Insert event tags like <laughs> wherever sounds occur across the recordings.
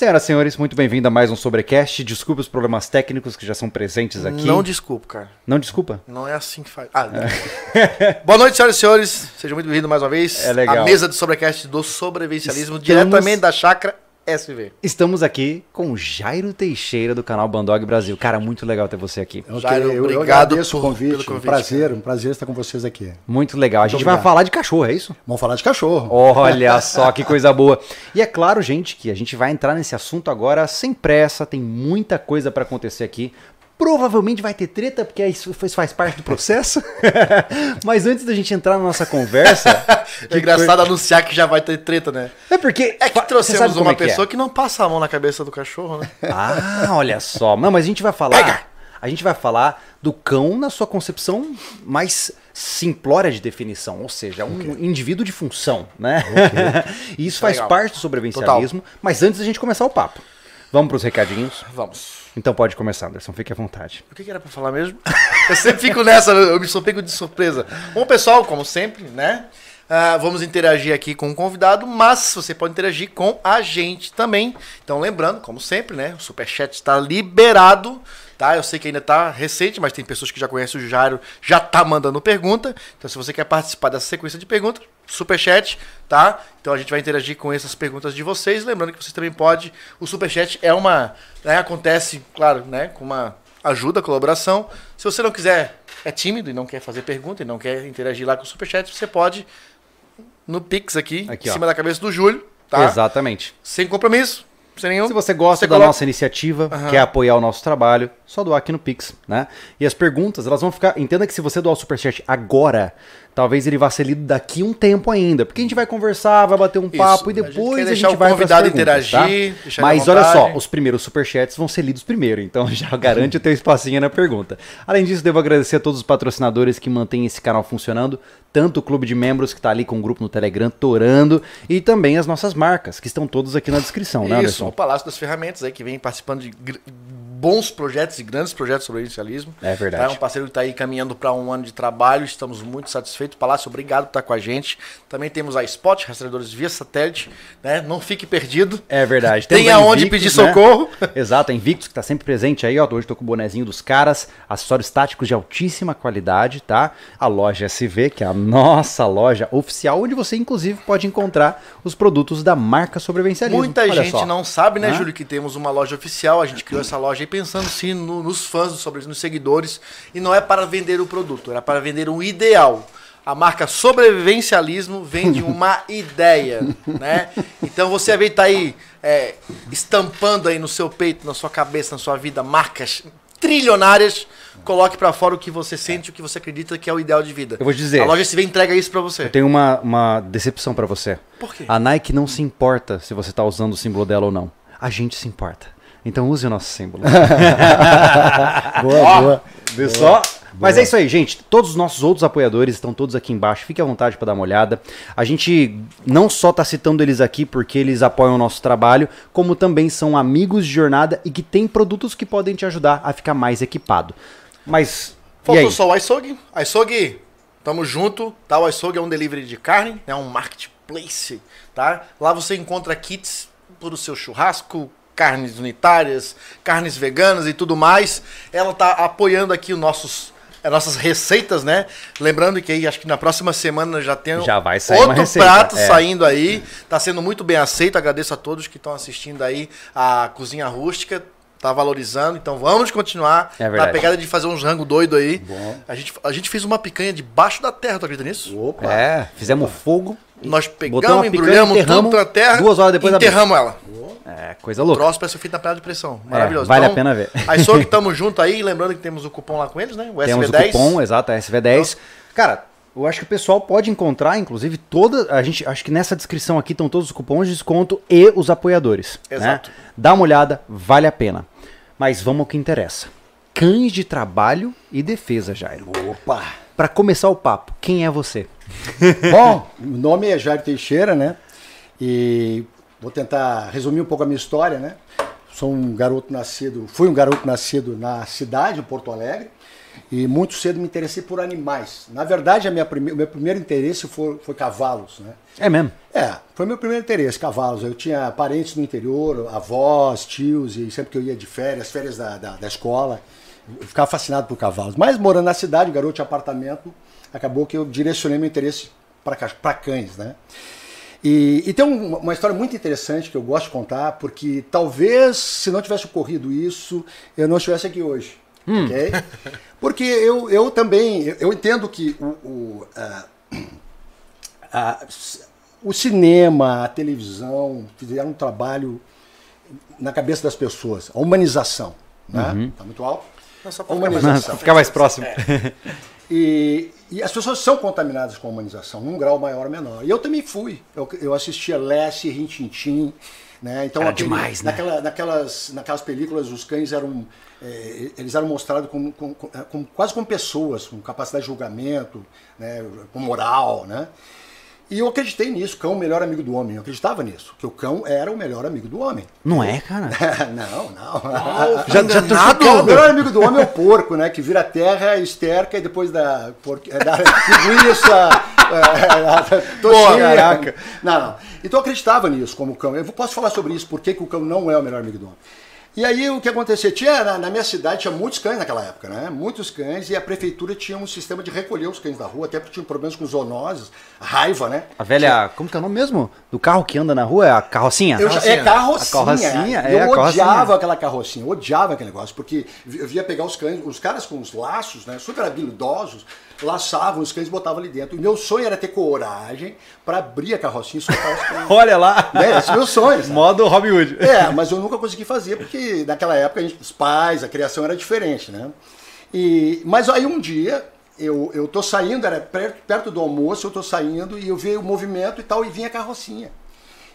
Senhoras e senhores, muito bem-vindo a mais um Sobrecast. Desculpe os problemas técnicos que já são presentes aqui. Não desculpa, cara. Não desculpa? Não é assim que faz. Ah, <laughs> Boa noite, senhoras e senhores. Sejam muito bem-vindos mais uma vez. É legal. A mesa do Sobrecast do Sobrevivencialismo, Estamos- diretamente da Chácara SV. Estamos aqui com o Jairo Teixeira do canal Bandog Brasil. Cara, muito legal ter você aqui. Ok, Jairo, eu, eu obrigado agradeço o por- convite. pelo convite, um prazer, cara. um prazer estar com vocês aqui. Muito legal. A gente vai obrigado. falar de cachorro, é isso? Vamos falar de cachorro. Olha <laughs> só que coisa boa. E é claro, gente, que a gente vai entrar nesse assunto agora sem pressa, tem muita coisa pra acontecer aqui. Provavelmente vai ter treta, porque isso faz parte do processo. <laughs> Mas antes da gente entrar na nossa conversa. <laughs> É engraçado anunciar que já vai ter treta, né? É porque. É que trouxemos uma é que é? pessoa que não passa a mão na cabeça do cachorro, né? <laughs> Ah, olha só. Não, mas a gente vai falar. A gente vai falar do cão na sua concepção mais simplória de definição, ou seja, um indivíduo de função, né? e isso faz Legal. parte do sobrevivencialismo. Mas antes da gente começar o papo, vamos para os recadinhos. Vamos. Então pode começar, Anderson, fique à vontade. O que, que era pra falar mesmo? <laughs> eu sempre fico nessa, eu me sou pego de surpresa. Bom, pessoal, como sempre, né? ah, vamos interagir aqui com o convidado, mas você pode interagir com a gente também. Então, lembrando, como sempre, né? O Superchat está liberado, tá? Eu sei que ainda tá recente, mas tem pessoas que já conhecem o Jairo, já tá mandando pergunta. Então, se você quer participar dessa sequência de perguntas, Superchat, tá? Então a gente vai interagir com essas perguntas de vocês. Lembrando que você também pode. O Superchat é uma. né, acontece, claro, né? Com uma ajuda, colaboração. Se você não quiser, é tímido e não quer fazer pergunta e não quer interagir lá com o Superchat, você pode no Pix aqui, Aqui, em ó. cima da cabeça do Júlio, tá? Exatamente. Sem compromisso, sem nenhum. Se você gosta Você da coloca- nossa iniciativa, Aham. quer apoiar o nosso trabalho, só doar aqui no Pix, né? E as perguntas, elas vão ficar. Entenda que se você doar o superchat agora, talvez ele vá ser lido daqui um tempo ainda, porque a gente vai conversar, vai bater um Isso. papo e A gente depois a gente, deixar o vai convidado perguntas, interagir, tá? Mas olha só, os primeiros superchats vão ser lidos primeiro, então <laughs> já garante o teu espacinho na pergunta. Além disso, devo agradecer a todos os patrocinadores que mantêm esse canal funcionando, tanto o clube de membros que tá ali com o grupo no Telegram torando, e também as nossas marcas, que estão todos aqui na descrição, né, Isso, Anderson? o Palácio das Ferramentas aí, que vem participando de bons projetos e grandes projetos sobre inicialismo. É verdade. Tá? É um parceiro que está aí caminhando para um ano de trabalho, estamos muito satisfeitos. Palácio, obrigado por estar com a gente. Também temos a Spot, rastreadores via satélite, né? Não fique perdido. É verdade. Tem Temos aonde Invictus, pedir né? socorro. <laughs> Exato, a Invictus que tá sempre presente aí, ó. Hoje tô com o bonezinho dos caras, acessórios táticos de altíssima qualidade, tá? A loja SV, que é a nossa loja oficial, onde você inclusive pode encontrar os produtos da marca Sobrevivencialismo. Muita Olha gente só. não sabe, né, Hã? Júlio, que temos uma loja oficial. A gente criou essa loja aí pensando sim no- nos fãs, sobre, nos seguidores. E não é para vender o produto, era para vender um ideal. A marca Sobrevivencialismo vende uma <laughs> ideia, né? Então você vai estar aí é, estampando aí no seu peito, na sua cabeça, na sua vida, marcas trilionárias. Coloque pra fora o que você sente, o que você acredita que é o ideal de vida. Eu vou dizer. A loja SV entrega isso pra você. Eu tenho uma, uma decepção pra você. Por quê? A Nike não se importa se você tá usando o símbolo dela ou não. A gente se importa. Então use o nosso símbolo. <laughs> Boa, Ó, boa. Viu só? Mas é isso aí, gente. Todos os nossos outros apoiadores estão todos aqui embaixo. Fique à vontade para dar uma olhada. A gente não só tá citando eles aqui porque eles apoiam o nosso trabalho, como também são amigos de jornada e que têm produtos que podem te ajudar a ficar mais equipado. Mas Faltou só o iSog. iSog, tamo junto, tá? O iSog é um delivery de carne, é um marketplace, tá? Lá você encontra kits para o seu churrasco, carnes unitárias, carnes veganas e tudo mais. Ela tá apoiando aqui os nossos as nossas receitas, né? Lembrando que aí, acho que na próxima semana já tem Já vai sair outro receita, prato é. saindo aí. Tá sendo muito bem aceito. Agradeço a todos que estão assistindo aí a Cozinha Rústica. Tá valorizando, então vamos continuar É na verdade. pegada de fazer uns rango doido aí. Bom. A gente, a gente fez uma picanha debaixo da terra, tu acredita nisso? Opa. É, fizemos fogo. Nós pegamos, embrulhamos enterramos, tudo na terra. duas horas depois enterramos ela. É, coisa O louca. troço parece feito na panela de pressão. Maravilhoso. vale a pena ver. Aí só que <laughs> tamo junto aí, lembrando que temos o cupom lá com eles, né? O Temos o SV10. cupom, exato, a SV10. Cara, eu acho que o pessoal pode encontrar, inclusive, toda. A gente acho que nessa descrição aqui estão todos os cupons de desconto e os apoiadores. né? Exato. Dá uma olhada, vale a pena. Mas vamos ao que interessa. Cães de trabalho e defesa, Jairo. Opa. Pra começar o papo, quem é você? <laughs> Bom, o nome é Jair Teixeira, né? E vou tentar resumir um pouco a minha história, né? Sou um garoto nascido, fui um garoto nascido na cidade, em Porto Alegre. E muito cedo me interessei por animais. Na verdade, a minha prime... o meu primeiro interesse foi, foi cavalos, né? É mesmo? É, foi meu primeiro interesse, cavalos. Eu tinha parentes no interior, avós, tios, e sempre que eu ia de férias, férias da, da, da escola, eu ficava fascinado por cavalos. Mas morando na cidade, garoto de apartamento, acabou que eu direcionei meu interesse para cães, né? E, e tem um, uma história muito interessante que eu gosto de contar, porque talvez se não tivesse ocorrido isso, eu não estivesse aqui hoje. Hum. Okay? Porque eu, eu também, eu entendo que o, o, a, a, o cinema, a televisão fizeram um trabalho na cabeça das pessoas, a humanização. Né? Uhum. Tá muito alto? Não, só a humanização. Ficar mais próximo. É. <laughs> E, e, as pessoas são contaminadas com a humanização, num grau maior ou menor. E eu também fui. Eu, eu assistia Lessie, Rintintim, né? Então, Era aquele, demais, né? Naquela, naquelas, naquelas películas, os cães eram é, eles eram mostrados como, como, como, quase como pessoas, com capacidade de julgamento, né, com moral, né? E eu acreditei nisso, cão é o melhor amigo do homem. Eu acreditava nisso, que o cão era o melhor amigo do homem. Não é, cara? <laughs> não, não. já, já tô O melhor amigo do homem é o porco, né? Que vira terra, esterca e depois da, por, da linguiça, é, caraca. Não, não. Então eu acreditava nisso como cão. Eu posso falar sobre isso, por que, que o cão não é o melhor amigo do homem. E aí o que acontecia? Tinha, na, na, minha cidade tinha muitos cães naquela época, né? Muitos cães, e a prefeitura tinha um sistema de recolher os cães da rua, até porque tinha problemas com zoonoses, raiva, né? A velha. Tinha... Como que é o nome mesmo? Do carro que anda na rua? É a carrocinha? Eu, carrocinha. É carrocinha. A carrocinha, é, Eu odiava carrocinha. aquela carrocinha, odiava aquele negócio, porque eu via pegar os cães, os caras com os laços, né? Super habilidosos, laçavam os cães e botavam ali dentro. O meu sonho era ter coragem para abrir a carrocinha e soltar os cães. <laughs> Olha lá! Né? Esse é meu sonho. Sabe? Modo Robin Hood. É, mas eu nunca consegui fazer, porque naquela época gente, os pais, a criação era diferente, né? E, mas aí um dia eu, eu tô saindo, era perto, perto do almoço, eu tô saindo e eu vi o movimento e tal, e vinha a carrocinha.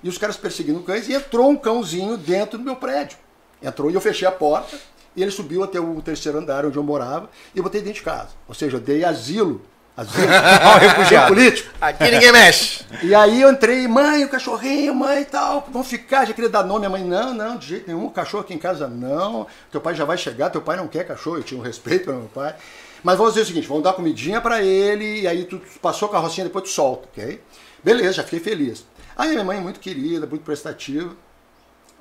E os caras perseguindo cães, e entrou um cãozinho dentro do meu prédio. Entrou e eu fechei a porta, e ele subiu até o terceiro andar onde eu morava, e eu botei dentro de casa. Ou seja, eu dei asilo Asilo, <laughs> refugiado político. Aqui ninguém mexe. E aí eu entrei, mãe, o cachorrinho, mãe e tal, vão ficar, já queria dar nome. A mãe, não, não, de jeito nenhum, cachorro aqui em casa não. Teu pai já vai chegar, teu pai não quer cachorro, eu tinha um respeito pelo meu pai. Mas vamos dizer o seguinte, vamos dar comidinha para ele, e aí tu passou a carrocinha, depois tu solta, ok? Beleza, já fiquei feliz. Aí minha mãe, muito querida, muito prestativa,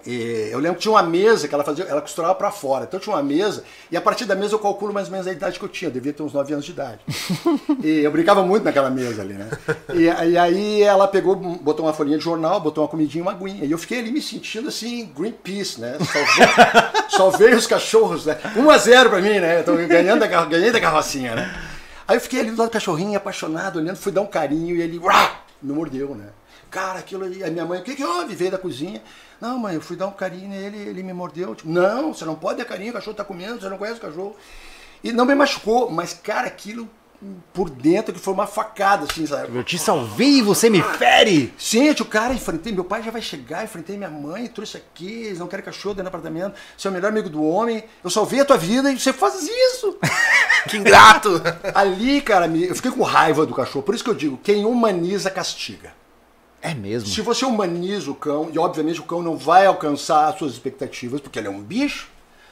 e eu lembro que tinha uma mesa que ela fazia, ela costurava para fora. Então tinha uma mesa, e a partir da mesa eu calculo mais ou menos a idade que eu tinha, eu devia ter uns 9 anos de idade. <laughs> e eu brincava muito naquela mesa ali, né? E, e, aí ela pegou, botou uma folhinha de jornal, botou uma comidinha e uma aguinha. E eu fiquei ali me sentindo assim, Greenpeace, né? Só veio <laughs> os cachorros, né? 1 a 0 para mim, né? Tô ganhando a, ganhei da carrocinha, né? Aí eu fiquei ali do lado do cachorrinho, apaixonado, olhando, fui dar um carinho e ele uá, me mordeu, né? Cara, aquilo aí. Aí minha mãe, o que que houve? Veio da cozinha. Não, mãe, eu fui dar um carinho nele, ele me mordeu. Tipo, não, você não pode dar carinho, o cachorro tá comendo, você não conhece o cachorro. E não me machucou, mas, cara, aquilo por dentro que foi uma facada, assim, sabe? Eu te salvei e você me fere! Gente, o cara, enfrentei, meu pai já vai chegar, enfrentei minha mãe, trouxe aqui, eles não querem cachorro dentro do apartamento, você é o melhor amigo do homem, eu salvei a tua vida e você faz isso! <laughs> que ingrato! Ali, cara, eu fiquei com raiva do cachorro, por isso que eu digo, quem humaniza, castiga. É mesmo. Se você humaniza o cão, e obviamente o cão não vai alcançar as suas expectativas, porque ele é um bicho,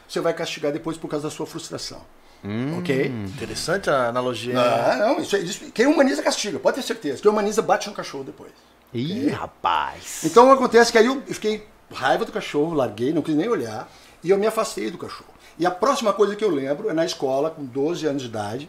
você vai castigar depois por causa da sua frustração. Hum, ok? Interessante a analogia. Ah, não, isso, isso, quem humaniza castiga, pode ter certeza. Quem humaniza bate no cachorro depois. Ih, okay? rapaz. Então acontece que aí eu fiquei raiva do cachorro, larguei, não quis nem olhar, e eu me afastei do cachorro. E a próxima coisa que eu lembro é na escola, com 12 anos de idade,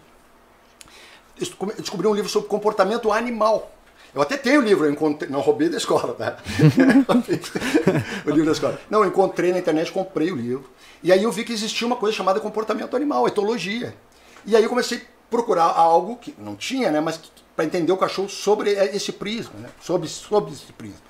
descobri um livro sobre comportamento animal. Eu até tenho o livro, eu encontrei, não roubei da escola, tá? <laughs> <laughs> o livro da escola. Não, eu encontrei na internet, comprei o livro. E aí eu vi que existia uma coisa chamada comportamento animal, etologia. E aí eu comecei a procurar algo que não tinha, né, mas para entender o cachorro sobre esse prisma, né? Sobre, sobre esse prisma.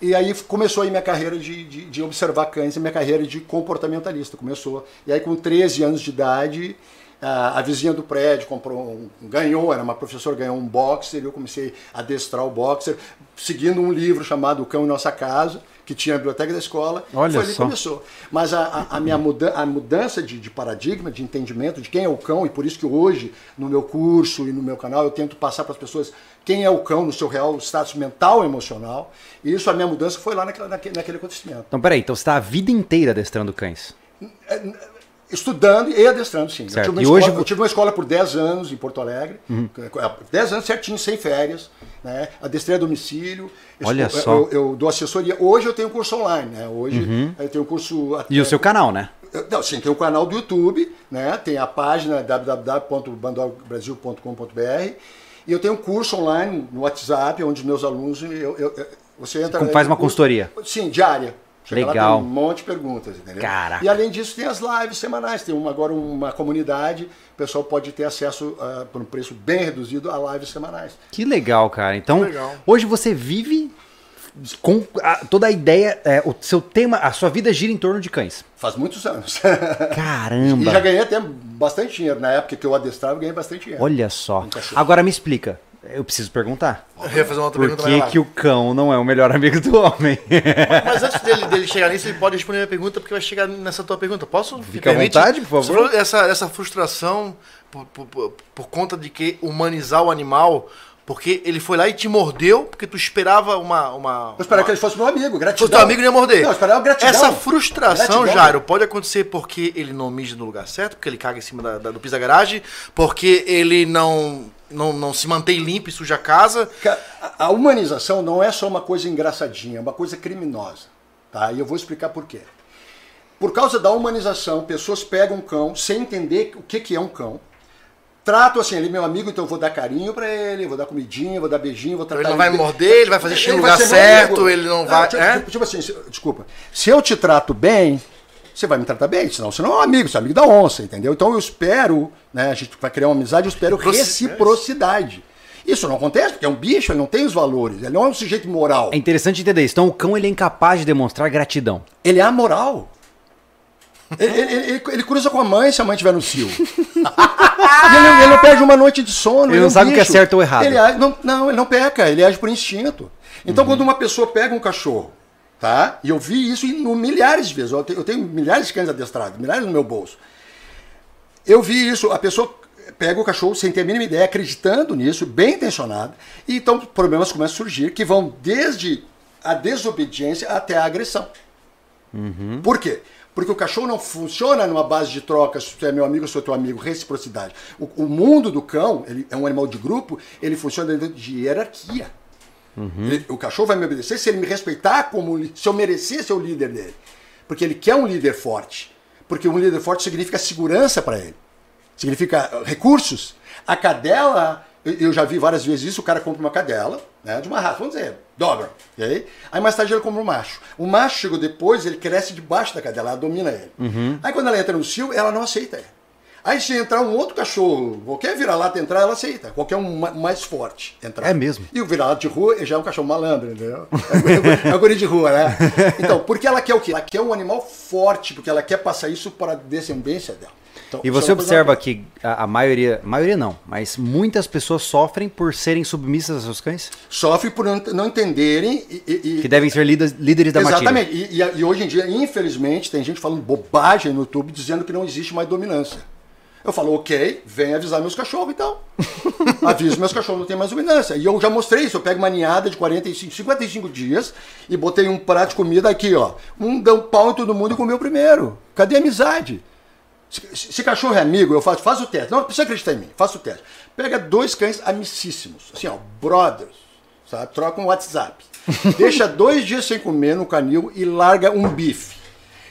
E aí começou aí minha carreira de, de, de observar cães e minha carreira de comportamentalista. Começou. E aí com 13 anos de idade, a, a vizinha do prédio comprou um, ganhou, era uma professora, ganhou um boxer, e eu comecei a adestrar o boxer, seguindo um livro chamado O Cão em Nossa Casa, que tinha a biblioteca da escola. Olha foi ali só. que começou. Mas a, a, a minha muda, a mudança de, de, paradigma, de entendimento de quem é o cão, e por isso que hoje, no meu curso e no meu canal, eu tento passar para as pessoas quem é o cão no seu real status mental e emocional. E isso, a minha mudança foi lá naquela, naquele, naquele acontecimento. Então, peraí, então você está a vida inteira adestrando cães? É, Estudando e adestrando, sim. Eu tive, uma E escola, hoje eu tive uma escola por 10 anos em Porto Alegre. 10 anos certinho, sem férias. Né? Adestrei a domicílio. Olha eu, só. Eu, eu dou assessoria. Hoje eu tenho curso online. Né? Hoje eu tenho curso... E o seu canal, né? Não, sim, tem o canal do YouTube, né? Tem a página www.bandogbrasil.com.br e eu tenho um curso online no WhatsApp, onde meus alunos, eu, eu- você entra... Como faz uma consultoria. Sim, diária. Chega lá, Legal. tem um monte de perguntas, entendeu? Caraca. E além disso, tem as lives semanais. Tem uma, agora uma comunidade, o pessoal pode ter acesso ah, por um preço bem reduzido a lives semanais. Que legal, cara. Então, Legal. hoje você vive com a- toda a ideia, é, o seu tema, a sua vida gira em torno de cães. Faz muitos anos. <laughs> Caramba. e já ganhei até bastante dinheiro. Na época que eu adestrava, eu ganhei bastante dinheiro. Olha só. Agora me explica. Eu preciso perguntar. Eu ia fazer uma outra Por pergunta que, mais lá. que o cão não é o melhor <laughs> amigo do homem? Mas antes dele, dele chegar nisso, ele pode responder a minha pergunta, porque vai chegar nessa tua pergunta. Posso? Fica à vontade, por favor. Essa, essa frustração por, por, por- por conta de que humanizar o animal, porque ele foi lá e te mordeu, porque tu esperava uma. uma Eu esperava uma- que ele fosse meu amigo, gratidão. fosse teu amigo, ia morder. Não, eu esperava gratidão. Essa frustração, Gratidão. Jairo, pode acontecer porque ele não mija no lugar certo, porque ele caga em cima da, da- do piso da garagem, porque ele não, não, não se mantém limpo e suja a casa. Ca- a- humanização não é só uma coisa engraçadinha, é uma coisa criminosa. Tá? E eu vou explicar por quê. Por causa da humanização, pessoas pegam um cão sem entender o que, que é um cão. Trato assim, ele é meu amigo, então eu vou dar carinho pra ele, vou dar comidinha, vou dar beijinho, vou tratar Ele não vai bem. morder, ele vai fazer xixi no Ele lugar certo, ele não vai- tipo, é? tipo assim, se- desculpa. Se eu te trato bem, você vai me tratar bem, senão você não é um amigo, você é amigo da onça, entendeu? Então eu espero, né, a gente vai criar uma amizade, eu espero Proci- reciprocidade. Isso não acontece, porque é um bicho, ele não tem os valores, ele não é um sujeito moral. É interessante entender isso. Então o cão ele é incapaz de demonstrar gratidão. Ele é amoral. Ele, ele- ele- ele cruza com a mãe se a mãe estiver no cio. <laughs> ele, ele não perde uma noite de sono. Ele é não um sabe o que é certo ou errado. Ele age- não, não, ele não peca, ele age por instinto. Então, Uhum. quando uma pessoa pega um cachorro, tá? E eu vi isso em milhares de vezes. Eu tenho, eu tenho milhares de cães adestrados, milhares no meu bolso. Eu vi isso, a pessoa pega o cachorro sem ter a mínima ideia, acreditando nisso, bem intencionada, e então problemas começam a surgir que vão desde a desobediência até a agressão. Por quê? Porque o cachorro não funciona numa base de troca, se tu é meu amigo, eu sou teu amigo, reciprocidade. O, o mundo do cão, ele é um animal de grupo, ele funciona dentro de hierarquia. Ele- o cachorro vai me obedecer se ele me respeitar como se eu merecer ser o líder dele. Porque ele quer um líder forte. Porque um líder forte significa segurança para ele. Significa uh, recursos. A cadela, eu- já vi várias vezes isso, o cara compra uma cadela, né, de uma raça, vamos dizer, dobra. ok? Aí mais tarde ele compra um macho. O macho chegou depois, ele cresce debaixo da cadela, ela domina ele. Aí quando ela entra no cio, ela não aceita ele. Aí se entrar um outro cachorro, qualquer vira-lata entrar, ela aceita. Qualquer um ma- mais forte entrar. É mesmo? E o vira-lata de rua já é um cachorro malandro, entendeu? É guri de rua, né? Então, porque ela quer o quê? Ela quer um animal forte, porque ela quer passar isso para a descendência dela. Então, E é você observa que a, a maioria, maioria não, mas muitas pessoas sofrem por serem submissas aos seus cães, Sofre por não, não entenderem e... e- que devem ser líderes, líderes da matilha. Exatamente. E- e hoje em dia, infelizmente, tem gente falando bobagem no YouTube dizendo que não existe mais dominância. Eu falo, ok, vem avisar meus cachorros então. <laughs> Aviso meus cachorros, não tem mais dominância. E eu já mostrei isso. Eu pego uma ninhada de 45, 55 dias e botei um prato de comida aqui, ó. Um dá um pau em todo mundo e comeu primeiro. Cadê a amizade? Se, se- se cachorro é amigo, eu faço, faz o teste. Não precisa acreditar em mim, faça o teste. Pega dois cães amicíssimos, assim, ó, brothers, sabe? Troca um WhatsApp. <laughs> Deixa dois dias sem comer no canil e larga um bife.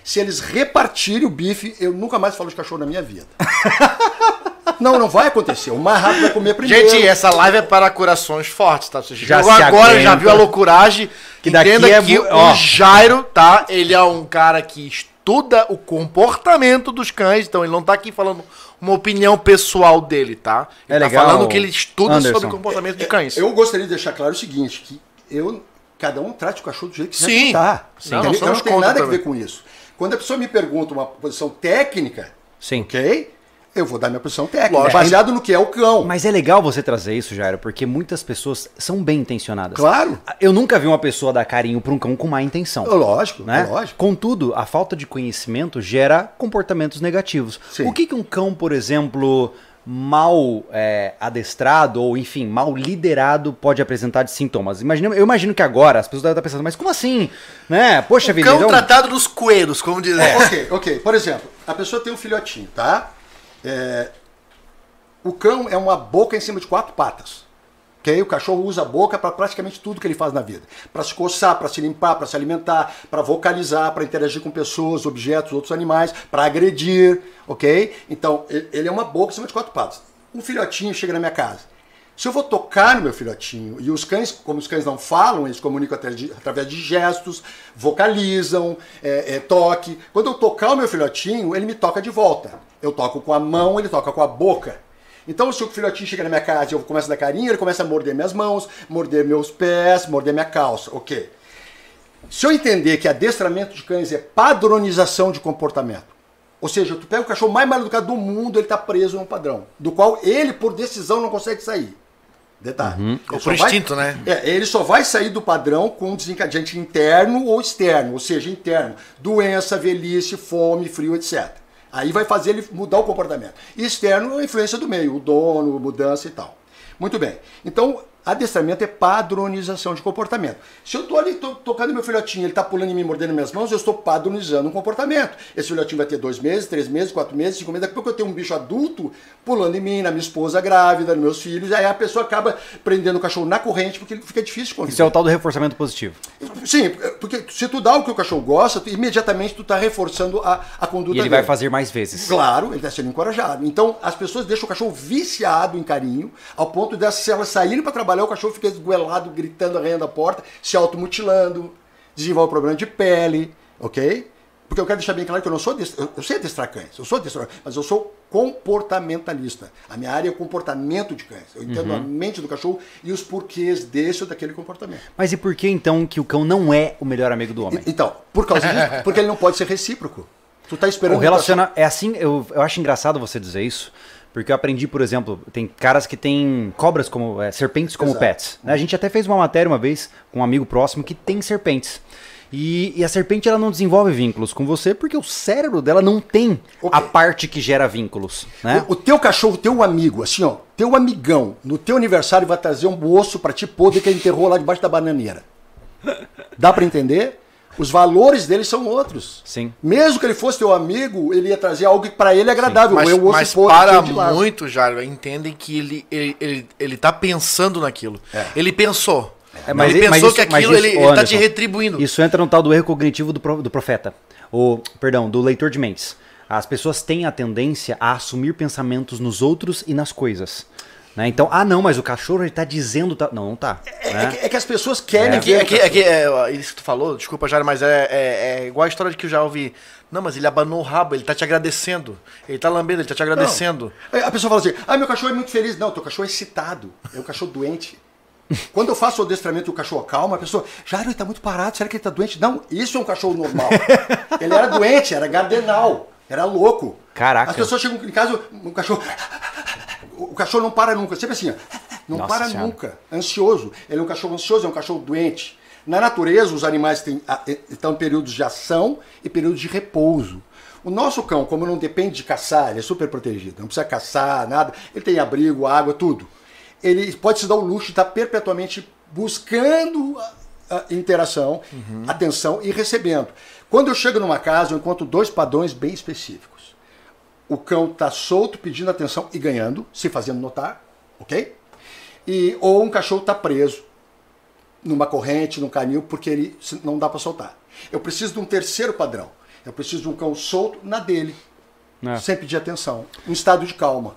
Se eles repartirem o bife, eu nunca mais falo de cachorro na minha vida. <laughs> Não, não vai acontecer. O mais rápido vai comer primeiro. Gente, essa live é para corações fortes, tá? Você Já se agora, aguenta. já viu a loucuragem. Que daqui Entenda é que o Jairo, tá? Ele é um cara que estuda o comportamento dos cães, então ele não tá aqui falando uma opinião pessoal dele, tá? Ele É tá legal, falando que ele estuda Anderson. sobre o comportamento de cães. Eu gostaria de deixar claro o seguinte, que eu, cada um trate o cachorro do jeito que Sim. quiser tratar. Sim. Não, não tenho contra nada a ver com isso. Quando a pessoa me pergunta uma posição técnica, Sim. ok? Eu vou dar minha posição técnica, Lógico. baseado no que é o cão. Mas é legal você trazer isso, Jairo, porque muitas pessoas são bem intencionadas. Claro. Eu nunca vi uma pessoa dar carinho para um cão com má intenção. Lógico, né? lógico. Contudo, a falta de conhecimento gera comportamentos negativos. Sim. O que, que um cão, por exemplo, mal é, adestrado ou, enfim, mal liderado pode apresentar de sintomas? Imagina, eu imagino que agora as pessoas devem estar pensando, mas como assim? Né? Poxa O vida, cão então- tratado dos coelhos, como dizer. É, ok, ok. Por exemplo, a pessoa tem um filhotinho, tá? É, o cão é uma boca em cima de quatro patas. O cachorro usa a boca para praticamente tudo que ele faz na vida. Para se coçar, para se limpar, para se alimentar, para vocalizar, para interagir com pessoas, objetos, outros animais, para agredir, ok? Então, ele é uma boca em cima de quatro patas. Um filhotinho chega na minha casa. Se eu vou tocar no meu filhotinho, e os cães, como os cães não falam, eles comunicam através de gestos, vocalizam, é, é, toque. Quando eu tocar o meu filhotinho, ele me toca de volta. Eu toco com a mão, ele toca com a boca. Então, se o filhotinho chega na minha casa e eu começo a dar carinho, ele começa a morder minhas mãos, morder meus pés, morder minha calça. Ok. Se eu entender que adestramento de cães é padronização de comportamento, ou seja, tu pega o cachorro mais mal educado do mundo, ele está preso num padrão, do qual ele, por decisão, não consegue sair. Detalhe. Ele Ou só por vai- instinto, né? É, ele só vai sair do padrão com um desencadeante interno ou externo, ou seja, interno. Doença, velhice, fome, frio, etc. Aí vai fazer ele mudar o comportamento. E externo é a influência do meio, o dono, mudança e tal. Muito bem. Então, adestramento é padronização de comportamento. Se eu estou ali tô, tocando meu filhotinho, ele está pulando em mim, mordendo minhas mãos, eu estou padronizando um comportamento. Esse filhotinho vai ter dois meses, três meses, quatro meses, cinco meses. Daqui a pouco eu tenho um bicho adulto pulando em mim, na minha esposa grávida, nos meus filhos. Aí a pessoa acaba prendendo o cachorro na corrente porque fica difícil conviver. Isso é o tal do reforçamento positivo. Sim, porque se tu dá o que o cachorro gosta, tu- imediatamente tu está reforçando a, a conduta E ele dele. vai fazer mais vezes. Claro, ele está sendo encorajado. Então, as pessoas deixam o cachorro viciado em carinho, ao ponto de se elas saírem para trabalhar, o cachorro fica esguelado, gritando, arranhando a porta, se automutilando, desenvolve problema de pele, ok? Porque eu quero deixar bem claro que eu não sou adestra, eu, sei adestrar cães, eu sou adestrador, mas eu sou comportamentalista. A minha área é comportamento de cães. Eu entendo a mente do cachorro e os porquês desse ou daquele comportamento. Mas e por que então que o cão não é o melhor amigo do homem? Então, por causa disso, <laughs> porque ele não pode ser recíproco. Tu tá esperando O relaciona é assim, eu, eu acho engraçado você dizer isso, porque eu aprendi, por exemplo, tem caras que têm cobras como é, serpentes como Exato. pets. né? A gente até fez uma matéria uma vez com um amigo próximo que tem serpentes. E, e a serpente ela não desenvolve vínculos com você porque o cérebro dela não tem Ok. a parte que gera vínculos, né? O, o teu cachorro, teu amigo, assim, ó, teu amigão, no teu aniversário vai trazer um osso pra ti podre que ele enterrou lá debaixo da bananeira. Dá pra entender? Os valores dele são outros. Sim. Mesmo que ele fosse teu amigo, ele ia trazer algo que pra ele é agradável. Mas, mas podre para muito, Jário, entendem que ele, ele, ele, ele tá pensando naquilo. Ele pensou. É, mas ele e- mas pensou isso- que mas aquilo isso, ele, ele tá Anderson, te retribuindo. Isso entra no tal do erro cognitivo do, pro- do profeta. O, perdão, do leitor de mentes. As pessoas têm a tendência a assumir pensamentos nos outros e nas coisas. Né? Então, ah não, mas o cachorro ele tá dizendo. Tá... Não, não tá. É, né? que, é que as pessoas querem É que, é que, é que é, isso que tu falou, desculpa, Jário, mas é, é, é igual a história de que eu já ouvi. Não, mas ele abanou o rabo, ele tá te agradecendo. Ele tá lambendo, ele tá te agradecendo. Aí A pessoa fala assim: ah, meu cachorro é muito feliz. Não, teu cachorro é excitado. É um cachorro doente. <laughs> Quando eu faço o adestramento e o cachorro calma, a pessoa, Jairo, ele tá muito parado, será que ele tá doente? Não, isso é um cachorro normal. <laughs> ele era doente, era gardenal, era louco. Caraca. As pessoas chegam em casa, o cachorro. O cachorro não para nunca, sempre assim, ó. Não Nossa para Senhora. nunca. Ansioso. Ele é um cachorro ansioso, é um cachorro doente. Na natureza, os animais têm, a- e- estão em períodos de ação e períodos de repouso. O nosso cão, como não depende de caçar, ele é super protegido, não precisa caçar, nada, ele tem abrigo, água, tudo. Ele pode se dar o luxo de estar perpetuamente buscando interação, atenção e recebendo. Quando eu chego numa casa, eu encontro dois padrões bem específicos. O cão está solto, pedindo atenção e ganhando, se fazendo notar, ok? E, ou um cachorro está preso numa corrente, num canil, porque ele não dá para soltar. Eu preciso de um terceiro padrão. Eu preciso de um cão solto na dele, É. sem pedir atenção, um estado de calma.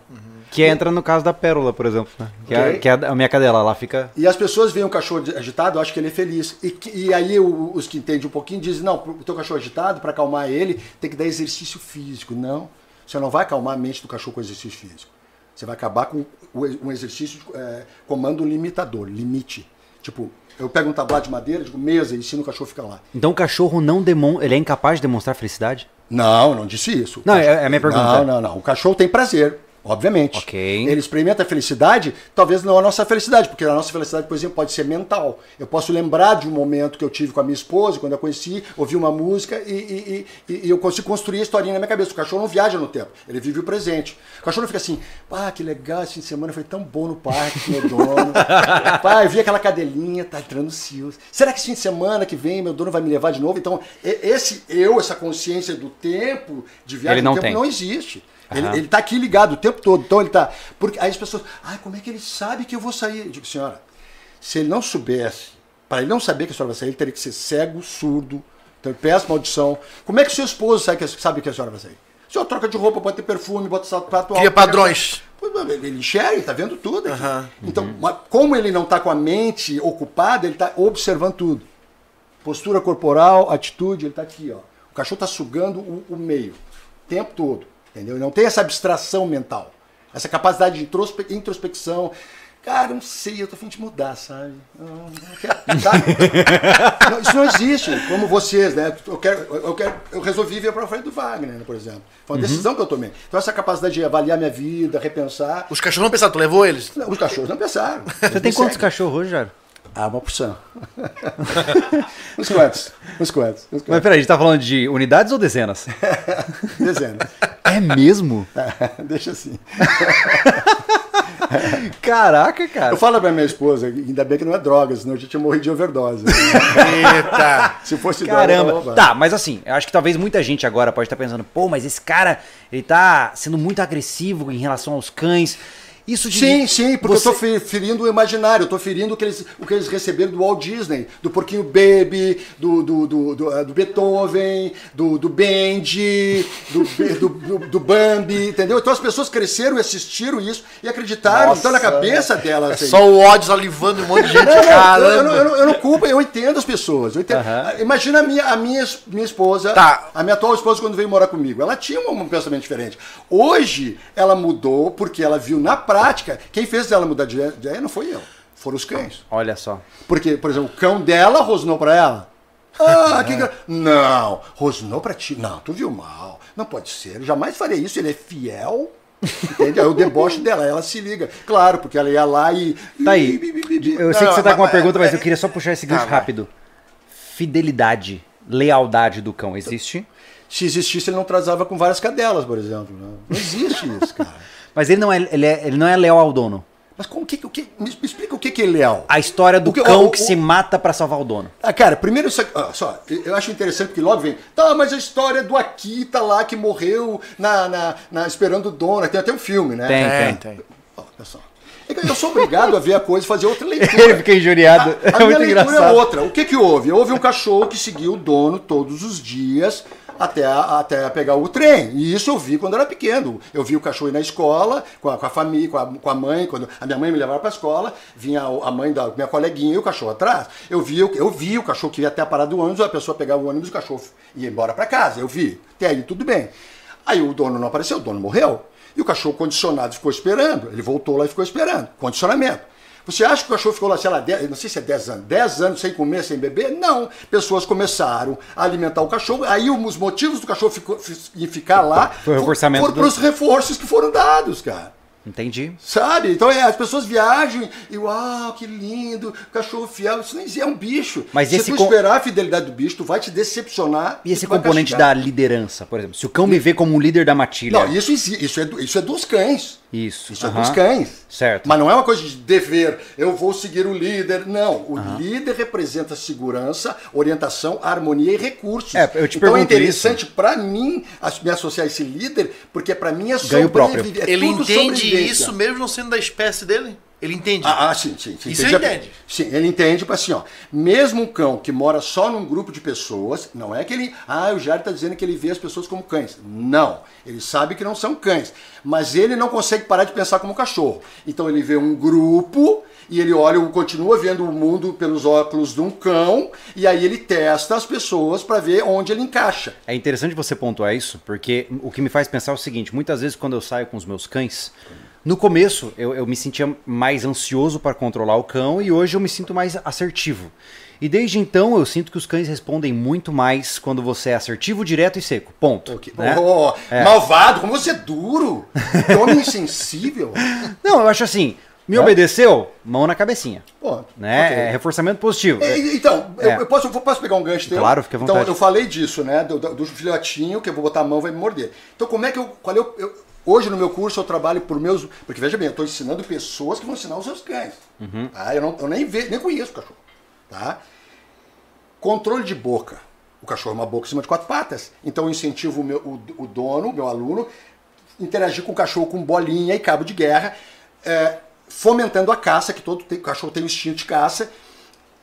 Que entra no caso da pérola, por exemplo. né? Que, é, Ok. que é a minha cadela, lá fica. E as pessoas veem o cachorro agitado, acho que ele é feliz. E, e aí o- os que entendem um pouquinho dizem, não, o teu cachorro agitado, para acalmar ele, tem que dar exercício físico. Não, você não vai acalmar a mente do cachorro com exercício físico. Você vai acabar com um exercício de é, comando limitador, limite. Tipo, eu pego um tablado de madeira, digo mesa, e ensino o cachorro a ficar lá. Então o cachorro não demonstra. Ele é incapaz de demonstrar felicidade? Não, não disse isso. Não, é- é a minha pergunta. Não, não, não. O cachorro tem prazer. Obviamente. Ok. Ele experimenta a felicidade, talvez não a nossa felicidade, porque a nossa felicidade, por exemplo, pode ser mental. Eu posso lembrar de um momento que eu tive com a minha esposa, quando eu a conheci, ouvi uma música e, e- e- e eu consigo construir a historinha na minha cabeça. O cachorro não viaja no tempo, ele vive o presente. O cachorro não fica assim, ah, que legal, esse fim de semana foi tão bom no parque meu dono. <laughs> Pai, eu vi aquela cadelinha, tá entrando cios. Será que esse fim de semana que vem meu dono vai me levar de novo? Então, esse eu, essa consciência do tempo, de viagem Ele não no tempo, tem. não existe. Ele, ele tá aqui ligado o tempo todo. Então ele tá. Porque aí as pessoas. Ai, como é que ele sabe que eu vou sair? Eu digo, senhora, se ele não soubesse, para ele não saber que a senhora vai sair, ele teria que ser cego, surdo, ter péssima audição. Como é que seu esposo sabe que, sabe que a senhora vai sair? O senhor troca de roupa, bota perfume, bota sapato Cria alto, padrões. Pois, mas Ele enxerga, ele tá vendo tudo aqui. Aham. Então, como ele não tá com a mente ocupada, ele tá observando tudo. Postura corporal, atitude, ele tá aqui, ó. O cachorro tá sugando o, o meio, o tempo todo. Entendeu? Não tem essa abstração mental. Essa capacidade de introspe- introspecção. Cara, não sei, eu tô a fim de mudar, sabe? Eu não quero, sabe? <laughs> Não, isso não existe, como vocês, né? Eu, quero, eu, quero, eu resolvi vir para frente do Wagner, né, por exemplo. Foi uma decisão que eu tomei. Então, essa capacidade de avaliar minha vida, repensar. Os cachorros não pensaram, tu levou eles? Não, Os cachorros não pensaram. <laughs> Você tem quantos cachorros hoje, Jairo? Ah, uma porção. <laughs> uns quantos? Uns quantos? Uns Mas quantos? peraí, a gente tá falando de unidades ou dezenas? <laughs> Dezenas. É mesmo? Deixa assim. <laughs> Caraca, cara. Eu falo pra minha esposa, ainda bem que não é droga, senão a gente ia morrer de overdose. Eita! Se fosse droga, Caramba. Tá, mas assim, eu acho que talvez muita gente agora pode estar pensando, pô, mas esse cara, ele tá sendo muito agressivo em relação aos cães. Isso de. Sim, sim, porque você- eu fe- ferindo o imaginário, eu tô ferindo o que eles, o que eles receberam do Walt Disney, do Porquinho Baby, do, do, do, do, eh, do Beethoven, do, do Bendy, do, do, do, do Bambi, entendeu? Então as pessoas cresceram e assistiram isso e acreditaram, Nossa. então na cabeça delas. É assim. só o ódio salivando um monte de gente, Não, não, eu, eu caramba. não, eu, não, eu não culpo, eu entendo as pessoas. Entendo. Aham. Imagina a minha, a minha, minha esposa, Tá. a minha atual esposa, quando veio morar comigo. Ela tinha um, um pensamento diferente. Hoje, ela mudou porque ela viu na prática. Quem fez ela mudar de ideia não foi eu, foram os cães. Olha só. Porque, por exemplo, o cão dela rosnou pra ela. Ah, que <laughs> gra- Não, rosnou pra ti. Não, tu viu mal. Não pode ser. Eu jamais faria isso. Ele é fiel. Entende? É o deboche dela. Ela se liga. Claro, porque ela ia lá e. Tá aí. Eu sei que você tá com uma pergunta, mas eu queria só puxar esse gancho Tá, vai. rápido. Fidelidade, lealdade do cão, existe? Se existisse, ele não transava com várias cadelas, por exemplo. né? Não existe isso, cara. <laughs> Mas ele não é, ele é, ele não é leal ao dono. Mas como que, o que me explica o que, que é leal? A história do que- cão o- que o- se mata pra salvar o dono. Ah, cara, primeiro isso aqui, ó, só, eu acho interessante porque logo vem, tá, mas a história do Akita lá que morreu na, na, na- esperando o dono, tem até um filme, né? Tem, Tem, tem. tem. Ó, olha só. É que Eu sou obrigado a ver a coisa e fazer outra <laughs> leitura. Ele fica injuriado. A, a é minha muito leitura engraçado. é outra. O que que houve? Houve um cachorro que seguiu o dono todos os dias até, até pegar o trem. E isso eu vi quando eu era pequeno. Eu vi o cachorro na escola, com a, com a família, com a, com a mãe. Quando a minha mãe me levava para a escola, vinha a mãe da minha coleguinha e o cachorro atrás. Eu vi, o- eu vi o cachorro que ia até a parada do ônibus, a pessoa pegava o ônibus e o cachorro ia embora para casa. Eu vi. Até aí tudo bem. Aí o dono não apareceu, o dono morreu. E o cachorro condicionado ficou esperando. Ele voltou lá e ficou esperando. Condicionamento. Você acha que o cachorro ficou lá, sei lá, 10, não sei se é 10 anos, 10 anos sem comer, sem beber? Não. Pessoas começaram a alimentar o cachorro. Aí os motivos do cachorro ficou, fi- ficar lá Foi o reforçamento foram do- para os reforços que foram dados, cara. Entendi. Sabe? Então é, as pessoas viajam e uau, que lindo, cachorro fiel. Isso nem é um bicho. Mas Se esse tu com- esperar a fidelidade do bicho, tu vai te decepcionar. E esse vai componente da liderança, por exemplo. Se o cão me vê como um líder da matilha. Não, isso, isso, é, isso é dos cães. Isso. Isso é dos cães. Certo. Mas não é uma coisa de dever, eu vou seguir o líder. Não, o líder representa segurança, orientação, harmonia e recursos. É, eu te então é interessante pra mim as- me associar a esse líder, porque pra mim é Ganho próprio. sobreviver. É Ele tudo entende sobrevivência. isso mesmo não sendo da espécie dele? Ele entende. Ah, ah, sim, sim. sim. Isso ele entende. Sim, ele entende, tipo assim, ó. Mesmo um cão que mora só num grupo de pessoas, não é que ele. Ah, o Jair tá dizendo que ele vê as pessoas como cães. Não. Ele sabe que não são cães. Mas ele não consegue parar de pensar como cachorro. Então ele vê um grupo e ele olha, continua vendo o mundo pelos óculos de um cão, e aí ele testa as pessoas para ver onde ele encaixa. É interessante você pontuar isso, porque o que me faz pensar é o seguinte: muitas vezes quando eu saio com os meus cães, No começo, eu, eu me sentia mais ansioso para controlar o cão e hoje eu me sinto mais assertivo. E desde então eu sinto que os cães respondem muito mais quando você é assertivo, direto e seco. Ponto. Ok. né? Oh, É. Malvado, como você é duro. Que homem <laughs> insensível. Não, eu acho assim, me É? obedeceu, mão na cabecinha. Pô, Né? ok. É reforçamento positivo. É, Então, eu- É. eu, posso, eu posso pegar um gancho teu? Claro, fica à Então, vontade. eu falei disso, né? Do, do, do filhotinho, que eu vou botar a mão vai me morder. Então, como é que eu. Qual é o, eu- hoje no meu curso eu trabalho por meus. Porque veja bem, eu estou ensinando pessoas que vão ensinar os seus cães. Uhum. Tá? Eu, não, eu nem, ve, nem conheço o cachorro. Tá? Controle de boca. O cachorro é uma boca em cima de quatro patas. Então eu incentivo o, meu, o, o dono, meu aluno, interagir com o cachorro com bolinha e cabo de guerra, é, fomentando a caça, que todo cachorro tem o instinto de caça.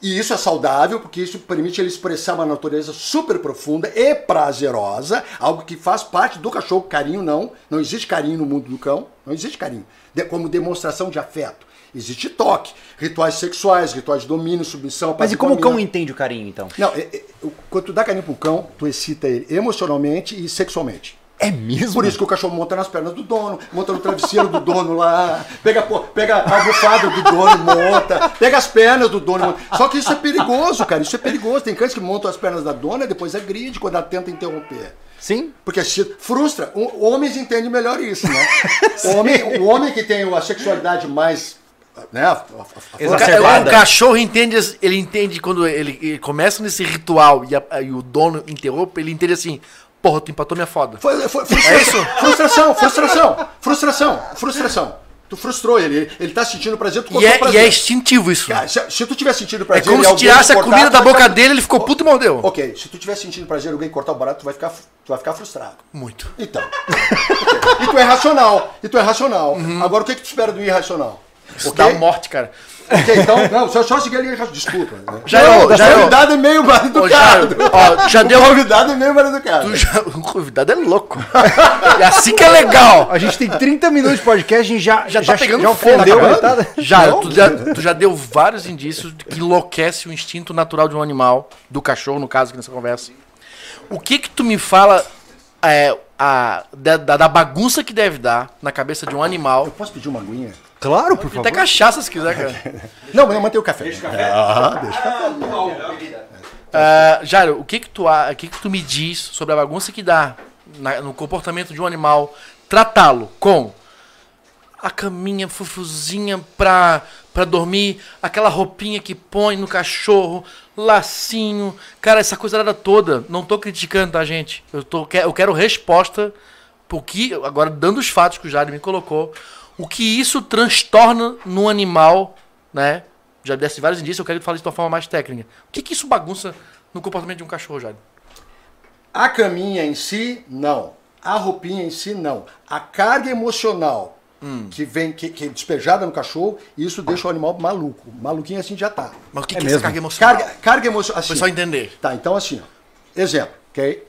E isso é saudável, porque isso permite ele expressar uma natureza super profunda e prazerosa, algo que faz parte do cachorro. Carinho não. Não existe carinho no mundo do cão. Não existe carinho. Como demonstração de afeto. Existe toque, rituais sexuais, rituais de domínio, submissão. Mas e como o cão entende o carinho, então? Não, é- é- quando tu dá carinho pro cão, tu excita ele emocionalmente e sexualmente. É mesmo? Por isso que o cachorro monta nas pernas do dono, monta no travesseiro do dono lá, pega, pega a almofada do dono e monta, pega as pernas do dono e monta. Só que isso é perigoso, cara, isso é perigoso. Tem cães que montam as pernas da dona e depois agride quando ela tenta interromper. Sim. Porque frustra. Homens entendem melhor isso, né? O <laughs> homem, o homem que tem a sexualidade mais. Né, a- a- a- O, o cachorro entende, ele entende quando ele, ele começa nesse ritual e, a- e o dono interrompe, ele entende assim, porra, tu empatou minha foda. Foi, foi, frustração, frustração, frustração, frustração, frustração. Tu frustrou ele, ele, ele tá sentindo prazer, tu E é, e prazer. é instintivo isso. Cara, se, se tu tiver sentindo É prazer como e se tirasse a comida da boca ficar- dele, ele ficou puto e mordeu. Ok, se tu tiver sentindo prazer e alguém cortar o barato, tu vai ficar, tu vai ficar frustrado. Muito. Então. <laughs> ok. E tu é racional. E tu é racional. Agora o que, que tu espera do irracional? Isso Ok? dá morte, cara. Ok, então, <laughs> não, só, só seguir ali. Desculpa. Né? Já não, eu- já eu- convidado é meio mal Ô, educado. já, ó, já <laughs> deu. Convidado é meio mal educado. tu já- o convidado é louco. E assim que é legal. A gente tem 30 minutos de podcast, a gente já, Já tá pegando já ofendeu tá. Já, tu já, tu já deu vários indícios de que enlouquece o instinto natural de um animal, do cachorro, no caso, aqui nessa conversa. O que que tu me fala é, a, da- da bagunça que deve dar na cabeça de um animal? Eu posso pedir uma aguinha? Claro, por favor. Até cachaça se quiser, cara. <laughs> Não, mas eu mantenho o café. Deixa o café. Ah, deixa o café. Ah, Jairo, o que que, tu, a- o que que tu me diz sobre a bagunça que dá na- no comportamento de um animal tratá-lo com a caminha fufuzinha pra, pra dormir, aquela roupinha que põe no cachorro, lacinho, cara, essa coisa toda. Não tô criticando, tá, gente? Eu, tô, que- eu quero resposta pro que, agora dando os fatos que o Jairo me colocou, o que isso transtorna no animal, né? Já desse vários indícios, eu quero fale isso de uma forma mais técnica. O que que isso bagunça no comportamento de um cachorro, Jairo? A caminha em si, não. A roupinha em si, não. A carga emocional que vem, que, que é despejada no cachorro, isso deixa o animal maluco. Maluquinho assim já tá. Mas o que, É que é essa carga emocional? Carga, carga emocional. Assim, pessoal entender. Tá, então assim, ó. exemplo, ok?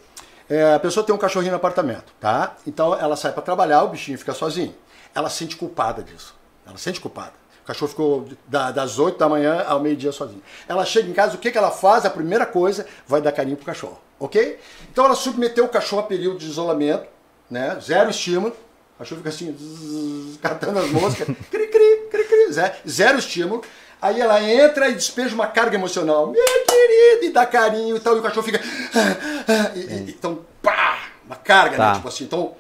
É, a pessoa tem um cachorrinho no apartamento, tá? Então ela sai para trabalhar, o bichinho fica sozinho. Ela se sente culpada disso. Ela se sente culpada. O cachorro ficou da- das 8 da manhã ao meio-dia sozinho. Ela chega em casa, o que, que ela faz? A primeira coisa, vai dar carinho pro cachorro, ok? Então ela submeteu o cachorro a período de isolamento, né? Zero estímulo. O cachorro fica assim, zzz, catando as moscas, <laughs> cri, cri, cri, cri, zero, zero estímulo. Aí ela entra e despeja uma carga emocional, minha querida, e dá carinho e tal, e o cachorro fica. "Ah, ah", e- e- então, pá! Uma carga, Tá. né? Tipo assim. Então,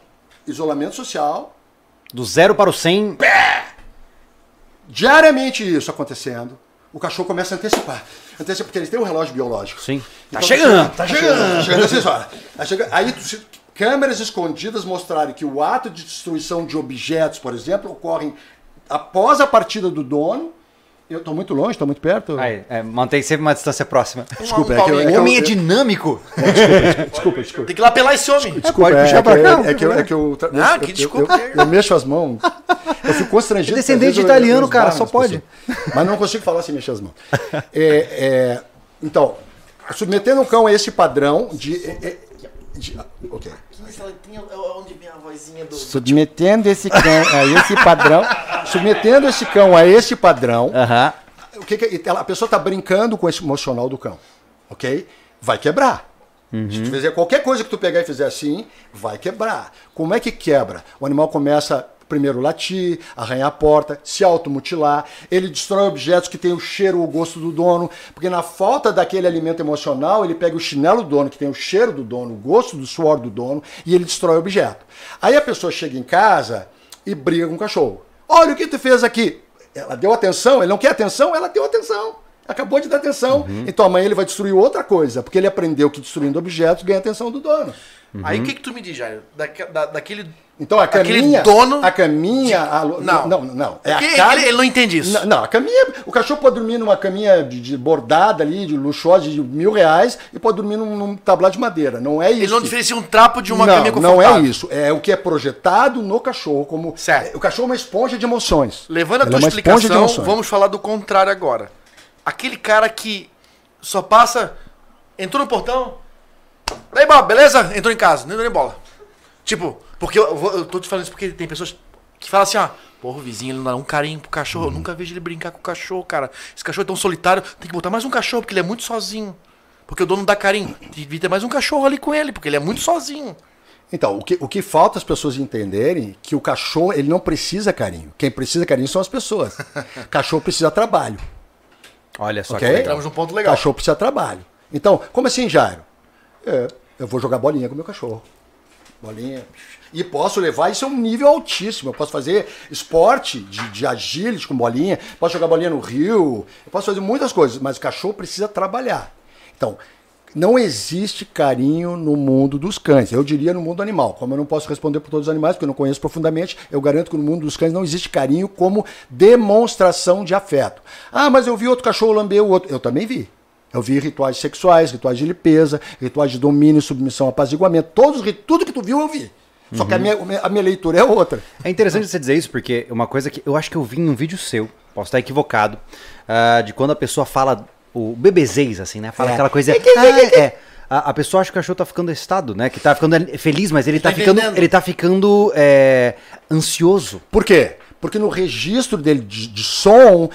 isolamento social, Do zero para o 100, diariamente isso acontecendo, o cachorro começa a antecipar. Antecipa, porque ele tem um relógio biológico. sim. Tá Então, chegando. Tá chegando. Tá chegando às seis horas. Aí, chega- aí se- câmeras escondidas mostraram que o ato de destruição de objetos, por exemplo, ocorrem após a partida do dono. Eu tô muito longe, tô muito perto. Aí, é, mantém sempre uma distância próxima. Desculpa, Um é que eu- é O que eu- homem é eu- dinâmico. Desculpa, desculpa. Tem que ir lá pelar esse homem. Desculpa, Pode é, é pra que, cá, eu- é que eu, é que eu, tra- Ah, eu- que eu- desculpa. Eu, eu mexo as mãos. Eu fico constrangido. É <laughs> descendente de italiano, eu cara, só pode. pessoas. Mas não consigo falar sem mexer as mãos. É, é, então, submetendo o cão a esse padrão de. é, é, de- ok. Onde vem a vozinha do. Submetendo esse cão a esse padrão. submetendo esse cão a esse padrão. Aham. O que que- ela- a pessoa está brincando com esse emocional do cão, ok? Vai quebrar. Se tu fizer qualquer coisa que tu pegar e fizer assim, vai quebrar. Como é que quebra? O animal começa, primeiro latir, arranhar a porta, se automutilar. Ele destrói objetos que têm o cheiro ou o gosto do dono, porque na falta daquele alimento emocional, ele pega o chinelo do dono, que tem o cheiro do dono, o gosto do suor do dono, e ele destrói o objeto. Aí a pessoa chega em casa e briga com o cachorro. Olha o que tu fez aqui. Ela deu atenção, ele não quer atenção, ela deu atenção. Acabou de dar atenção. Uhum. Então amanhã ele vai destruir outra coisa, porque ele aprendeu que destruindo objetos ganha a atenção do dono. Aí o que, que tu me diz, Jair? Daque- da- daquele. Então a Aquele caminha, dono a caminha, a- Não. não, não, é a cara- ele, ele não entende isso. Não, não, a caminha, o cachorro pode dormir numa caminha de, de bordada ali, de luxuosa, de mil reais, e pode dormir num, num tablado de madeira. Não é isso. Ele não diferencia um trapo de uma não, caminha não confortável. é isso. É o que é projetado no cachorro como Certo. o cachorro é uma esponja de emoções. Levando a Ele tua é esponja de explicação, vamos falar do contrário agora. Aquele cara que só passa. Entrou no portão. Daí, bola, beleza? Entrou em casa, nem deu nem bola. Tipo, porque eu, eu tô te falando isso porque tem pessoas que falam assim, ó. Porra, o vizinho ele não dá um carinho pro cachorro. Uhum. Eu nunca vejo ele brincar com o cachorro, cara. Esse cachorro é tão solitário. Tem que botar mais um cachorro, porque ele é muito sozinho. Porque o dono dá carinho. Devia ter mais um cachorro ali com ele, porque ele é muito sozinho. Então, o que, o que falta as pessoas entenderem que o cachorro ele não precisa carinho. Quem precisa carinho são as pessoas. <laughs> cachorro precisa trabalho. Olha só Ok? que. Entramos num ponto legal. Cachorro precisa trabalho. Então, como assim, Jairo? É, eu vou jogar bolinha com meu cachorro. Bolinha. E posso levar isso a um nível altíssimo. Eu posso fazer esporte de, de agility com bolinha, posso jogar bolinha no rio, eu posso fazer muitas coisas, mas o cachorro precisa trabalhar. Então, não existe carinho no mundo dos cães. Eu diria no mundo animal. Como eu não posso responder por todos os animais, porque eu não conheço profundamente, eu garanto que no mundo dos cães não existe carinho como demonstração de afeto. Ah, mas eu vi outro cachorro lamber o outro. Eu também vi. Eu vi rituais sexuais, rituais de limpeza, rituais de domínio, submissão, apaziguamento. Todos, tudo que tu viu, eu vi. Só que a minha, a minha leitura é outra. É interessante você dizer isso, porque uma coisa que eu acho que eu vi em um vídeo seu, posso estar equivocado, ah, de quando a pessoa fala o bebezês, assim, né? Fala É. aquela coisa. <laughs> Ah, é. A, a pessoa acha que o cachorro tá ficando excitado, né? Que tá ficando feliz, mas ele tá, Tá ficando. Ele tá ficando é, ansioso. Por quê? Porque no registro dele de, de som,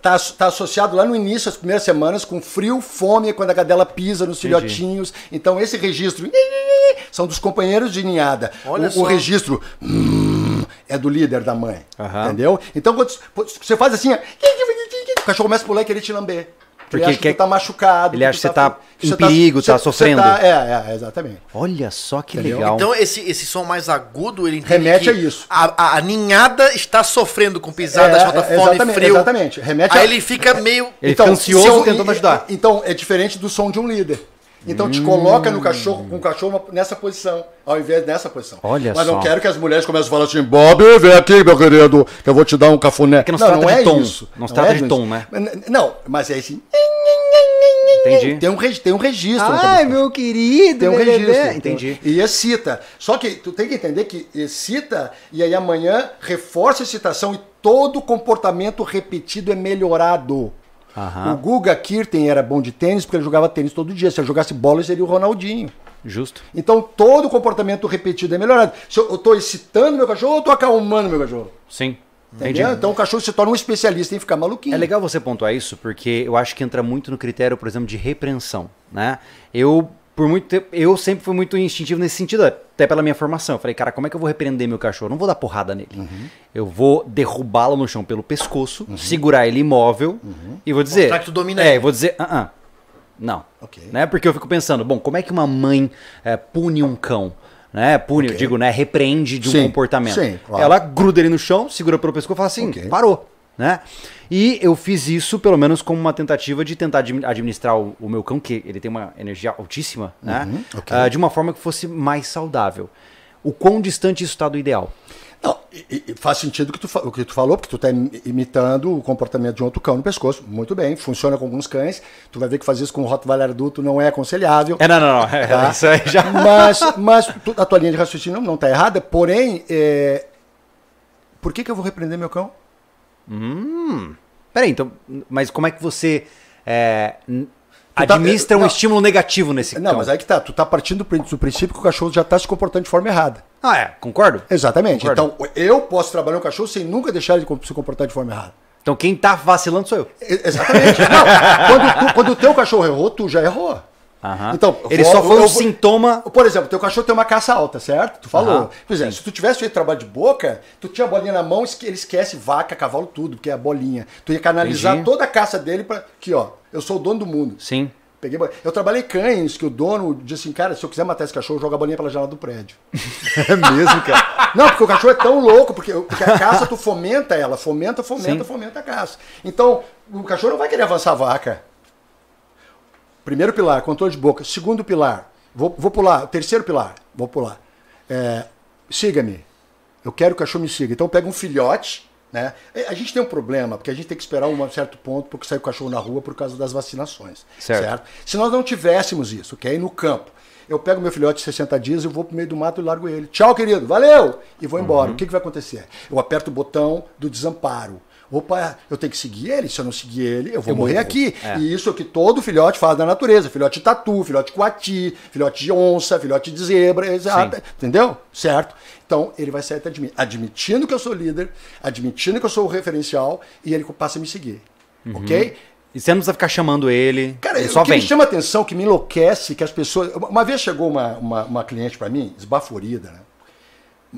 tá, tá associado lá no início, as primeiras semanas, com frio, fome, quando a cadela pisa nos filhotinhos. Então esse registro são dos companheiros de ninhada. Olha o, o só. registro hum, é do líder da mãe. Aham. Entendeu? Então quando você faz assim, o cachorro começa a pular e querer te lamber. Porque ele acha que tu tá machucado. ele acha que você tá que em perigo, tá sofrendo. é, é, exatamente. Olha só que Entendeu? legal. Então esse, esse som mais agudo, ele entende Remete que a isso. A, a- a ninhada está sofrendo com pisadas, É, falta é, fome, exatamente, frio. exatamente. Remete Aí a- ele fica meio... Ele fica ansioso eu- tentando e- ajudar. Então, é diferente do som de um líder. Então te coloca no cachorro, com o cachorro nessa posição, ao invés dessa posição. Olha Mas não só. quero que as mulheres comecem a falar assim, Bob, vem aqui, meu querido, que eu vou te dar um cafuné. que não se trata de tom. Não se trata de disso. tom, né? Não, mas é assim. Entendi. Tem um, tem um registro. Ai, meu querido. Tem um bebê. registro. Entendi. E excita. Só que tu tem que entender que excita e aí amanhã reforça a excitação e todo comportamento repetido é melhorado. Aham. O Guga Kirten era bom de tênis porque ele jogava tênis todo dia. Se ele jogasse bola, ele seria o Ronaldinho. Justo. Então todo comportamento repetido é melhorado. Se eu estou excitando meu cachorro ou estou acalmando meu cachorro? Sim. Entendi. Entendeu? Então o cachorro se torna um especialista em ficar maluquinho. É legal você pontuar isso, porque eu acho que entra muito no critério, por exemplo, de repreensão, né? Eu, por muito tempo, eu sempre fui muito instintivo nesse sentido, até pela minha formação. Eu falei, cara, como é que eu vou repreender meu cachorro? Eu não vou dar porrada nele. Uhum. Eu vou derrubá-lo no chão pelo pescoço, segurar ele imóvel e vou dizer... Mostrar que tu domina É, ele. eu vou dizer, ah, ah, não. Ok. Né? Porque eu fico pensando, bom, como é que uma mãe eh, pune um cão? Né? Pune, eu Ok. digo, né? Repreende de um Sim, comportamento. sim, claro. Ela gruda ele no chão, segura pelo pescoço e fala assim, Ok. parou. Né? E eu fiz isso, pelo menos, como uma tentativa de tentar admi- administrar o, o meu cão, que ele tem uma energia altíssima, né? ok. Ah, de uma forma que fosse mais saudável. O quão distante isso está do ideal? Não, faz sentido o que tu, o que tu falou, porque tu está imitando o comportamento de um outro cão no pescoço. Muito bem, funciona com alguns cães. Tu vai ver que fazer isso com um Rottweiler adulto não é aconselhável. É, não, não, não. É, Tá? <laughs> Isso aí já. Mas, mas a tua linha de raciocínio não está errada, porém, é, por que, que eu vou repreender meu cão? Peraí, então, mas como é que você é, tá- administra um não. estímulo negativo nesse Não, cão? mas aí que tá. Tu tá partindo do prin- do princípio que o cachorro já está se comportando de forma errada. Ah, é, concordo. Exatamente. Concordo. Então, eu posso trabalhar um cachorro sem nunca deixar ele se comportar de forma errada. Então quem tá vacilando sou eu. Exatamente. Não, quando, tu- quando o teu cachorro errou, tu já errou. Aham. Então, ele vou- só foi um vou- sintoma. Por exemplo, teu cachorro tem uma caça alta, certo? Tu falou. Aham, Por exemplo, se tu tivesse feito trabalho de boca, tu tinha a bolinha na mão, ele esquece vaca, cavalo, tudo, porque é a bolinha. Tu ia canalizar Entendi. toda a caça dele pra. Aqui, ó. Eu sou o dono do mundo. Sim. Peguei, eu trabalhei cães que o dono disse assim, cara, se eu quiser matar esse cachorro, joga a bolinha pela janela do prédio. <laughs> É mesmo, cara. <laughs> Não, porque o cachorro é tão louco, porque, porque a caça tu fomenta ela, fomenta, fomenta, Sim. fomenta a caça. Então, o cachorro não vai querer avançar a vaca. Primeiro pilar, controle de boca. Segundo pilar, vou, vou pular. Terceiro pilar, vou pular. É, Siga-me. Eu quero que o cachorro me siga. Então pega um filhote, né? É, A gente tem um problema, porque a gente tem que esperar um certo ponto porque sai o cachorro na rua por causa das vacinações. Certo. Se nós não tivéssemos isso, ok? No campo. Eu pego meu filhote de 60 dias, eu vou pro meio do mato e largo ele. Tchau, querido, valeu! E vou embora. O que, que vai acontecer? Eu aperto o botão do desamparo. Opa, eu tenho que seguir ele. Se eu não seguir ele, eu vou Eu morrer morro. aqui. É. E isso é o que todo filhote faz na natureza. Filhote de tatu, filhote de coati, filhote de onça, filhote de zebra, exato. Entendeu? Certo? Então, ele vai sair até de mim. Admitindo que eu sou líder, admitindo que eu sou o referencial, e ele passa a me seguir. Ok? E você não precisa ficar chamando ele. Cara, ele o só que vem. me chama atenção, que me enlouquece, que as pessoas. Uma vez chegou uma, uma, uma cliente para mim, esbaforida, né?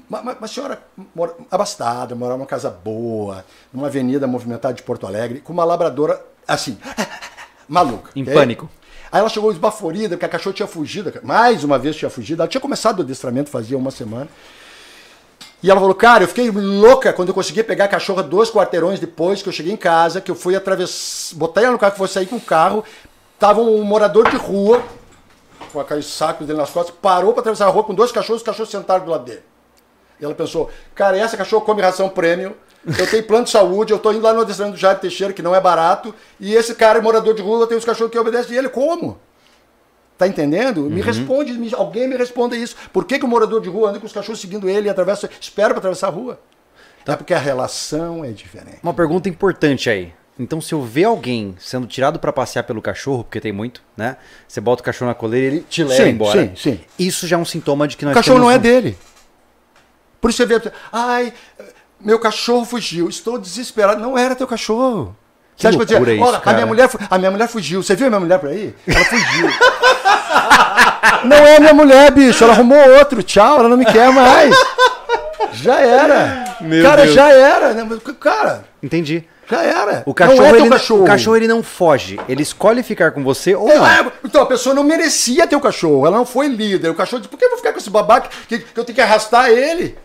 Uma, uma- senhora mora- abastada, morava numa casa boa, numa avenida movimentada de Porto Alegre, com uma labradora, assim, <laughs> maluca. Em pânico. Aí ela chegou esbaforida, porque a cachorra tinha fugido, mais uma vez tinha fugido. Ela tinha começado o adestramento fazia uma semana. E ela falou, cara, eu fiquei louca quando eu consegui pegar a cachorra dois quarteirões depois que eu cheguei em casa, que eu fui atravessar, botei ela no carro, que fosse sair com o carro, tava um morador de rua, com aqueles sacos dele nas costas, parou para atravessar a rua com dois cachorros, os cachorros sentaram do lado dele. E ela pensou, cara, essa cachorra come ração prêmio, eu tenho plano de saúde, eu tô indo lá no adestramento do Jair Teixeira, que não é barato, e esse cara é morador de rua, tem os cachorros que obedecem ele, como? Tá entendendo? Me responde, me- alguém me responda isso. Por que, que o morador de rua anda com os cachorros seguindo ele e atravessa, espera para atravessar a rua? É porque a relação é diferente. Uma pergunta importante aí. Então, se eu ver alguém sendo tirado pra passear pelo cachorro, porque tem muito, né? Você bota o cachorro na coleira e ele te leva Sim, embora. sim, sim. Isso já é um sintoma de que nós O cachorro não é um- dele. Por isso você vê, ai, meu cachorro fugiu, estou desesperado. Não era teu cachorro. Que Você acha que eu dizer, isso, olha, a minha, mulher, a minha mulher fugiu. Você viu a minha mulher por aí? Ela fugiu. <laughs> não é minha mulher, bicho. Ela arrumou outro. Tchau, ela não me quer mais. Já era. Meu cara, Deus. já era. Cara, Entendi. já era. O cachorro, não é ele, cachorro. o cachorro ele não foge. Ele escolhe ficar com você ou É, não. é, então a pessoa não merecia ter o cachorro, ela não foi líder. O cachorro disse, por que eu vou ficar com esse babaca que, que eu tenho que arrastar ele?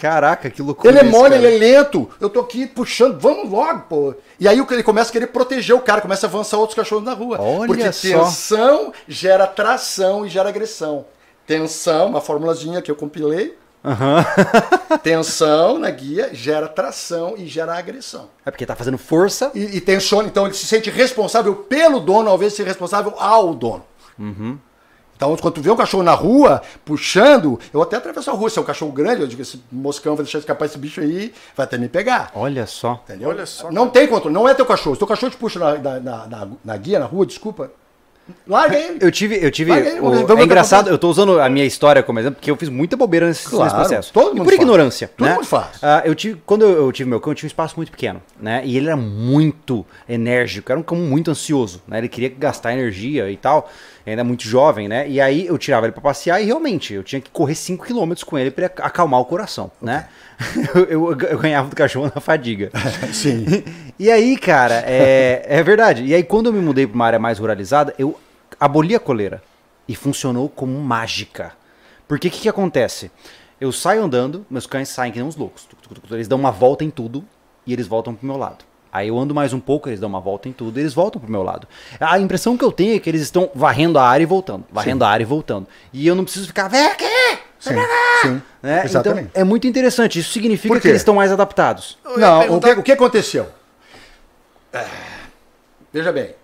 Caraca, que loucura. Ele é mole, ele é lento. Eu tô aqui puxando, vamos logo, pô. E aí ele começa a querer proteger o cara, começa a avançar outros cachorros na rua. Olha Porque só. tensão gera tração e gera agressão. Tensão, uma formulazinha que eu compilei. Aham. <laughs> Tensão na guia gera tração e gera agressão. É porque tá fazendo força. E, e tensiona, então ele se sente responsável pelo dono, ao invés de ser responsável ao dono. Então, quando tu vê um cachorro na rua, puxando, eu até atravesso a rua. Se é um cachorro grande, eu digo, esse moscão vai deixar escapar esse bicho aí, vai até me pegar. Olha só. Entendeu? Olha só, Não tem controle, não é teu cachorro. Se teu cachorro te puxa na, na, na, na- na guia, na rua, desculpa, larga ele. Eu tive, eu tive. O- é engraçado, eu tô usando a minha história como exemplo, porque eu fiz muita bobeira nesse, Claro, nesse processo. todo E mundo por faz. ignorância. Todo né? mundo faz. Ah, eu tive, quando eu, eu tive meu cão, eu tinha um espaço muito pequeno, né? E ele era muito enérgico, era um cão muito ansioso, né? Ele queria gastar energia e tal, ainda muito jovem, né? E aí eu tirava ele pra passear e realmente eu tinha que correr 5 km com ele pra acalmar o coração, né? <laughs> Eu, eu- eu ganhava do cachorro na fadiga. <laughs> Sim. E aí, cara, é, <laughs> é verdade. E aí, quando eu me mudei para uma área mais ruralizada, eu aboli a coleira. E funcionou como mágica. Porque o que, que acontece? Eu saio andando, meus cães saem que nem uns loucos. Eles dão uma volta em tudo e eles voltam pro meu lado. Aí eu ando mais um pouco, eles dão uma volta em tudo e eles voltam pro meu lado. A impressão que eu tenho é que eles estão varrendo a área e voltando, varrendo a área e voltando. E eu não preciso ficar, vem aqui! Sim, sim. Né? Exatamente. Então é muito interessante. Isso significa que eles estão mais adaptados. Não, o perguntar- que, o que aconteceu? É, veja bem.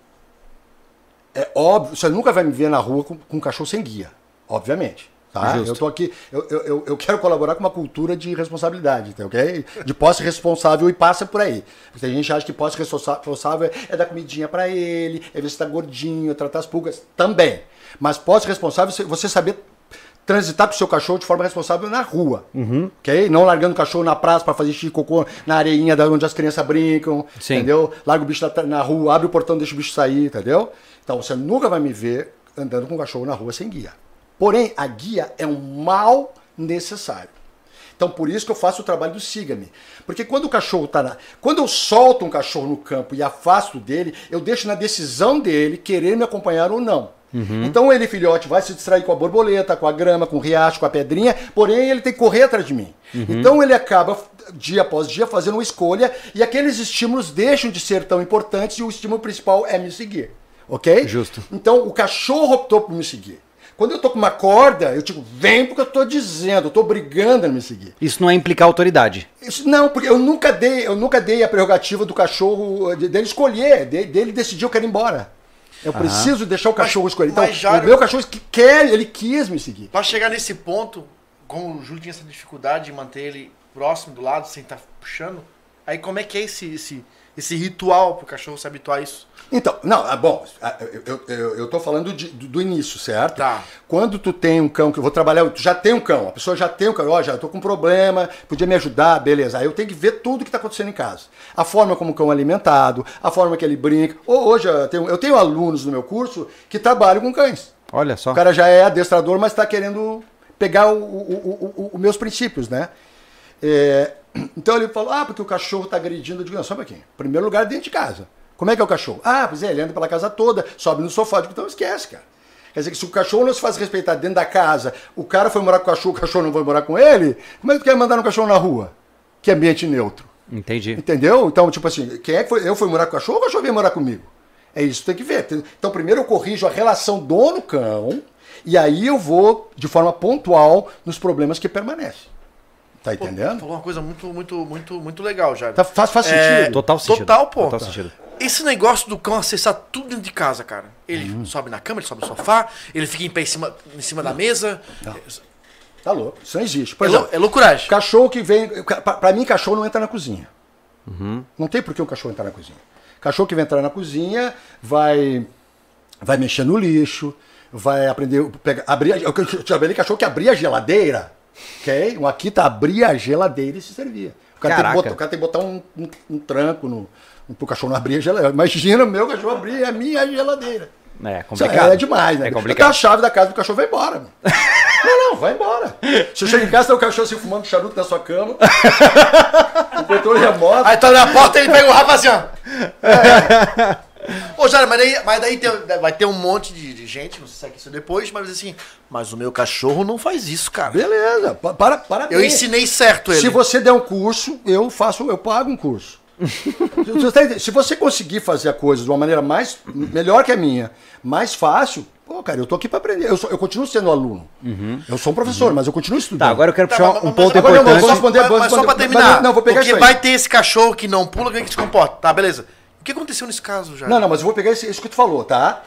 É óbvio, você nunca vai me ver na rua com, com um cachorro sem guia, obviamente. Tá? Justo. Eu tô aqui, eu, eu, eu- quero colaborar com uma cultura de responsabilidade, tá, ok? De posse responsável e passa por aí. Porque tem gente que acha que posse responsável é dar comidinha pra ele, é ver se tá gordinho, é tratar as pulgas. Também. Mas posse responsável é você saber transitar com o seu cachorro de forma responsável na rua. Ok? Não largando o cachorro na praça para fazer xixi cocô na areinha da onde as crianças brincam. Sim. Entendeu? Larga o bicho na, na rua, abre o portão, deixa o bicho sair, entendeu? Então você nunca vai me ver andando com o cachorro na rua sem guia. Porém, a guia é um mal necessário. Então, por isso que eu faço o trabalho do siga-me. Porque quando o cachorro está na. Quando eu solto um cachorro no campo e afasto dele, eu deixo na decisão dele querer me acompanhar ou não. Uhum. Então ele, filhote, vai se distrair com a borboleta, com a grama, com o riacho, com a pedrinha, porém ele tem que correr atrás de mim. Uhum. Então ele acaba, dia após dia, fazendo uma escolha e aqueles estímulos deixam de ser tão importantes e o estímulo principal é me seguir. Ok? Justo. Então o cachorro optou por me seguir. Quando eu tô com uma corda, eu digo, vem porque eu tô dizendo, eu tô brigando a me seguir. Isso não é implicar autoridade. Isso, não, porque eu nunca dei, eu nunca dei a prerrogativa do cachorro dele escolher, dele decidir eu quero ir embora. Eu Aham. preciso deixar o cachorro mas, escolher. Então, já, o meu cachorro quer, ele quis me seguir. Para chegar nesse ponto, como o Júlio tinha essa dificuldade de manter ele próximo do lado, sem estar tá puxando, aí como é que é esse, esse, esse ritual para o cachorro se habituar a isso? Então, não, ah, bom, ah, eu, eu, eu tô falando de, do, do, início, certo? Tá. Quando tu tem um cão, que eu vou trabalhar, tu já tem um cão, a pessoa já tem um cão, ó, já tô com um problema, podia me ajudar, beleza. Aí eu tenho que ver tudo que está acontecendo em casa. A forma como o cão é alimentado, a forma que ele brinca. Hoje eu tenho, eu tenho alunos no meu curso que trabalham com cães. Olha só. O cara já é adestrador, mas está querendo pegar os meus princípios, né? É, <clears throat> então ele falou, ah, porque o cachorro está agredindo. Eu digo, não, só um pouquinho. Primeiro lugar, dentro de casa. Como é que é o cachorro? Ah, pois é, ele anda pela casa toda, sobe no sofá. Digo, então esquece, cara. Quer dizer que se o cachorro não se faz respeitar dentro da casa, o cara foi morar com o cachorro, o cachorro não vai morar com ele, como é que tu quer mandar um cachorro na rua? Que é ambiente neutro. Entendi. Entendeu? Então, tipo assim, quem é que foi? Eu fui morar com o cachorro ou o cachorro veio morar comigo? É isso, tem que ver. Então, primeiro eu corrijo a relação dono-cão, e aí eu vou, de forma pontual, nos problemas que permanecem. Tá entendendo? Pô, falou uma coisa muito, muito, muito, muito legal já. Tá, faz, faz é, sentido. Total sentido. Total, pô. Total sentido. Esse negócio do cão acessar tudo dentro de casa, cara. Ele hum. sobe na cama, ele sobe no sofá, ele fica em pé em cima, em cima da mesa. Não. Tá louco, isso não existe. Por é, exemplo, é loucuragem. Cachorro que vem. Pra, mim, cachorro não entra na cozinha. Uhum. Não tem por que um cachorro entrar na cozinha. Cachorro que vem entrar na cozinha vai, vai mexer no lixo, vai aprender. Pegar, abrir, eu já vi cachorro que abria a geladeira. Ok? Um aqui tá abria a geladeira e se servia. O cara, tem que, botar, o cara tem que botar um, um, um tranco no, pro cachorro não abrir a geladeira. Imagina o meu cachorro abrir a minha geladeira. É, complicado. É, demais, né? É complicado. a chave da casa do cachorro vai embora. Mano. <laughs> não, não, vai embora. Se eu chego em casa, tem o cachorro assim fumando charuto na sua cama. <laughs> o controle remoto. Aí tá na porta e ele pega o Rafa assim, ó. É. Ô, Jário, mas daí, mas daí tem, vai ter um monte de, de, gente, não sei se é isso depois, mas assim, mas o meu cachorro não faz isso, cara. Beleza, para, para Eu ensinei certo ele. Se você der um curso, eu faço, eu pago um curso. <laughs> se você conseguir fazer a coisa de uma maneira mais melhor que a minha, mais fácil, pô, cara, eu tô aqui para aprender. Eu, sou, eu continuo sendo aluno. Uhum. Eu sou um professor, uhum. mas eu continuo estudando. Tá, agora eu quero tá, puxar mas, um ponto agora importante. Não, responder, mas, mas só para terminar. Mas, não, vou pegar Porque vai ter esse cachorro que não pula, que se comporta. Tá, beleza. O que aconteceu nesse caso já? Não, não, mas eu vou pegar isso que tu falou, tá?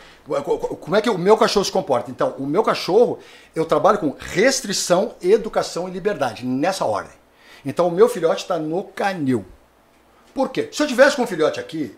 Como é que o meu cachorro se comporta? Então, o meu cachorro, eu trabalho com restrição, educação e liberdade, nessa ordem. Então, o meu filhote está no canil. Por quê? Se eu tivesse com um filhote aqui,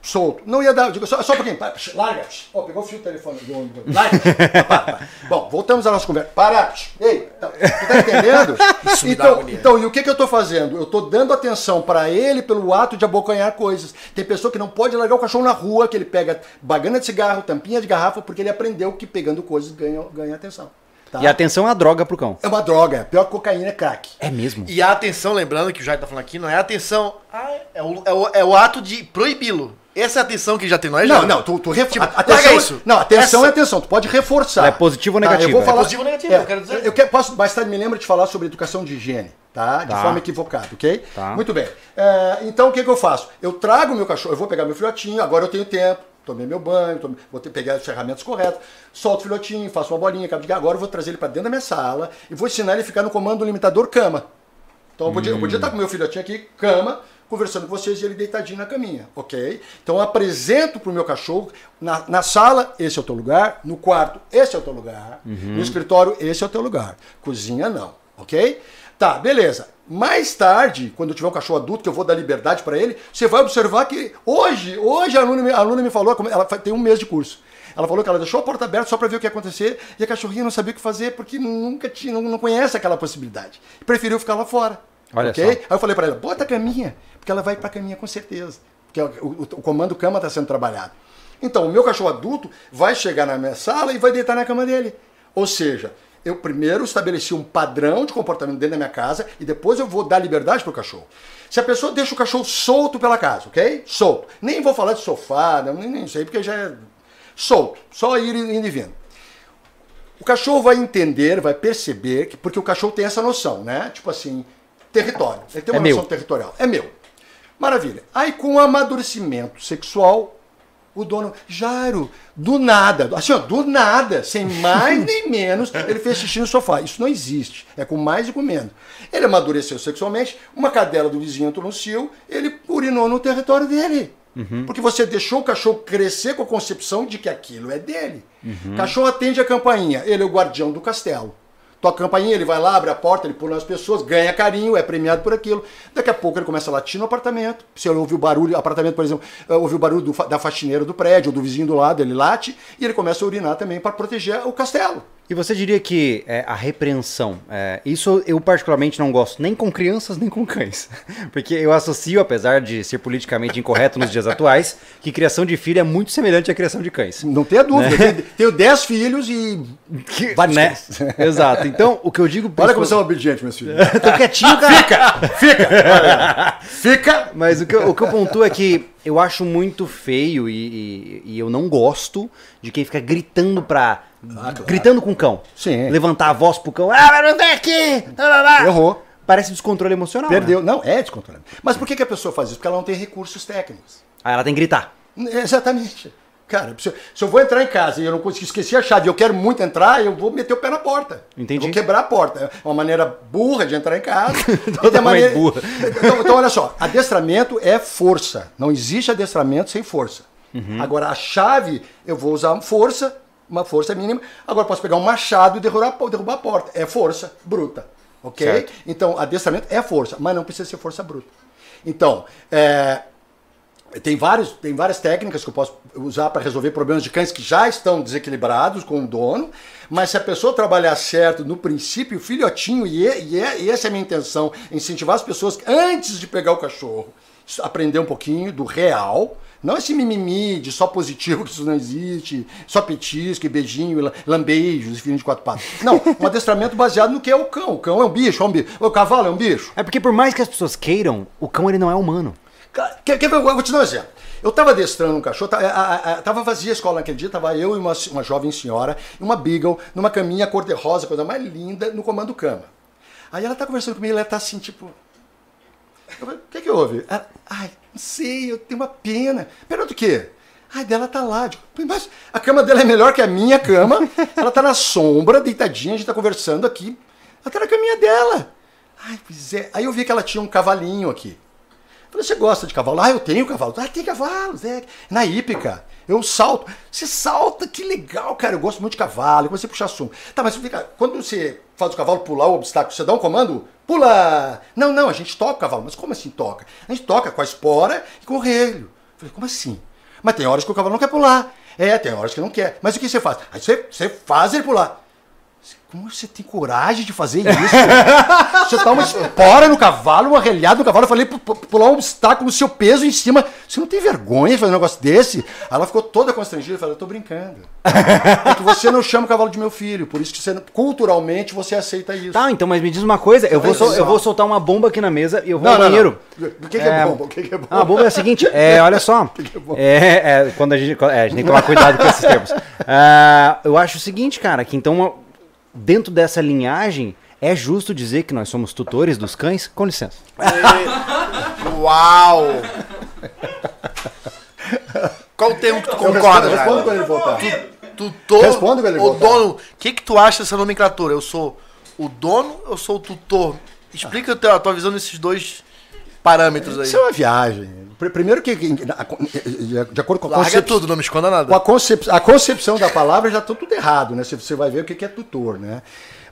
solto, não ia dar. Digo, só, só um pouquinho, para, larga. Oh, pegou o fio do telefone do. Larga. Bom, voltamos à nossa conversa. Para. Ei, tá, tu tá entendendo? <laughs> Isso então, então, e o que, que eu estou fazendo? Eu estou dando atenção para ele pelo ato de abocanhar coisas. Tem pessoa que não pode largar o cachorro na rua, que ele pega bagana de cigarro, tampinha de garrafa, porque ele aprendeu que pegando coisas ganha, ganha atenção. Tá? E a atenção é uma droga pro cão. É uma droga. É pior que cocaína é crack. É mesmo. E a atenção, lembrando que o Jair tá falando aqui, não é atenção. Ah, é, o, é, o, é o ato de proibi-lo. Essa é a atenção que já tem, não é, Não, não, tu, tu ref... tipo, atenção, isso. Não, atenção Essa... é atenção, tu pode reforçar. É positivo ou negativo? Tá, eu vou falar... É positivo ou negativo, é, eu quero dizer. Eu quero, posso, mais tarde me lembra de falar sobre educação de higiene, tá? De tá. forma equivocada, ok? Tá. Muito bem. É, então, o que, que eu faço? Eu trago meu cachorro, eu vou pegar meu filhotinho, agora eu tenho tempo, tomei meu banho, tomei, vou ter, pegar as ferramentas corretas, solto o filhotinho, faço uma bolinha, cabo de agora eu vou trazer ele para dentro da minha sala e vou ensinar ele a ficar no comando limitador cama. Então eu podia, hum. eu podia estar com meu filhotinho aqui, cama, conversando com vocês e ele deitadinho na caminha, ok? Então eu apresento para o meu cachorro, na, na, sala, esse é o teu lugar, no quarto, esse é o teu lugar, uhum. no escritório, esse é o teu lugar, cozinha não, ok? Tá, beleza. Mais tarde, quando eu tiver um cachorro adulto, que eu vou dar liberdade para ele, você vai observar que hoje, hoje a aluna, a aluna me falou, ela tem um mês de curso. Ela falou que ela deixou a porta aberta só para ver o que ia acontecer e a cachorrinha não sabia o que fazer porque nunca tinha, não, não conhece aquela possibilidade. Preferiu ficar lá fora. Olha ok? Só. Aí eu falei para ela, bota a caminha, porque ela vai para a caminha com certeza. Porque o, o, o comando cama está sendo trabalhado. Então, o meu cachorro adulto vai chegar na minha sala e vai deitar na cama dele. Ou seja, eu primeiro estabeleci um padrão de comportamento dentro da minha casa e depois eu vou dar liberdade pro cachorro. Se a pessoa deixa o cachorro solto pela casa, ok? Solto. Nem vou falar de sofá, nem, nem sei, porque já é solto. Só ir indo e vindo. O cachorro vai entender, vai perceber, que, porque o cachorro tem essa noção, né? Tipo assim, território. Ele tem uma É noção meu. territorial. É meu. Maravilha. Aí com o amadurecimento sexual, o dono, Jairo, do nada, assim, ó, do nada, sem mais nem menos, ele fez xixi no sofá. Isso não existe. É com mais e com menos. Ele amadureceu sexualmente, uma cadela do vizinho entrou no cio, ele urinou no território dele. Porque você deixou o cachorro crescer com a concepção de que aquilo é dele. Cachorro atende a campainha, ele é o guardião do castelo. Toca a campainha, ele vai lá, abre a porta, ele pula nas pessoas, ganha carinho, é premiado por aquilo. Daqui a pouco ele começa a latir no apartamento. Se ele ouve o barulho, apartamento, por exemplo, eh, ouve o barulho do da faxineira do prédio, ou do vizinho do lado, ele late e ele começa a urinar também para proteger o castelo. E você diria que é, a repreensão, é, isso eu particularmente não gosto nem com crianças nem com cães. <laughs> Porque eu associo, apesar de ser politicamente incorreto nos dias atuais, que criação de filho é muito semelhante à criação de cães. Não tenha dúvida. Tenho- Tenho 10 filhos e vários né? cães. <laughs> Exato. Então, o que eu digo... Olha como você é obediente, meus filhos. <laughs> Tô quietinho, cara. Fica! Fica! Fica! Mas o que, eu, o que eu pontuo é que eu acho muito feio e, e- e eu não gosto de quem fica gritando pra. Claro. Gritando com o cão. Sim. Levantar a voz pro cão. Ah, mas não vem aqui! Lá, lá, lá." Errou. Parece descontrole emocional. Perdeu. Né? Não, é descontrolado. Mas por que, que a pessoa faz isso? Porque ela não tem recursos técnicos. Aí ela tem que gritar. Exatamente. Cara, se eu, vou entrar em casa e eu não consegui esqueci a chave e eu quero muito entrar, eu vou meter o pé na porta. Entendi. Eu vou quebrar a porta. É uma maneira burra de entrar em casa. <laughs> tem a Totalmente maneira... burra. Então, então, olha só, adestramento é força. Não existe adestramento sem força. Uhum. Agora, a chave, eu vou usar força, uma força mínima. Agora, posso pegar um machado e derrubar, derrubar a porta. É força bruta. Ok? Certo. Então, adestramento é força, mas não precisa ser força bruta. Então, é, tem, vários, tem várias técnicas que eu posso usar para resolver problemas de cães que já estão desequilibrados com o dono, mas se a pessoa trabalhar certo no princípio, o filhotinho, e, é- e, é- e essa é a minha intenção, incentivar as pessoas antes de pegar o cachorro, aprender um pouquinho do real, não esse mimimi de só positivo, que isso não existe, só petisco e beijinho, la- lambeijos e filhinho de quatro patas. Não, um <laughs> adestramento baseado no que é o cão. O cão é um bicho, é um bicho. O cavalo é um bicho. É porque por mais que as pessoas queiram, o cão ele não é humano. Quer, quer ver? Eu vou te dar um exemplo. Eu tava adestrando um cachorro, tá- a- a- a- tava vazia a escola naquele dia, tava eu e uma, uma jovem senhora, e uma beagle, numa caminha cor-de-rosa, coisa mais linda, no comando cama. Aí ela tá conversando comigo, ela tá assim, tipo... O que que houve? Ela, Ai, não sei, eu tenho uma pena. Pena do quê? Ai, dela tá lá. Digo, mas a cama dela é melhor que a minha cama. Ela tá na sombra, deitadinha, a gente tá conversando aqui. Ela tá na caminha dela. Ai, pois é. Aí eu vi que ela tinha um cavalinho aqui. Falei, você gosta de cavalo? Ah, eu tenho cavalo. Ah, tem cavalo, Zé. Na hípica. Eu salto. Você salta, que legal, cara. Eu gosto muito de cavalo. Eu comecei a puxar assunto. Tá, mas fica, quando você faz o cavalo pular o obstáculo, você dá um comando? Pula! Não, não, a gente toca o cavalo. Mas como assim toca? A gente toca com a espora e com o relho. Falei, como assim? Mas tem horas que o cavalo não quer pular. É, tem horas que não quer. Mas o que você faz? Aí você, você faz ele pular. Como você tem coragem de fazer isso? <laughs> Você dá uma espora no cavalo, uma relhada no cavalo. Eu falei, pu- pu- pular um obstáculo, o seu peso em cima. Você não tem vergonha de fazer um negócio desse? Aí ela ficou toda constrangida. Eu falei, eu tô brincando. <laughs> É que você não chama o cavalo de meu filho. Por isso que você, culturalmente você aceita isso. Tá, então, mas me diz uma coisa, eu vou, Mas sol- eu vou soltar uma bomba aqui na mesa e eu vou Não, ao não, não. banheiro. O que, que é, bomba? O que, que é bomba? Ah, a bomba é a seguinte, <laughs> é, olha só. que é bom? É, é, quando a gente, é, a gente tem que tomar cuidado com esses termos. Ah, eu acho o seguinte, cara, que então, dentro dessa linhagem, é justo dizer que nós somos tutores dos cães? Com licença. Uau! Qual o termo que tu Eu concorda, respondo, respondo quando ele voltar. Tutor Responde, velho, ou voltar. dono? O que que tu acha dessa nomenclatura? Eu sou o dono ou sou o tutor? Explica a tua, a tua visão nesses dois parâmetros aí. Isso é uma viagem. Pr- Primeiro que, que- de acordo com a Larga concepção... tudo, não me esconda Com a, nada. concep- a concepção da palavra já está tudo errado, né? Você, vai ver o que que é tutor, né?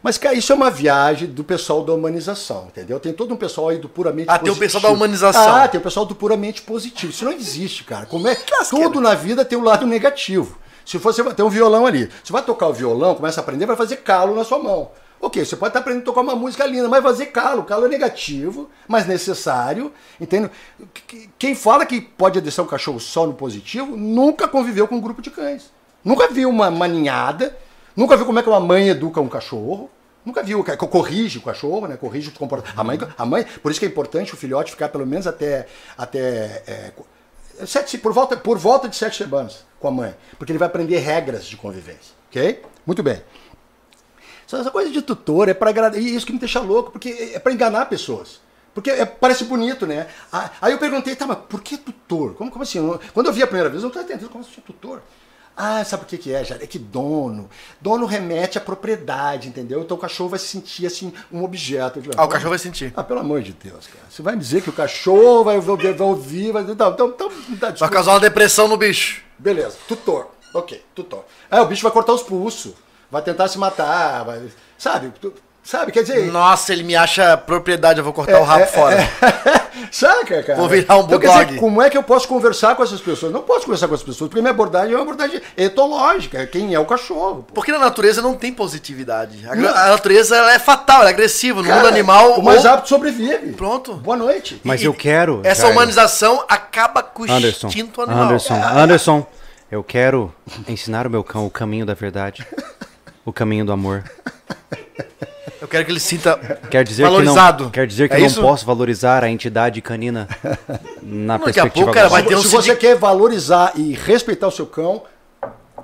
Mas, cara, isso é uma viagem do pessoal da humanização, entendeu? Tem todo um pessoal aí do puramente Ah, tem o pessoal da humanização. Ah, tem o pessoal do puramente positivo. Isso não existe, cara. Como é? Tudo na vida tem um lado negativo. Se você ter um violão ali, você vai tocar o violão, começa a aprender, vai fazer calo na sua mão. Ok, você pode estar aprendendo a tocar uma música linda, mas fazer calo. Calo é negativo, mas necessário. Entende? Quem fala que pode adestrar um cachorro só no positivo, nunca conviveu com um grupo de cães. Nunca viu uma maninhada, nunca viu como é que uma mãe educa um cachorro. Nunca viu, corrige o cachorro, né? Corrige o comportamento. A mãe, a mãe, por isso que é importante o filhote ficar pelo menos até, até é, sete, por, volta, por volta de sete semanas com a mãe. Porque ele vai aprender regras de convivência. Ok? Muito bem. Essa coisa de tutor é para agradar. E isso que me deixa louco, porque é para enganar pessoas. Porque é, parece bonito, né? Aí eu perguntei, tá, mas por que tutor? Como, como assim? Quando eu vi a primeira vez, eu não estava entendendo como assim tutor. Ah, sabe o que, que é, já? É que dono. Dono remete à propriedade, entendeu? Então o cachorro vai se sentir assim, um objeto. Ah, o cachorro vai sentir. Ah, pelo amor de Deus, cara. Você vai me dizer que o cachorro vai, vai, vai ouvir, vai. Então, então, então, tá, vai causar uma depressão no bicho. Beleza, tutor. Ok, tutor. Aí o bicho vai cortar os pulsos, vai tentar se matar, vai. Sabe? Sabe, quer dizer. Nossa, ele me acha propriedade, eu vou cortar é, o rabo é, fora. É, <laughs> Saca, cara? Vou virar um então, bulldog. Dizer, como é que eu posso conversar com essas pessoas? Não posso conversar com essas pessoas, porque minha abordagem é uma abordagem etológica. Quem é o cachorro? Pô. Porque na natureza não tem positividade. A, a natureza é fatal, ela é agressiva. No cara, mundo animal. O mais ou... apto sobrevive. Pronto. Boa noite. Mas e, eu quero. Essa Jair. humanização acaba com o Anderson, instinto animal. Anderson, Anderson, eu quero ensinar o meu cão o caminho da verdade. O caminho do amor. <laughs> Eu quero que ele sinta quer dizer valorizado. Que não, quer dizer que é eu não posso valorizar a entidade canina na Daqui perspectiva a pouco, cara, vai ter um Se você quer valorizar e respeitar o seu cão,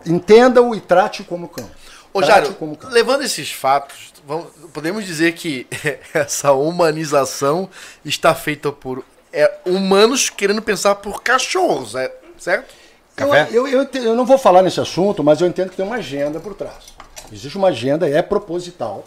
entenda-o e trate-o como cão. Ô, Jário, levando esses fatos, vamos, podemos dizer que <laughs> essa humanização está feita por é, humanos querendo pensar por cachorros, é, certo? Eu, eu, eu, eu, não vou falar nesse assunto, mas eu entendo que tem uma agenda por trás. Existe uma agenda, é proposital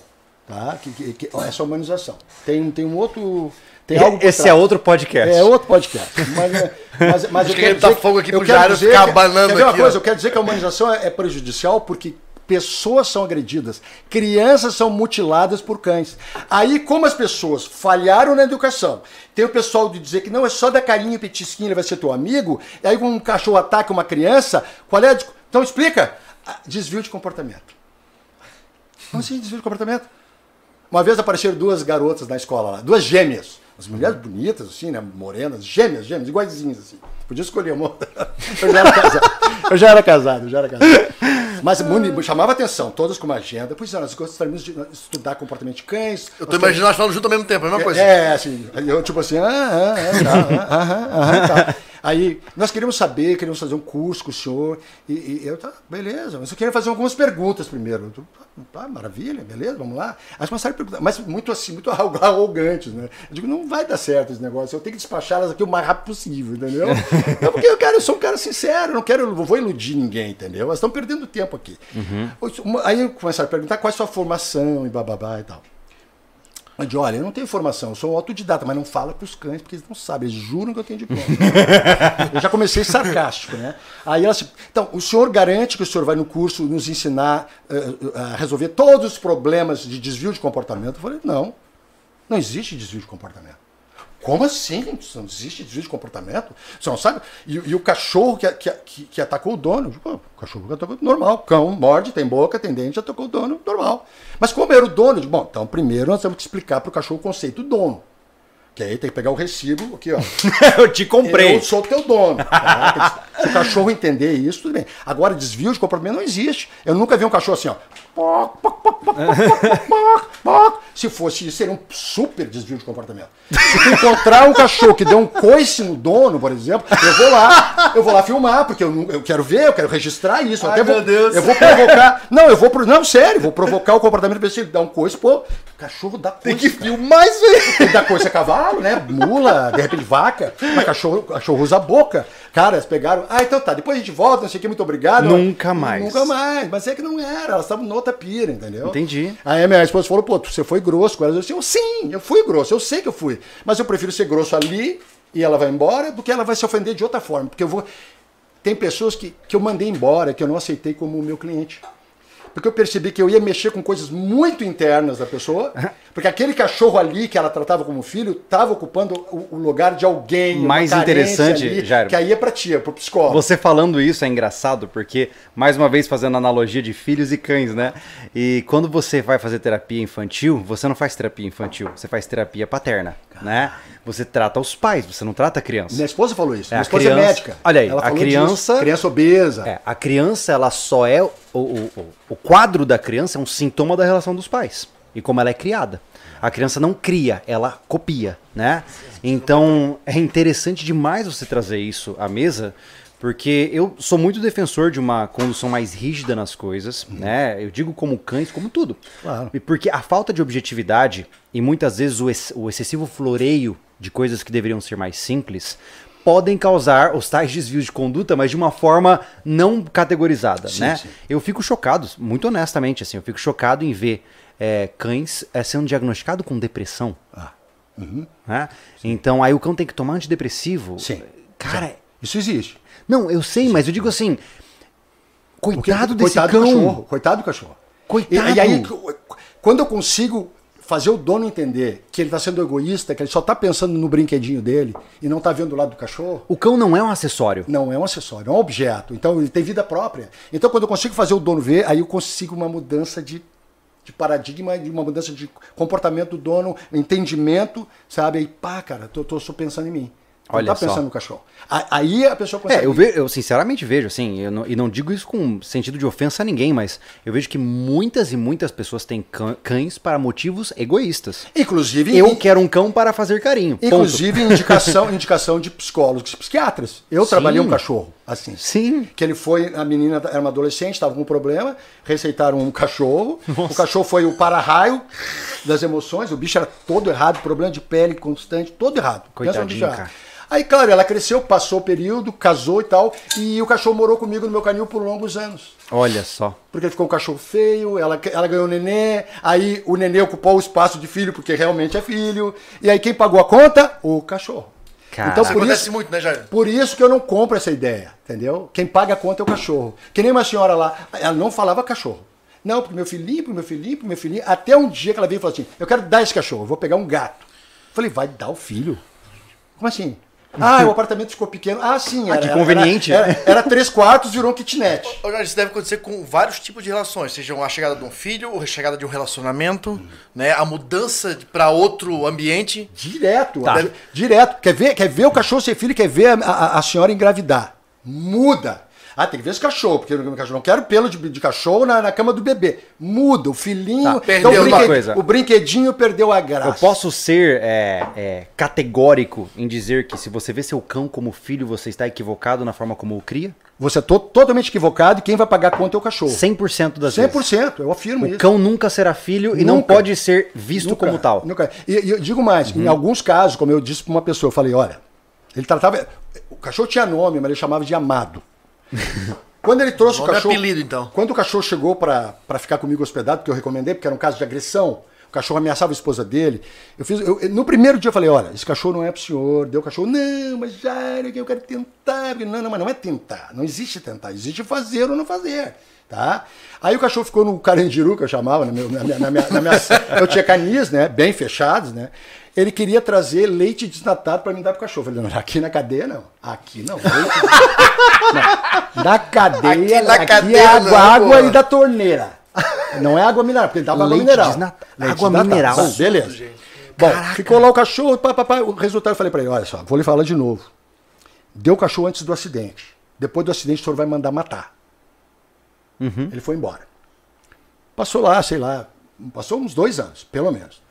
tá? Que, que, que, essa humanização. Tem, tem um outro. Tem algo Esse trás. é outro podcast. É outro podcast. Mas, é, mas, <laughs> mas eu quero dizer, tá fogo aqui pro Jário ficar banando quer aqui. Uma coisa, eu quero dizer que a humanização é, é prejudicial porque pessoas são agredidas, crianças são mutiladas por cães. Aí, como as pessoas falharam na educação, tem o pessoal de dizer que não é só dar carinho e petisquinho, ele vai ser teu amigo, e aí um cachorro ataca uma criança, qual é a... Então explica. Ah, desvio de comportamento. Como assim desvio de comportamento? Uma vez apareceram duas garotas na escola lá, duas gêmeas. As mulheres bonitas, assim, né? Morenas, gêmeas, gêmeas, iguaizinhas, assim. Podia escolher uma <laughs> Eu já era casado. Eu já era casado, eu já era casado. Mas chamava atenção, todas com uma agenda. Pois é, nós gostaríamos de estudar comportamento de cães. Eu tô imaginando nós falando junto ao mesmo tempo, é a mesma coisa. É, assim, eu tipo assim, ah, ah, ah, tá, ah, ah, ah, tá. Aí, nós queríamos saber, queríamos fazer um curso com o senhor. E, e eu, tá, beleza, mas eu queria fazer algumas perguntas primeiro. Tá, maravilha, beleza, vamos lá. Aí começaram a perguntar, mas muito assim, muito <laughs> arrogantes, né? Eu digo, não vai dar certo esse negócio, eu tenho que despachá-las aqui o mais rápido possível, entendeu? <laughs> então, porque eu quero, eu sou um cara sincero, não quero, não vou iludir ninguém, entendeu? Elas estão perdendo tempo aqui. Uhum. Aí começaram a perguntar qual é a sua formação e bababá e tal. Digo, olha, eu não tenho formação, eu sou um autodidata, mas não fala para os cães, porque eles não sabem, eles juram que eu tenho diploma. <laughs> eu já comecei sarcástico, né? Aí ela então, o senhor garante que o senhor vai no curso nos ensinar uh, a resolver todos os problemas de desvio de comportamento? Eu falei, não, não existe desvio de comportamento. Como assim? Não existe desvio de comportamento? Você não sabe? E, e o cachorro que, que, que, atacou o dono, pô, o cachorro que atacou normal. Cão morde, tem boca, tem dente, atacou o dono, normal. Mas como era o dono? Bom, então primeiro nós temos que explicar para o cachorro o conceito dono. Que aí tem que pegar o recibo aqui, ó. <laughs> eu te comprei. Eu sou teu dono. Tá? Se o cachorro entender isso, tudo bem. Agora, desvio de comportamento não existe. Eu nunca vi um cachorro assim, ó. Se fosse isso, seria um super desvio de comportamento. Se tu encontrar um cachorro que deu um coice no dono, por exemplo, eu vou lá, eu vou lá filmar, porque eu, eu quero ver, eu quero registrar isso. Ai, até vou, Deus. Eu vou provocar. Não, eu vou. Não, sério, vou provocar o comportamento ver se ele dá um coice, pô. Cachorro dá coice. Tem que filmar isso aí. Ele dá coice a cavalo, né? Mula, de repente vaca, mas cachorro, cachorro usa a boca. Cara, eles pegaram. Ah, então tá, depois a gente volta, não sei o que, muito obrigado. Nunca mais. Nunca mais. Mas é que não era, elas estavam noutra pira, entendeu? Entendi. Aí a minha esposa falou, pô, você foi grosso com elas. Eu disse, eu, sim, eu fui grosso, eu sei que eu fui. Mas eu prefiro ser grosso ali e ela vai embora do que ela vai se ofender de outra forma. Porque eu vou. Tem pessoas que, que eu mandei embora, que eu não aceitei como meu cliente porque eu percebi que eu ia mexer com coisas muito internas da pessoa, Porque aquele cachorro ali que ela tratava como filho estava ocupando o, o lugar de alguém. Mais interessante, ali, Jairo. Que aí é pra tia, pro psicólogo. Você falando isso é engraçado, porque, mais uma vez, fazendo analogia de filhos e cães, né? E quando você vai fazer terapia infantil, você não faz terapia infantil, você faz terapia paterna, né? Você trata os pais, você não trata a criança. Minha esposa falou isso. É, Minha a esposa criança- é médica. olha aí, Ela a falou criança- disso. Criança obesa. É, a criança, ela só é. O, o, o- o quadro da criança é um sintoma da relação dos pais. E como ela é criada. A criança não cria, ela copia, né? Então é interessante demais você trazer isso à mesa, porque eu sou muito defensor de uma condução mais rígida nas coisas, né? Eu digo como cães, como tudo. Claro. E Porque a falta de objetividade e muitas vezes o, ex- o excessivo floreio de coisas que deveriam ser mais simples podem causar os tais desvios de conduta, mas de uma forma não categorizada, Sim, né? sim. Eu fico chocado, muito honestamente, assim, eu fico chocado em ver é, cães é, sendo diagnosticados com depressão. Ah, né? Então aí o cão tem que tomar antidepressivo. Sim. Cara, Isso existe. Não, eu sei, mas eu digo assim, Porque- coitado desse coitado cão. do cachorro. Coitado do cachorro. Coitado. E, e aí, quando eu consigo fazer o dono entender que ele está sendo egoísta, que ele só está pensando no brinquedinho dele e não está vendo o lado do cachorro, O cão não é um acessório. não é um acessório, é um objeto. Então ele tem vida própria. Então quando eu consigo fazer o dono ver, aí eu consigo uma mudança de, de paradigma, de uma mudança de comportamento do dono, entendimento, sabe? Aí, pá, cara, tô, tô só pensando em mim. Não Olha tá só. pensando no cachorro. Aí a pessoa consegue. É, eu, ve- eu sinceramente vejo, assim, eu não- e não digo isso com sentido de ofensa a ninguém, mas eu vejo que muitas e muitas pessoas têm cã- cães para motivos egoístas. Inclusive, Eu quero um cão para fazer carinho. ponto. Inclusive indicação, <laughs> indicação de psicólogos, psiquiatras. Eu Sim. trabalhei um cachorro, assim. Sim. Que ele foi, a menina era uma adolescente, estava com um problema, receitaram um cachorro. O cachorro foi o para-raio das emoções, o bicho era todo errado, problema de pele constante, todo errado. Coitadinho, cara. Aí, claro, ela cresceu, passou o período, casou e tal, e o cachorro morou comigo no meu canil por longos anos. Olha só. Porque ficou um cachorro feio, ela, ela ganhou o nenê, aí o nenê ocupou o espaço de filho, porque realmente é filho. E aí quem pagou a conta? O cachorro. Caraca. Então Isso por acontece isso, muito, né, Jair? por isso que eu não compro essa ideia, entendeu? Quem paga a conta é o cachorro. Que nem uma senhora lá, ela não falava cachorro. Não, pro meu filhinho, pro meu filhinho, pro meu filhinho. Até um dia que ela veio e falou assim: Eu quero dar esse cachorro, eu vou pegar um gato. Falei, vai dar o filho? Como assim? Ah, o apartamento ficou pequeno. Ah, sim. Ah, que conveniente. Era, era- era três quartos, virou um kitnet. Ô, Jorge, isso deve acontecer com vários tipos de relações, seja a chegada de um filho, ou a chegada de um relacionamento, né? A mudança para outro ambiente. Direto, Tá. di- direto. Quer ver, quer ver o cachorro ser filho, quer ver a, a- a senhora engravidar. Muda. Ah, tem que ver esse cachorro, porque eu não quero pelo de, de cachorro na, na cama do bebê. Muda, o filhinho. Tá, então, perdeu o, uma brinqued- coisa. o brinquedinho perdeu a graça. Eu posso ser é, é, categórico em dizer que se você vê seu cão como filho, você está equivocado na forma como o cria? Você é to- totalmente equivocado e quem vai pagar a conta é o cachorro. 100% das vezes. 100%, eu afirmo O isso. cão nunca será filho e não Nunca. pode ser visto Nunca, como tal. Nunca. E, e eu digo mais, Uhum. em alguns casos, como eu disse para uma pessoa, eu falei, olha, ele tratava. O cachorro tinha nome, mas ele chamava de amado. <laughs> Quando ele trouxe o cachorro. apelido, então. Quando o cachorro chegou para ficar comigo hospedado, porque eu recomendei, porque era um caso de agressão, o cachorro ameaçava a esposa dele. Eu fiz, eu- no primeiro dia eu falei, olha, esse cachorro não é pro senhor. Deu o cachorro, não, mas já, eu quero tentar. Não, não, mas não é tentar. Não existe tentar, existe fazer ou não fazer. Tá? Aí o cachorro ficou no carandiru, que eu chamava, na minha, na minha- na minha- na minha- eu tinha canis, né, bem fechados, né? Ele queria trazer leite desnatado para me dar pro cachorro. Eu falei, não, aqui na cadeia não. Aqui não. Leite não. Na cadeia, Aqui na aqui cadeia é água, não, água e da torneira. Não é água mineral, porque ele dava água Leite mineral. desnata- Leite água desnatado. mineral. Bom, beleza. Bom, ficou lá o cachorro, pá, pá, pá, o resultado eu falei pra ele, olha só, vou lhe falar de novo. Deu o cachorro antes do acidente. Depois do acidente o senhor vai mandar matar. Ele foi embora. Passou lá, sei lá, passou uns dois anos, pelo menos.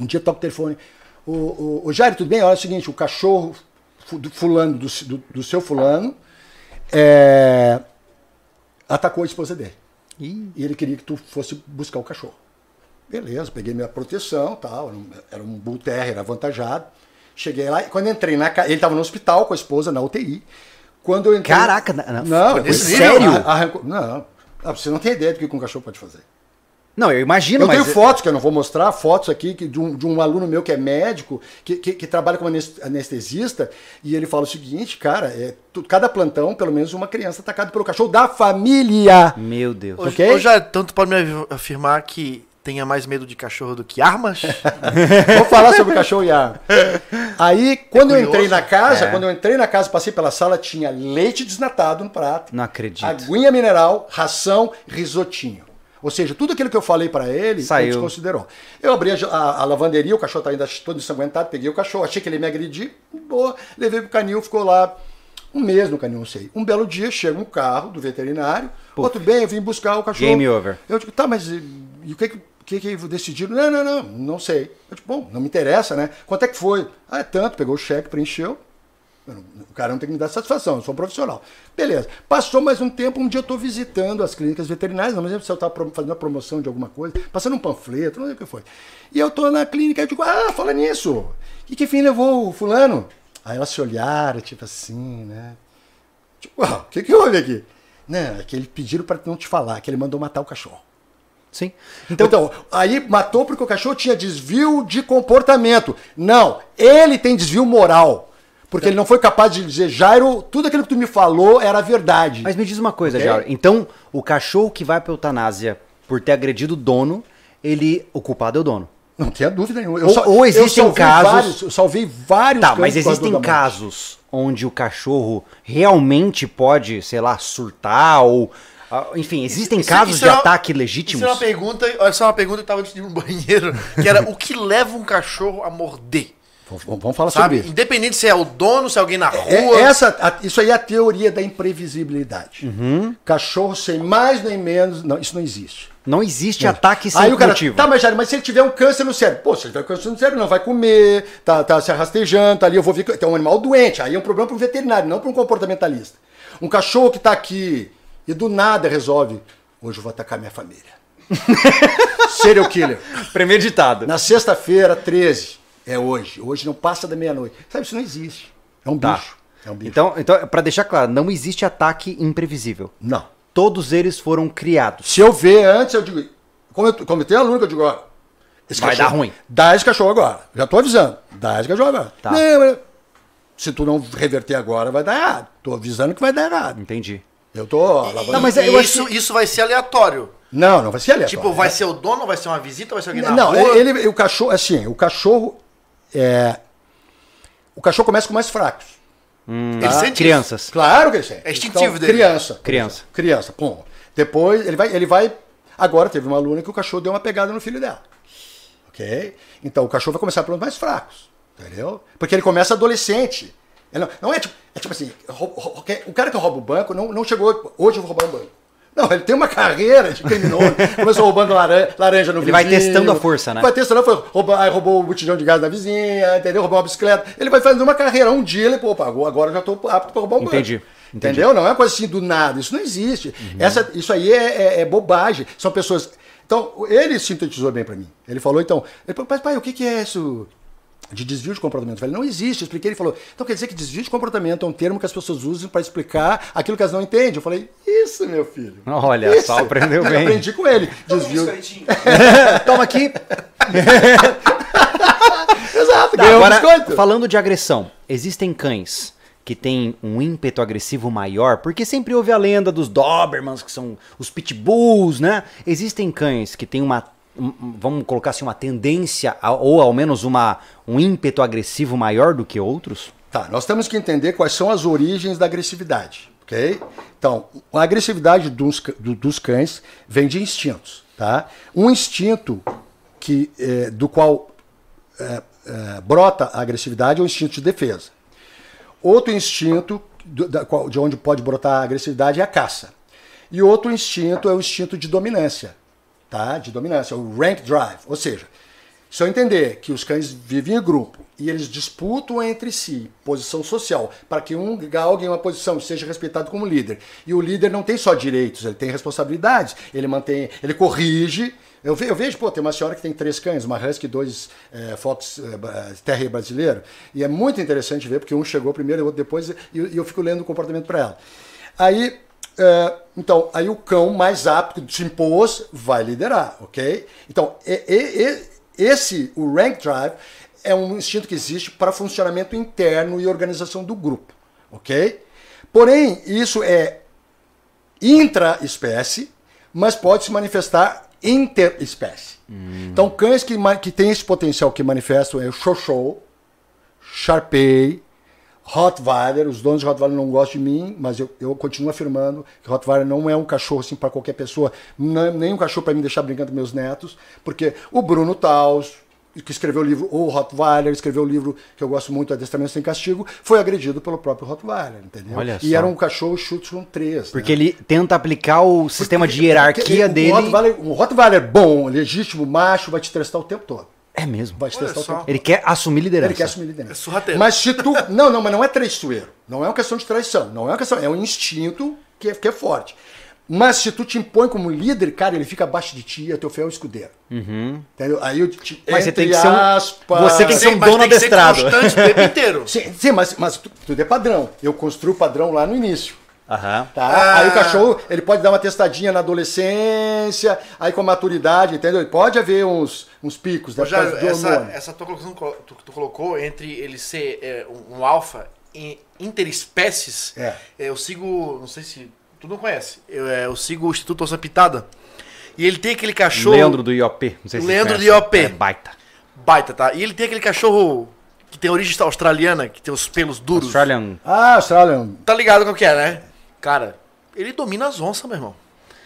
Um dia toca o telefone. O, o, o Jair, tudo bem? Olha é o seguinte, o cachorro do fulano, do, do, do seu fulano, é, atacou a esposa dele. Ih. E ele queria que tu fosse buscar o cachorro. Beleza, peguei minha proteção, tal, era um- era bull terrier avantajado. Cheguei lá, e quando entrei na casa, ele estava no hospital com a esposa, na UTI. Quando eu entrei... Caraca, não, nesse sério? Arrancou, não, Ah, você não tem ideia do que um cachorro pode fazer. Não, eu imagino, Eu mas. tenho fotos que eu não vou mostrar, fotos aqui que, de, um, de um aluno meu que é médico, que, que, que trabalha como anes- anestesista, e ele fala o seguinte, cara, é, tu- cada plantão, pelo menos uma criança atacada pelo cachorro da família. Meu Deus. Hoje, Ok? hoje já tanto pode me afirmar que tenha mais medo de cachorro do que armas? <laughs> Vou falar sobre o cachorro e arma. Aí, quando eu curioso. entrei na casa, É. quando eu entrei na casa, passei pela sala, tinha leite desnatado no prato, Não acredito. aguinha mineral, ração, risotinho. Ou seja, tudo aquilo que eu falei pra ele, Saiu. ele desconsiderou. Eu abri a, a- a lavanderia, o cachorro tá ainda todo ensanguentado, peguei o cachorro, achei que ele ia me agredir, boa, levei pro canil, ficou lá um mês no canil, não sei. Um belo dia, chega um carro do veterinário, pô, tudo bem, eu vim buscar o cachorro. Game over. Eu digo, tá, mas e, e o que que, que que decidiram? Não, não, não, não sei. Eu digo, bom, não me interessa, né? Quanto é que foi? Ah, é tanto, pegou o cheque, preencheu. Eu O cara não tem que me dar satisfação, eu sou um profissional. Beleza. Passou mais um tempo, um dia eu estou visitando as clínicas veterinárias, não me lembro se eu estava fazendo uma promoção de alguma coisa, passando um panfleto, não sei o que foi. E eu estou na clínica e digo, ah, fala nisso. E que fim levou o fulano? Aí elas se olharam, tipo assim, né? Tipo, "Uau, o que, que houve aqui? Não, é que eles pediram para não te falar, que ele mandou matar o cachorro. Sim. Então, Então, aí matou porque o cachorro tinha desvio de comportamento. Não, ele tem desvio moral. Porque ele não foi capaz de dizer, Jairo, tudo aquilo que tu me falou era verdade. mas me diz uma coisa, Ok? Jairo. Então, o cachorro que vai pra eutanásia por ter agredido o dono, ele. O culpado é o dono. Não tenha dúvida nenhuma. Ou- ou existem salvei casos- Vários, eu salvei vários Tá, mas existem casos onde o cachorro realmente pode, sei lá, surtar ou. ah, Enfim, existem Isso- casos isso de é uma- ataque Isso legítimos? é uma pergunta, olha só uma pergunta que eu tava antes de ir no <laughs> banheiro, que era o que leva um cachorro a morder? Vamos, falar Sabe? sobre isso. Independente se é o dono, se é alguém na rua. É, essa, a- isso aí é a teoria da imprevisibilidade. Uhum. Cachorro sem mais nem menos. Não, isso não existe. Não existe ataque sem Aí o cara, motivo. tá, mas Jair, mas se ele tiver um câncer no cérebro, pô, se ele tiver um câncer no cérebro, não vai comer, tá, tá se arrastejando, tá ali, eu vou ver que tem um animal doente. Aí é um problema para um veterinário, não para um comportamentalista. Um cachorro que tá aqui e do nada resolve, hoje eu vou atacar minha família. <laughs> Serial killer. Premeditado. Na sexta-feira, 13, é hoje. Hoje não passa da meia-noite. Sabe, isso não existe. É um Tá. bicho. É um bicho. Então, então para deixar claro, não existe ataque imprevisível. não. Todos eles foram criados. Se eu ver antes, eu digo. Como eu, como eu tenho aluno que eu digo, ó. esse Vai dar ruim. Dá esse cachorro agora. Já tô avisando. Dá esse cachorro agora. Tá. Não, se tu não reverter agora, vai dar errado. Tô avisando que vai dar errado. Entendi. Eu tô. lavando- Não, mas E eu acho isso, isso vai ser aleatório. Não, não vai ser aleatório. Tipo, vai ser o dono, vai ser uma visita, vai ser alguém na Não, rua. ele, o cachorro, assim, o cachorro. É, o cachorro começa com mais fracos. Ele sente Crianças. Claro que ele sente. É instintivo Então, dele. Criança. Criança. exemplo. Criança, pum. Depois ele vai, ele vai. Agora teve uma aluna que o cachorro deu uma pegada no filho dela. Ok? Então o cachorro vai começar pelos mais fracos. Entendeu? Porque ele começa adolescente. Não, não é tipo. É tipo assim, o cara que rouba o banco não, não chegou. Hoje eu vou roubar um banco. Não, ele tem uma carreira de criminoso. Começou roubando laranja, laranja no Ele vai vizinho. testando a força, né? Vai testando a força. Rouba, aí roubou o botijão de gás da vizinha, entendeu? Roubou uma bicicleta. Ele vai fazendo uma carreira. Um dia ele, pô, pagou, agora eu já estou apto para roubar um banco. Entendi, entendi. Entendeu? Não é uma coisa assim do nada. Isso não existe. Essa, isso aí é, é- é bobagem. São pessoas. Então, ele sintetizou bem para mim. Ele falou, então, ele falou, mas pai, o que, que é isso? De desvio de comportamento. Eu falei, não existe. Eu expliquei, ele falou, então quer dizer que desvio de comportamento é um termo que as pessoas usam para explicar aquilo que elas não entendem. Eu falei, isso, meu filho. Olha, Isso. só aprendeu Eu bem. aprendi com ele. Desvio. <laughs> Toma aqui. <laughs> Exato, Tá, ganhou um agora, biscoito. falando de agressão, existem cães que têm um ímpeto agressivo maior, porque sempre houve a lenda dos Dobermans, que são os pitbulls, né? Existem cães que têm uma, um- um- vamos colocar assim, uma tendência, ou ao menos uma, um ímpeto agressivo maior do que outros? Tá, nós temos que entender quais são as origens da agressividade, ok? Então, a agressividade dos, do- dos cães vem de instintos, tá? Um instinto que, eh, do qual eh, eh, brota a agressividade é o instinto de defesa. Outro instinto do- da de onde pode brotar a agressividade é a caça. E outro instinto é o instinto de dominância, tá? De dominância, o rank drive. Ou seja, se eu entender que os cães vivem em grupo e eles disputam entre si posição social para que um galgue uma posição seja respeitado como líder. E o líder não tem só direitos, ele tem responsabilidades, ele mantém, ele corrige. Eu, ve- eu vejo, pô, tem uma senhora que tem três cães, uma husky dois eh, fox eh, ba- terrier brasileiro, e é muito interessante ver, porque um chegou primeiro e o outro depois, e, e eu fico lendo o comportamento para ela. Aí, é, então, aí o cão mais apto que se impôs vai liderar, ok? Então, e- e- e- esse, o rank drive, é um instinto que existe para funcionamento interno e organização do grupo, ok? Porém, isso é intra-espécie, mas pode se manifestar interespécie. Então, cães que, que têm esse potencial que manifestam é o Xoxô, Sharpei, Rottweiler. Os donos de Rottweiler não gostam de mim, mas eu, eu continuo afirmando que Rottweiler não é um cachorro assim para qualquer pessoa, não é nem um cachorro para me deixar brincando com meus netos, porque o Bruno Taus, que escreveu o livro O Rottweiler, escreveu o livro que eu gosto muito, Adestramento Sem Castigo, foi agredido pelo próprio Rottweiler, entendeu? Olha e só. era um cachorro Schutzhund 3. Porque ele tenta aplicar o sistema de hierarquia o dele. Rottweiler, um Rottweiler bom, legítimo, macho, vai te testar o tempo todo. É mesmo. Vai testar só. o tempo. Ele quer assumir liderança. Ele quer assumir liderança. É sorrateiro. Mas se tu. <laughs> Não, não, mas não é traiçoeiro. Não é uma questão de traição. Não é uma questão. É um instinto que é, que é forte. Mas se tu te impõe como líder, cara, ele fica abaixo de ti, é teu fiel escudeiro. Entendeu? Aí eu te. Mas você tem que ser um- aspas- você tem que ser um dono tem que ser adestrado. constante o tempo inteiro. <laughs> Sim, sim, mas, mas tu- tudo é padrão. Eu construo o padrão lá no início. Aham. Tá? Ah. Aí o cachorro, ele pode dar uma testadinha na adolescência, aí com a maturidade, entendeu? Pode haver uns, uns picos do essa, hormônio. essa tua colocação que tu, colocou entre ele ser é, um, alfa em interespécies, É. eu sigo, não sei se tu não conhece, eu, é, eu sigo o Instituto Onça Pitada e ele tem aquele cachorro Leandro do IOP. Não sei se Leandro do. IOP. É baita. baita, tá? E ele tem aquele cachorro que tem origem australiana, que tem os pelos duros. Australian. Ah, Australian. Tá ligado qual que é, né? Cara, ele domina as onças, meu irmão.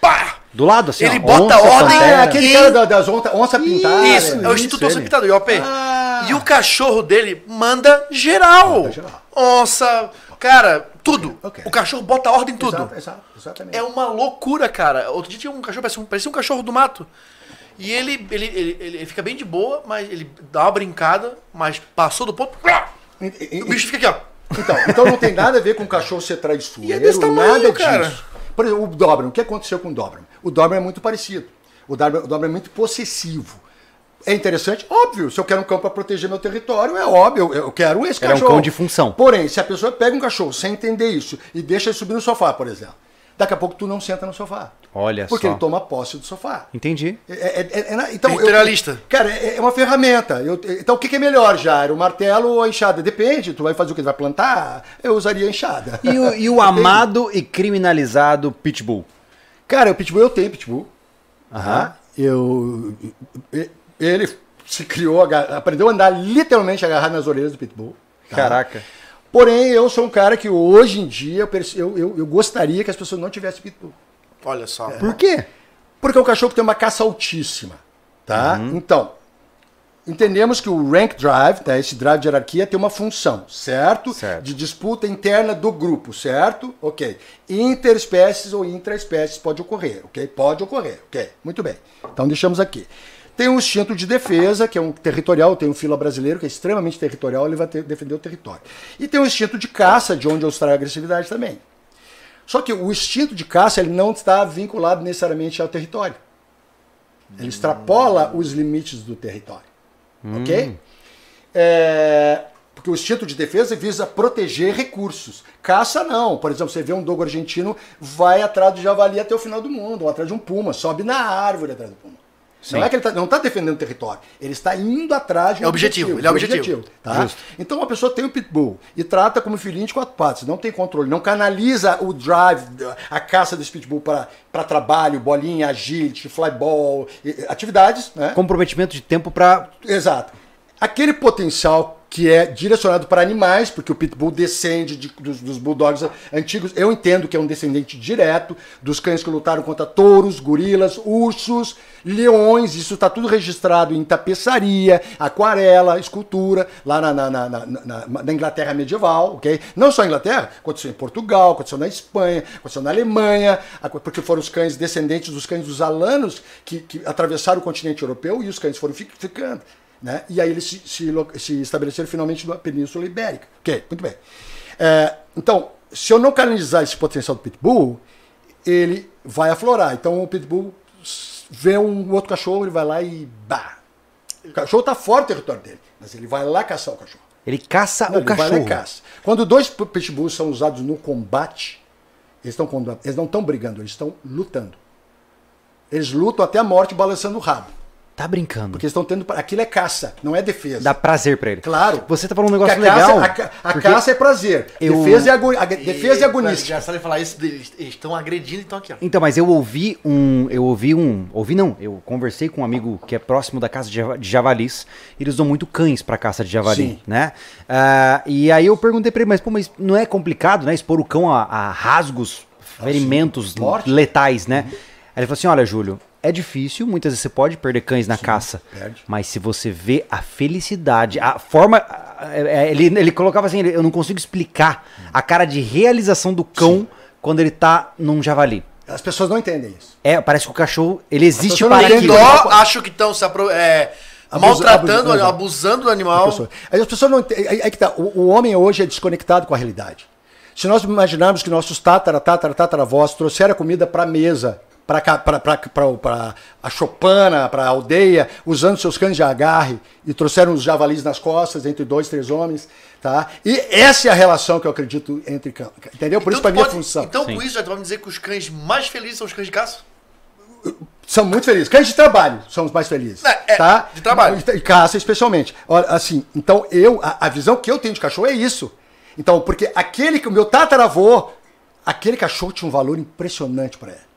Pá! Do lado, assim, Ele ó, bota onça, ordem- Ah, pantera. é aquele E- cara da- das onça, onça pintada. Isso, é o Instituto Onça ele. O IOP. Ah. E o cachorro dele manda geral. Manda geral. Onça, cara, tudo. Ok. O cachorro bota ordem em tudo. Exato, exato, exatamente. É uma loucura, cara. Outro dia tinha um cachorro, parecia um, parecia um cachorro do mato. E ele, ele, ele, ele- ele fica bem de boa, mas ele dá uma brincada, mas passou do ponto. E- e- O bicho fica aqui, ó. Então, então não tem nada a ver com o cachorro ser traiçoeiro, E é desse tamanho, nada cara. disso. Por exemplo, o Doberman, o que aconteceu com o Doberman? O Doberman é muito parecido. O Doberman, o Doberman é muito possessivo. É interessante? Óbvio. Se eu quero um cão para proteger meu território, é óbvio. Eu, eu quero esse Ele é um cachorro. cão de função. Porém, se a pessoa pega um cachorro sem entender isso e deixa ele subir no sofá, por exemplo, daqui a pouco tu não senta no sofá. Olha Porque só. ele toma posse do sofá. Entendi. É, é- é- é então, eu- Territorialista. cara, é é uma ferramenta. Eu- então, o que, que é melhor, Jairo? O martelo ou a enxada? Depende. Tu vai fazer o que? Tu vai plantar? Eu usaria a enxada. E o, e o <laughs> amado e criminalizado Pitbull? Cara, o Pitbull, eu tenho Pitbull. Aham. Tá? Eu, ele se criou, aprendeu a andar literalmente agarrado nas orelhas do Pitbull. tá? Caraca. Porém, eu sou um cara que hoje em dia eu, eu, eu- gostaria que as pessoas não tivessem Pitbull. Olha só. Por quê? Porque é um cachorro que tem uma caça altíssima, tá? Uhum. Então, entendemos que o rank drive, tá? esse drive de hierarquia, tem uma função, certo? Certo. De disputa interna do grupo, certo? Ok. Interespécies ou intraespécies pode ocorrer, ok? Pode ocorrer, ok? Muito bem. Então, deixamos aqui. Tem um instinto de defesa, que é um territorial, tem um fila brasileiro que é extremamente territorial, ele vai ter- defender o território. E tem um instinto de caça, de onde eu extraio a agressividade também. Só que o instinto de caça ele não está vinculado necessariamente ao território. Ele extrapola os limites do território. Ok? É, porque o instinto de defesa visa proteger recursos. Caça não. Por exemplo, você vê um dogo argentino, vai atrás do javali até o final do mundo, ou atrás de um puma, sobe na árvore atrás do puma. Não é que ele tá, não está defendendo o território, ele está indo atrás de um É objetivo, ele é um objetivo. tá? Justo. Então uma pessoa tem o pitbull e trata como filhinho de quatro patas, não tem controle, não canaliza o drive, a caça desse pitbull para trabalho, bolinha, agility, flyball, atividades, né? Comprometimento de tempo pra. Exato. Aquele potencial que é direcionado para animais, porque o Pitbull descende de- dos, dos bulldogs antigos, eu entendo que é um descendente direto dos cães que lutaram contra touros, gorilas, ursos, leões, isso está tudo registrado em tapeçaria, aquarela, escultura, lá na, na, na, na- Inglaterra medieval, ok? Não só Inglaterra, aconteceu em Portugal, aconteceu na Espanha, aconteceu na Alemanha, porque foram os cães descendentes dos cães dos alanos que, que atravessaram o continente europeu e os cães foram fi- ficando. Né? E aí eles se, se se estabeleceram finalmente na Península Ibérica. Ok, muito bem. É, então, se eu não canalizar esse potencial do Pitbull, ele vai aflorar. Então o Pitbull vê um outro cachorro, ele vai lá e bah! O cachorro está fora do território dele, mas ele vai lá caçar o cachorro. Ele caça Não, o ele vai lá cachorro. e caça. Quando dois pitbulls são usados no combate, eles, com- eles não estão brigando, eles estão lutando. Eles lutam até a morte balançando o rabo. Tá brincando. Porque eles estão tendo. Aquilo é caça, não é defesa. Dá prazer pra ele. Claro. Você tá falando um negócio a legal. Caça, a a, caça é prazer. eu- Defesa, é ago, ag- defesa e agonística. Já sabe falar isso, eles estão agredindo, então aqui, ó. Então, mas eu ouvi um. Eu ouvi um. Ouvi não, eu conversei com um amigo que é próximo da caça de java- de javalis. e Eles usam muito cães pra caça de javali, Sim. né? Ah, e aí eu perguntei pra ele, mas, pô, mas não é complicado, né? Expor o cão a, a rasgos, ferimentos Morte. letais, né? Aí ele falou assim: olha, Júlio, é difícil, muitas vezes você pode perder cães na caça. perde. Mas se você vê a felicidade, a forma. é, Ele, ele colocava assim, ele- eu não consigo explicar a cara de realização do cão quando ele tá num javali. As pessoas não entendem isso. É, parece que o cachorro, ele existe para aquilo. Dó, acho que estão se apro é, maltratando, abusa- abusando do animal. pessoa. Aí as pessoas não entendem. Aí, aí que tá. O, o homem hoje é desconectado com a realidade. Se nós imaginarmos que nossos tatara, tatara, tataravós trouxeram a comida para a mesa, para a chopana, para a aldeia, usando seus cães de agarre e trouxeram os javalis nas costas entre dois, três homens, tá? E essa é a relação que eu acredito entre cães, entendeu? Por isso para tu mim é função. Então, Sim. com isso, já vamos dizer que os cães mais felizes são os cães de caça? São muito felizes. Cães de trabalho são os mais felizes. É, é, tá? de trabalho. E caça, especialmente. Olha, assim, então eu, a, a visão que eu tenho de cachorro é isso. Então, porque aquele que o meu tataravô, aquele cachorro tinha um valor impressionante para ele.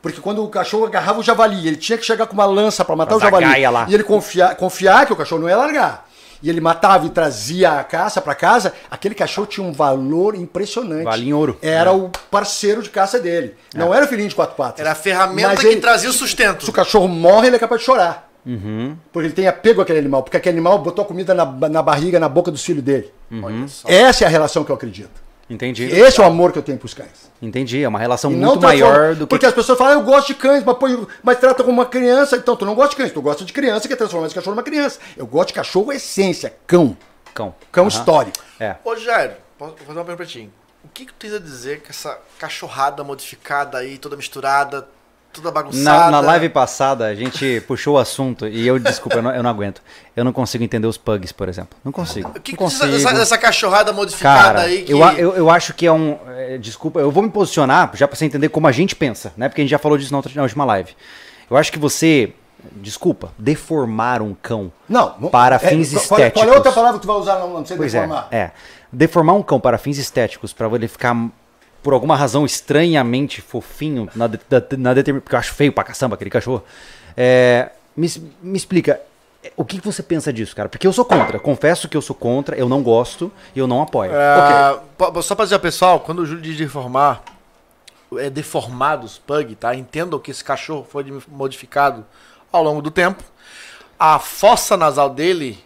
Porque quando o cachorro agarrava o javali, ele tinha que chegar com uma lança para matar Pra o javali. lá. E ele confiar, confiar que o cachorro não ia largar. E ele matava e trazia a caça para casa, aquele cachorro tinha um valor impressionante. Vale em ouro. Era o parceiro de caça dele. Não era o filhinho de quatro patas. Era a ferramenta que ele- trazia o sustento. se o cachorro morre, ele é capaz de chorar. Uhum. Porque ele tem apego àquele animal. Porque aquele animal botou a comida na, na barriga, na boca dos filhos dele. Olha só. Essa é a relação que eu acredito. Entendi. Esse é o amor que eu tenho pros cães. Entendi. É uma relação muito maior do que. Porque as pessoas falam, "Ah, eu gosto de cães, mas, põe, mas trata como uma criança. Então, tu não gosta de cães, tu gosta de criança que transforma esse cachorro numa criança. Eu gosto de cachorro essência, cão. Cão. Cão Aham. histórico. É. Ô, Jairo, posso vou fazer uma pergunta pra ti. O que, que tu tens a dizer que essa cachorrada modificada aí, toda misturada, toda bagunçada... Na, na live passada, a gente puxou o assunto e eu, desculpa, eu não, eu não aguento. Eu não consigo entender os pugs, por exemplo. Não consigo. O que, não consigo. dessa cachorrada modificada Cara, aí que... eu, eu, eu acho que é um. é, desculpa, eu vou me posicionar já pra você entender como a gente pensa, né? Porque a gente já falou disso na, outra, na última live. Eu acho que você. Desculpa, deformar um cão Não. não- para é, fins qual- estéticos. Qual é outra palavra que tu vai usar não, não sei Pois é, deformar? é. Deformar um cão para fins estéticos, para ele ficar, por alguma razão, estranhamente fofinho, na, de, na determin- porque eu acho feio pra caçamba aquele cachorro. É, me, me explica, é, o que você pensa disso, cara? Porque eu sou contra, confesso que eu sou contra, eu não gosto e eu não apoio. Ah, po- Só pra dizer pessoal, quando o Júlio diz deformar, é deformados, pug, tá? Entendam que esse cachorro foi modificado ao longo do tempo. A fossa nasal dele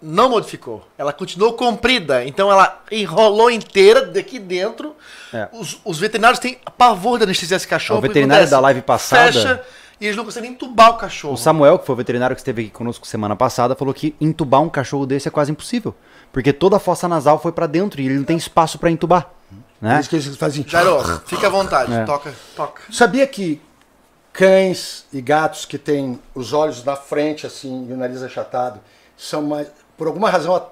não modificou. Ela continuou comprida. Então ela enrolou inteira daqui dentro. É. Os, os veterinários têm pavor de anestesiar esse cachorro. O veterinário acontece? da live passada- Fecha e eles não conseguem entubar o cachorro. O Samuel, que foi o veterinário que esteve aqui conosco semana passada, falou que entubar um cachorro desse é quase impossível. Porque toda a fossa nasal foi pra dentro e ele não tem espaço pra entubar. Né? isso que eles fazem. Jairo, fica à vontade. É. Toca, toca. Sabia que cães e gatos que têm os olhos na frente assim e o nariz achatado são mais, por alguma razão a-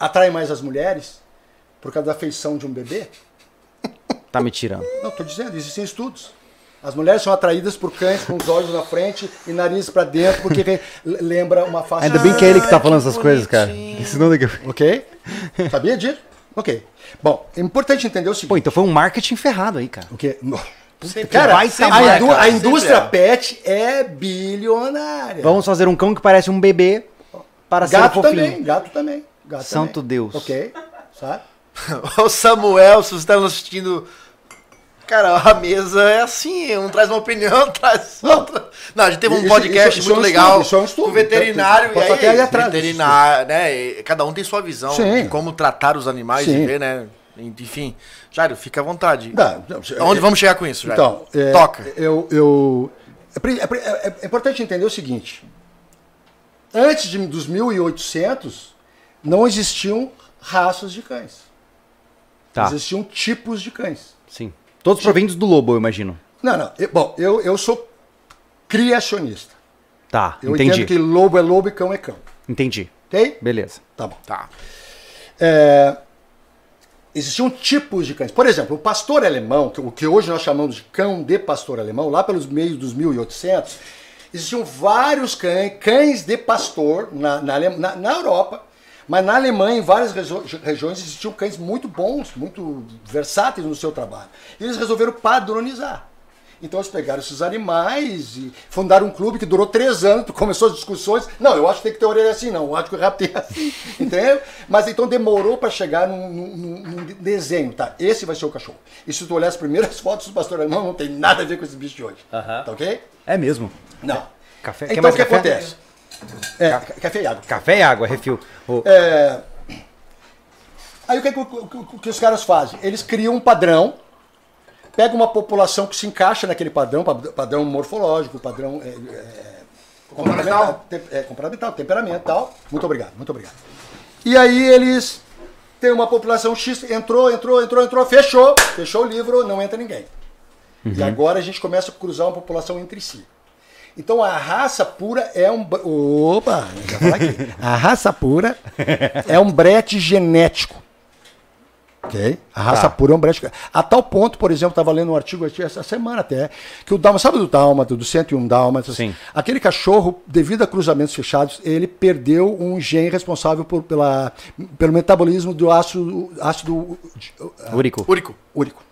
atraem mais as mulheres por causa da feição de um bebê? <laughs> Tá me tirando. Não, estou dizendo, existem estudos. As mulheres são atraídas por cães com os olhos na frente e nariz para dentro porque lembra uma face. Ainda bem que é ele que tá falando essas coisas, cara. Senão daqui... Ok? Sabia disso? Ok. Bom, é importante entender o Pô, seguinte. então foi um marketing ferrado aí, cara. O quê? Sempre Cara, vai, a, sempre é, cara, a sempre indústria é. pet é bilionária. Vamos fazer um cão que parece um bebê para ser Gato fofinho. também, gato também. Gato Santo também. Deus. Ok, sabe? <laughs> Ô Samuel, se você tá nos assistindo. Cara, a mesa é assim, um traz uma opinião, <laughs> traz Não. outra. Não, a gente teve um Isso- podcast isso- isso é muito um legal. estudo, isso é um estudo. com veterinário, e até aí, atrás veterinário, né? Cada um tem sua visão Sim. de como tratar os animais Sim. e ver, né? Enfim. Jairo, fica à vontade. Não, não, Aonde é- vamos chegar com isso, Jairo? Então, é, Toca. Eu, eu, é, é é- é importante entender o seguinte. Antes de, dos 1800, não existiam raças de cães. Tá, Existiam tipos de cães. sim. Todos provindos do lobo, eu imagino. Não, não. eu- bom, eu, eu sou criacionista. Tá, Eu entendi. entendo que lobo é lobo e cão é cão. Entendi. Ok? Beleza. Tá bom. Tá. É, existiam tipos de cães. Por exemplo, o pastor alemão, o que hoje nós chamamos de cão de pastor alemão, lá pelos meios dos 1800, Existiam vários cães, cães de pastor na, na, na, na Europa, mas na Alemanha, em várias regiões, existiam cães muito bons, muito versáteis no seu trabalho. E eles resolveram padronizar. Então eles pegaram esses animais e fundaram um clube que durou três anos, <laughs> começou as discussões. Não, eu acho que tem que ter orelha assim, não. Eu acho que o rap tem <laughs> assim, entendeu? Mas então demorou para chegar num, num, num, desenho, tá? Esse vai ser o cachorro. E se tu olhar as primeiras <laughs> fotos do pastor alemão, não tem nada a ver com esse bicho de hoje. Uh -huh. Tá ok? É mesmo? Não. Café? Então o que café? acontece? É, café e água. Café e água, refil. Oh. É... Aí o que, que, que os caras fazem? Eles criam um padrão pega uma população que se encaixa naquele padrão, padrão morfológico, padrão é, é, comportamental, é, comportamental, temperamental. Muito obrigado, muito obrigado. E aí eles têm uma população X, entrou, entrou, entrou, entrou, fechou, fechou o livro, não entra ninguém. Uhum. E agora a gente começa a cruzar uma população entre si. Então a raça pura é um. Opa! aqui. <laughs> A raça pura é um brete genético. Ok? A raça tá. pura é um brete. A tal ponto, por exemplo, estava lendo um artigo essa semana até, que o Dálmata, sabe do Dálmata, do 101 Dálmatas? Sim. Aquele cachorro, devido a cruzamentos fechados, ele perdeu um gene responsável por, pela, pelo metabolismo do ácido. ácido uh, úrico. Úrico. Úrico.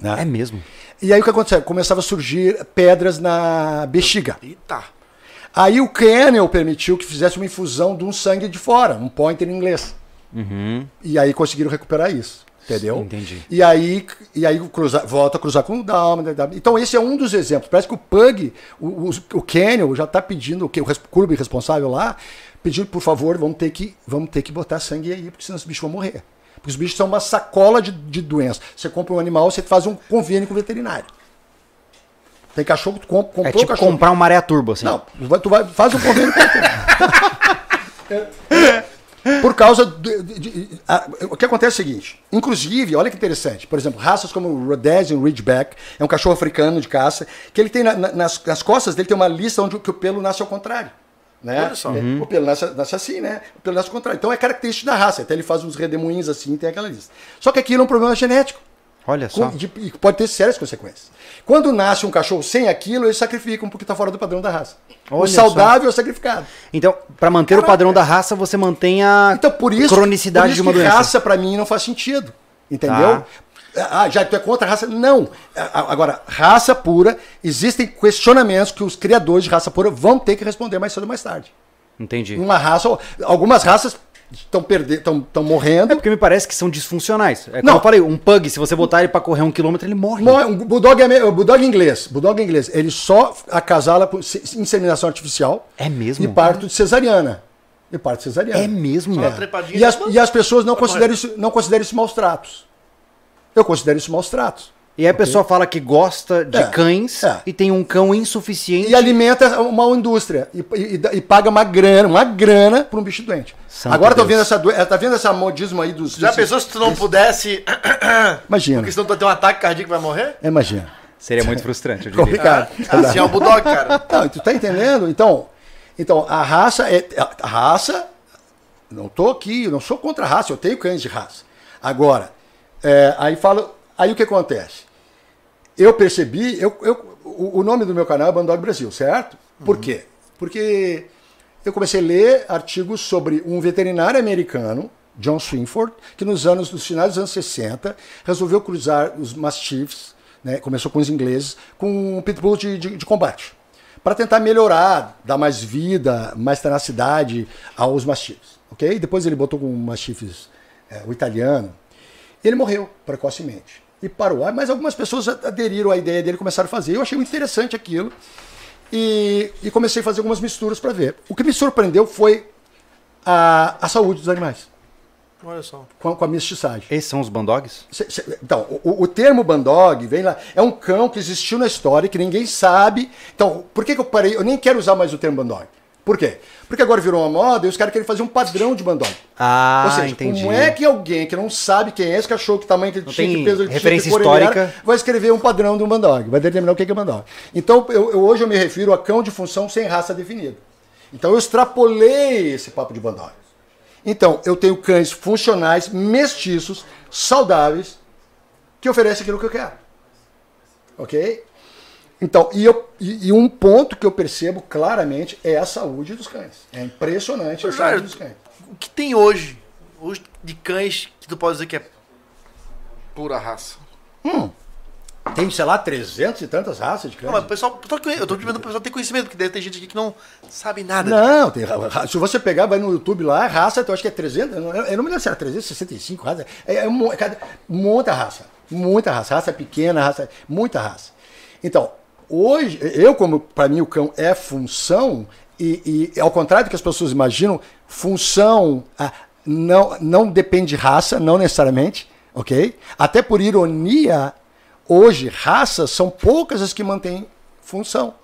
Né? É mesmo. E aí o que aconteceu? Começava a surgir pedras na bexiga. Eita. Aí o Kennel permitiu que fizesse uma infusão de um sangue de fora, um pointer em inglês. Uhum. E aí conseguiram recuperar isso. Entendeu? Entendi. E aí, e aí cruza, volta a cruzar com o Dalma. Então, esse é um dos exemplos. Parece que o Pug, o, o, o Kenyon já está pedindo, o, que, o clube responsável lá, pedindo, por favor, vamos ter, que, vamos ter que botar sangue aí, porque senão os bichos vão morrer. Porque os bichos são uma sacola de, de doenças. Você compra um animal, você faz um convênio com o veterinário. Tem cachorro, tu comp, comprou é tipo cachorro. comprar uma maré turbo, assim. Não, tu vai, tu vai faz um convênio com o veterinário. <laughs> Por causa de, de, de, a, o que acontece é o seguinte, inclusive, olha que interessante, por exemplo, raças como o Rhodesian Ridgeback, é um cachorro africano de caça, que ele tem na, na, nas, nas, costas dele tem uma lista onde o, que o pelo nasce ao contrário. Né? Olha só. Uhum. O pelo nasce, nasce, assim, né? O pelo nasce ao contrário. Então é característico da raça, até ele faz uns redemoinhos assim, tem aquela lista. Só que aquilo é um problema genético. Olha só. Com, e pode ter sérias consequências. Quando nasce um cachorro sem aquilo, eles sacrificam porque está fora do padrão da raça. Olha o saudável só. é sacrificado. Então, para manter Caraca. o padrão da raça, você mantém a então, por isso, cronicidade por isso de uma que doença. raça para mim não faz sentido. Entendeu? Tá. Ah, já tu é contra a raça? Não. Agora, raça pura, existem questionamentos que os criadores de raça pura vão ter que responder mais cedo ou mais tarde. Entendi. Uma raça, algumas raças estão perdendo, estão morrendo. É porque me parece que são disfuncionais. É como Não. eu falei, um pug, se você botar ele para correr um quilômetro, ele morre. Morre. Um bulldog, é, bulldog inglês, bulldog inglês, ele só acasala com inseminação artificial. É mesmo? E parto de cesariana. E parto cesariana. É mesmo? É. E as, e as pessoas não consideram, isso, não consideram isso maus tratos. Eu considero isso maus tratos. E aí a pessoa fala que gosta de É, cães é. e tem um cão insuficiente. E alimenta uma indústria. E, e- e paga uma grana, uma grana para um bicho doente. Santo Agora tô Deus. vendo essa do- tá vendo esse modismo aí dos. Já desses- pensou se tu não pudesse. <coughs> Imagina. Porque senão tu vai ter um ataque cardíaco e vai morrer? Imagina. Seria muito frustrante, eu diria. Complicado. <laughs> Assim é o Bulldog, cara. Não, tu tá entendendo? Então, então a raça é a raça. Não tô aqui, eu não sou contra a raça, eu tenho cães de raça. Agora, é, aí falo, aí o que acontece? Eu percebi, eu, eu, o, nome do meu canal é Bandog Brasil, certo? Por quê? Porque eu comecei a ler artigos sobre um veterinário americano, John Swinford, que nos anos, nos finais dos anos 60, resolveu cruzar os mastiffs, né, começou com os ingleses, com um pitbull de, de, de combate, para tentar melhorar, dar mais vida, mais tenacidade aos mastiffs, ok? Depois ele botou com mastiffs, é, o italiano, ele morreu precocemente e parou. Ah, Mas algumas pessoas aderiram à ideia dele e começaram a fazer. Eu achei muito interessante aquilo e, e comecei a fazer algumas misturas para ver. O que me surpreendeu foi a, a saúde dos animais Olha só. com a, com a mestiçagem. Esses são os bandogs? Cê- cê- Então, o, o termo bandog vem lá. É um cão que existiu na história que ninguém sabe. Então, por que, que eu parei? Eu nem quero usar mais o termo bandog. Por quê? Porque agora virou uma moda e os caras querem fazer um padrão de bandog. Ah, Ou seja, entendi. como é que alguém que não sabe quem é esse cachorro, que tamanho que ele Não tinha, tem que peso ele tinha, referência que cor ele era, histórica. vai escrever um padrão de um bandog, vai determinar o que é bandog. Então, eu, eu- hoje eu me refiro a cão de função sem raça definida. Então, eu extrapolei esse papo de bandog. Então, eu tenho cães funcionais, mestiços, saudáveis, que oferecem aquilo que eu quero. Ok? Então, e, eu, e, e um ponto que eu percebo claramente é a saúde dos cães. É impressionante a saúde dos cães. O que tem hoje, hoje de cães que tu pode dizer que é pura raça? Hum. Tem, sei lá, 300 e tantas raças de cães. Não, mas o pessoal, o eu tô pedindo pro pessoal ter conhecimento, porque deve ter gente aqui que não sabe nada. Não, tem, se você pegar, vai no YouTube lá, raça, eu acho que é 300, eu não, me lembro se era 365 raças, é, é é muita raça, muita raça, raça pequena, raça, muita raça. Então, hoje, eu como, para mim o cão é função, e, e ao contrário do que as pessoas imaginam, função ah, não, não depende de raça, não necessariamente, ok? Até por ironia, hoje, raças são poucas as que mantêm função.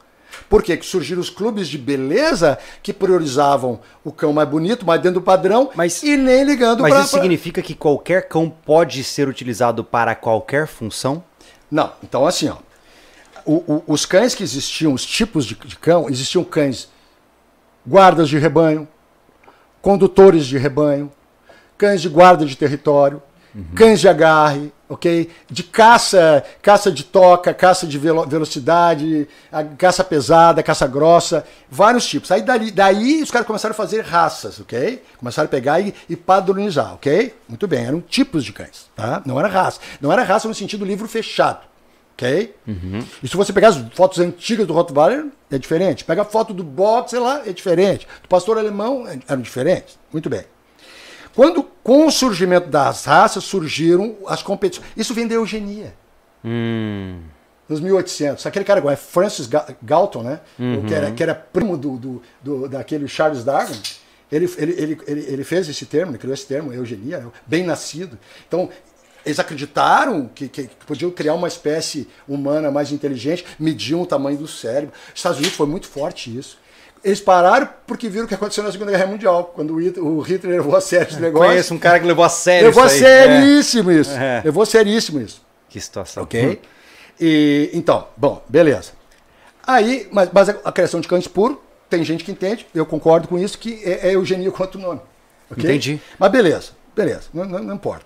Por quê? Que surgiram os clubes de beleza que priorizavam o cão mais bonito, mais dentro do padrão, Mas- e nem ligando Mas pra- isso pra- significa que qualquer cão pode ser utilizado para qualquer função? Não, então assim, ó. O- o- os cães que existiam, os tipos de, de cão, existiam cães guardas de rebanho, condutores de rebanho, cães de guarda de território, cães de agarre, ok? De caça, caça de toca, caça de velo- velocidade, caça pesada, caça grossa, vários tipos. Aí dali, daí os caras começaram a fazer raças, ok? Começaram a pegar e, e padronizar, ok? Muito bem, eram tipos de cães, tá? Não era raça. Não era raça no sentido livro fechado. Ok? E se você pegar as fotos antigas do Rottweiler, é diferente. Pega a foto do box, sei lá, é diferente. Do pastor alemão, é- eram diferentes. Muito bem. Quando, com o surgimento das raças, surgiram as competições. Isso vem da eugenia. Hum. Nos 1800. Aquele cara é Francis Ga- Galton, né? O Que, era, que era primo do, do, do- daquele Charles Darwin. Ele, ele, ele, ele, ele fez esse termo, ele criou esse termo, eugenia, né? bem nascido. Então, eles acreditaram que, que, que podiam criar uma espécie humana mais inteligente, mediam o tamanho do cérebro. Estados Unidos foi muito forte isso. Eles pararam porque viram o que aconteceu na Segunda Guerra Mundial, quando o Hitler, levou a sério esse negócio. Conheço um cara que levou a sério Levou a isso aí. seríssimo isso. É. Levou a seríssimo isso. Que situação. Ok? E, então, bom, beleza. Aí, mas, mas a, a criação de cães puro, tem gente que entende, eu concordo com isso, que é, é eugenia quanto nome. ok? Entendi. Mas beleza, beleza, não, não- não importa.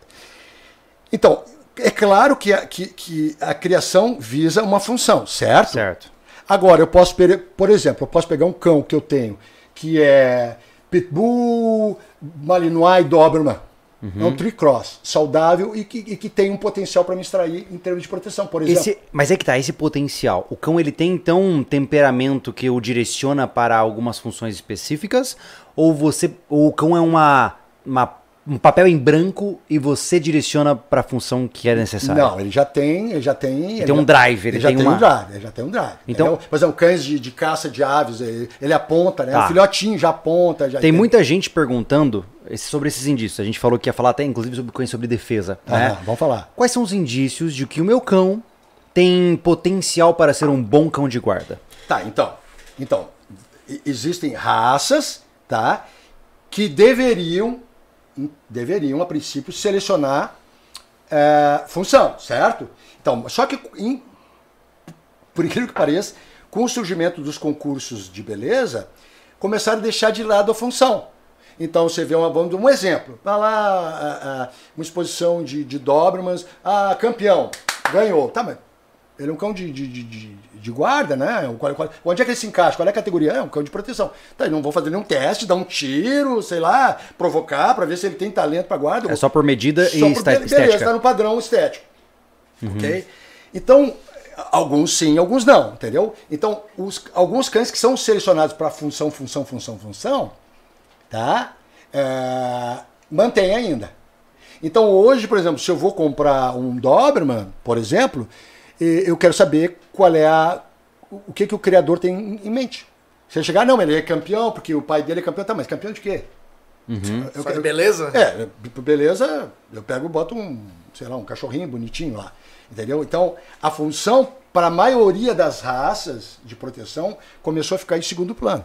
Então, é claro que a, que, que a criação visa uma função, certo? Certo. Agora, eu posso, por exemplo, eu posso pegar um cão que eu tenho, que é Pitbull, Malinois e Doberman. É um tricross, saudável e que, e que tem um potencial para me extrair em termos de proteção, por exemplo. Esse, mas é que tá, esse potencial. O cão ele tem então um temperamento que o direciona para algumas funções específicas? Ou você. Ou o cão é uma, uma- um papel em branco e você direciona para a função que é necessária? Não, ele já tem, ele já tem. Ele tem um drive, ele já tem tem uma- um drive, ele já tem um drive. Então- entendeu? por exemplo, cães de, de caça de aves, ele, ele aponta, né? Tá. O filhotinho já aponta. Já Tem muita gente perguntando sobre esses indícios. A gente falou que ia falar até, inclusive, sobre cães sobre defesa. né? Aham, vamos falar. Quais são os indícios de que o meu cão tem potencial para ser um bom cão de guarda? Tá, então. Então, existem raças, tá? Que deveriam, deveriam, a princípio, selecionar é, função, certo? Então, só que, em- por incrível que pareça, com o surgimento dos concursos de beleza, começaram a deixar de lado a função. Então você vê uma, vamos um exemplo. Vai lá, a- a- uma exposição de, de Dobermans, ah, campeão, ganhou. Tá, mas ele é um cão de, de, de, de- guarda, né? Qual- qual- onde é que ele se encaixa? Qual é a categoria? É um cão de proteção. Tá, não vou fazer nenhum teste, dar um tiro, sei lá, provocar para ver se ele tem talento para guarda. É só por medida Só e por- esta- beleza, estética. está no padrão estético. Ok? Então, alguns sim, alguns não, entendeu? Então, os, alguns cães que são selecionados para função, função, função, função, tá? É, mantém ainda. Então, hoje, por exemplo, se eu vou comprar um Doberman, por exemplo, eu quero saber qual é a, o que, que o criador tem em mente. Se ele chegar, não, ele é campeão, porque o pai dele é campeão, tá, mas campeão de quê? Eu Só de beleza? é, beleza, eu pego e boto um, sei lá, um cachorrinho bonitinho lá. Entendeu? Então, a função, para a maioria das raças de proteção, começou a ficar em segundo plano.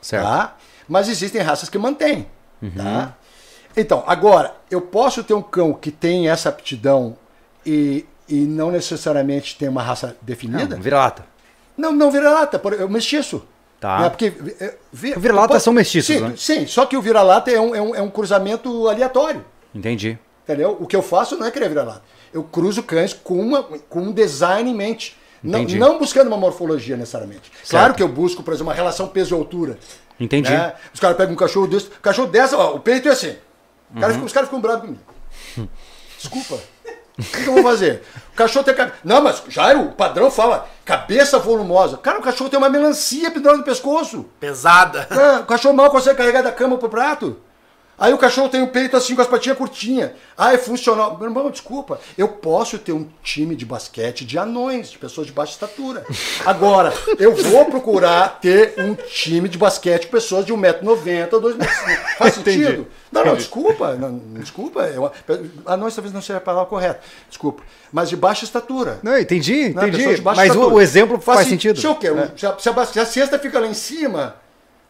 Certo. Tá? Mas existem raças que mantêm. Tá? Então, agora, eu posso ter um cão que tem essa aptidão e, e não necessariamente tem uma raça definida? Não, vira-lata. Não, não vira-lata, é o mestiço. Tá. É, porque, é, vi- Vira-latas pode- são mestiços, sim, né? Sim, só que o vira-lata é um, é, um, é um cruzamento aleatório. Entendi. Entendeu? O que eu faço não é querer vira-lata. Eu cruzo cães com, uma, com um design em mente. Não, Entendi. não buscando uma morfologia necessariamente. Claro que eu busco, por exemplo, uma relação peso e altura. Entendi. né? Os caras pegam um cachorro desse, o cachorro dessa, ó, o peito é assim. Uhum. cara os caras ficam bravos comigo. Desculpa. O que, que eu vou fazer? O cachorro tem cabeça. Não, mas Jairo, o padrão fala cabeça volumosa. Cara, o cachorro tem uma melancia pendurada no pescoço. Pesada. Ah, o cachorro mal consegue carregar da cama pro prato. Aí o cachorro tem o peito assim com as patinhas curtinhas. Ah, é funcional. Meu irmão, desculpa. Eu posso ter um time de basquete de anões, de pessoas de baixa estatura. Agora, eu vou procurar ter um time de basquete com pessoas de 1,90m, 2,5m. Faz Entendi. sentido? Não, não, desculpa. Não, desculpa. É uma, anões talvez não seja a palavra correta. Desculpa. Mas de baixa estatura. Não, entendi, Né? entendi. Mas o, o exemplo faz, assim, sentido. Se eu quero, a, se a- se a cesta fica lá em cima,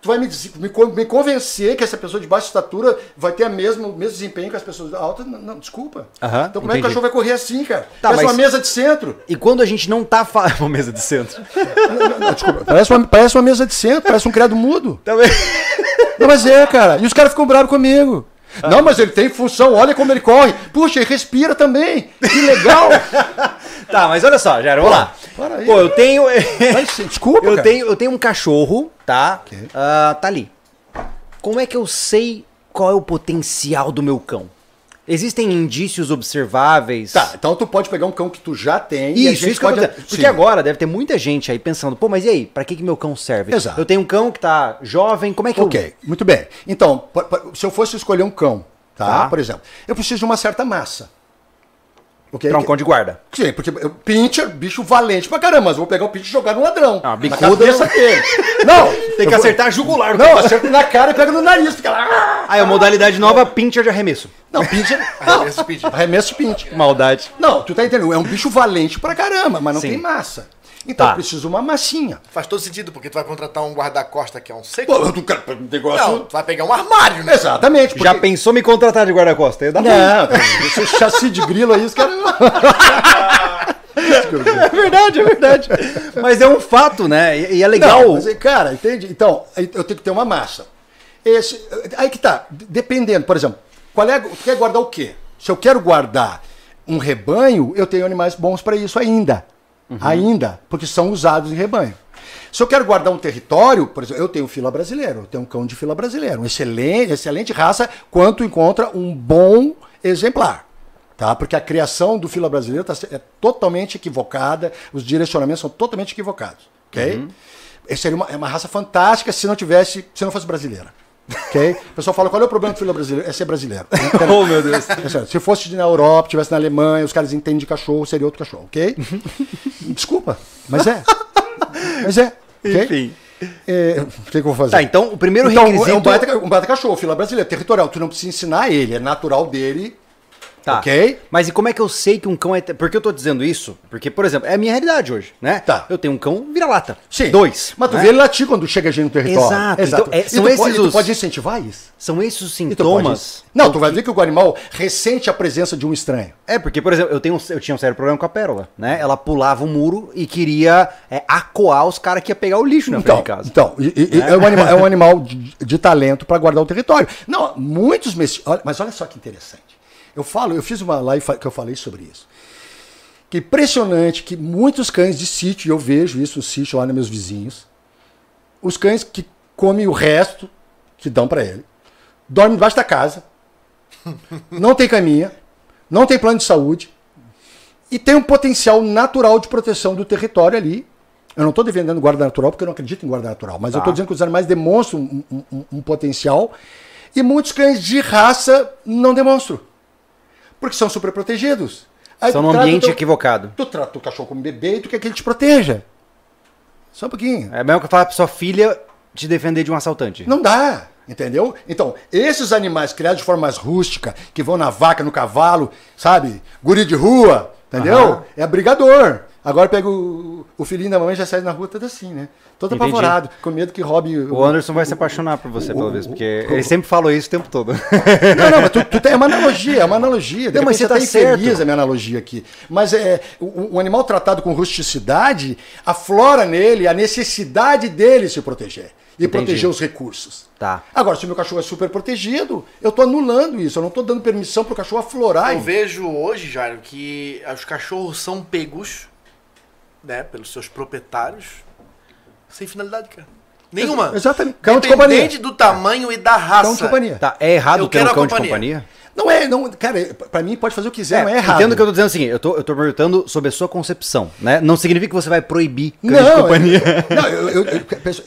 tu vai me, me, me convencer que essa pessoa de baixa estatura vai ter a mesma, o mesmo desempenho que as pessoas altas? Não, não, desculpa. Aham, então como é que entendi. o cachorro vai correr assim, cara? Tá, Parece mas- uma mesa de centro. E quando a gente não tá falando. <laughs> Uma mesa de centro. Não, não, desculpa. Parece uma, parece uma mesa de centro, parece um criado mudo. Também. Não, mas é, cara. E os caras ficam bravos comigo. Não, mas ele tem função, olha como ele corre. Puxa, ele respira também. Que legal. <laughs> <laughs> Tá, mas olha só, Jairo, vamos lá. para aí. Pô, eu tenho. <laughs> Mas, desculpa, eu cara. tenho, eu tenho um cachorro, tá? Ah, tá ali. Como é que eu sei qual é o potencial do meu cão? Existem indícios observáveis? Tá, então tu pode pegar um cão que tu já tem e a Isso, gente isso que eu pode... Porque Sim. agora deve ter muita gente aí pensando, pô, mas e aí, pra que, que meu cão serve? Exato. Eu tenho um cão que tá jovem, como é que eu. Ok, muito bem. Então, se eu fosse escolher um cão, tá? Tá. Por exemplo, eu preciso de uma certa massa. Ok? Pra um cão de guarda. Sim, porque o pincher, bicho valente pra caramba, mas eu vou pegar o pincher e jogar no ladrão. Ah, na bicuda cabeça não- dele. <laughs> Não, Tem que acertar a jugular. Não, <laughs> acerta na cara e pega no nariz. Fica lá. Aí a modalidade nova, pincher de arremesso. Não, pincher. <laughs> Arremesso pincher. Arremesso pincher. Maldade. Não, tu tá entendendo? É um bicho valente pra caramba, mas não Sim. tem massa. Então Tá. eu preciso de uma massinha. Faz todo sentido, porque tu vai contratar um guarda-costa que é um seco. Pô, tu cara, um negócio. Não, tu vai pegar um armário, né? Exatamente. Já porque- pensou me contratar de guarda-costa? Eu dá Não, esse chassi de grilo aí, os caras. <laughs> É verdade, é verdade. Mas é um fato, né? E, é legal. Não, mas, cara, entende? Então, eu tenho que ter uma massa. Esse, aí que tá, dependendo, por exemplo, qual é, tu quer guardar o quê? Se eu quero guardar um rebanho, eu tenho animais bons para isso ainda. Ainda, porque são usados em rebanho. Se eu quero guardar um território, por exemplo, eu tenho fila brasileiro, eu tenho um cão de fila brasileiro, um excelente, excelente raça, quanto encontra um bom exemplar. Tá? Porque a criação do fila brasileiro tá, é totalmente equivocada, os direcionamentos são totalmente equivocados. Ok? Essa seria uma, é uma raça fantástica se não tivesse, se não fosse brasileira. Ok? O pessoal fala, qual é o problema do fila brasileiro? É ser brasileiro. <laughs> Oh, meu Deus. É se fosse na Europa, tivesse na Alemanha, os caras entendem de cachorro, seria outro cachorro, ok? Desculpa, mas é. Mas é. ok? Enfim. É, o que, que eu vou fazer? Tá, então o primeiro Então, requisito. é um baita, um baita cachorro, fila brasileira, territorial. Tu não precisa ensinar ele, é natural dele. Tá. Ok? Mas e como é que eu sei que um cão é. Por que eu tô dizendo isso? Porque, por exemplo, é a minha realidade hoje, né? Tá. Eu tenho um cão vira-lata. Sim. Dois. Mas tu né? vê ele latir quando chega gente no território. Exato. Então, é- e são tu, esses pode, os- pode incentivar isso. São esses os sintomas. Não, tu vai ver que o animal ressente a presença de um estranho. É, porque, por exemplo, eu, tenho, eu tinha um sério problema com a pérola, né? Ela pulava o muro e queria é, acoar os caras que ia pegar o lixo na Então, frente de casa. então e- e- e é, um animal, <laughs> é um animal de, de talento para guardar o território. Não, muitos mesti- olha, Mas olha só que interessante. Eu falo, eu fiz uma live que eu falei sobre isso. Que impressionante que muitos cães de sítio, e eu vejo isso no sítio lá nos meus vizinhos, os cães que comem o resto que dão para ele, dormem debaixo da casa, <laughs> não tem caminha, não tem plano de saúde, e tem um potencial natural de proteção do território ali. Eu não estou defendendo guarda natural porque eu não acredito em guarda natural, mas eu Tá. estou dizendo que os animais demonstram um- um- um potencial e muitos cães de raça não demonstram, porque são super protegidos. Aí São num ambiente teu- equivocado. Tu trata o cachorro como bebê e tu quer que ele te proteja. Só um pouquinho. É mesmo que eu falar pra sua filha te defender de um assaltante. Não dá, entendeu? Então, esses animais criados de forma mais rústica, que vão na vaca, no cavalo, sabe? Guri de rua, entendeu? Aham. É brigador. Agora pega o, o filhinho da mamãe e já sai na rua todo assim, né? Todo Entendi. apavorado, com medo que roube O Anderson vai se apaixonar por você, pelo visto, porque ele sempre falou isso o tempo todo. Não, não, mas tu, tu tem é uma analogia, é uma analogia. De Não, mas você tá certo. infeliz a minha analogia aqui. Mas é, o, o animal tratado com rusticidade aflora nele a necessidade dele se proteger. E Entendi. proteger os recursos. Tá. Agora, se o meu cachorro é super protegido, eu tô anulando isso. Eu não tô dando permissão pro cachorro aflorar. Eu vejo hoje, Jairo, que os cachorros são pegos né, pelos seus proprietários, sem finalidade, cara. Nenhuma. Exatamente. Cão de companhia. Independente do tamanho e da raça. Cão de companhia. Tá, é errado Eu ter um quero a cão de companhia. companhia? Não é, não, cara, pra mim pode fazer o que quiser, não é errado. Entendo que eu tô dizendo assim, eu tô, eu tô perguntando sobre a sua concepção, né? Não significa que você vai proibir cães Não, de companhia. eu- <laughs> não, eu, eu, eu penso,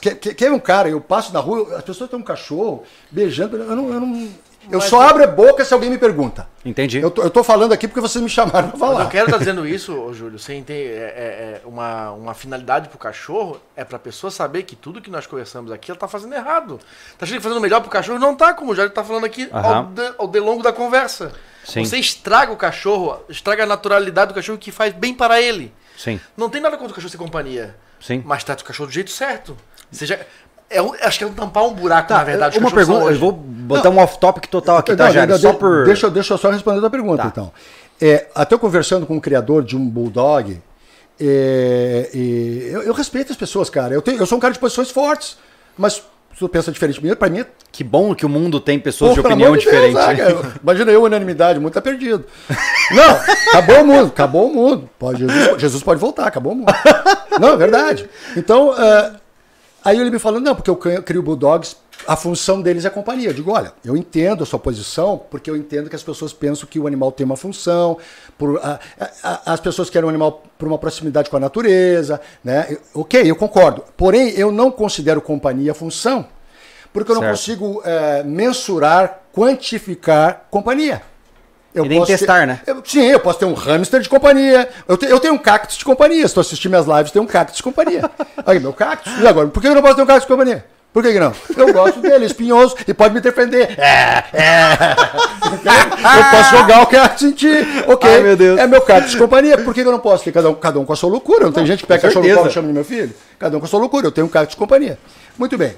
quer, quer- quer um cara, eu passo na rua, as pessoas têm um cachorro beijando, eu não. Eu, não, eu só abro a boca se alguém me pergunta. Entendi. Eu tô, eu tô falando aqui porque vocês me chamaram pra Mas falar. eu quero estar dizendo isso, Júlio, sem ter é, é, é, uma, uma finalidade pro cachorro, é pra pessoa saber que tudo que nós conversamos aqui, ela tá fazendo errado. Tá achando que fazendo melhor pro cachorro? Não tá, como o Júlio tá falando aqui ao, Aham. de, ao de longo da conversa. Sim. Você estraga o cachorro, estraga a naturalidade do cachorro que faz bem para ele. Sim, Não tem nada contra o cachorro ser companhia. sim. Mas trata o cachorro do jeito certo. Seja, é um- acho que é um tampar um buraco, na verdade. uma pergunta, eu vou botar um off-topic total aqui, tá, Não, Jair? não, Só de- por... deixa, eu- deixa eu só responder a tua pergunta, Tá. então. É, até eu conversando com o criador de um bulldog, é, e eu, eu respeito as pessoas, cara. Eu, tenho, eu sou um cara de posições fortes, mas se tu pensa diferente de mim, pra mim é Que bom que o mundo tem pessoas de Pô, pelo opinião de Deus, diferente. ah, cara, imagina eu, unanimidade, o mundo tá perdido. Não, acabou o mundo, acabou o mundo. Pode, Jesus, Jesus pode voltar, acabou o mundo. Não, é verdade. Então, ah, aí ele me falou, não, porque eu crio- bulldogs, a função deles é companhia. Eu digo, olha, eu entendo a sua posição, porque eu entendo que as pessoas pensam que o animal tem uma função, por, a- a- as pessoas querem o animal por uma proximidade com a natureza, né? Ok, eu concordo. Porém, eu não considero companhia função, porque eu não Certo. consigo eh, mensurar, quantificar companhia. Eu E nem posso testar, ter- né? eu- sim, eu posso ter um hamster de companhia. Eu, te- eu tenho um cactus de companhia. Se tu assistir minhas lives, tem um cactus de companhia. <laughs> Aí, meu cactus. E agora? Por que eu não posso ter um cactus de companhia? Por que, que não? Eu gosto dele, espinhoso, e pode me defender. É, é. eu posso jogar o cactus em ti. Ok. Ai, meu Deus. É meu cactus de companhia. Por que, que eu não posso ter cada um, cada um com a sua loucura? Não tem gente que pega cachorro no e chama de meu filho? Cada um com a sua loucura. Eu tenho um cactus de companhia. Muito bem.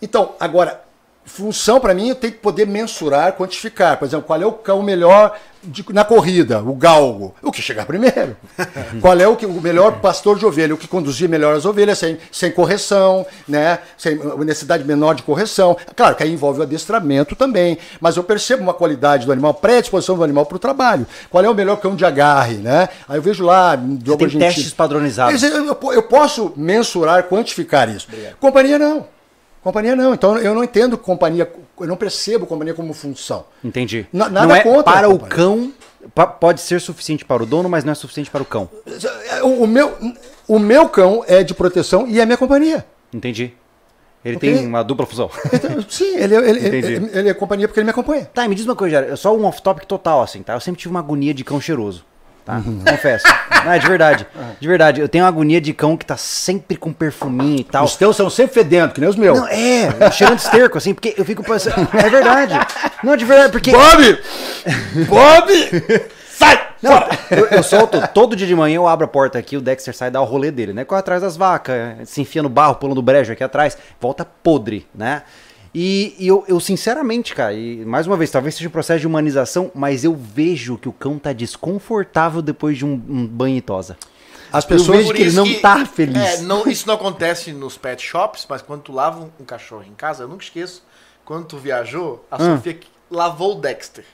Então, agora, função para mim eu tenho que poder mensurar, quantificar. Por exemplo, qual é o cão melhor de- na corrida, o galgo, o que chegar primeiro. <laughs> qual é o, que, o melhor pastor de ovelha, o que conduzir melhor as ovelhas sem, sem correção, né? sem necessidade menor de correção. Claro que aí envolve o adestramento também, mas eu percebo uma qualidade do animal, predisposição do animal para o trabalho. Qual é o melhor cão de agarre, né? Aí eu vejo lá... Você tem testes padronizados. Eu, eu- eu posso mensurar, quantificar isso. Companhia não. Companhia não. Então eu não entendo companhia, eu não percebo companhia como função. Entendi. Na- nada não é contra para o cão, pode ser suficiente para o dono, mas não é suficiente para o cão. O, o meu, o meu cão é de proteção e é minha companhia. Entendi. Ele Ok. tem uma dupla função. Então, sim, ele, ele, ele, ele- ele é companhia porque ele me acompanha. Tá, e me diz uma coisa, Jair, só um off-topic total, assim, tá? Eu sempre tive uma agonia de cão cheiroso, tá? Uhum. Confesso. Não, é de verdade. De verdade. Eu tenho uma agonia de cão que tá sempre com perfuminho e tal. Os teus são sempre fedendo, que nem os meus. Não, é, cheirando esterco, assim, porque eu fico pensando. É verdade. Não, de verdade, porque. Bob! Bob! Sai! Não, eu, eu solto todo dia de manhã, eu abro a porta aqui, o Dexter sai e dá o rolê dele, né? Corre atrás das vacas, se enfia no barro, pulando brejo aqui atrás, volta podre, né? E, e eu, eu, sinceramente, cara, e mais uma vez, talvez seja um processo de humanização, mas eu vejo que o cão tá desconfortável depois de um, um banho e tosa. As pessoas. vejo que ele não tá feliz. É, não, isso não acontece nos pet shops, mas quando tu lava um, cachorro em casa, eu nunca esqueço, quando tu viajou, a Hum. Sofia que lavou o Dexter.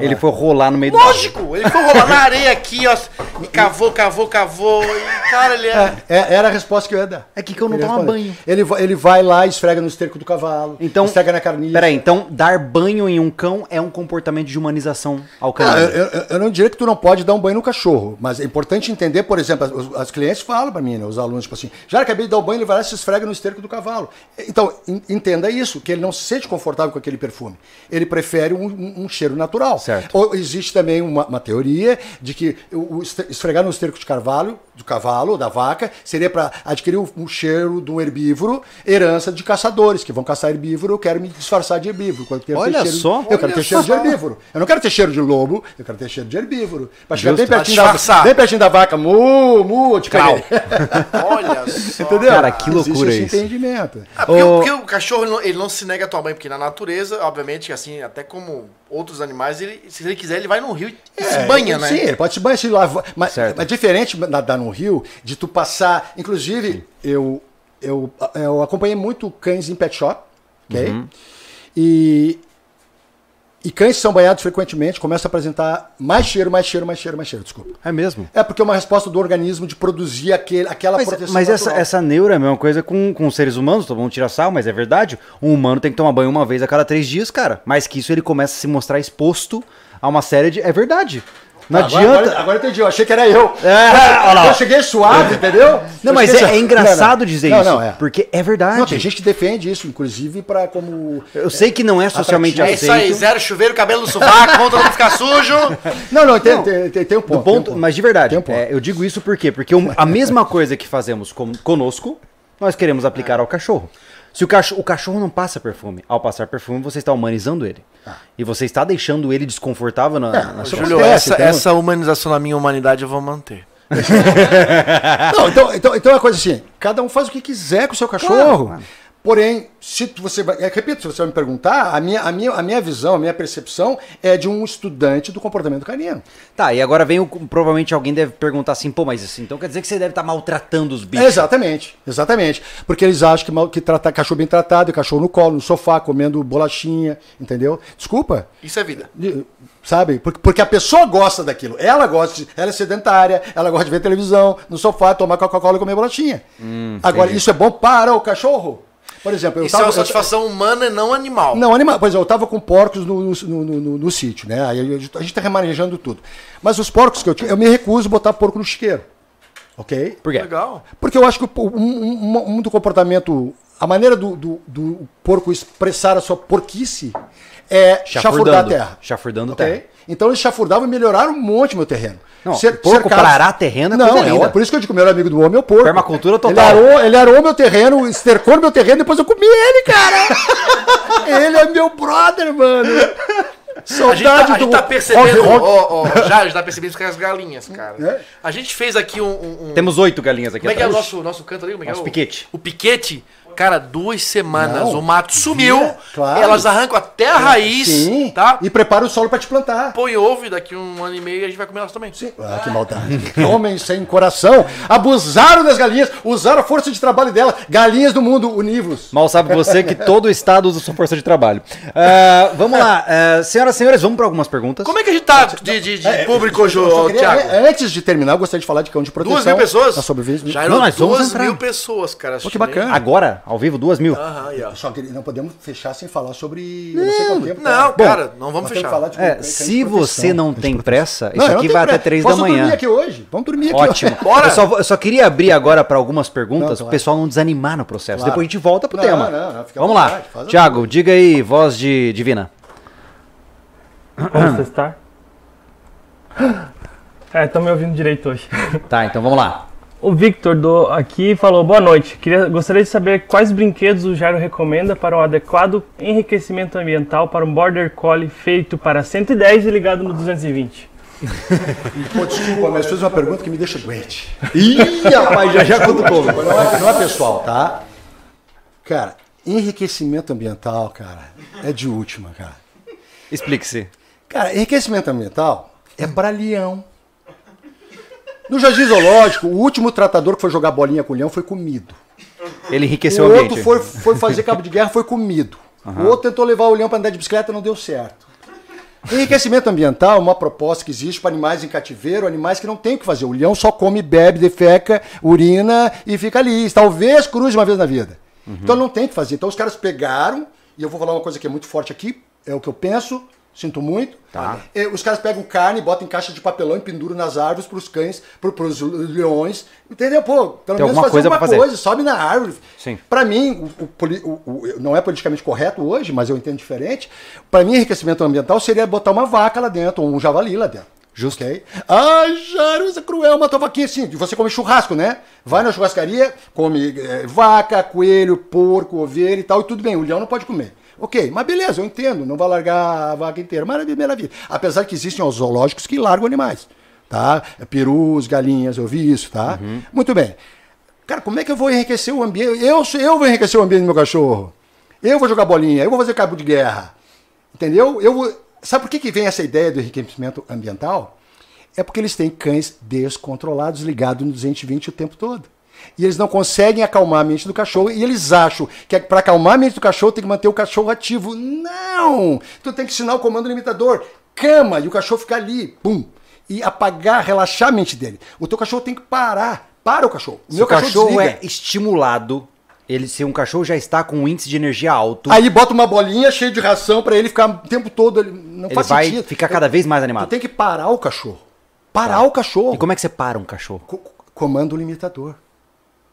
Ele foi rolar no meio do Lógico! Ele foi rolar na areia aqui, ó, e cavou, cavou, cavou, e cara, ele é... É, é- era a resposta que eu ia dar. É que cão não Ele toma respondeu. banho. Ele, vai- ele vai lá e esfrega no esterco do cavalo. Então, esfrega na carniça. Peraí, então dar banho em um cão é um comportamento de humanização ao cão. Ah, eu, eu- eu não diria que tu não pode dar um banho no cachorro, mas é importante entender, por exemplo, as, as clientes falam para mim, né, os alunos, tipo assim, já acabei de dar o banho, ele vai lá e se esfrega no esterco do cavalo. Então, en- entenda isso, que ele não se sente confortável com aquele perfume. Ele prefere um, um- um cheiro natural. Certo. Ou existe também uma, uma teoria de que o, esfregar no esterco de cavalo, do cavalo, da vaca, seria para adquirir um, um cheiro de um herbívoro, herança de caçadores, que vão caçar herbívoro, eu quero me disfarçar de herbívoro. Eu quero ter Olha cheiro- só. Eu quero ter cheiro de só. herbívoro. Eu não quero ter cheiro de lobo, eu quero ter cheiro de herbívoro. Pra chegar bem pertinho, da, bem pertinho da vaca, mu, mu, te Crau. peguei. <laughs> Olha só. Entendeu? Cara, que Existe loucura esse isso. entendimento. Ah, porque, Ô- o- porque o cachorro ele não, ele não se nega a tomar banho, porque na natureza, obviamente, assim, até como outros animais, ele, se ele quiser, ele vai no rio e se banha, né? Sim, ele pode se banhar, se lavar. Mas é diferente nadar no rio de tu passar. Inclusive, eu, eu, eu acompanhei muito cães em pet shop, ok? Uhum. E, E cães que são banhados frequentemente começam a apresentar mais cheiro, mais cheiro, mais cheiro, mais cheiro, desculpa. É mesmo. É porque é uma resposta do organismo de produzir aquele, aquela Mas, proteção mas essa, natural. essa neura é a mesma coisa com, com os seres humanos, todo mundo tira sal, mas é verdade. Um humano tem que tomar banho uma vez a cada três dias, cara. Mais que isso, ele começa a se mostrar exposto a uma série de. É verdade. Não Agora- adianta. Agora, agora entendi, eu achei que era eu. É, olha lá. Eu cheguei suave, entendeu? Não, Eu mas é, é engraçado Não, não. dizer não, isso. Não, é. Porque é verdade. Não, tem gente que defende isso, inclusive, para como. Eu sei que não é socialmente É isso aí, aceito. zero chuveiro, cabelo no sovaco, <laughs> contra não ficar sujo. Não, não, tem, tem, tem, tem um ponto. Do ponto, um mas de verdade, um é, eu digo isso por quê? Porque a mesma coisa que fazemos com, conosco, nós queremos aplicar ao cachorro. Se o cachorro, o cachorro não passa perfume, ao passar perfume você está humanizando ele. E você está deixando ele desconfortável na, na sua Júlio, essa, um- essa humanização na minha humanidade eu vou manter. <laughs> Não, então, então, então é uma coisa assim: cada um faz o que quiser com o seu cachorro. Claro. Porém, se você vai. é, repito, se você vai me perguntar, a minha, a, minha, a minha visão, a minha percepção é de um estudante do comportamento canino. Tá, e agora vem o. Provavelmente alguém deve perguntar assim, pô, mas assim, então quer dizer que você deve estar maltratando os bichos. Exatamente, exatamente. Porque eles acham que, mal- que tratar cachorro bem tratado, é cachorro no colo, no sofá, comendo bolachinha, entendeu? Desculpa. Isso é vida. de- Sabe? Porque, porque a pessoa gosta daquilo. Ela gosta, de, ela é sedentária, ela gosta de ver televisão, no sofá, tomar Coca-Cola e comer bolachinha. Agora, isso é bom para o cachorro? Por exemplo, eu Isso é tava. uma satisfação humana e não animal. Não, animal. Pois é, eu tava com porcos no, no, no, no- no sítio, né? Aí a gente tá remanejando tudo. Mas os porcos que eu tinha, eu me recuso a botar porco no chiqueiro. Ok? Por quê? Legal. Porque eu acho que um, um, um do comportamento, a maneira do, do, do porco expressar a sua porquice é chafurdar a terra. Chafurdando Ok? terra. Então eles chafurdavam e melhoraram um monte meu terreno. Não, Cer- porco arar terreno é Não, coisa é, por isso que eu digo que o melhor amigo do homem é o porco. Permacultura total. Ele arou, ele arou meu terreno, estercou no meu terreno, depois eu comi ele, cara. <laughs> ele é meu brother, mano. A gente, Saudade tá, a gente do... tá percebendo, ó, ó, já, já tá percebendo isso com as galinhas, cara. É? A gente fez aqui um. um- um- Temos oito galinhas aqui como é que é o nosso, nosso canto ali? Como é que Nosso é o, piquete. O piquete. Cara, duas semanas Não, o mato sumiu. vira, claro. Elas arrancam até a raiz, Sim, tá? e prepara o solo pra te plantar. Põe ovo e daqui um ano e meio a gente vai comer elas também. Sim. Ah, que maldade. <laughs> Homens sem coração. Abusaram das galinhas, usaram a força de trabalho dela. Galinhas do mundo univos. Mal sabe você que todo o estado usa sua força de trabalho. Ah, vamos lá, ah, senhoras e senhores, vamos para algumas perguntas. Como é que a gente tá de, de- de público, Eu Thiago? é, Antes de terminar, eu gostaria de falar de cão de proteção. Duas mil pessoas? Sobrevivência. Já eram Não, duas mil pessoas, cara. assistindo bacana. aí. Agora, ao vivo, duas mil. Aham, ó. Só que não podemos fechar sem falar sobre. não sei quanto tempo. Não, Bom, cara, não vamos fechar. que falar de É, de se você não tem pressa, Não, isso não aqui vai até pressa. três da manhã. dormir aqui hoje? Vamos dormir aqui Ótimo. hoje. Bora. Eu só, eu só queria abrir agora para algumas perguntas, Não, para o claro. pessoal não desanimar no processo. Claro. Depois a gente volta pro Não, tema. não, não, Vamos lá. Tiago, diga aí, voz de divina. Vamos testar? <clears throat> É, estão me ouvindo direito hoje. Tá, então vamos lá. O Victor do aqui falou: Boa noite. Queria, gostaria de saber quais brinquedos o Jairo recomenda para um adequado enriquecimento ambiental para um Border Collie feito para 110 e ligado no 220. <laughs> Pô, desculpa, mas fez uma pergunta que me deixa doente. Ih, rapaz, já já cutucou. Não é, não é pessoal, tá? Cara, enriquecimento ambiental, cara, é de última, cara. Explique-se. Cara, enriquecimento ambiental é para leão. No Jardim Zoológico, o último tratador que foi jogar bolinha com o leão foi comido. Ele O enriqueceu o outro ambiente. foi, foi fazer cabo de guerra, foi comido. O outro tentou levar o leão para andar de bicicleta, não deu certo. Enriquecimento ambiental é uma proposta que existe para animais em cativeiro, animais que não têm o que fazer. O leão só come, bebe, defeca, urina e fica ali. Talvez cruze uma vez na vida. Então não tem o que fazer. Então os caras pegaram, e eu vou falar uma coisa que é muito forte aqui, é o que eu penso, sinto muito. Tá. É, Os caras pegam carne, botam em caixa de papelão e penduram nas árvores para os cães, para os leões. Entendeu? Pô, pelo Tem menos fazer coisa alguma fazer. coisa, sobe na árvore. Sim. Para mim, o, o o- não é politicamente correto hoje, mas eu entendo diferente. Para mim, enriquecimento ambiental seria botar uma vaca lá dentro, ou um javali lá dentro. Justo. Ok? Ai, Jairo, isso é cruel, matou vaquinha assim. Você come churrasco, né? Vai na churrascaria, come eh, vaca, coelho, porco, ovelha e tal, e tudo bem. O leão não pode comer. Ok, mas beleza, eu entendo, não vai largar a vaca inteira. Maravilha, maravilha. Apesar que existem os zoológicos que largam animais, tá? Perus, galinhas, eu vi isso, tá? Muito bem. Cara, como é que eu vou enriquecer o ambiente? Eu, eu vou enriquecer o ambiente do meu cachorro. Eu vou jogar bolinha, eu vou fazer cabo de guerra. Entendeu? Eu vou... Sabe por que, que vem essa ideia do enriquecimento ambiental? É porque eles têm cães descontrolados ligados no 220 o tempo todo. E eles não conseguem acalmar a mente do cachorro e eles acham que para acalmar a mente do cachorro tem que manter o cachorro ativo. Não! Tu tem que ensinar o comando limitador. Cama, e o cachorro ficar ali, pum. E apagar, relaxar a mente dele. O teu cachorro tem que parar. Para o cachorro. O Se meu o cachorro desliga. é estimulado, ele se um cachorro já está com um índice de energia alto, Aí bota uma bolinha cheia de ração para ele ficar o tempo todo. Ele não ele faz vai sentido. ficar cada vez mais Tu animado. tem que parar o cachorro. Parar o cachorro. E como é que você para um cachorro? Co- comando limitador.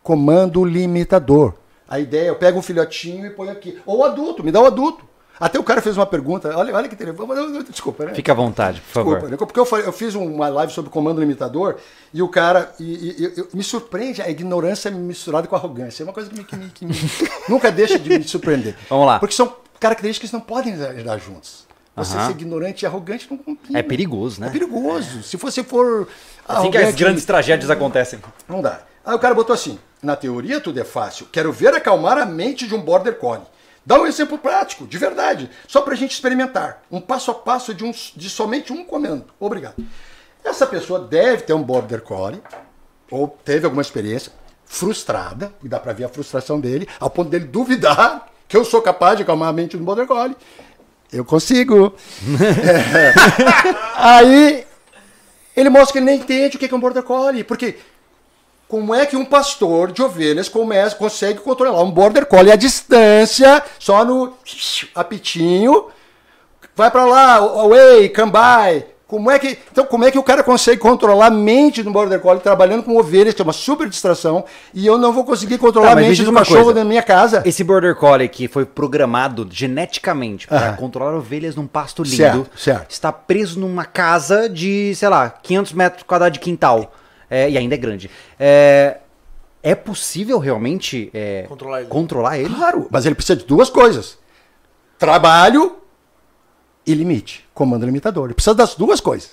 Comando limitador. A ideia é eu pego um filhotinho e ponho aqui. Ou o adulto, me dá o adulto. Até o cara fez uma pergunta. Olha, olha que telefone. Desculpa, né? Fique à vontade, por favor. Desculpa, né? porque eu, falei- eu fiz uma live sobre comando limitador e o cara. E, e- e- me surpreende a ignorância misturada com a arrogância. É uma coisa que, me, que me- que me- <laughs> nunca deixa de me surpreender. Vamos lá. Porque são características que não podem andar juntos. Você Aham. ser ignorante e arrogante não combina. É perigoso, né? É perigoso. Se você for. Assim que as grandes tragédias acontecem. não dá. Aí o cara botou assim: na teoria tudo é fácil. Quero ver acalmar a mente de um border collie. Dá um exemplo prático, de verdade, só pra gente experimentar. Um passo a passo de, um, de somente um comando. Obrigado. Essa pessoa deve ter um border collie, ou teve alguma experiência frustrada, e dá pra ver a frustração dele, ao ponto dele duvidar que eu sou capaz de acalmar a mente de um border collie. Eu consigo. É. <laughs> Aí ele mostra que ele nem entende o que é um border collie, porque como é que um pastor de ovelhas começa, consegue controlar um border collie à distância, só no apitinho, vai para lá, away, come by. Como é que, então, como é que o cara consegue controlar a mente do border collie trabalhando com ovelhas, que é uma super distração, e eu não vou conseguir controlar Tá, a mente do uma cachorro coisa. da minha casa? Esse Border Collie que foi programado geneticamente para controlar ovelhas num pasto lindo, Certo, certo. está preso numa casa de, sei lá, 500 metros quadrados de quintal. É, e ainda é grande. É, é possível realmente é, Controlar ele. controlar ele? Claro, mas ele precisa de duas coisas: trabalho e limite, comando limitador. Ele precisa das duas coisas.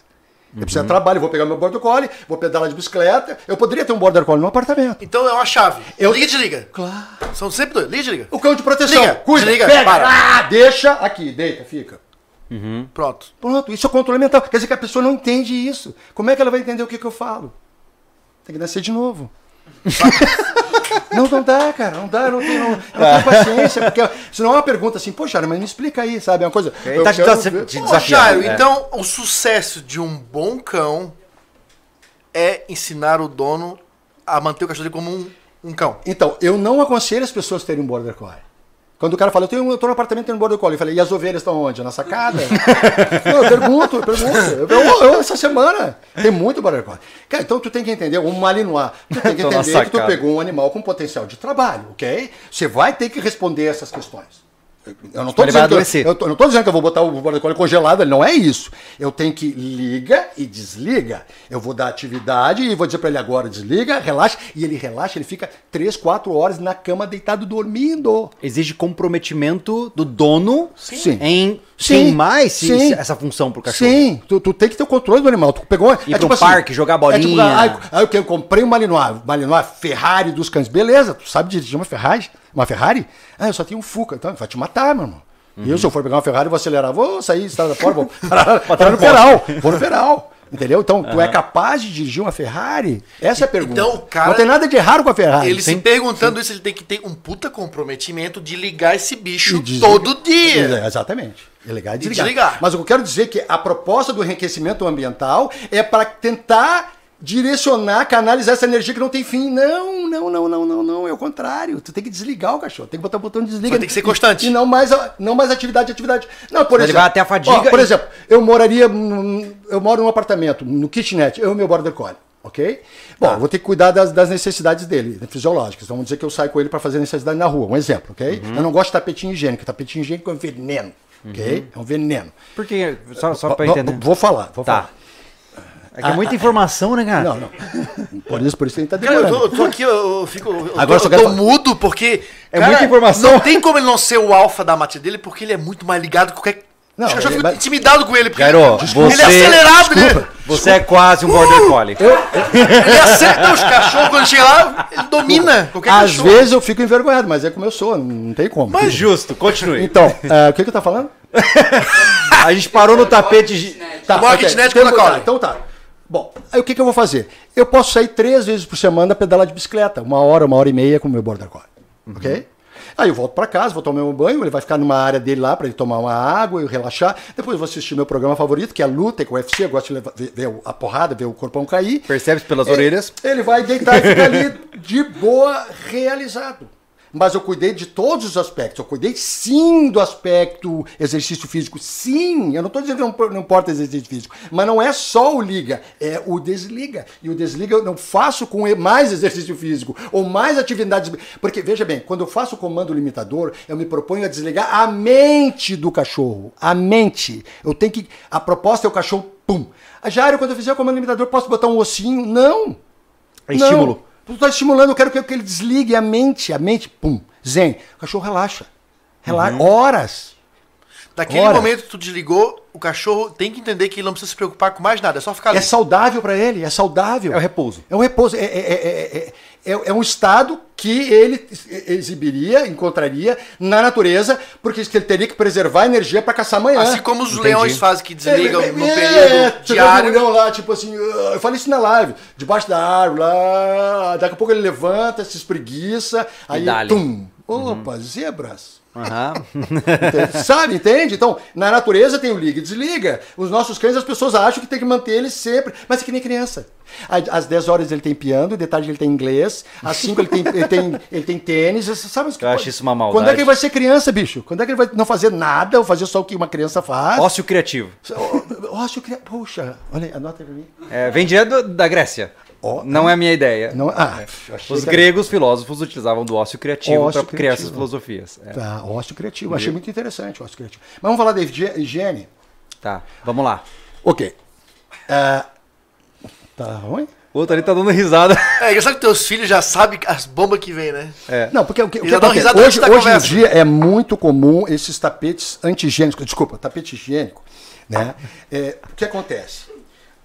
Ele Uhum. precisa de trabalho, eu vou pegar meu border collie, vou pedalar de bicicleta. Eu poderia ter um border collie no apartamento. Então é uma chave. Eu- Liga e desliga. Claro. São sempre dois. Liga e desliga. O cão de proteção. Liga, Cuida, desliga, pega, para. ah, deixa aqui, deita, fica. Pronto. Pronto, isso é controle mental. Quer dizer que a pessoa não entende isso. Como é que ela vai entender o que, que eu falo? Tem que nascer de novo. <laughs> não, não dá, cara, não dá, eu não tenho, não, eu não tenho paciência, porque senão é uma pergunta assim, poxa, mas me explica aí, sabe? É uma coisa. Ele tá quero te Ô, desafiando, Jairo, né? então o sucesso de um bom cão é ensinar o dono a manter o cachorro dele como um, um cão. Então, eu não aconselho as pessoas terem um border collie. Quando o cara fala, eu, tenho, eu tô no apartamento tendo um border collie, eu falei, e as ovelhas estão onde? Na sacada? não, <laughs> eu pergunto, eu pergunto. Eu, eu- eu, essa semana tem muito border collie. Cara, então tu tem que entender, um malinois, tu tem que <laughs> entender que tu pegou um animal com potencial de trabalho, ok? Você vai ter que responder essas questões. Eu não, vai dizendo eu, eu eu não dizendo que eu vou botar o border collie congelado, não é isso. Eu tenho que liga e desliga. Eu vou dar atividade e vou dizer para ele agora desliga, relaxa, e ele relaxa, ele fica 3, 4 horas na cama deitado dormindo. Exige comprometimento do dono Sim. em Sim. esse- Sim. essa função pro cachorro. Sim, tu, tu tem que ter o controle do animal. Tu pegou, Ir pra um parque, jogar bolinha. aí, aí o que? Eu comprei um Malinois, Malinois Ferrari dos cães. Beleza, tu sabe dirigir uma Ferrari? Uma Ferrari? Ah, eu só tenho um Fuca. Então, vai te matar, meu irmão. E Uhum. eu, se eu for pegar uma Ferrari, vou acelerar, vou sair estrada fora, vou <laughs> parar, no feral. Vou no feral. Entendeu? Então, tu é capaz de dirigir uma Ferrari? Essa é a pergunta. Então, o cara- Não tem nada de errado com a Ferrari. ele se Tem- perguntando isso, ele tem que ter um puta comprometimento de ligar esse bicho todo dia. É, Exatamente. É ligar e E desligar. desligar. Mas o que eu quero dizer é que a proposta do enriquecimento ambiental é para tentar direcionar, canalizar essa energia que não tem fim. Não, não, não, não, não, não. É o contrário. Tu tem que desligar o cachorro. Tem que botar o botão de desliga. Só tem que ser constante. E, e não mais, a- não mais atividade, atividade. Não, por exemplo. vai até a fadiga ó, por e- exemplo, eu moraria. num- Eu moro num apartamento, no kitnet, eu e meu border collie. Ok? Bom, eu vou ter que cuidar das, das necessidades dele, né, fisiológicas. Vamos dizer que eu saio com ele para fazer necessidade na rua. Um exemplo, ok? Uhum. Eu não gosto de tapetinho higiênico. Tapetinho higiênico é um veneno. Ok? É um veneno. Porque, só, só pra Vou- entender. Vou falar, vou Tá. falar. É que é muita informação, né, cara? Não, não. Por isso, por isso que ele tá Cara, eu demorando. tô, eu tô aqui, eu, eu fico. Eu Agora tô, só eu quero tô falar. mudo porque. É muita informação. Não tem como ele não ser o alfa da matilha dele, porque ele é muito mais ligado que qualquer. Não, eu ele- fico mas- intimidado com ele. Porque ele, você- ele é acelerado, né? Você é quase um border collie. Ele acerta os cachorros quando chega lá, ele domina qualquer Às cachorro. vezes eu fico envergonhado, mas é como eu sou, não tem como. Mas justo, continue. Então, ah, o que que eu tá falando? A gente parou no tapete. Tá, Bora ok. kitnet Então, tá, Collie. Então tá. Bom, aí o que, que eu vou fazer? Eu posso sair três vezes por semana pedalar de bicicleta, uma hora, uma hora e meia com o meu border collie, ok? Aí eu volto para casa, vou tomar meu banho, ele vai ficar numa área dele lá para ele tomar uma água e relaxar. Depois eu vou assistir meu programa favorito, que é a luta, que é o UFC, eu gosto de levar- ver, ver a porrada, ver o corpão cair. Percebe pelas É, orelhas? Ele vai deitar e ficar ali de boa, realizado. Mas eu cuidei de todos os aspectos. Eu cuidei sim do aspecto exercício físico. Sim, eu não estou dizendo que não, não importa exercício físico. Mas não é só o liga, é o desliga. E o desliga eu não faço com mais exercício físico ou mais atividades. Porque, veja bem, quando eu faço o comando limitador, eu me proponho a desligar a mente do cachorro. A mente. Eu tenho que. A proposta é o cachorro, pum. A Jairo, quando eu fizer o comando limitador, posso botar um ossinho? Não. É estímulo. Não, estou estimulando, eu quero que, ele desligue a mente, a mente, pum, zen. O cachorro relaxa. Relaxa. Uhum. Horas. Naquele Ora. momento que tu desligou, o cachorro tem que entender que ele não precisa se preocupar com mais nada, é só ficar ali. É saudável para ele, é saudável. É o repouso. É um repouso. É, é, é, é, é, é um estado que ele exibiria, encontraria na natureza, porque ele teria que preservar energia para caçar amanhã. Assim como os Entendi. leões fazem que desligam É, no é, período vê diário. um leão lá, tipo assim, eu falei isso na live, debaixo da árvore, lá, daqui a pouco ele levanta, se espreguiça, aí, tum, opa, zebras. Aham. Entende? <laughs> Sabe, entende? Então, na natureza tem o liga e desliga. Os nossos cães, as pessoas acham que tem que manter eles sempre. Mas é que nem criança. Às 10 horas ele tem piano, de tarde ele tem inglês, às 5 ele tem, ele tem, ele tem tênis. Sabe Eu acho isso uma Quando é maldade. que ele vai ser criança, bicho? Quando é que ele vai não fazer nada ou fazer só o que uma criança faz? Ócio criativo. Ócio cria... Puxa, olha aí, anota aí pra mim. É, vem direto da Grécia. Não é a minha ideia. Não, ah, achei Os que era- gregos filósofos utilizavam do ócio criativo para criar essas filosofias. É. Tá, ócio criativo. Achei muito interessante o ócio criativo. Mas vamos falar da higi- higiene? Tá, vamos lá. Ok. Ah, tá ruim? O outro ali tá dando risada. É engraçado que teus filhos já sabem as bombas que vem, né? Não, porque o que, o que Já acontece? hoje, hoje em dia é muito comum esses tapetes antigênicos, desculpa, tapete higiênico, né? É, o que acontece?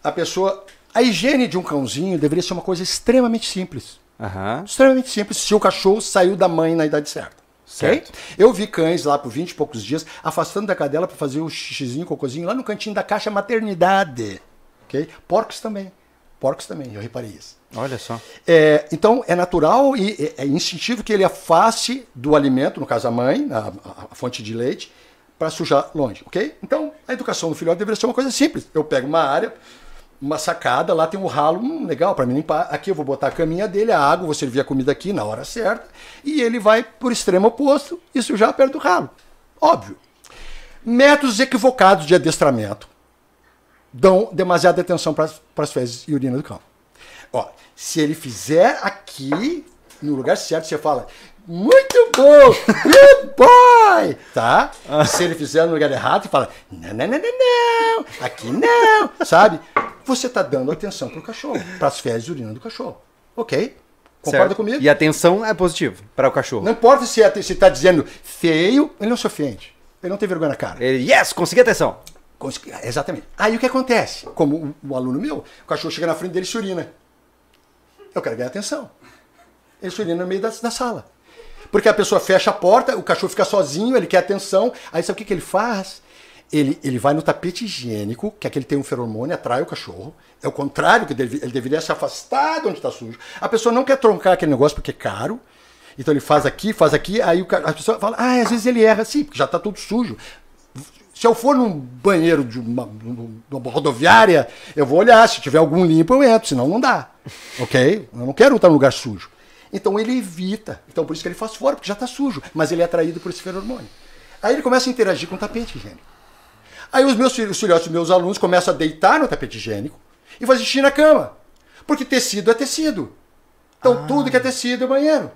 A pessoa, a higiene de um cãozinho deveria ser uma coisa extremamente simples. Aham. Extremamente simples se o cachorro saiu da mãe na idade certa. Certo. Eu vi cães lá por 20 e poucos dias afastando da cadela para fazer o xixizinho, cocôzinho lá no cantinho da caixa maternidade. ok? Porcos também. Porcos também, eu reparei isso. Olha só. É, então é natural e é, é instintivo que ele afaste do alimento, no caso a mãe, a- a fonte de leite, para sujar longe, ok? Então a educação do filhote deveria ser uma coisa simples. Eu pego uma área, uma sacada, lá tem um ralo, hum, legal para me limpar. Aqui eu vou botar a caminha dele, a água, vou servir a comida aqui na hora certa, e ele vai por extremo oposto e sujar perto do ralo. Óbvio. Métodos equivocados de adestramento dão demasiada atenção para as fezes e urina do cão. Ó, se ele fizer aqui, no lugar certo, você fala, muito bom, good boy, tá? Se ele fizer no lugar errado, você fala, não, não, não, não, não, aqui não, sabe? Você está dando atenção para o cachorro, para as fezes e urina do cachorro, ok? Concorda Certo. comigo? E atenção é positivo para o cachorro. Não importa se está dizendo feio, ele não se ofende, ele não tem vergonha na cara. Ele, yes, consegui atenção. Cons- Exatamente. Aí o que acontece? Como o, o aluno meu, o cachorro chega na frente dele e se urina. Eu quero ganhar atenção. Ele se urina no meio da, da sala. Porque a pessoa fecha a porta, o cachorro fica sozinho, ele quer atenção. Aí sabe o que, que ele faz? Ele, ele vai no tapete higiênico, que é aquele tem um feromônio, atrai o cachorro. É o contrário, que ele deveria se afastar de onde está sujo. A pessoa não quer troncar aquele negócio porque é caro. Então ele faz aqui, faz aqui, aí o a pessoa fala, ah, às vezes ele erra, sim, porque já está tudo sujo. Se eu for num banheiro de uma, numa rodoviária, eu vou olhar. Se tiver algum limpo, eu entro, senão não dá. Ok? Eu não quero estar num lugar sujo. Então ele evita. Então por isso que ele faz fora, porque já está sujo. Mas ele é atraído por esse feromônio. Aí ele começa a interagir com o tapete higiênico. Aí os meus filhos, os filhotes dos meus alunos começam a deitar no tapete higiênico e fazer xixi na cama. Porque tecido é tecido. Então tudo que é tecido é banheiro.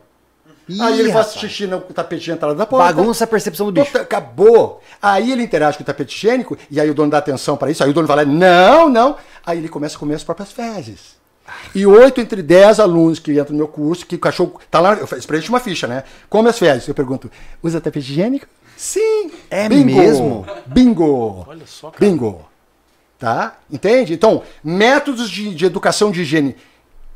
Aí ele faz xixi no tapete de entrada da porta. Bagunça a percepção do bicho. Acabou. Aí ele interage com o tapete higiênico, e aí o dono dá atenção para isso, aí o dono vai lá, não, não. Aí ele começa a comer as próprias fezes. E oito entre dez alunos que entram no meu curso, que o cachorro tá lá, eu gente uma ficha, né? Come as fezes. Eu pergunto, usa tapete higiênico? Sim. É mesmo? Bingo. Olha só, cara. Bingo. Tá? Entende? Então, métodos de, de educação de higiene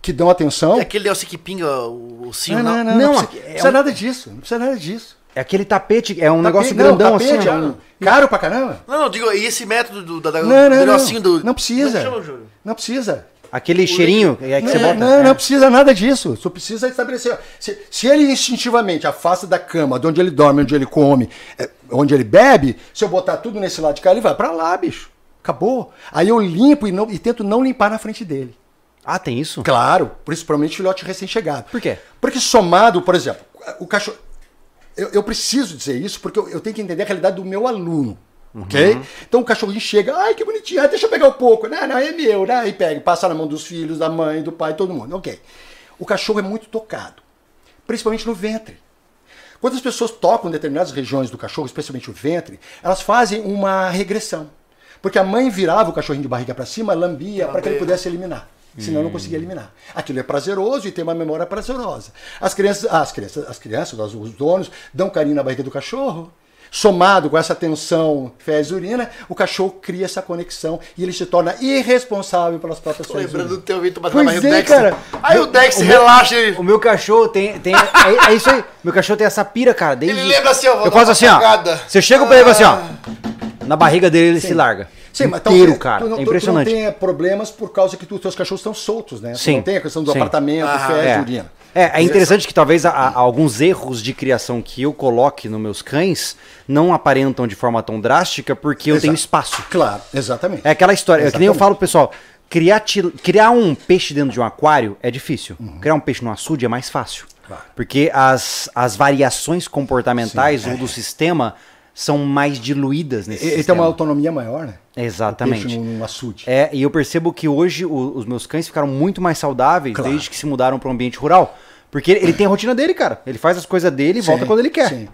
que dão atenção. É aquele Delcio que pinga o, o sino, Não, não. não, não. Não, Não, precisa, é precisa um- nada disso. Não precisa nada disso. É aquele tapete, é um Tapete- negócio não, grandão tapete, assim. é um- Caro pra caramba. Não, não, digo, e esse método do, da, da, Não, do não, negocinho não. do... Não precisa. Como é? Não precisa. Aquele cheirinho é que você não, bota. não, é. não precisa nada disso. Só precisa estabelecer. Se, se ele instintivamente afasta da cama, de onde ele dorme, onde ele come, é, onde ele bebe, se eu botar tudo nesse lado de cá, ele vai pra lá, bicho. Acabou. Aí eu limpo e, não- e tento não limpar na frente dele. Ah, tem isso? Claro, principalmente filhote recém-chegado. Por quê? Porque somado, por exemplo, o cachorro. Eu, eu preciso dizer isso porque eu, eu tenho que entender a realidade do meu aluno. Ok? Então o cachorrinho chega, ai que bonitinho, ah, deixa eu pegar um pouco. Não, não, é meu, né? E pega, passa na mão dos filhos, da mãe, do pai, todo mundo. Ok. O cachorro é muito tocado, principalmente no ventre. Quando as pessoas tocam determinadas regiões do cachorro, especialmente o ventre, elas fazem uma regressão. Porque a mãe virava o cachorrinho de barriga para cima, lambia para que ele pudesse eliminar. Senão não conseguia eliminar. Aquilo é prazeroso e tem uma memória prazerosa. As crianças, as crianças, as crianças, os donos, dão carinho na barriga do cachorro. Somado com essa tensão fezes e urina, o cachorro cria essa conexão e ele se torna irresponsável pelas próprias fezes e lembrando do teu Vitor batendo Pois na barriga do é, Dex. cara. Aí o Dex O meu- relaxa ele... O meu cachorro tem. tem é, é isso aí. Meu cachorro tem essa pira, cara. Desde... Ele lembra assim, ó, vou Eu faço assim, ó. Você chega pra ele e fala assim, ó. Na barriga dele ele se larga. Sim, mas então, Inteiro, tu- cara. Tu não, é tu- impressionante. Tu não tem problemas por causa que tu, teus cachorros estão soltos, né? Tu Sim, não tem a questão do sim. apartamento, Ah, fezes É. e urina. É, é interessante que talvez a- a- alguns erros de criação que eu coloque nos meus cães não aparentam de forma tão drástica porque eu Exato. tenho espaço. Claro, exatamente. É aquela história, é que nem eu Exatamente. falo pessoal, criar, criar um peixe dentro de um aquário é difícil. Criar um peixe no açude é mais fácil. Uhum. Claro. Porque as, as variações comportamentais ou do sistema são mais diluídas nesse Ele tem sistema. uma autonomia maior, né? Exatamente. O peixe num açude. É, e eu percebo que hoje o- os meus cães ficaram muito mais saudáveis Claro. desde que se mudaram para um ambiente rural. Porque ele tem a rotina dele, cara. Ele faz as coisas dele e volta Sim, quando ele quer. sim.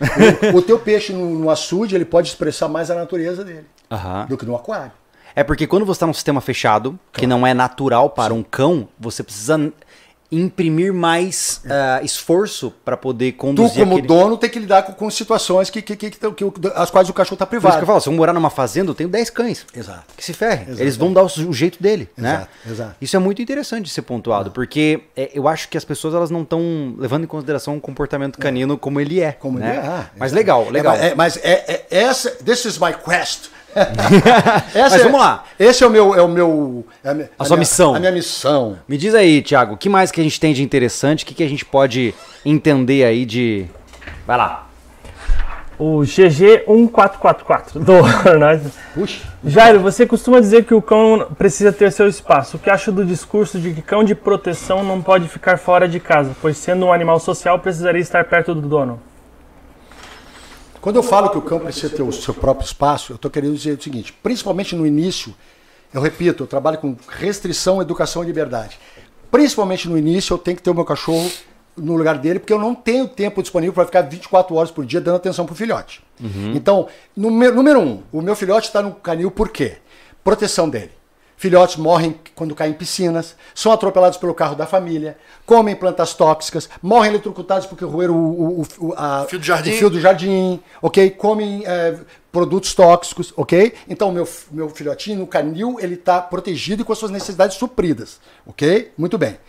O, o teu peixe no, no açude, ele pode expressar mais a natureza dele Aham. do que no aquário. É porque quando você está num sistema fechado, que não é natural para um cão, você precisa imprimir mais ah, esforço para poder Tu, conduzir como aquele... dono, tem que lidar com, com situações que, que, que, que, que as quais o cachorro está Por isso privado. que eu falo, se eu morar numa fazenda, eu tenho 10 cães. Exato. Que se ferre. Exatamente. Eles vão dar o, o jeito dele, né? Exato, exato. Isso é muito interessante de ser pontuado, porque é, eu acho que as pessoas elas não estão levando em consideração o comportamento canino como ele é. Como né? ele é. Ah, Mas exato. legal, legal. É, mas é, é- essa, this is my quest. <laughs> Essa Mas é- vamos lá. Esse é o meu, é o meu, é a, minha- A sua minha- missão. A minha missão. Me diz aí, Thiago, o que mais que a gente tem de interessante? O que, que a gente pode entender aí de. Vai lá. O GG1444 do <laughs> Arnaz. Puxa. Jairo, você costuma dizer que o cão precisa ter seu espaço. O que acha do discurso de que cão de proteção não pode ficar fora de casa, pois sendo um animal social precisaria estar perto do dono? Quando eu falo que o cão precisa ter o seu próprio espaço, eu estou querendo dizer o seguinte: principalmente no início, eu repito, eu trabalho com restrição, educação e liberdade. Principalmente no início, eu tenho que ter o meu cachorro no lugar dele, porque eu não tenho tempo disponível para ficar 24 horas por dia dando atenção para o filhote. Então, número, número um, o meu filhote está no canil por quê? Proteção dele. Filhotes morrem quando caem em piscinas, são atropelados pelo carro da família, comem plantas tóxicas, morrem eletrocutados porque roeram o, o, o, a- Fio do jardim. o fio do jardim, ok? Comem é, produtos tóxicos, ok? Então, meu, meu filhotinho no canil, ele está protegido e com as suas necessidades supridas, ok? Muito bem.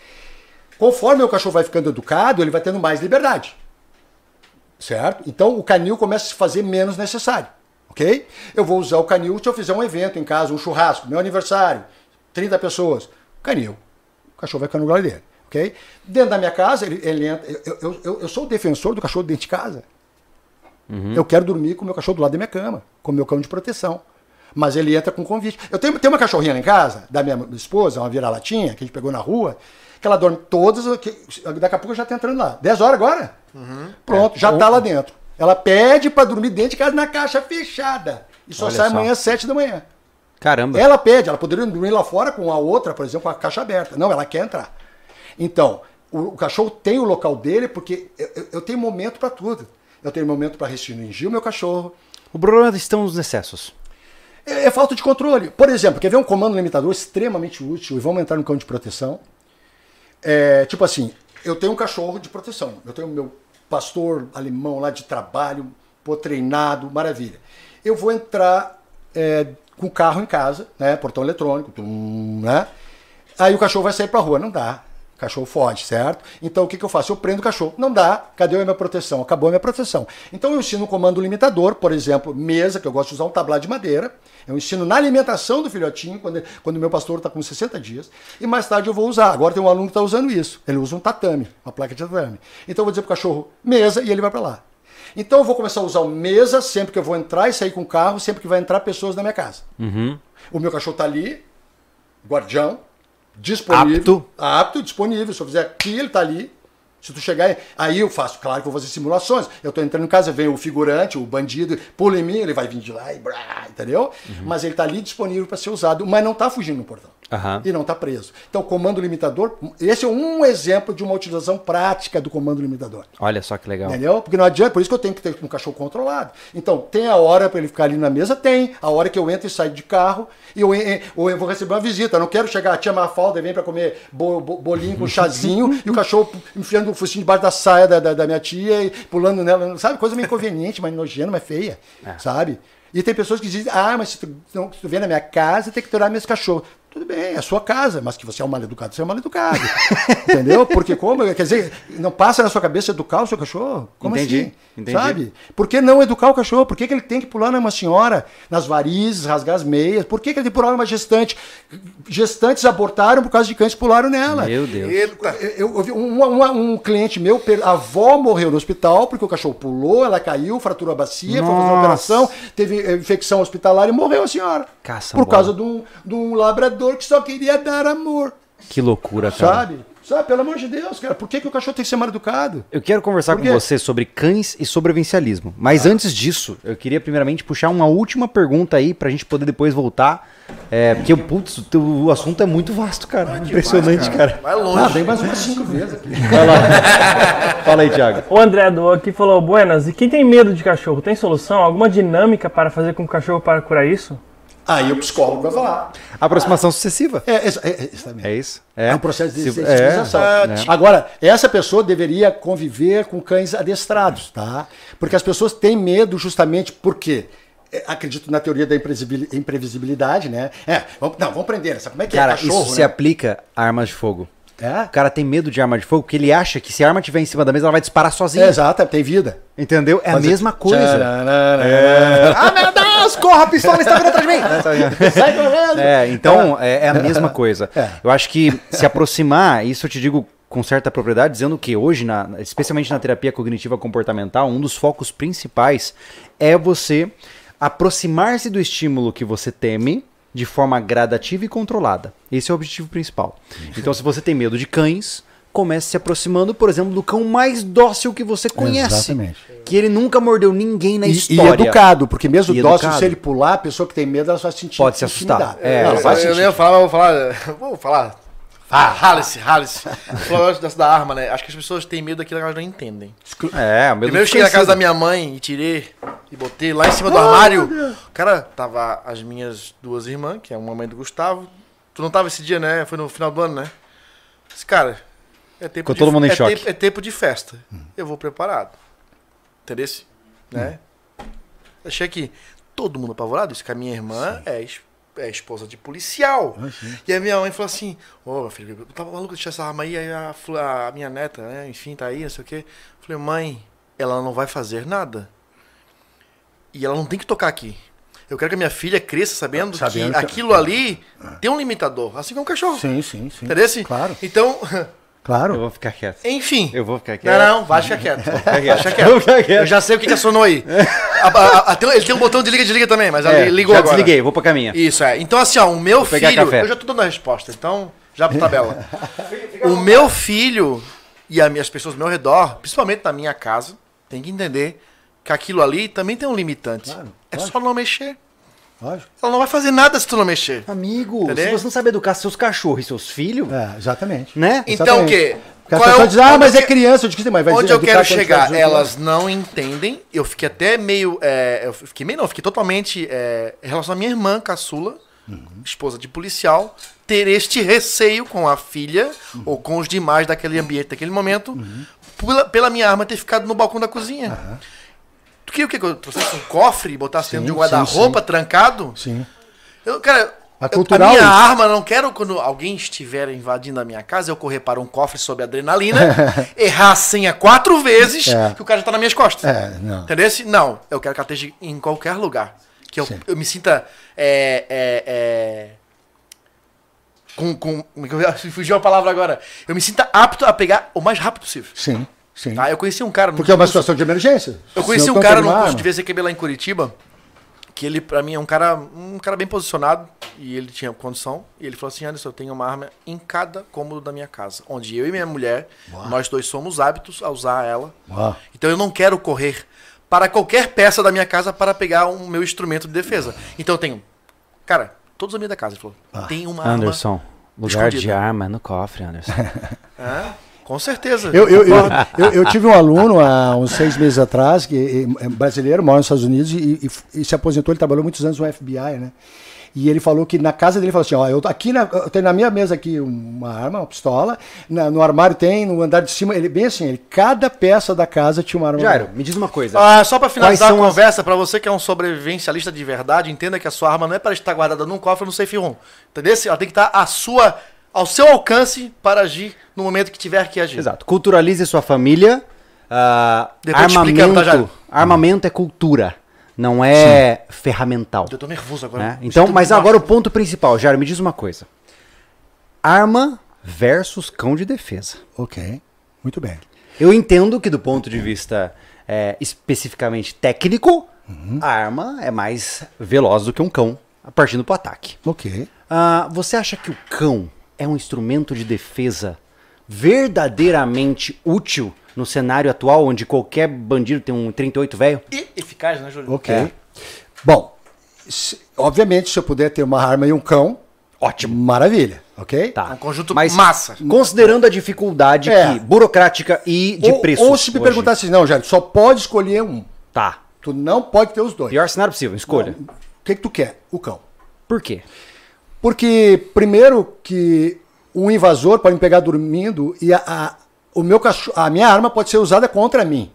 Conforme o cachorro vai ficando educado, ele vai tendo mais liberdade, certo? Então, o canil começa a se fazer menos necessário, ok? Eu vou usar o canil se eu fizer um evento em casa, um churrasco, meu aniversário, 30 pessoas, canil. O cachorro vai ficar no lugar dele, ok? Dentro da minha casa, ele, ele entra. Eu, eu, eu, eu sou o defensor do cachorro dentro de casa. Eu quero dormir com o meu cachorro do lado da minha cama, com o meu cão de proteção. Mas ele entra com convite. Eu tenho, tenho uma cachorrinha lá em casa, da minha esposa, uma vira-latinha, que a gente pegou na rua, que ela dorme todas. que- daqui a pouco já tá entrando lá. 10 horas agora? Pronto, já tá lá dentro. Ela pede para dormir dentro de casa na caixa fechada. E só Olha sai só. amanhã às 7 da manhã. Caramba. Ela pede, ela poderia dormir lá fora com a outra, por exemplo, com a caixa aberta. Não, ela quer entrar. Então, o, o cachorro tem o local dele porque eu, eu- tenho momento para tudo. Eu tenho momento para restringir o meu cachorro. O problema estão os excessos. É, é falta de controle. Por exemplo, quer ver um comando limitador extremamente útil e vamos entrar no cão de proteção? É, tipo assim, eu tenho um cachorro de proteção. Eu tenho o meu pastor alemão lá de trabalho, pô, treinado, maravilha. Eu vou entrar é, com o carro em casa, né? Portão eletrônico, tum, né? Aí o cachorro vai sair pra rua. Não dá. Cachorro foge, certo? Então o que, que eu faço? Eu prendo o cachorro. Não dá, cadê a minha proteção? Acabou a minha proteção. Então eu ensino um comando limitador, por exemplo, mesa, que eu gosto de usar um tablado de madeira. Eu ensino na alimentação do filhotinho, quando, quando o meu pastor está com 60 dias. E mais tarde eu vou usar. Agora tem um aluno que está usando isso. Ele usa um tatame, uma placa de tatame. Então eu vou dizer para o cachorro, mesa, e ele vai para lá. Então eu vou começar a usar o mesa sempre que eu vou entrar e sair com o carro, sempre que vai entrar pessoas na minha casa. O meu cachorro está ali, guardião, disponível. Apto. Apto, disponível. Se eu fizer aqui, ele está ali. Se tu chegar, aí eu faço, claro que eu vou fazer simulações. Eu tô entrando em casa, vem o figurante, o bandido, pula em mim, ele vai vir de lá e brá, entendeu? Mas ele tá ali disponível para ser usado, mas não tá fugindo no portão. Aham. E não tá preso. Então, comando limitador, esse é um exemplo de uma utilização prática do comando limitador. Olha só que legal. Entendeu? Porque não adianta, por isso que eu tenho que ter um cachorro controlado. Então, tem a hora para ele ficar ali na mesa? Tem. A hora que eu entro e saio de carro, e eu, ou eu vou receber uma visita. Eu não quero chegar, a tia Mafalda vem para comer bo- bo- bolinho com chazinho, <laughs> e o cachorro enfiando o focinho debaixo da saia da, da, da minha tia e pulando nela. Sabe? Coisa meio inconveniente, mas nojenta, mas feia. Sabe? E tem pessoas que dizem, ah, mas se tu, não, se tu vier na minha casa, tem que tirar meus cachorros. Tudo bem, é a sua casa, mas que você é um mal educado, você é um mal educado. <laughs> Entendeu? Porque como? Quer dizer, não passa na sua cabeça educar o seu cachorro? Como Entendi, assim? entendi. Sabe? Por que não educar o cachorro? Por que, que ele tem que pular numa senhora, nas varizes, rasgar as meias? Por que, que ele tem que pular numa gestante? Gestantes abortaram por causa de cães que pularam nela. Meu Deus. Eita. Eu, eu um, um- um cliente meu, a avó morreu no hospital porque o cachorro pulou, ela caiu, fraturou a bacia, foi fazer uma Nossa. operação, teve eh, infecção hospitalar e morreu a senhora. Caça por bola. causa de um, de um labrador que só queria dar amor. Que loucura, cara. Sabe? Sabe, pelo amor de Deus, cara. Por que, que o cachorro tem que ser mal educado? Eu quero conversar com você sobre cães e sobrevivencialismo. Mas antes disso, eu queria primeiramente puxar uma última pergunta aí pra gente poder depois voltar. É, porque, putz, o teu- o assunto é muito vasto, cara. Impressionante, cara. Vai Ah, longe. tem mais umas cinco vezes aqui. Vai lá. Fala aí, Thiago. O André doou aqui falou: Buenas, e quem tem medo de cachorro, tem solução? Alguma dinâmica para fazer com o cachorro para curar isso? Aí o psicólogo vai falar. Aproximação sucessiva. É, é, é, exatamente. É isso? É um processo de Se- sensibilização. é? Agora, essa pessoa deveria conviver com cães adestrados, tá? Porque as pessoas têm medo justamente porque é, acredito na teoria da imprevisibil- imprevisibilidade, né? É, vamos, não, vamos prender, sabe como é que Cara, é cachorro, isso né? se aplica a armas de fogo. É? O cara tem medo de arma de fogo porque ele acha que se a arma estiver em cima da mesa, ela vai disparar sozinha. É, exato, tem vida. Entendeu? É a Mas- mesma coisa. Tchararara. Ah, meu Deus! Corra, a pistola está vindo atrás de mim! <laughs> Sai correndo. É, então é, é a <laughs> mesma coisa. É. Eu acho que se aproximar, isso eu te digo com certa propriedade, dizendo que hoje, na- especialmente na terapia cognitiva comportamental, um dos focos principais é você aproximar-se do estímulo que você teme de forma gradativa e controlada. Esse é o objetivo principal. Então, se você tem medo de cães, comece se aproximando, por exemplo, do cão mais dócil que você conhece. Exatamente. Que ele nunca mordeu ninguém na E, e história. educado, porque mesmo E dócil, educado. se ele pular, a pessoa que tem medo, ela vai se sentir Pode se assustar. É, ela eu- vai eu, nem ia falar, mas vou falar. <laughs> Vou falar. Ah, Halice, Halice. Falou dessa da arma, né? Acho que as pessoas têm medo daquilo que elas não entendem. É, o medo Primeiro eu cheguei na casa da minha mãe e tirei e botei lá em cima do armário. Cara, tava as minhas duas irmãs, que é uma mãe do Gustavo. Tu não tava esse dia, né? Foi no final do ano, né? Esse cara, é tempo Ficou todo mundo em é choque. Tempo, é tempo de festa. Eu vou preparado. Entendeu? Né? Achei que todo mundo apavorado. Isso que a minha irmã é, é esposa de policial. E a minha mãe falou assim: Ô, meu filho, eu tava maluco de deixar essa arma aí. Aí a, a minha neta, né? Enfim, tá aí, não sei o quê. Falei, mãe, ela não vai fazer nada. E ela não tem que tocar aqui. Eu quero que a minha filha cresça sabendo, Sabendo que que- aquilo ali tem um limitador, assim como um cachorro. Sim, sim, sim. Entendeu? Claro, Então, <laughs> claro. Eu vou ficar quieto. enfim. Eu vou ficar quieto. Não, não, vai ficar quieto. Vai quieto. vou quieto. quieto. Eu já sei o que, que acionou aí. <laughs> A- a- a- tem- ele tem um botão de liga desliga também, mas É, ali ligou já agora. desliguei, vou pra caminha. Isso, é. Então, assim, ó, o meu pegar filho. Eu já tô dando a resposta, então, já pra tabela. <laughs> o meu filho e as pessoas ao meu redor, principalmente na minha casa, tem que entender que aquilo ali também tem um limitante. Claro, é lógico. só não mexer. Lógico. Ela não vai fazer nada se tu não mexer. Amigo, Entendeu? se você não sabe educar seus cachorros e seus filhos, É, exatamente. né? Então, o quê? Porque Qual é o- dizem, ah, mas é criança. Eu disse que mas vai Onde eu quero chegar, tiver 18 elas não entendem. Eu fiquei até meio. é, eu fiquei meio não, fiquei totalmente. É, em relação à minha irmã, caçula, esposa de policial, ter este receio com a filha ou com os demais daquele ambiente, daquele momento, pela, pela minha arma ter ficado no balcão da cozinha. Tu queria o quê? Que eu trouxesse um cofre e botasse dentro de um Sim, guarda-roupa sim, trancado? Sim. Eu, cara, A Eu- cultural. a minha arma, eu não quero quando alguém estiver invadindo a minha casa, eu correr para um cofre sob adrenalina, <laughs> errar a senha quatro vezes, É. que o cara já tá nas minhas costas. É, não. Entendeu? Não, eu quero que ela esteja em qualquer lugar. Que eu, Sim. eu me sinta. É, é, é, com, com. como é que eu- <laughs> Fugiu a palavra agora. Eu me sinta apto a pegar o mais rápido possível. Sim, sim. Tá? Eu conheci um cara. no Porque é uma curso- situação de emergência. eu conheci Senão um cara no curso de arma. VCQB lá em Curitiba, que ele, pra mim, é um cara, um cara bem posicionado, e ele tinha condição, e ele falou assim, Anderson, eu tenho uma arma em cada cômodo da minha casa, onde eu e minha mulher, nós dois somos hábitos a usar ela. Uau. Então eu não quero correr para qualquer peça da minha casa para pegar o meu instrumento de defesa. Então eu tenho, cara, todos os amigos da casa, ele falou, Ah. tem uma Anderson, lugar de escondida. arma é no cofre, Anderson. <laughs> arma. É, com certeza. Eu, eu, eu, eu, eu tive um aluno há uns seis meses atrás, que é brasileiro, mora nos Estados Unidos e, e- e se aposentou. Ele trabalhou muitos anos no FBI, né? E ele falou que na casa dele ele falou assim: ó, eu aqui na, eu tenho na minha mesa aqui uma arma, uma pistola, na- no armário tem, no andar de cima, ele bem assim, ele, cada peça da casa tinha uma arma. Jairo, me diz uma coisa. Ah, só para finalizar a são as- conversa, pra você que é um sobrevivencialista de verdade, entenda que a sua arma não é para estar guardada num cofre ou no safe room. Entendeu? Ela tem que estar à sua, ao seu alcance para agir no momento que tiver que agir. Exato. Culturalize sua família. ah, Depois explicamos, tá, Jairo? armamento, armamento é cultura, não é ferramental. Eu tô nervoso agora. né? Então, mas agora o ponto principal, Jairo, me diz uma coisa. Arma versus cão de defesa. Ok, muito bem. Eu entendo que do ponto de vista é, especificamente técnico, Uhum. a arma é mais veloz do que um cão partindo para o ataque. Ok. Ah, você acha que o cão é um instrumento de defesa verdadeiramente útil no cenário atual, onde qualquer bandido tem um 38 velho? E eficaz, né, Júlio? Ok. É. Bom, se- obviamente, se eu puder ter uma arma e um cão, ótimo. Maravilha, ok? Tá. É um conjunto Mas massa. Considerando a dificuldade É. que- burocrática e de ou, preço. ou se me perguntar assim, não, Jair, só pode escolher um. Tá. Tu não pode ter os dois. Pior cenário possível, escolha. O que, que tu quer? O cão. Por quê? Porque, primeiro, que um invasor pode me pegar dormindo e a, a- o meu cachorro, a minha arma pode ser usada contra mim.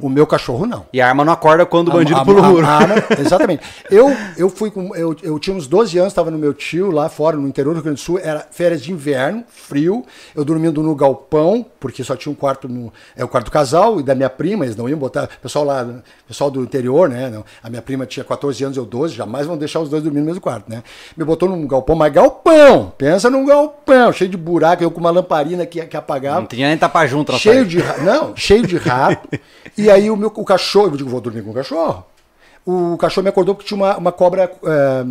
O meu cachorro não. E a arma não acorda quando o bandido A- pula o muro. <laughs> exatamente. Eu, eu fui com. Eu, eu tinha uns 12 anos, estava no meu tio lá fora, no interior do Rio Grande do Sul, era férias de inverno, frio, eu dormindo no galpão, porque só tinha um quarto no. É o quarto do casal e da minha prima, eles não iam botar. Pessoal lá, pessoal do interior, né? não, a minha prima tinha 14 anos, eu 12, jamais vão deixar os dois dormindo no mesmo quarto, né? Me botou num galpão, mas galpão! Pensa num galpão, cheio de buraco, eu com uma lamparina que, que apagava Não tinha nem tapar junto cheio de não cheio de rato <laughs> e aí o meu o cachorro eu digo vou dormir com o cachorro o cachorro me acordou porque tinha uma, uma cobra é,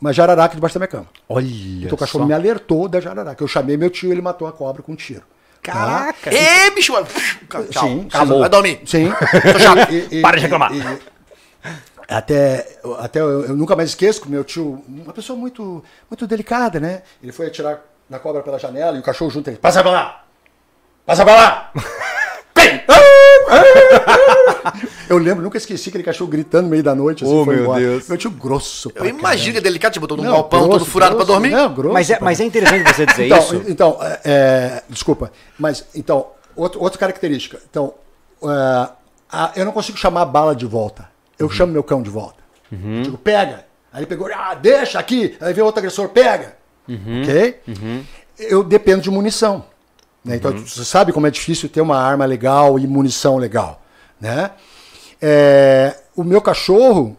uma jararaca debaixo da minha cama Olha então o cachorro só. me alertou da jararaca eu chamei meu tio ele matou a cobra com um tiro Caraca. Ê, bicho! Tchau, Sim, acabou. Vai dormir. sim Tô chato. E- e- Para de reclamar. e- e- até até eu, eu nunca mais esqueço que o meu tio uma pessoa muito muito delicada né ele foi atirar na cobra pela janela e o cachorro junto ele passa pra lá passa pra lá <laughs> Vem! <laughs> Eu lembro, nunca esqueci aquele cachorro gritando no meio da noite. Assim, Oh, foi meu embora. Deus. Meu tio grosso. Eu imagino que é delicado, te botou num Não, galpão todo furado grosso, pra dormir. Não, grosso. Mas é, mas é interessante você dizer então, isso. Então, é, é, desculpa, mas então, outro, outra característica. Então, é, a- eu não consigo chamar a bala de volta. Eu chamo meu cão de volta. Uhum. Digo, pega. Aí ele pegou, ah, deixa aqui. Aí vem outro agressor, pega. Uhum. Ok? Eu dependo de munição. Né? Então, Uhum. você sabe como é difícil ter uma arma legal e munição legal. Né? É, o meu cachorro,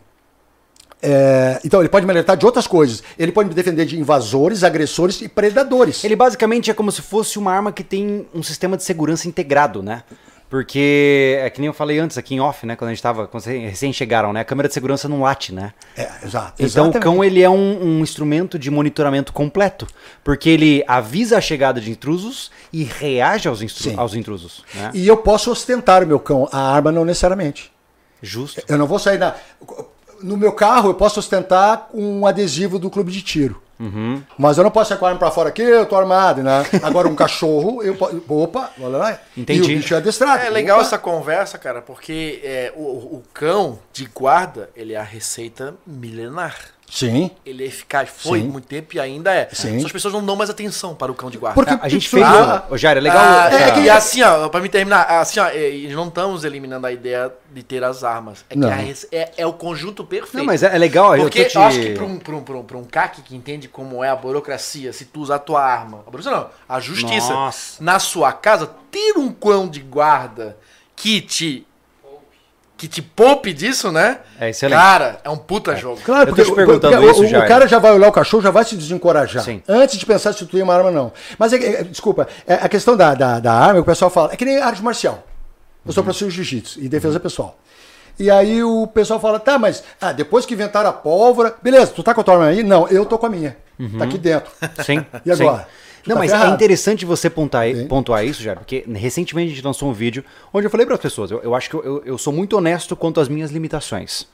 é, então, ele pode me alertar de outras coisas. Ele pode me defender de invasores, agressores e predadores. Ele basicamente é como se fosse uma arma que tem um sistema de segurança integrado, né? Porque é que nem eu falei antes aqui em off, né? Quando a gente tava, quando recém chegaram, né? A câmera de segurança não late, né? É, exato. Então exatamente. o cão ele é um, um instrumento de monitoramento completo, porque ele avisa a chegada de intrusos e reage aos, aos intrusos, né? E eu posso ostentar o meu cão, a arma não necessariamente. Justo. Eu não vou sair na. No meu carro, eu posso ostentar um adesivo do clube de tiro. Uhum. Mas eu não posso sair com a arma pra fora aqui, eu tô armado, né? Agora, um <laughs> cachorro, eu posso. Opa, olha lá. Entendi. E o bicho é adestrado. É legal Opa. essa conversa, cara, porque é, o, o cão de guarda, ele é a receita milenar. Sim. Ele é eficaz, foi Sim. muito tempo e ainda é. Sim. Só as pessoas não dão mais atenção para o cão de guarda. Porque A, a gente fez. Ô, Jair, é legal. Ah, é que assim, ó, pra me terminar, assim, ó, não estamos eliminando a ideia de ter as armas. É que Não. a res- é, é o conjunto perfeito. Não, mas é, é legal. eu Porque tô te- eu acho que pra um, pra, um, pra, um, pra um CAC que entende como é a burocracia, se tu usar a tua arma, a burocracia não, a justiça, Nossa. na sua casa, ter um cão de guarda que te que te poupe disso, né? É excelente. Cara, é um puta jogo. Claro, Eu tô porque te perguntando porque isso, o, Jair. o cara já vai olhar o cachorro, já vai se desencorajar. Sim. Antes de pensar em substituir uma arma, não. Mas, é, é, desculpa, é, a questão da, da, da arma, o pessoal fala, é que nem arte marcial. Eu sou professor de jiu-jitsu e defesa pessoal. E aí o pessoal fala, tá, mas ah, depois que inventaram a pólvora, beleza, tu tá com a tua arma aí? Não, eu tô com a minha. Tá aqui dentro. Sim. E agora? sim. Não, tá mas é ferrado. interessante você pontuar, Sim. pontuar isso, Jair, porque recentemente a gente lançou um vídeo onde eu falei para as pessoas, eu, eu acho que eu, eu, sou muito honesto quanto às minhas limitações.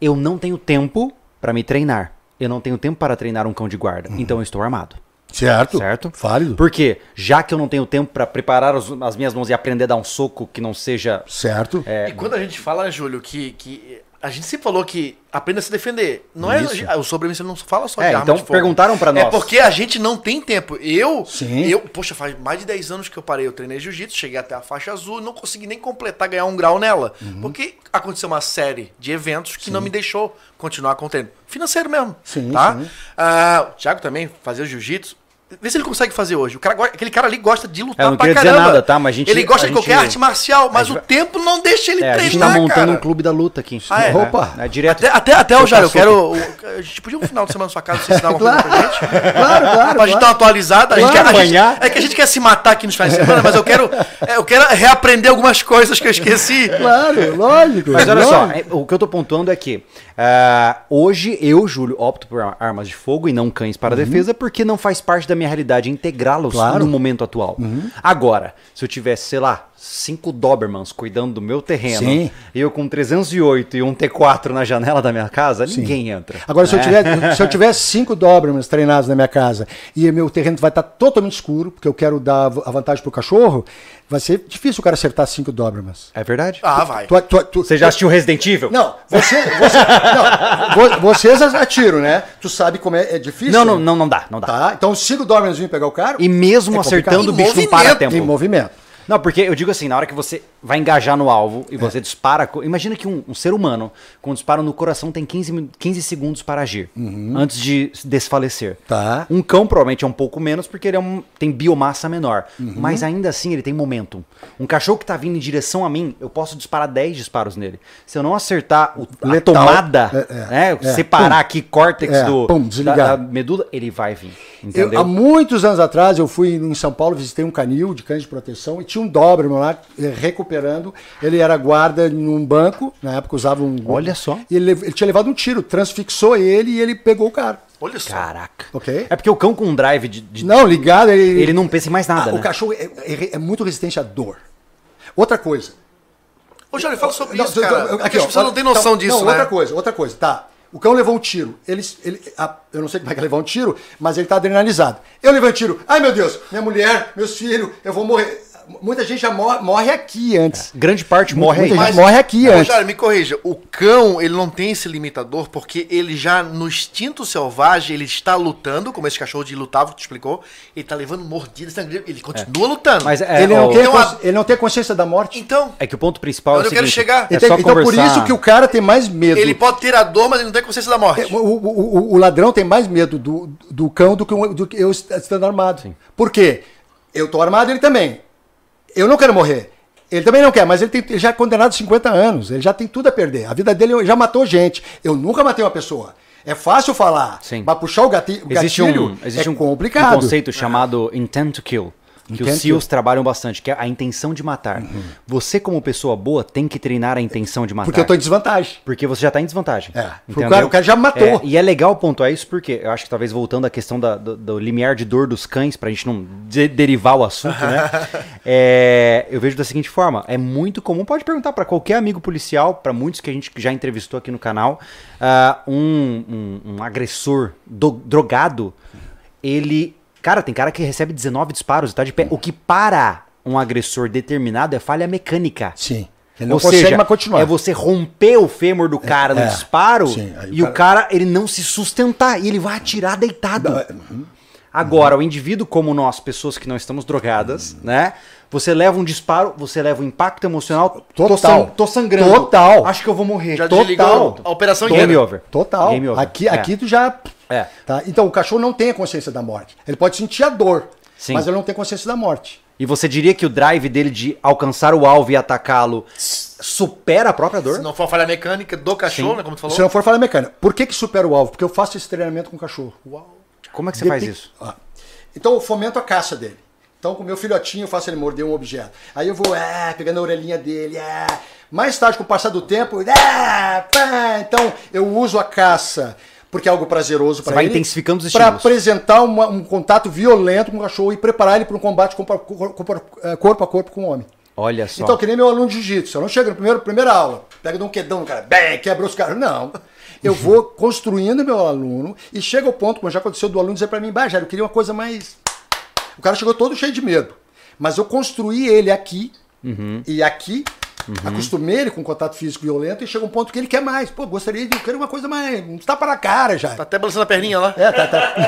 Eu não tenho tempo para me treinar. Eu não tenho tempo para treinar um cão de guarda. Então eu estou armado. Certo. Certo? Válido. Por quê? Já que eu não tenho tempo para preparar os- as minhas mãos e aprender a dar um soco que não seja. Certo. É, E quando a gente fala, Júlio, que, que a gente sempre falou que aprenda a se defender. Não Isso. é o sobrevivência não fala só É, de arma então de fogo. perguntaram pra É nós. porque a gente não tem tempo. Eu, Sim. eu, poxa, faz mais de 10 anos que eu parei, eu treinei jiu-jitsu, cheguei até a faixa azul, não consegui nem completar ganhar um grau nela, Uhum. porque aconteceu uma série de eventos que não me deixou continuar com o treino. Financeiro mesmo, Sim, tá? sim. Ah, o Thiago também fazia jiu-jitsu. Vê se ele consegue fazer hoje. O cara, aquele cara ali gosta de lutar É, Eu não pra queria dizer caramba. nada, tá? Mas a gente- ele gosta a de qualquer gente- arte marcial, mas a gente o tempo não deixa ele é, a treinar, gente tá montando cara. um clube da luta aqui. Ah, é? Opa. É, direto. Até, até, até o Soltar Jair, eu soco. quero. o- A gente podia um final de semana na sua casa você ensinar uma coisa pra gente? Claro, claro. Pra gente dar uma atualizada. A gente Claro. quer, a gente- é que a gente quer se matar aqui nos finais de semana, mas eu quero, é, eu quero reaprender algumas coisas que eu esqueci. Claro, lógico. Mas olha Lógico. só, é, o que eu tô pontuando é que ah, hoje eu, Júlio, opto por ar- armas de fogo e não cães para defesa porque não faz parte da minha realidade integrá-los Uhum. Claro. Uhum. no momento atual. Agora, se eu tivesse, sei lá, cinco Dobermans cuidando do meu terreno Sim. e eu com 308 e um T4 na janela da minha casa, ninguém entra. Agora, se eu, né? tiver, <laughs> se eu tiver cinco Dobermans treinados na minha casa e meu terreno vai estar totalmente escuro, porque eu quero dar a vantagem pro cachorro, vai ser difícil o cara acertar cinco Dobermans. É verdade? Ah, vai. Tu- tu- tu- Você já assistiu Resident Evil? Não, você, você- não, vo- vocês atiram, né? Tu sabe como é, é difícil? Não, não, não, não dá, não dá. Tá, então os cinco Dobermans vinham pegar o cara. E mesmo É acertando, o bicho não para tempo. Em movimento. Não, porque eu digo assim, na hora que você vai engajar no alvo e É. você dispara. co- Imagina que um, um ser humano, quando dispara no coração, tem 15, min- 15 segundos para agir, antes de desfalecer. Uhum. Tá. Um cão provavelmente é um pouco menos, porque ele é um- tem biomassa menor. Uhum. Mas ainda assim ele tem momentum. Um cachorro que tá vindo em direção a mim, eu posso disparar 10 disparos nele. Se eu não acertar o, a Letal. tomada, É, é, né, é. separar Pum. aqui córtex É, do, pum, da, da medula, ele vai vir. Eu, há muitos anos atrás, eu fui em São Paulo, visitei um canil de cães de proteção e tinha um Doberman lá eh, recuperando. Ele era guarda num banco, na época usava um. Olha só. E ele, ele tinha levado um tiro, transfixou ele e ele pegou o cara. Olha só. Caraca. Ok? É porque o cão com um drive de, de- Não, ligado, ele. ele não pensa em mais nada, Ah, né? O cachorro é, é- é muito resistente à dor. Outra coisa. Ô, Jair, fala sobre Não, isso, cara. aqui, as ó, pessoas não têm noção então, disso, não, né? Outra coisa, outra coisa, tá. O cão levou um tiro. Ele, ele, a- eu não sei como é que levar um tiro, mas ele tá adrenalizado. Eu levei um tiro. Ai, meu Deus, minha mulher, meus filhos, eu vou morrer. Muita gente já morre, morre aqui antes. Grande parte morre aí. Muita gente morre aqui Ô, antes. Me corrija. O cão, ele não tem esse limitador porque ele já, no instinto selvagem, ele está lutando, como esse cachorro de lutava, que tu explicou. Ele tá levando mordidas, sangue, ele continua lutando. Mas é, ele, não ó, tem Então, a- ele não tem consciência da morte. Então, é que o ponto principal é o eu quero seguinte, chegar? É Ele tem- só então, por conversar. isso que o cara tem mais medo. ele pode ter a dor, mas ele não tem consciência da morte. É, O, o- o- o ladrão tem mais medo do, do cão do que, do que eu est- estando armado. Por quê? Eu tô armado, ele também. Eu não quero morrer. Ele também não quer, mas ele, tem, ele já é condenado a 50 anos. Ele já tem tudo a perder. A vida dele já matou gente. Eu nunca matei uma pessoa. É fácil falar, Sim. mas puxar o gatilho, Existe gatilho um, existe é um, complicado. um conceito chamado intent to kill. Que os SEALs trabalham bastante, que é a intenção de matar. Você, como pessoa boa, tem que treinar a intenção de matar. Porque eu tô em desvantagem. Porque você já tá em desvantagem. É, o cara- o cara já matou. É, e é legal pontuar isso porque eu acho que talvez voltando à questão da- do, do limiar de dor dos cães, pra gente não de- derivar o assunto, né? <laughs> É, eu vejo da seguinte forma: é muito comum, pode perguntar pra qualquer amigo policial, pra muitos que a gente já entrevistou aqui no canal, ah, um, um- um agressor do- drogado, ele. Cara, tem cara que recebe 19 disparos e tá de pé. O que para um agressor determinado é falha mecânica. Sim. Ele não Ou consegue seja, mais continuar. é você romper o fêmur do cara no é. disparo Sim, aí o e o cara ele não se sustentar e ele vai atirar deitado. É- Agora, o indivíduo como nós, pessoas que não estamos drogadas, né? Você leva um disparo, você leva um impacto emocional. Tô, Total. san- tô sangrando. Total. Acho que eu vou morrer. Já Total. desligou a operação Game over. Total. Game over. Aqui, É. aqui tu já. É. Tá? Então, o cachorro não tem a consciência da morte. Ele pode sentir a dor, Sim. mas ele não tem consciência da morte. E você diria que o drive dele de alcançar o alvo e atacá-lo supera a própria dor? Se não for a falha mecânica do cachorro, né, como tu falou. Se não for falar mecânica. Por que, que supera o alvo? Porque eu faço esse treinamento com o cachorro. Como é que você faz isso? Ah. Então eu fomento a caça dele. Então com o meu filhotinho eu faço ele morder um objeto. Aí eu vou é, pegando a orelhinha dele. É. Mais tarde, com o passar do tempo, é, pá. então eu uso a caça porque é algo prazeroso para vai ele. intensificando os Para estímulos. apresentar uma- um contato violento com o cachorro e preparar ele para um combate corpo, corpo- a corpo com o homem. Olha só. Então, que nem meu aluno de jiu-jitsu. Eu não chego na primeira, primeira aula, pega um quedão no cara, bem, quebra os caras. Não. Eu vou construindo meu aluno e chega ao ponto, como já aconteceu do aluno dizer para mim, bah, Jair, eu queria uma coisa mais. O cara chegou todo cheio de medo. Mas eu construí ele aqui e aqui. Acostumei ele com contato físico violento e chega um ponto que ele quer mais. Pô, gostaria de. Eu quero uma coisa mais. Um tapa na cara já. Tá até balançando a perninha lá. É, tá, tá, tá?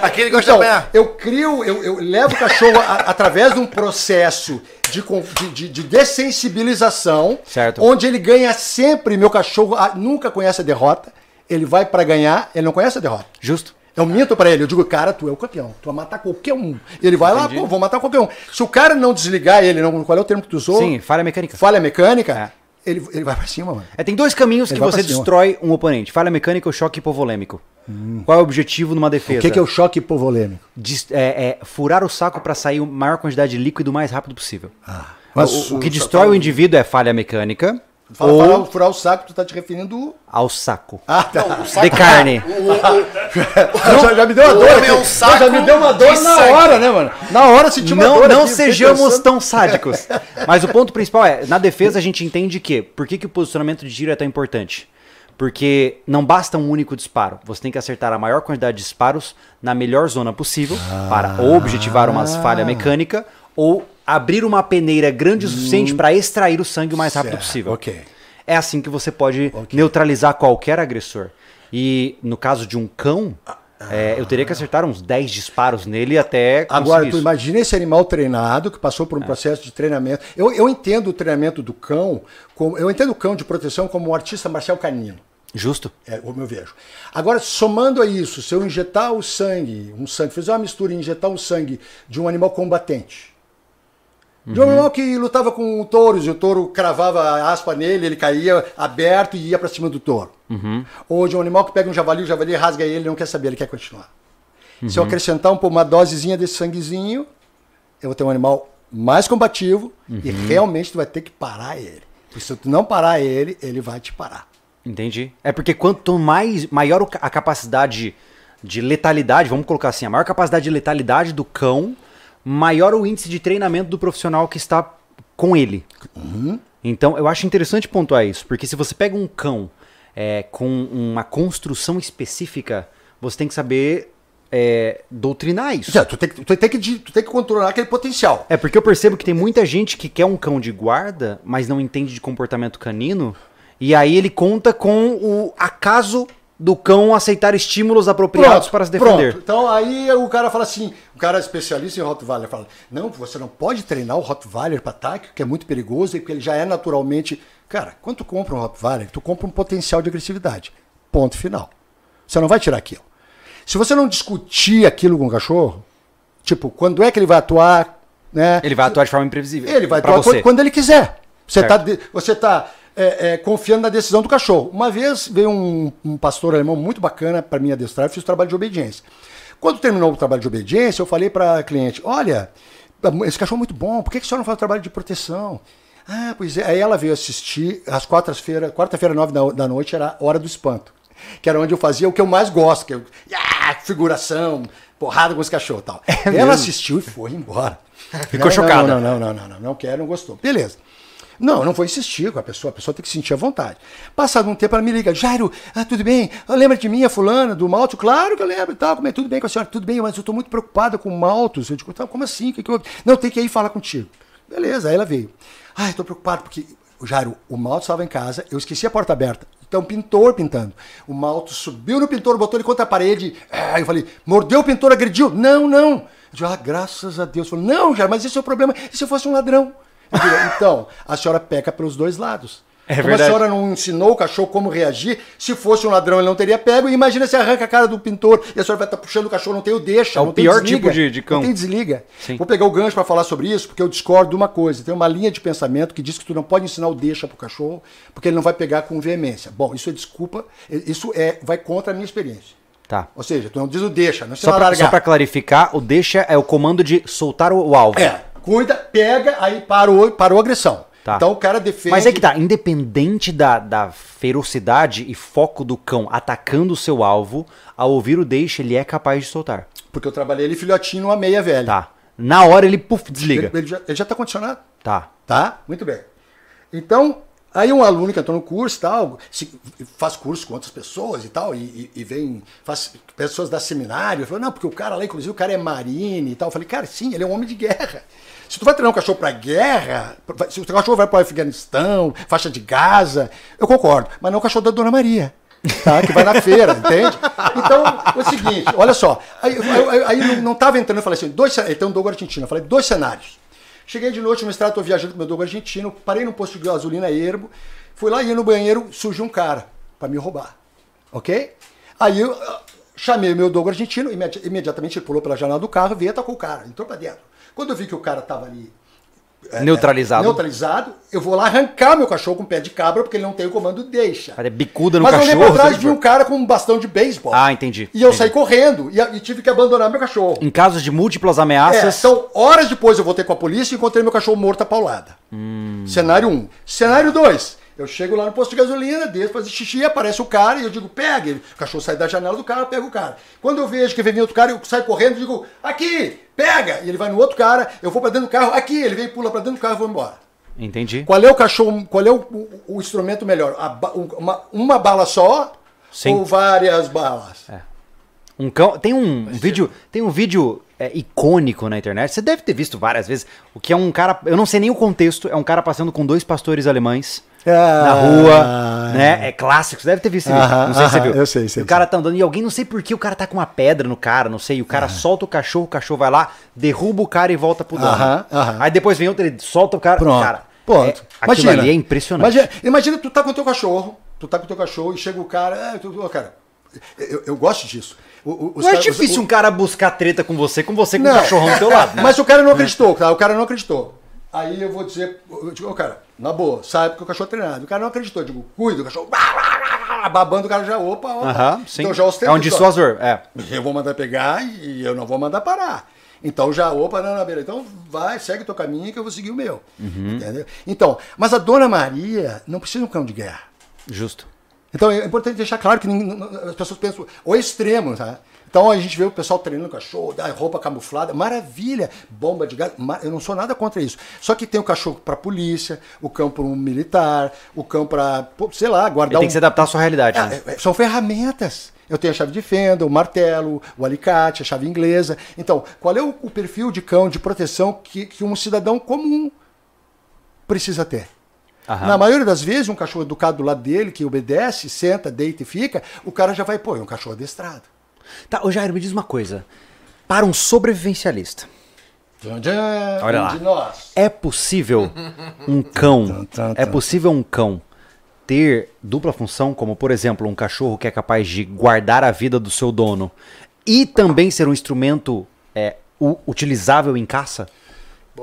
<laughs> Aqui ele gosta Então, de apanhar. eu crio, eu, eu levo o cachorro a- através de um processo de, de, de- de dessensibilização, Certo. onde ele ganha sempre. Meu cachorro ah, nunca conhece a derrota. Ele vai pra ganhar, ele não conhece a derrota. Justo. Eu minto pra ele, eu digo, cara, tu é o campeão, tu vai matar qualquer um. Ele vai lá, pô, vou matar qualquer um. Se o cara não desligar ele, não, qual é o termo que tu usou? Sim, falha mecânica. Falha mecânica, ele, ele vai pra cima, mano. É, tem dois caminhos Ele que você destrói um oponente: falha mecânica ou choque hipovolêmico. Qual é o objetivo numa defesa? O que, que é o choque hipovolêmico? É, é furar o saco para sair a maior quantidade de líquido o mais rápido possível. Mas o, o que destrói o indivíduo é falha mecânica Fala, ou furar, furar o saco, tu tá te referindo. ao saco. Ah, tá. De carne. <laughs> já, já me deu uma o dor. homem é um saco já me deu uma dor de na sangue. hora, né, mano? Na hora senti uma Não, dor. não aqui, sejamos tão sádicos. Mas o ponto principal é, na defesa a gente entende que, por que, que o posicionamento de tiro é tão importante? Porque não basta um único disparo. Você tem que acertar a maior quantidade de disparos na melhor zona possível para ou objetivar uma falha mecânica ou abrir uma peneira grande o suficiente para extrair o sangue o mais rápido Certo, possível. ok. É assim que você pode neutralizar qualquer agressor. E no caso de um cão, é, eu teria que acertar uns 10 disparos nele até conseguir Agora, tu imagina esse animal treinado que passou É. por um processo de treinamento. Eu, eu entendo o treinamento do cão, como, eu entendo o cão de proteção como um artista marcial canino. Justo. É como eu vejo. Agora, somando a isso, se eu injetar o sangue, um sangue, fazer uma mistura e injetar o sangue de um animal combatente. De um animal que lutava com touros e o touro cravava a aspa nele, ele caía aberto e ia pra cima do touro. Ou de um animal que pega um javali, o javali rasga ele, ele não quer saber, ele quer continuar. Se eu acrescentar um, uma dosezinha desse sanguezinho, eu vou ter um animal mais combativo e realmente tu vai ter que parar ele. Porque se tu não parar ele, ele vai te parar. Entendi. É porque quanto mais maior a capacidade de letalidade, vamos colocar assim, a maior capacidade de letalidade do cão, maior o índice de treinamento do profissional que está com ele. Então, eu acho interessante pontuar isso, porque se você pega um cão é, com uma construção específica, você tem que saber é, doutrinar isso. Já, tu, tem, que- tu, tem que, tu tem que controlar aquele potencial. É porque eu percebo que tem muita gente que quer um cão de guarda, mas não entende de comportamento canino. E aí ele conta com o acaso do cão aceitar estímulos apropriados para se defender. Pronto. Então aí o cara fala assim, o cara é especialista em Rottweiler fala, não, você não pode treinar o Rottweiler para ataque, que é muito perigoso, e porque ele já é naturalmente... Cara, quando tu compra um Rottweiler, tu compra um potencial de agressividade. Ponto final. Você não vai tirar aquilo. Se você não discutir aquilo com o cachorro, tipo, quando é que ele vai atuar, né? Ele vai atuar de forma imprevisível. Ele vai atuar você. quando- ele quiser. Você Certo. está você tá, é, é, confiando na decisão do cachorro. Uma vez veio um, um pastor alemão muito bacana para mim adestrar, eu fiz o trabalho de obediência. Quando terminou o trabalho de obediência, eu falei para a cliente: olha, esse cachorro é muito bom, por que, que a senhora não faz o trabalho de proteção? Ah, pois é. Aí ela veio assistir, às quartas-feiras, quarta-feira, nove da, da noite, era a hora do espanto. Que era onde eu fazia o que eu mais gosto, que é ah, figuração, porrada com os cachorros e tal. ela assistiu e foi embora. Ficou Não, chocada. Não, não, não, não, não, não quero, não gostou. Beleza. Não, não vou insistir com a pessoa, a pessoa tem que sentir à vontade. Passado um tempo, ela me liga, Jairo, ah, tudo bem? Ah, Lembra de mim, a fulana, do Malto? Claro que eu lembro e tal, como é, tudo bem com a senhora? Tudo bem, mas eu estou muito preocupada com o Maltos. Eu digo, tá, como assim? O que que houve? Não, tem que ir falar contigo. Beleza, aí ela veio. Ah, estou preocupado porque Jairo, o Malto estava em casa, eu esqueci a porta aberta. Então, pintor pintando. O Malto subiu no pintor, botou ele contra a parede. Aí eu falei, mordeu o pintor, agrediu? Não, não. Eu digo, ah, graças a Deus. Eu falei, não, Jairo, mas esse é o problema. E se eu fosse um ladrão? Então, a senhora peca pelos dois lados. É como verdade. a senhora não ensinou o cachorro como reagir, se fosse um ladrão ele não teria pego. E imagina se arranca a cara do pintor e a senhora vai estar puxando o cachorro, não tem o deixa. É o pior desliga, tipo de- de cão. Não tem desliga. Sim. Vou pegar o gancho para falar sobre isso, porque eu discordo de uma coisa. Tem uma linha de pensamento que diz que tu não pode ensinar o deixa pro cachorro, porque ele não vai pegar com veemência. Bom, isso é desculpa, isso é vai contra a minha experiência. Tá. Ou seja, tu não diz o deixa, não ensina Só pra, largar. só pra clarificar, o deixa é o comando de soltar o, o alvo. É, cuida, pega, aí parou, parou a agressão. Tá. Então o cara defende. Mas é que tá, independente da, da ferocidade e foco do cão atacando o seu alvo, ao ouvir o deixa, ele é capaz de soltar. Porque eu trabalhei ele filhotinho numa meia velha. Tá. Na hora ele, puf, desliga. Ele, ele já, ele já tá condicionado. Tá. Tá? Muito bem. Então, aí um aluno que entrou no curso e tal, se- faz curso com outras pessoas e tal, e, e- e vem, faz pessoas da seminário, falou, não, porque o cara lá, inclusive, o cara é marine e tal. Eu falei, cara, sim, ele é um homem de guerra. Se tu vai treinar um cachorro pra guerra, se o cachorro vai para o Afeganistão, faixa de Gaza, eu concordo, mas não o cachorro da Dona Maria. Tá, que vai na feira, <laughs> entende? Então, é o seguinte, olha só. Aí, aí- não, não tava entrando, eu falei assim, dois, um dogo argentino, eu falei, dois cenários. Cheguei de noite no estrado, tô viajando com meu dogo argentino, parei num posto de gasolina ermo, fui lá e no banheiro, surgiu um cara para me roubar. Ok? Aí eu ah, chamei o meu dogo argentino, imedi- imediatamente ele pulou pela janela do carro, veio e atacou o cara, entrou para dentro. Quando eu vi que o cara tava ali Neutralizado. neutralizado, eu vou lá arrancar meu cachorro com pé de cabra, porque ele não tem o comando deixa. Cara, é bicuda no Mas eu olhei cachorro. pra trás se vi um cara com um bastão de beisebol. Ah, entendi. E eu Entendi. saí correndo e, e tive que abandonar meu cachorro. Em casos de múltiplas É, ameaças. então, horas depois eu voltei com a polícia e encontrei meu cachorro morto a paulada. Hum. Cenário 1. Um. Cenário 2. Eu chego lá no posto de gasolina, desço fazer xixi, aparece o cara e eu digo, pega. O cachorro sai da janela do carro, eu pego o cara. Quando eu vejo que vem outro cara, eu saio correndo e digo, aqui, pega! E ele vai no outro cara, eu vou pra dentro do carro, aqui, ele vem, pula pra dentro do carro e vou embora. Entendi. Qual é o cachorro, qual é o, o- o instrumento melhor? A um- uma, uma bala só Sim. ou várias balas? Um cão. Tem um, vídeo. Tem um vídeo é, icônico na internet. Você deve ter visto várias vezes. O que é um cara. Eu não sei nem o contexto. É um cara passando com dois pastores alemães. Ah, na rua, né? É clássico, você deve ter visto. Aham, Não sei se você viu. eu sei, sei, E o cara tá andando e alguém, não sei por que, o cara tá com uma pedra no cara, não sei. O cara solta o cachorro, o cachorro vai lá, derruba o cara e volta pro dono. Aí depois vem outro, ele solta o cara. Pronto. Cara, Pronto. é, aquilo ali é impressionante. Imagina, imagina tu tá com o teu cachorro, tu tá com o teu cachorro e chega o cara, ah, tu, ô, cara, eu, eu gosto disso. O- o- Não é os- difícil o- um cara buscar treta com você, com você com o Não. cachorrão do teu lado. né? Mas o cara não acreditou, tá? O cara não acreditou. Aí eu vou dizer, eu digo, ô cara, na boa, sai porque o cachorro é treinado. O cara não acreditou, eu digo, cuida, o cachorro babando, o cara já, opa, opa. Sim. Então já ostenta é um dissuasor. É. Eu vou mandar pegar e eu não vou mandar parar. Então já, opa, não, não, beleza. Então vai, segue o teu caminho que eu vou seguir o meu. Uhum. Entendeu? Então, mas a dona Maria não precisa de um cão de guerra. Justo. Então é importante deixar claro que as pessoas pensam o extremo, tá? Então a gente vê o pessoal treinando cachorro, roupa camuflada, maravilha, bomba de gás, eu não sou nada contra isso. Só que tem o cachorro para polícia, o cão para um militar, o cão para, sei lá, Ele guardar tem um que se adaptar à sua realidade. né? é, é, são ferramentas. Eu tenho a chave de fenda, o martelo, o alicate, a chave inglesa. Então, qual é o, o perfil de cão de proteção que, que um cidadão comum precisa ter? Aham. Na maioria das vezes, um cachorro educado do lado dele, que obedece, senta, deita e fica, o cara já vai, pô, é um cachorro adestrado. Tá, ô Jair, me diz uma coisa. Para um sobrevivencialista, tchan, Olha lá. é possível um cão, é possível um cão ter dupla função, como por exemplo, um cachorro que é capaz de guardar a vida do seu dono e também ser um instrumento é, utilizável em caça?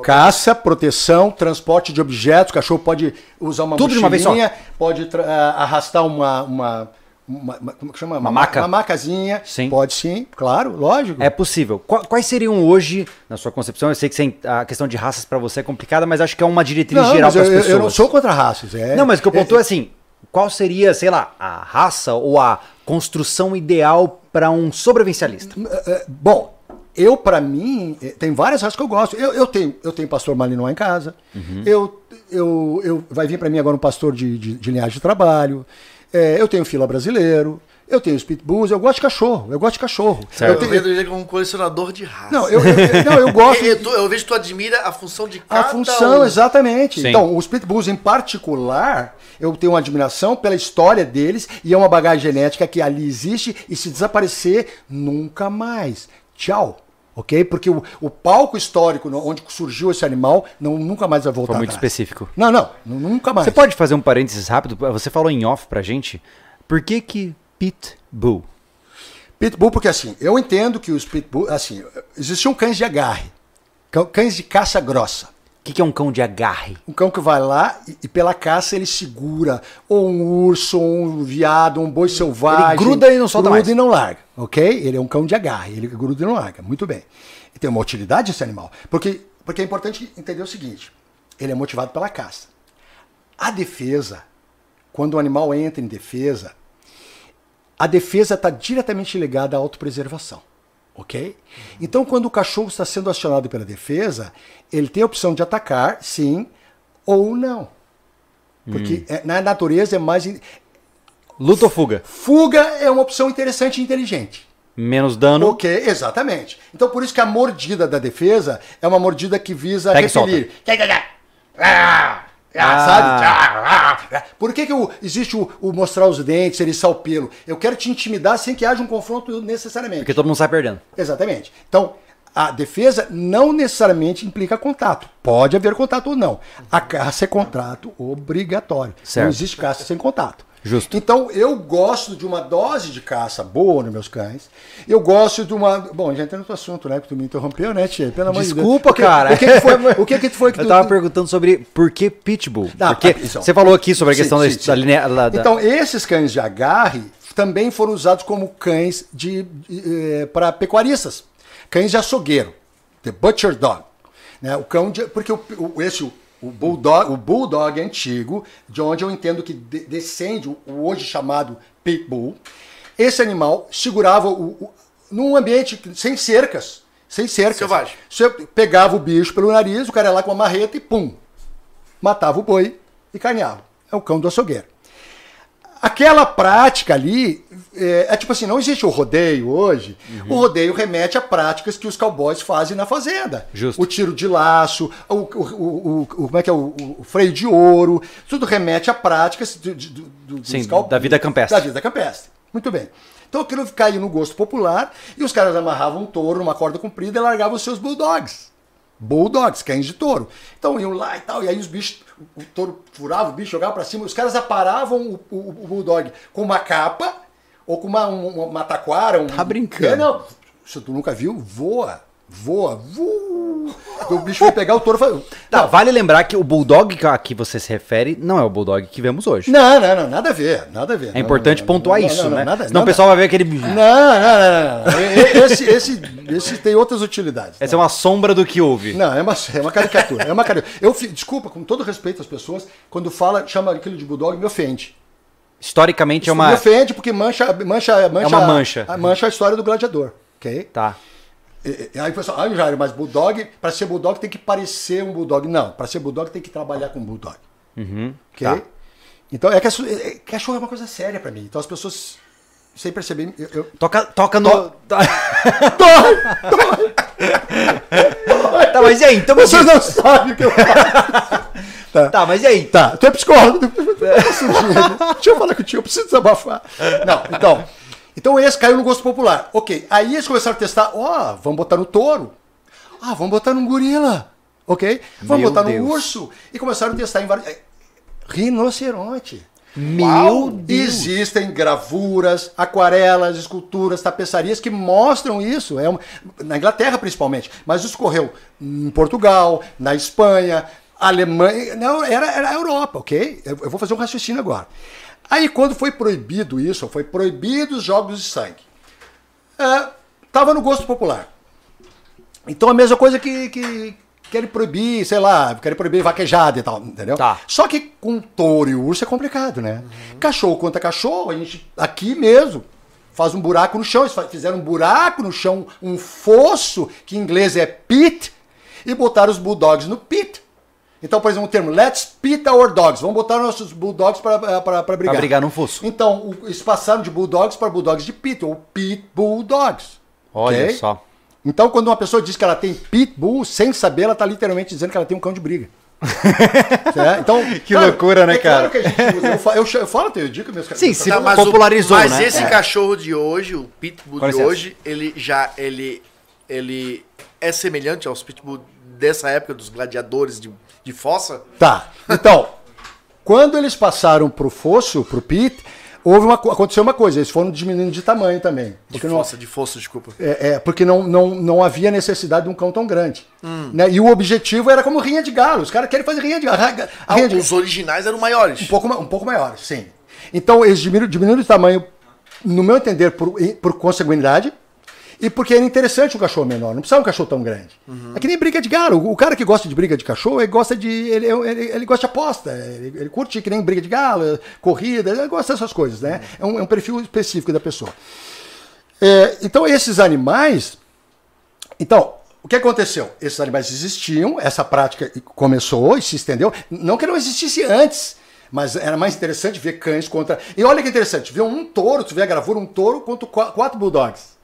Caça, proteção, transporte de objetos, o cachorro pode usar uma Tudo de uma vez só? pode ah, arrastar uma, uma, uma- uma- como que chama? Uma maca? Uma macazinha. Sim. Pode sim, claro, lógico. É possível. Qua- Quais seriam hoje, na sua concepção, eu sei que a questão de raças para você é complicada, mas acho que é uma diretriz não, geral para as pessoas. eu não sou contra raças. É, Não, mas o que eu pontuo é assim, qual seria, sei lá, a raça ou a construção ideal para um sobrevivencialista? É, Bom, eu, pra mim, tem várias raças que eu gosto. Eu, eu tenho, eu tenho pastor malinois em casa. Uhum. Eu, eu, eu, vai vir pra mim agora um pastor de, de, de linhagem de trabalho. Eh, eu tenho fila brasileiro. eu tenho os pitbulls, eu gosto de cachorro, eu gosto de cachorro. Certo. Eu Eu tenho- vejo ele como um colecionador de raça. não, eu, eu- não, eu <laughs> gosto. Eu, eu- eu vejo que tu admira a função de A cada função, um. exatamente. Sim. Então, os pitbulls em particular, eu tenho uma admiração pela história deles e é uma bagagem genética que ali existe e se desaparecer, nunca mais. Tchau. Ok? Porque o, o palco histórico onde surgiu esse animal não, nunca mais vai voltar. Foi muito atrás. específico. Não, não, nu- nunca mais. Você pode fazer um parênteses rápido? Você falou em off pra gente. Por que que Pitbull? Pitbull, porque assim, eu entendo que os pitbull, assim, existiam cães de agarre, cães de caça grossa. O que que é um cão de agarre? Um cão que vai lá e, e pela caça ele segura ou um urso, ou um viado, um boi selvagem. Ele gruda e não solta gruda mais. e não larga, ok? Ele é um cão de agarre, ele gruda e não larga. Muito bem. E tem uma utilidade esse animal. Porque, porque é importante entender o seguinte: ele é motivado pela caça. A defesa, quando o animal entra em defesa, a defesa está diretamente ligada à autopreservação. Ok? Então, quando o cachorro está sendo acionado pela defesa, ele tem a opção de atacar, sim, ou não. Porque é- na natureza é mais. Luta ou fuga? Fuga é uma opção interessante e inteligente. Menos dano. Ok, exatamente. Então, por isso que a mordida da defesa é uma mordida que visa Pega e repelir. Ah, Ah. Sabe? Ah, ah. Por que, que o- existe o, o mostrar os dentes, eriçar o pelo? Eu quero te intimidar sem que haja um confronto necessariamente. Porque todo mundo sai perdendo. Exatamente. Então, a defesa não necessariamente implica contato. Pode haver contato ou não. A caça é contrato obrigatório. Certo. Não existe caça sem contato. Justo. Então, eu gosto de uma dose de caça boa nos meus cães. Eu gosto de uma. Bom, já entrando no assunto, né? Que tu me interrompeu, né, Tia? Pelo amor de Deus. Desculpa, cara. O que, que foi, o que, que foi que <laughs> Eu tu. tava perguntando sobre por que Pitbull. Ah, Porque então. você falou aqui sobre a questão sim, da, sim. da linha. da- Então, esses cães de agarre também foram usados como cães de, para pecuaristas. Cães de açougueiro. The Butcher Dog. Né? O cão de, porque o, o- esse, o, o bulldog, o bulldog antigo, de onde eu entendo que de- descende o, hoje chamado pitbull, esse animal segurava o, o- num ambiente sem cercas. Sem cercas. Selvagem. Você pegava o bicho pelo nariz, o cara ia lá com uma marreta e pum, matava o boi e carneava. É o cão do açougueiro. Aquela prática ali, é, é tipo assim, não existe o rodeio hoje. O rodeio remete a práticas que os cowboys fazem na fazenda. Justo. O tiro de laço, o, o- o- o- como é que é, o, freio de ouro, tudo remete a práticas do, do, do, dos Sim, cow- da vida campestre. Da vida campestre. Muito bem. Então aquilo caiu no gosto popular e os caras amarravam um touro numa corda comprida e largavam os seus bulldogs. Bulldogs, cães de touro. Então iam lá e tal, e aí os bichos, o touro furava o bicho, jogava pra cima, os caras aparavam o, o- o bulldog com uma capa ou com uma, uma, uma taquara. Um, Tá brincando. É, não. Se tu nunca viu, voa. Voa. Então, o bicho foi pegar o touro e falou. Tá, vale lembrar que o Bulldog a que você se refere não é o Bulldog que vemos hoje. Não, não, não, nada a ver, nada a ver. É importante pontuar isso, né? Nada, Senão o nada- pessoal vai ver aquele. Não, não, não, não. não. Esse, esse, esse tem outras utilidades. Essa é uma sombra do que houve. Não, é uma, é uma caricatura. É uma caricatura. Eu, desculpa, com todo respeito às pessoas, quando fala, chama aquilo de bulldog, me ofende. Historicamente é Me uma. ofende porque mancha, mancha, mancha, uma mancha. A, mancha a história do gladiador. Ok? Tá. E- e- Aí o pessoal, ah, Jair, mas bulldog, para ser bulldog tem que parecer um bulldog. Não, para ser bulldog tem que trabalhar com bulldog. Uhum. Ok? Tá. Então, é que é- é- cachorro é uma coisa séria para mim. Então as pessoas, sem perceber, eu, eu- Toca, toca no. To- <laughs> <laughs> tá, mas e aí? Então, Vocês não sabem o que eu faço. <laughs> tá. Tá, mas e aí? Tá, tu é psicólogo. Deixa eu falar contigo, eu preciso desabafar. Não, então. Então esse caiu no gosto popular. Ok, aí eles começaram a testar, ó, vamos botar no touro. Ah, vamos botar num gorila. Ok? Vamos Meu botar Deus. num urso. E começaram a testar em vários. eh, Rinoceronte. Meu Uau! Deus. Existem gravuras, aquarelas, esculturas, tapeçarias que mostram isso. É uma- na Inglaterra, principalmente. Mas isso correu em Portugal, na Espanha, Alemanha. Não, era, era a Europa, ok? Eu, eu vou fazer um raciocínio agora. Aí, quando foi proibido isso, foi proibido os jogos de sangue. Estava no gosto popular. Então, a mesma coisa que, que querem proibir, sei lá, querem proibir vaquejada e tal, entendeu? Tá. Só que com touro e urso é complicado, né? Cachorro contra cachorro, a gente aqui mesmo faz um buraco no chão. Eles fizeram um buraco no chão, um fosso, que em inglês é pit, e botaram os bulldogs no pit. Então, por exemplo, o termo let's pit our dogs. Vamos botar nossos bulldogs para brigar. Pra brigar no fosso. Então, o- eles passaram de bulldogs para bulldogs de pit, ou pit bulldogs. Olha ok? só. Então, quando uma pessoa diz que ela tem pitbull, sem saber, ela está literalmente dizendo que ela tem um cão de briga. <laughs> É, Então, Que loucura, né, é claro cara? que a gente usa. Eu, fa- eu, eu falo, eu digo que meus Sim, se- Tá, mas popularizou, mas né? esse É. cachorro de hoje, o Pitbull Com de licença. hoje, ele já ele, ele é semelhante aos Pitbull dessa época dos gladiadores de, de fossa? Tá. Então, <laughs> quando eles passaram pro fosso, pro pit, houve uma, co- aconteceu uma coisa, eles foram diminuindo de tamanho também. De Porque não, fossa, de fossa, desculpa. é, é, porque não, não, não havia necessidade de um cão tão grande. Hum. Né? E o objetivo era como rinha de galo. Os caras querem fazer rinha de galo. Rinha Ah, de- os originais eram maiores. um, pouco, um pouco maiores, sim. Então, eles diminuíram, diminuíram de tamanho, no meu entender, por, por consanguinidade. E porque era interessante um cachorro menor, não precisava um cachorro tão grande. É que nem briga de galo. O, o cara que gosta de briga de cachorro, ele gosta de. Ele, ele, ele gosta de aposta. Ele, ele curte que nem briga de galo, corrida, ele gosta dessas coisas, né? É um, é um perfil específico da pessoa. É, então, esses animais. Então, o que aconteceu? Esses animais existiam, essa prática começou e se estendeu. Não que não existisse antes, mas era mais interessante ver cães contra. E olha que interessante, ver um touro, tu vê a gravura, um touro contra qua- quatro bulldogs.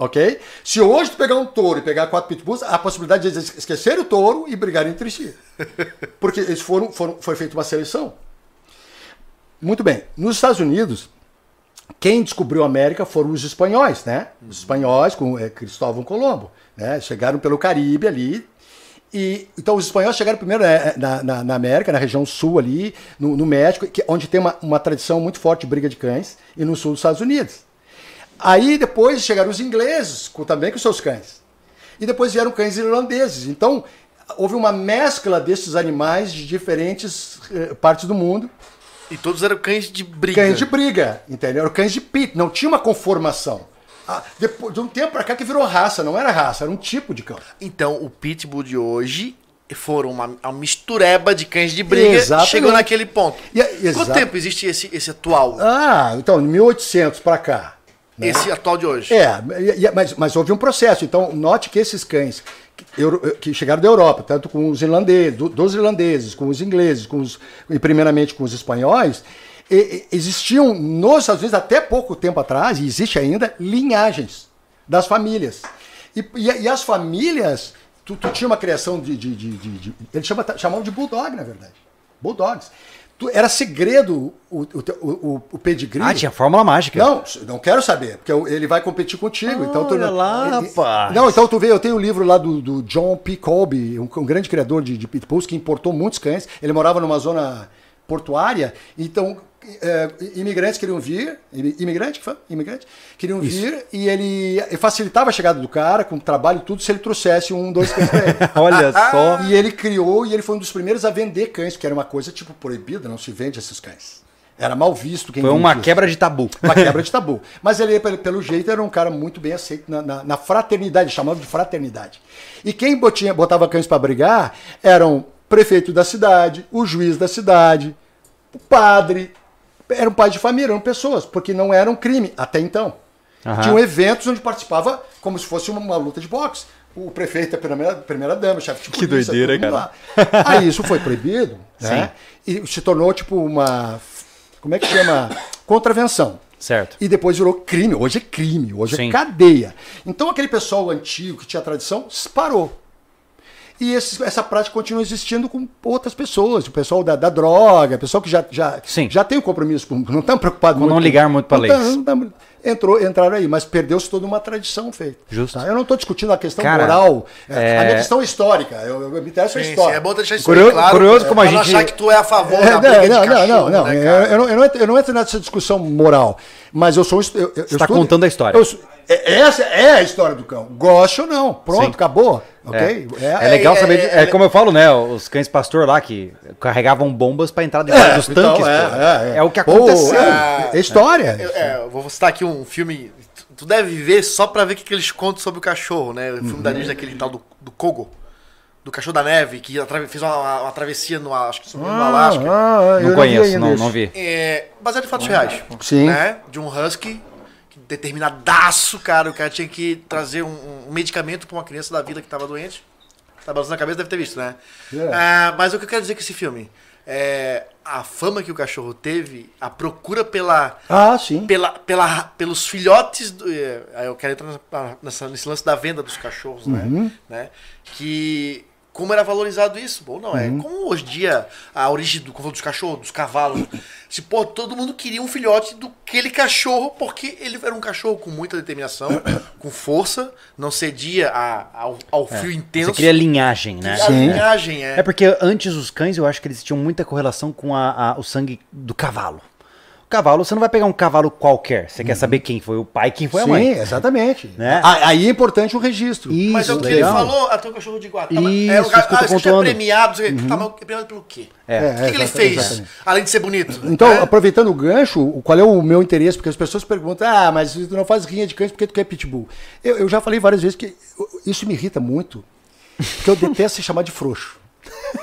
Ok? Se hoje tu pegar um touro e pegar quatro pitbulls, há a possibilidade de eles esquecerem o touro e brigarem entre si. <laughs> Porque eles foram, foram, foi feita uma seleção. Muito bem. Nos Estados Unidos, quem descobriu a América foram os espanhóis, né? Os espanhóis com é, Cristóvão Colombo, né? Chegaram pelo Caribe ali. E, então os espanhóis chegaram primeiro né, na, na, na América, na região sul ali, no, no México, que- onde tem uma, uma tradição muito forte de briga de cães, e no sul dos Estados Unidos. Aí depois chegaram os ingleses, com, também com seus cães. E depois vieram cães irlandeses. Então houve uma mescla desses animais de diferentes eh, partes do mundo. E todos eram cães de briga. Cães de briga, entendeu? Eram cães de pit, não tinha uma conformação. Ah, depois de um tempo pra cá que virou raça, não era raça, era um tipo de cão. Então, o Pitbull de hoje foram uma, uma mistureba de cães de briga Exatamente. chegou naquele ponto. E- Quanto exato. tempo existe esse, esse atual? Ah, então, de 1800 pra cá. Né? Esse atual de hoje? É, mas, mas houve um processo. Então, note que esses cães que, chegaram da Europa, tanto com os irlandeses, do- dos irlandeses, com os ingleses, com os, e primeiramente com os espanhóis, existiam nos Estados Unidos, até pouco tempo atrás, e existe ainda, linhagens das famílias. E, e- e as famílias, tu, tu tinha uma criação de. de, de, de- de- eles chama, chamavam de bulldog, na verdade. Bulldogs. Tu- era segredo o, o, o, o, pedigree. Ah, tinha fórmula mágica. Não, não quero saber, porque ele vai competir contigo. então tu, Olha lá, ele- rapaz. Não, então tu vê, eu tenho o livro lá do, do John P. Colby, um, um grande criador de, de pitbulls que importou muitos cães. Ele morava numa zona portuária, então é, imigrantes queriam vir, imi- imigrante que fala? Imigrante? Queriam vir e ele facilitava a chegada do cara com trabalho e tudo se ele trouxesse um, dois cães pra ele. <laughs> Olha só. E ele criou e ele foi um dos primeiros a vender cães, que era uma coisa tipo proibida, não se vende esses cães. Era mal visto quem Foi uma vendia. quebra de tabu. Uma quebra de tabu. Mas ele, pelo, jeito, era um cara muito bem aceito na, na, na fraternidade, chamava de fraternidade. E quem botinha, botava cães para brigar eram o prefeito da cidade, o juiz da cidade, o padre. Eram pais de família, eram pessoas, porque não era um crime até então. Aham. Tinham eventos onde participava como se fosse uma, uma luta de boxe. O prefeito, a primeira, primeira dama, chefe de Que polícia, doideira, todo mundo cara. lá. Aí isso foi proibido, <laughs> né? E se tornou tipo uma. Como é que chama? Contravenção. Certo. E depois virou crime. Hoje é crime, hoje Sim. é cadeia. Então aquele pessoal antigo que tinha tradição parou. E esse- essa prática continua existindo com outras pessoas, o pessoal da, da droga, o pessoal que já, já, Sim. já tem o compromisso, com, não estão preocupados Com não ligar muito pra não tá- leis. não tá- entrou, entraram aí, mas perdeu-se toda uma tradição feita. Justo. tá? Eu não estou discutindo a questão Cara, moral, é- a minha questão é histórica, eu, eu me interessa a Sim, sim, história. é bom deixar isso Curioso- aí claro. curioso como a pra não gente- achar que tu é a favor É, da não, briga de não, cachorro, não, não, né, eu, eu não, eu, não entro, eu não entro nessa discussão moral, mas eu sou um eu, eu, eu tá estudo- contando a história. eu é- essa é a história do cão. Goste ou não, pronto, Sim. acabou, ok? É, legal é, saber. de- é, É, como eu falo, né? Os cães pastor lá que carregavam bombas pra entrar dentro dos então, tanques. é, pô. é, é. o que Pô, aconteceu. é, é história. Eu, é, eu vou citar aqui um filme. tu- deve ver só pra ver o que, que eles contam sobre o cachorro, né? O filme Uhum. da Disney, aquele tal do, do Kogo. Do cachorro da neve, que fez uma, uma- uma travessia no, acho que subiu no Alasca. Ah, Não conheço, não, não vi. É, baseado em fatos reais. Sim. Né? De um husky determinadaço, cara. O cara tinha que trazer um, um medicamento pra uma criança da vida que tava doente. Tá balançando a cabeça, deve ter visto, né? É. Ah, mas o que eu quero dizer com esse filme? É, a fama que o cachorro teve, a procura pela, Ah, sim. pela, pela, pelos filhotes. Do, é, aí eu quero entrar nessa- nesse lance da venda dos cachorros, Uhum. né? né? Que. Como era valorizado isso? Bom, não é. Uhum. Como hoje em dia a origem do, dos cachorros, dos cavalos. Se, pô, todo mundo queria um filhote do aquele cachorro, porque ele era um cachorro com muita determinação, <coughs> com força, não cedia a- ao, ao fio intenso. Você cria linhagem, né? A Sim. linhagem é. É porque antes os cães, eu acho que eles tinham muita correlação com a- a- o sangue do cavalo. Cavalo, você não vai pegar um cavalo qualquer. Você quer saber quem foi o pai, quem foi a Sim, mãe. exatamente. Né? A- Aí é importante o registro. Isso, Mas é o que legal. ele falou, até o cachorro de guarda. Tá, Isso, é, o, isso tô ah, pontuando. é premiado, quê. tá, mas é premiado pelo quê? É. o que, que ele fez, exatamente. além de ser bonito? Então, né? aproveitando o gancho, o- qual é o meu interesse? Porque as pessoas perguntam, ah, mas tu não faz rinha de cães porque tu quer pitbull. Eu, eu já falei várias vezes que isso me irrita muito, porque eu <laughs> detesto ser chamado de frouxo. <laughs>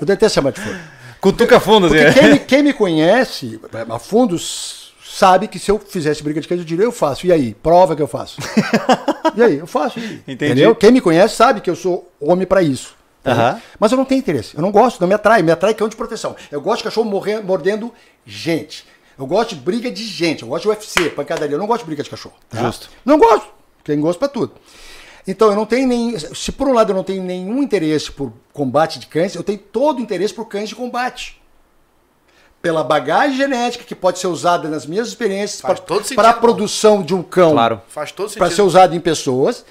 eu detesto ser chamado de frouxo. Cutuca fundo, Porque assim. quem me, quem me conhece a fundo sabe que se eu fizesse briga de cães, eu diria, eu faço. E aí? Prova que eu faço. <laughs> e aí? Eu faço. Entendi. Entendeu? Quem me conhece sabe que eu sou homem pra isso. Aham. Mas eu não tenho interesse. Eu não gosto, não me atrai. Me atrai cão de proteção. Eu gosto de cachorro morrendo, mordendo gente. Eu gosto de briga de gente. Eu gosto de UFC, pancadaria. Eu não gosto de briga de cachorro. tá? Justo. Não gosto. Tem gosto pra tudo. Então, eu não tenho nem. Se por um lado eu não tenho nenhum interesse por combate de cães, eu tenho todo o interesse por cães de combate. Pela bagagem genética que pode ser usada nas minhas experiências Faz para, para a produção de um cão Claro. Faz todo para sentido. ser usado em pessoas.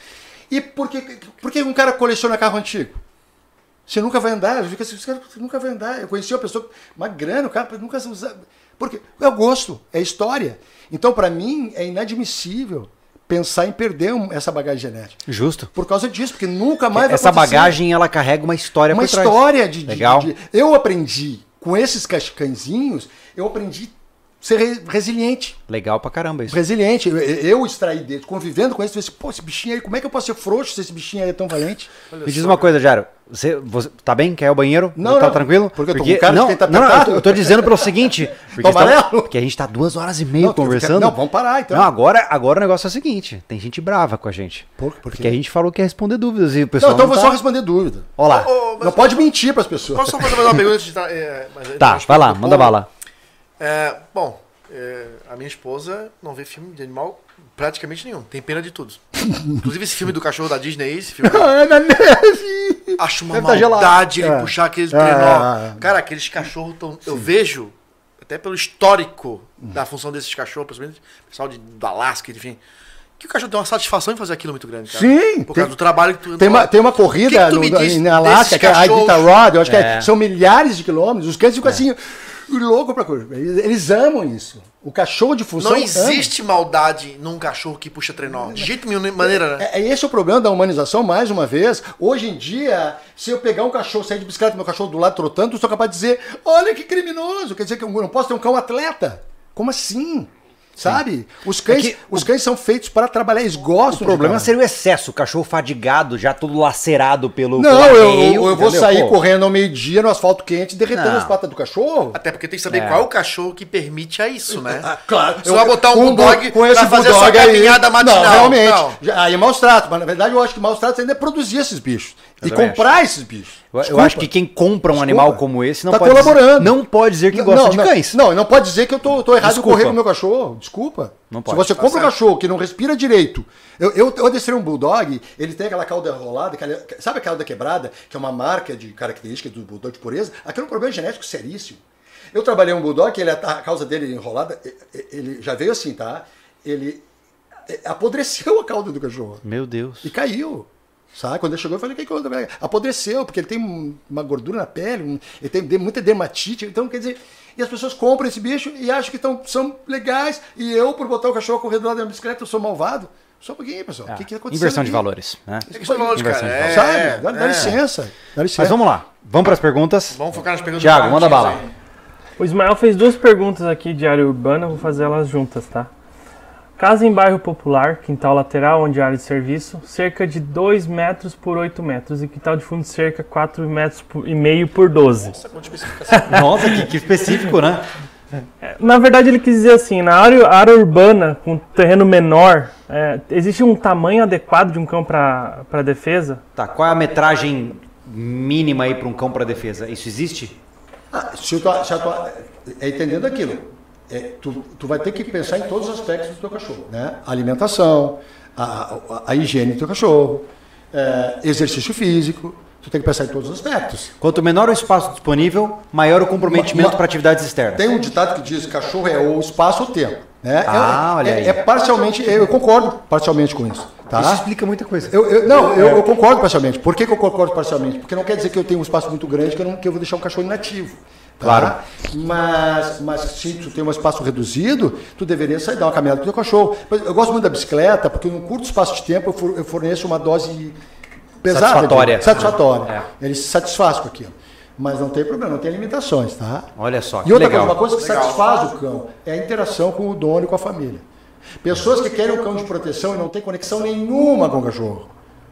E por que, por que um cara coleciona carro antigo? Você nunca vai andar, eu fico assim, cara nunca vai andar. Eu conheci uma pessoa, uma grana, o cara nunca se usa. Porque é o gosto, é a história. Então, para mim, é inadmissível pensar em perder essa bagagem genética. Justo. Por causa disso, porque nunca mais vai Essa acontecer. bagagem, ela carrega uma história uma história de, de- Legal. de- Eu aprendi com esses cãezinhos, eu aprendi ser re- resiliente. Legal pra caramba isso. Resiliente. Eu, eu extraí deles, convivendo com falei assim, pô, esse bichinho aí, como é que eu posso ser frouxo se esse bichinho aí é tão valente? Me diz uma coisa, Jário. Você, você tá bem? Quer ir ao banheiro? Não, Tá não. tranquilo? Porque eu tô com cara de não, quem tá não, não, eu tô- eu tô dizendo pelo seguinte. <laughs> Porque, está- porque a gente tá duas horas e meia Não, conversando. não, vamos parar, então. Não, agora, agora o negócio é o seguinte. Tem gente brava com a gente. Por- por quê? Porque a gente falou que ia responder dúvidas e o pessoal Não, então eu não vou tá... só responder dúvida. Olha lá. Ô, mas- Não pode mentir para as pessoas. Posso só fazer mais uma <laughs> pergunta? antes de tá- é, Tá, vai lá, o manda bala. É, bom, é, a minha esposa não vê filme de animal praticamente nenhum. Tem pena de tudo. <laughs> Inclusive esse filme do cachorro da Disney, esse filme. Ana <laughs> Neve! <laughs> Acho uma Deve tá maldade ele É. puxar aqueles É, trenó. é, é. Cara, aqueles cachorros tão. Eu vejo, até pelo histórico da função desses cachorros, principalmente pessoal de, do Alasca, enfim. Que o cachorro tem uma satisfação em fazer aquilo muito grande, cara. Sim, Por tem- causa do trabalho que tu Tem uma, tem uma que corrida que tu no, me no, diz em Alaska, que é a cachorros? Iditarod, eu acho que é- É. são milhares de quilômetros, os cães ficam assim, loucos pra coisa. Eles, eles amam isso. O cachorro de função Não ama. existe maldade num cachorro que puxa trenó. De jeito nenhum, maneira, né? É, é esse o problema da humanização, mais uma vez. Hoje em dia, se eu pegar um cachorro, sair de bicicleta meu cachorro do lado trotando, eu sou capaz de dizer: olha que criminoso. Quer dizer que eu não posso ter um cão atleta. Como assim? Sabe? Os cães, É que os cães são feitos para trabalhar, eles gostam O problema seria o excesso, o cachorro fadigado, já todo lacerado pelo. Não, pelo eu, arreio, eu vou entendeu? sair Pô, correndo ao meio-dia no asfalto quente, derretendo Não. as patas do cachorro. Até porque tem que saber É. qual é o cachorro que permite a isso, né? Ah, claro. Você vai botar um bulldog com esse pra fazer essa bulldog aí- caminhada matinal. Não, realmente. Não. Aí é maus tratos. Mas na verdade eu acho que maus tratos ainda é produzir esses bichos. Eu e comprar esses bichos. Eu, eu Desculpa. acho que quem compra um Desculpa. animal como esse não Tá pode colaborando. Dizer, não pode dizer que Não, gosta não, de cães. Não, não pode dizer que eu tô, tô errado Desculpa. em correr com o meu cachorro. Desculpa. Não Se pode. você Tá compra um certo. cachorro que não respira direito. Eu, eu, eu adestrei um bulldog, ele tem aquela cauda rolada, aquela- sabe a cauda quebrada, que é uma marca de característica do bulldog de pureza? Aquele é um problema genético seríssimo. Eu trabalhei um bulldog, ele, a causa dele enrolada, ele já veio assim, tá? Ele é, apodreceu a cauda do cachorro. Meu Deus. E caiu. Sabe? Quando ele chegou, eu falei, o que que houve? Apodreceu, porque ele tem um- uma gordura na pele, um- ele tem muita dermatite. Então, quer dizer, e as pessoas compram esse bicho e acham que tão, são legais. E eu, por botar o cachorro a correr do lado da minha bicicleta, eu sou malvado. Só um pouquinho, pessoal. O que, que aconteceu? Inversão de valores. Né? É questão de valores, Inversão cara. de É, valores. é, Sabe? Dá, dá é. licença. Dá licença. Mas vamos lá. Vamos para as perguntas. Vamos focar nas perguntas. Thiago, do manda bala. aí. O Ismael fez duas perguntas aqui de área urbana, vou fazer elas juntas, tá? Casa em bairro popular, quintal lateral onde área de serviço, cerca de 2 metros por 8 metros e quintal de fundo de cerca 4 metros por- e meio por 12. Nossa, quanta especificação. <laughs> Nossa, que, que específico, né? Na verdade, ele quis dizer assim: na área, área urbana, com terreno menor, é, existe um tamanho adequado de um cão para defesa? Tá, qual é a metragem mínima aí para um cão para defesa? Isso existe? Ah, se tu, se tu, é entendendo aquilo. É, tu, tu vai ter que pensar em todos os aspectos do teu cachorro, né? A alimentação, a, a, a higiene do teu cachorro, é, exercício físico, tu tem que pensar em todos os aspectos. Quanto menor o espaço disponível, maior o comprometimento para atividades externas. Tem um ditado que diz cachorro é o espaço ou o tempo. Né? Ah, é, olha é, aí. é parcialmente, eu concordo parcialmente com isso. Tá? Isso explica muita coisa. Eu, eu- não, eu, eu concordo parcialmente. Por que, que eu concordo parcialmente? Porque não quer dizer que eu tenho um espaço muito grande que eu, não, que eu vou deixar um cachorro inativo. Tá? Claro. Mas, mas se tu tem um espaço reduzido, tu deveria sair dar uma caminhada com o teu cachorro. Mas Eu gosto muito da bicicleta, porque num curto espaço de tempo eu for- eu forneço uma dose pesada. de- Satisfatória. Satisfatória. É. Ele se satisfaz com aquilo. Mas não tem problema, não tem limitações, tá? Olha só, que E outra legal. coisa, uma coisa que satisfaz o cão é a interação com o dono e com a família. Pessoas que querem um cão de proteção e não tem conexão nenhuma com o cachorro.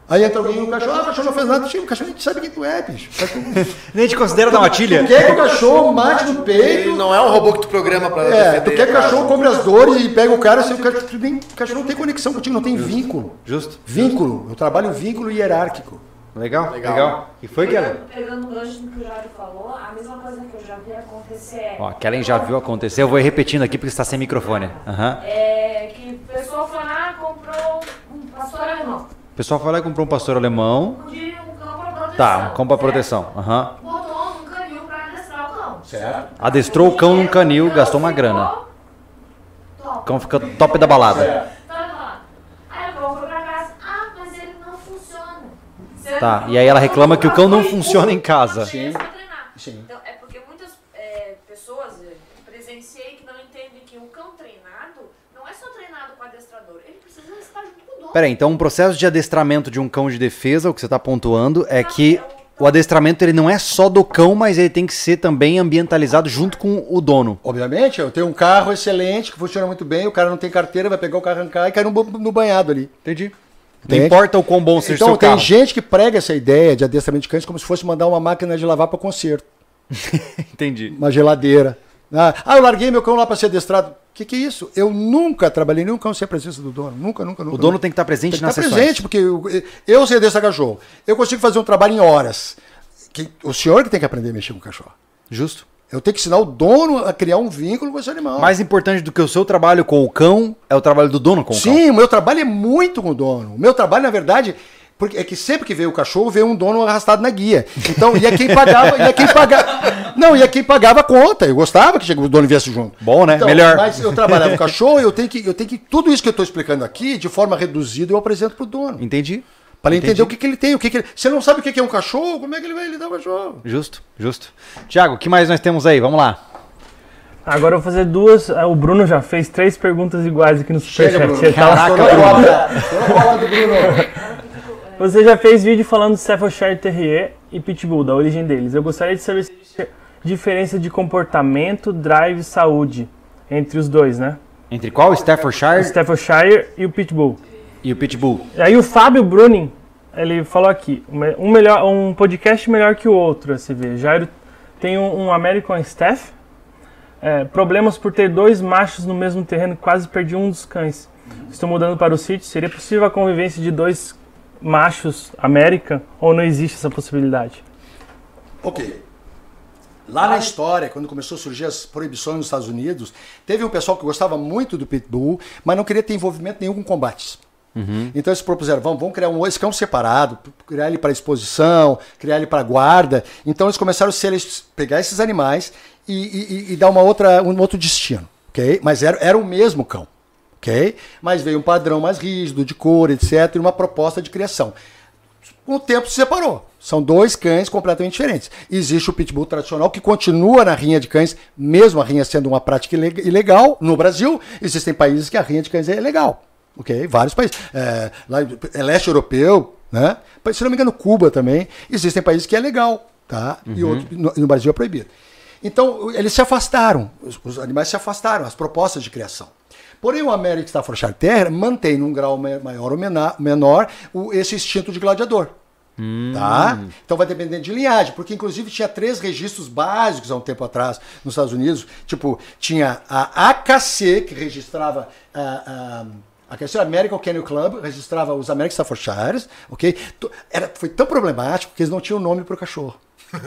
Aí entra alguém e o cachorro, ah, o cachorro não fez nada, Tio, o cachorro nem sabe quem tu é, bicho. O cachorro- <laughs> Nem te considera da matilha? Tu quer que o cachorro mate no peito, Ele não é um robô que tu programa pra é, tu quer que o cachorro compre as dores e pega o cara, assim, o cachorro, nem- o cachorro não tem conexão contigo, não tem vínculo. Justo. Vínculo, eu trabalho em vínculo hierárquico. Legal, Legal. legal. E foi, Kellen? Pegando, pegando o gancho do que o Jário falou, a mesma coisa que eu já vi acontecer é, Ó, Kellen já viu acontecer. Eu vou ir repetindo aqui porque está sem microfone. Aham. é que a pessoa foi lá e comprou um pastor alemão. O pessoal foi lá e comprou um pastor alemão. De um cão para proteção. Tá, cão pra certo? proteção. Aham. Botou um canil para adestrar o cão. Certo? Adestrou o cão num canil, gastou uma grana. Top. O cão fica top da balada. Ele fala, Aí o cão foi pra casa. Ah, mas ele não funciona. Você Tá, e aí ela reclama que o cão não funciona em casa. Pra treinar. Sim. Então, é porque muitas é, pessoas é, presenciei que não entendem que um cão treinado não é só treinado com o adestrador, ele precisa estar junto com o dono. Peraí, então um processo de adestramento de um cão de defesa, o que você está pontuando, é que o adestramento ele não é só do cão, mas ele tem que ser também ambientalizado junto com o dono. Obviamente, eu tenho um carro excelente que funciona muito bem, o cara não tem carteira, vai pegar o carro, arrancar e cair no, banhado ali. Entendi. Não importa o quão bom seja o Então seu tem carro. gente que prega essa ideia de adestramento de cães como se fosse mandar uma máquina de lavar para conserto, <laughs> Entendi. uma geladeira. Ah, ah, eu larguei meu cão lá para ser adestrado. O que, que é isso? Eu nunca trabalhei nenhum cão sem a presença do dono. Nunca, nunca, nunca. O dono nunca. tem que estar presente Tem que nas estar sessões. presente, porque eu, eu sei adestrar cachorro. Eu consigo fazer um trabalho em horas. Que- o senhor que tem que aprender a mexer com o cachorro. Justo. Eu tenho que ensinar o dono a criar um vínculo com esse animal. Mais importante do que o seu trabalho com o cão é o trabalho do dono com o cão. Sim, o meu trabalho é muito com o dono. O meu trabalho, na verdade, porque é que sempre que veio o cachorro, veio um dono arrastado na guia. Então, e é quem pagava, e é quem pagava. Não, e é quem pagava a conta. Eu gostava que o dono viesse junto. Bom, né? Então, Melhor. Mas eu trabalhava com cachorro, eu tenho que, eu tenho que. Tudo isso que eu estou explicando aqui, de forma reduzida, eu apresento para o dono. Entendi. Para ele Entendi. entender o que, que ele tem, o que, que ele. Você não sabe o que, que é um cachorro, como é que ele vai lidar com o cachorro? Justo, justo. Tiago, o que mais nós temos aí? Vamos lá. Agora eu vou fazer duas. ah, O Bruno já fez três perguntas iguais aqui no Superchat. Ele tá lá- Caraca, Bruno. Bruno. Você já fez vídeo falando de Staffordshire Terrier e Pitbull, da origem deles. Eu gostaria de saber se existe diferença de comportamento, drive e saúde entre os dois, né? Entre qual? Staffordshire Staffordshire e o Pitbull. e o Pitbull. E aí o Fábio Bruning, ele falou aqui, um, melhor, um podcast melhor que o outro, se ver. Jairo tem um, um American Staff, é, problemas por ter dois machos no mesmo terreno, quase perdi um dos cães. Estou mudando para o sítio, seria possível a convivência de dois machos América ou não existe essa possibilidade? Ok. Lá na história, quando começou a surgir as proibições nos Estados Unidos, teve um pessoal que gostava muito do Pitbull, mas não queria ter envolvimento nenhum com combates. Então eles propuseram, vamos, vamos criar um esse cão separado, criar ele para exposição, criar ele para guarda. Então eles começaram a pegar esses animais e, e- e- e dar uma outra, um outro destino, ok? Mas era, era o mesmo cão, ok? Mas veio um padrão mais rígido, de cor, etc., e uma proposta de criação com o tempo se separou. São dois cães completamente diferentes. Existe o pitbull tradicional que continua na rinha de cães, mesmo a rinha sendo uma prática ile- ilegal no Brasil. Existem países que a rinha de cães é legal. Ok? Vários países. É, lá, é leste europeu, né? Se não me engano, Cuba também. Existem países que é legal, tá? E outros, no, no Brasil é proibido. Então, eles se afastaram. Os, os animais se afastaram, as propostas de criação. Porém, o American Staffordshire Terrier mantém num grau ma- maior ou menor esse instinto de gladiador. Tá? Então vai depender de linhagem, porque inclusive tinha três registros básicos há um tempo atrás nos Estados Unidos. Tipo, tinha a AKC, que registrava a. a a questão American Kennel Club registrava os American Staffordshires, ok? Era, foi tão problemático que eles não tinham nome para o cachorro.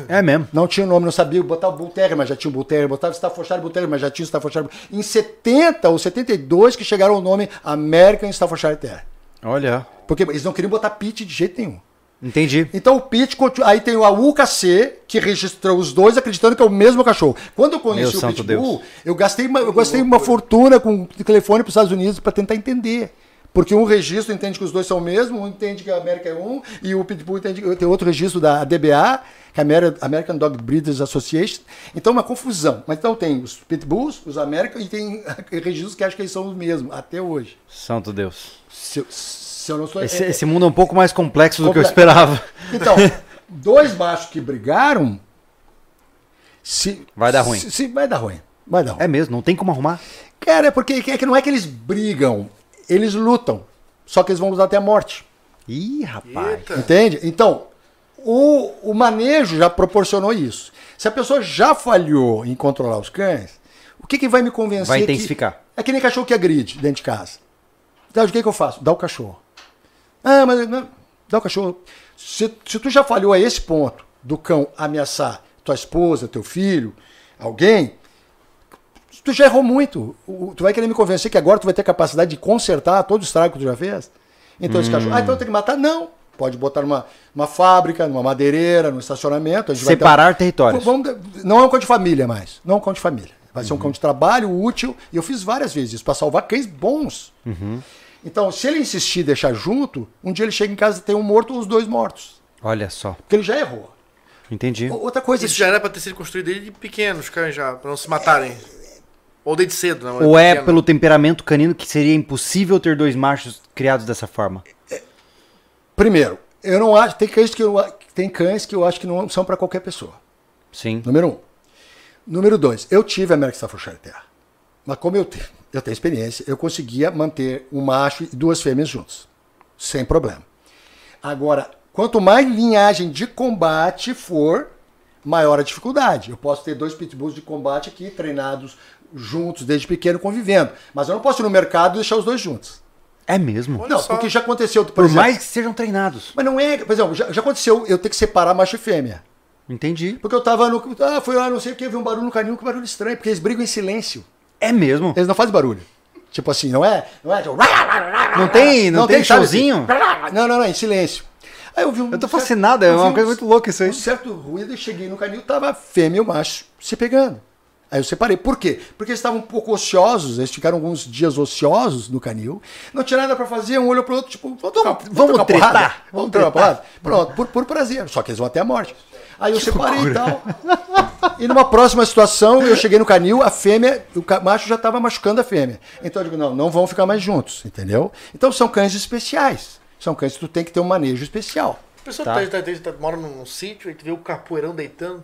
É mesmo. Não tinha nome, não sabia botar o Bull Terrier, mas já tinha o Bull Terrier, botava Staffordshire Bull Terrier, mas já tinha o Staffordshire. Em 70 ou 72 que chegaram ao nome American Staffordshire Terrier. Olha. Porque eles não queriam botar Pit de jeito nenhum. Entendi. Então o Pit, continu- aí tem a UKC, que registrou os dois acreditando que é o mesmo cachorro. Quando eu conheci Meu o Pitbull, Deus. eu gastei uma, eu gastei uma fortuna com o telefone para os Estados Unidos para tentar entender. Porque um registro entende que os dois são o mesmo, um entende que a América é um, e o Pitbull entende que tem outro registro da DBA, que é a Amer- American Dog Breeders Association. Então é uma confusão. Mas então tem os Pitbulls, os American, e tem <laughs> registros que acham que eles são os mesmos, até hoje. Santo Deus. Se, eu- se eu não estou... Esse, esse mundo é um pouco mais complexo do que eu esperava. <laughs> Então, dois machos que brigaram. Se, Vai dar ruim. Se, se- vai dar ruim. Vai dar ruim. É mesmo, não tem como arrumar. Cara, é porque é que não é que eles brigam, eles lutam. Só que eles vão lutar até a morte. Ih, rapaz. Entende? Então, o, o manejo já proporcionou isso. Se a pessoa já falhou em controlar os cães, o que, que vai me convencer? Vai que- intensificar. é que nem cachorro que agride dentro de casa. Então, o que, que eu faço? Dá o cachorro. Ah, mas não, dá o cachorro. Se, se tu já falhou a esse ponto do cão ameaçar tua esposa, teu filho, alguém, tu já errou muito. Tu vai querer me convencer que agora tu vai ter capacidade de consertar todo o estrago que tu já fez? Então esse cachorro, ah, então tem que matar? Não. Pode botar numa, numa fábrica, numa madeireira, num estacionamento. A gente vai ter- Separar territórios. Vamos- não é um cão de família mais. Não é um cão de família. Vai ser um cão de trabalho útil. E eu fiz várias vezes isso para salvar cães bons. Então, se ele insistir em deixar junto, um dia ele chega em casa e tem um morto ou os dois mortos. Olha só. Porque ele já errou. Entendi. Outra coisa. Isso já era pra ter sido construído desde pequenos, cães já, pra não se matarem. Ou desde cedo, né? Ou é Pequeno. pelo temperamento canino que seria impossível ter dois machos criados dessa forma? Primeiro, eu não acho. Tem cães que eu, tem cães que eu acho que não são para qualquer pessoa. Sim. Número um. Número dois, eu tive a American Staffordshire Terrier. Mas como eu, te- eu tenho experiência, eu conseguia manter um macho e duas fêmeas juntos. Sem problema. Agora, quanto mais linhagem de combate for, maior a dificuldade. Eu posso ter dois pitbulls de combate aqui, treinados juntos, desde pequeno, convivendo. Mas eu não posso ir no mercado e deixar os dois juntos. É mesmo. Olha não, só. porque já aconteceu. Por, Por exemplo, mais que sejam treinados. Mas não é. Por exemplo, já, já aconteceu eu ter que separar macho e fêmea. Entendi. Porque eu tava no. Ah, fui lá, não sei o que, vi um barulho no canil, que barulho estranho, porque eles brigam em silêncio. É mesmo. Eles não fazem barulho. Tipo assim, não é? Não é? tipo, Não tem, não, tem, sabe, showzinho? assim, Não, não, não, em silêncio. Aí eu vi um. Eu tô certo- fascinado, é uma um- coisa muito louca isso aí. Um certo ruído, eu cheguei no canil, tava a fêmea e o macho se pegando. Aí eu separei. Por quê? Porque eles estavam um pouco ociosos, eles ficaram alguns dias ociosos no canil. Não tinha nada pra fazer, um olhou pro outro, tipo, vamos, vamos trocar tretar, porrada? vamos Vamos tretar. porrada? Pronto, por, por prazer. Só que eles vão até a morte. Aí eu separei e tal. E numa próxima situação, eu cheguei no canil, a fêmea, o macho já estava machucando a fêmea. Então eu digo, não, não vão ficar mais juntos, entendeu? Então são cães especiais. São cães que tu tem que ter um manejo especial. A pessoa Tá. tá. Tá, tá, tá- mora num, sítio e tu vê o capoeirão deitando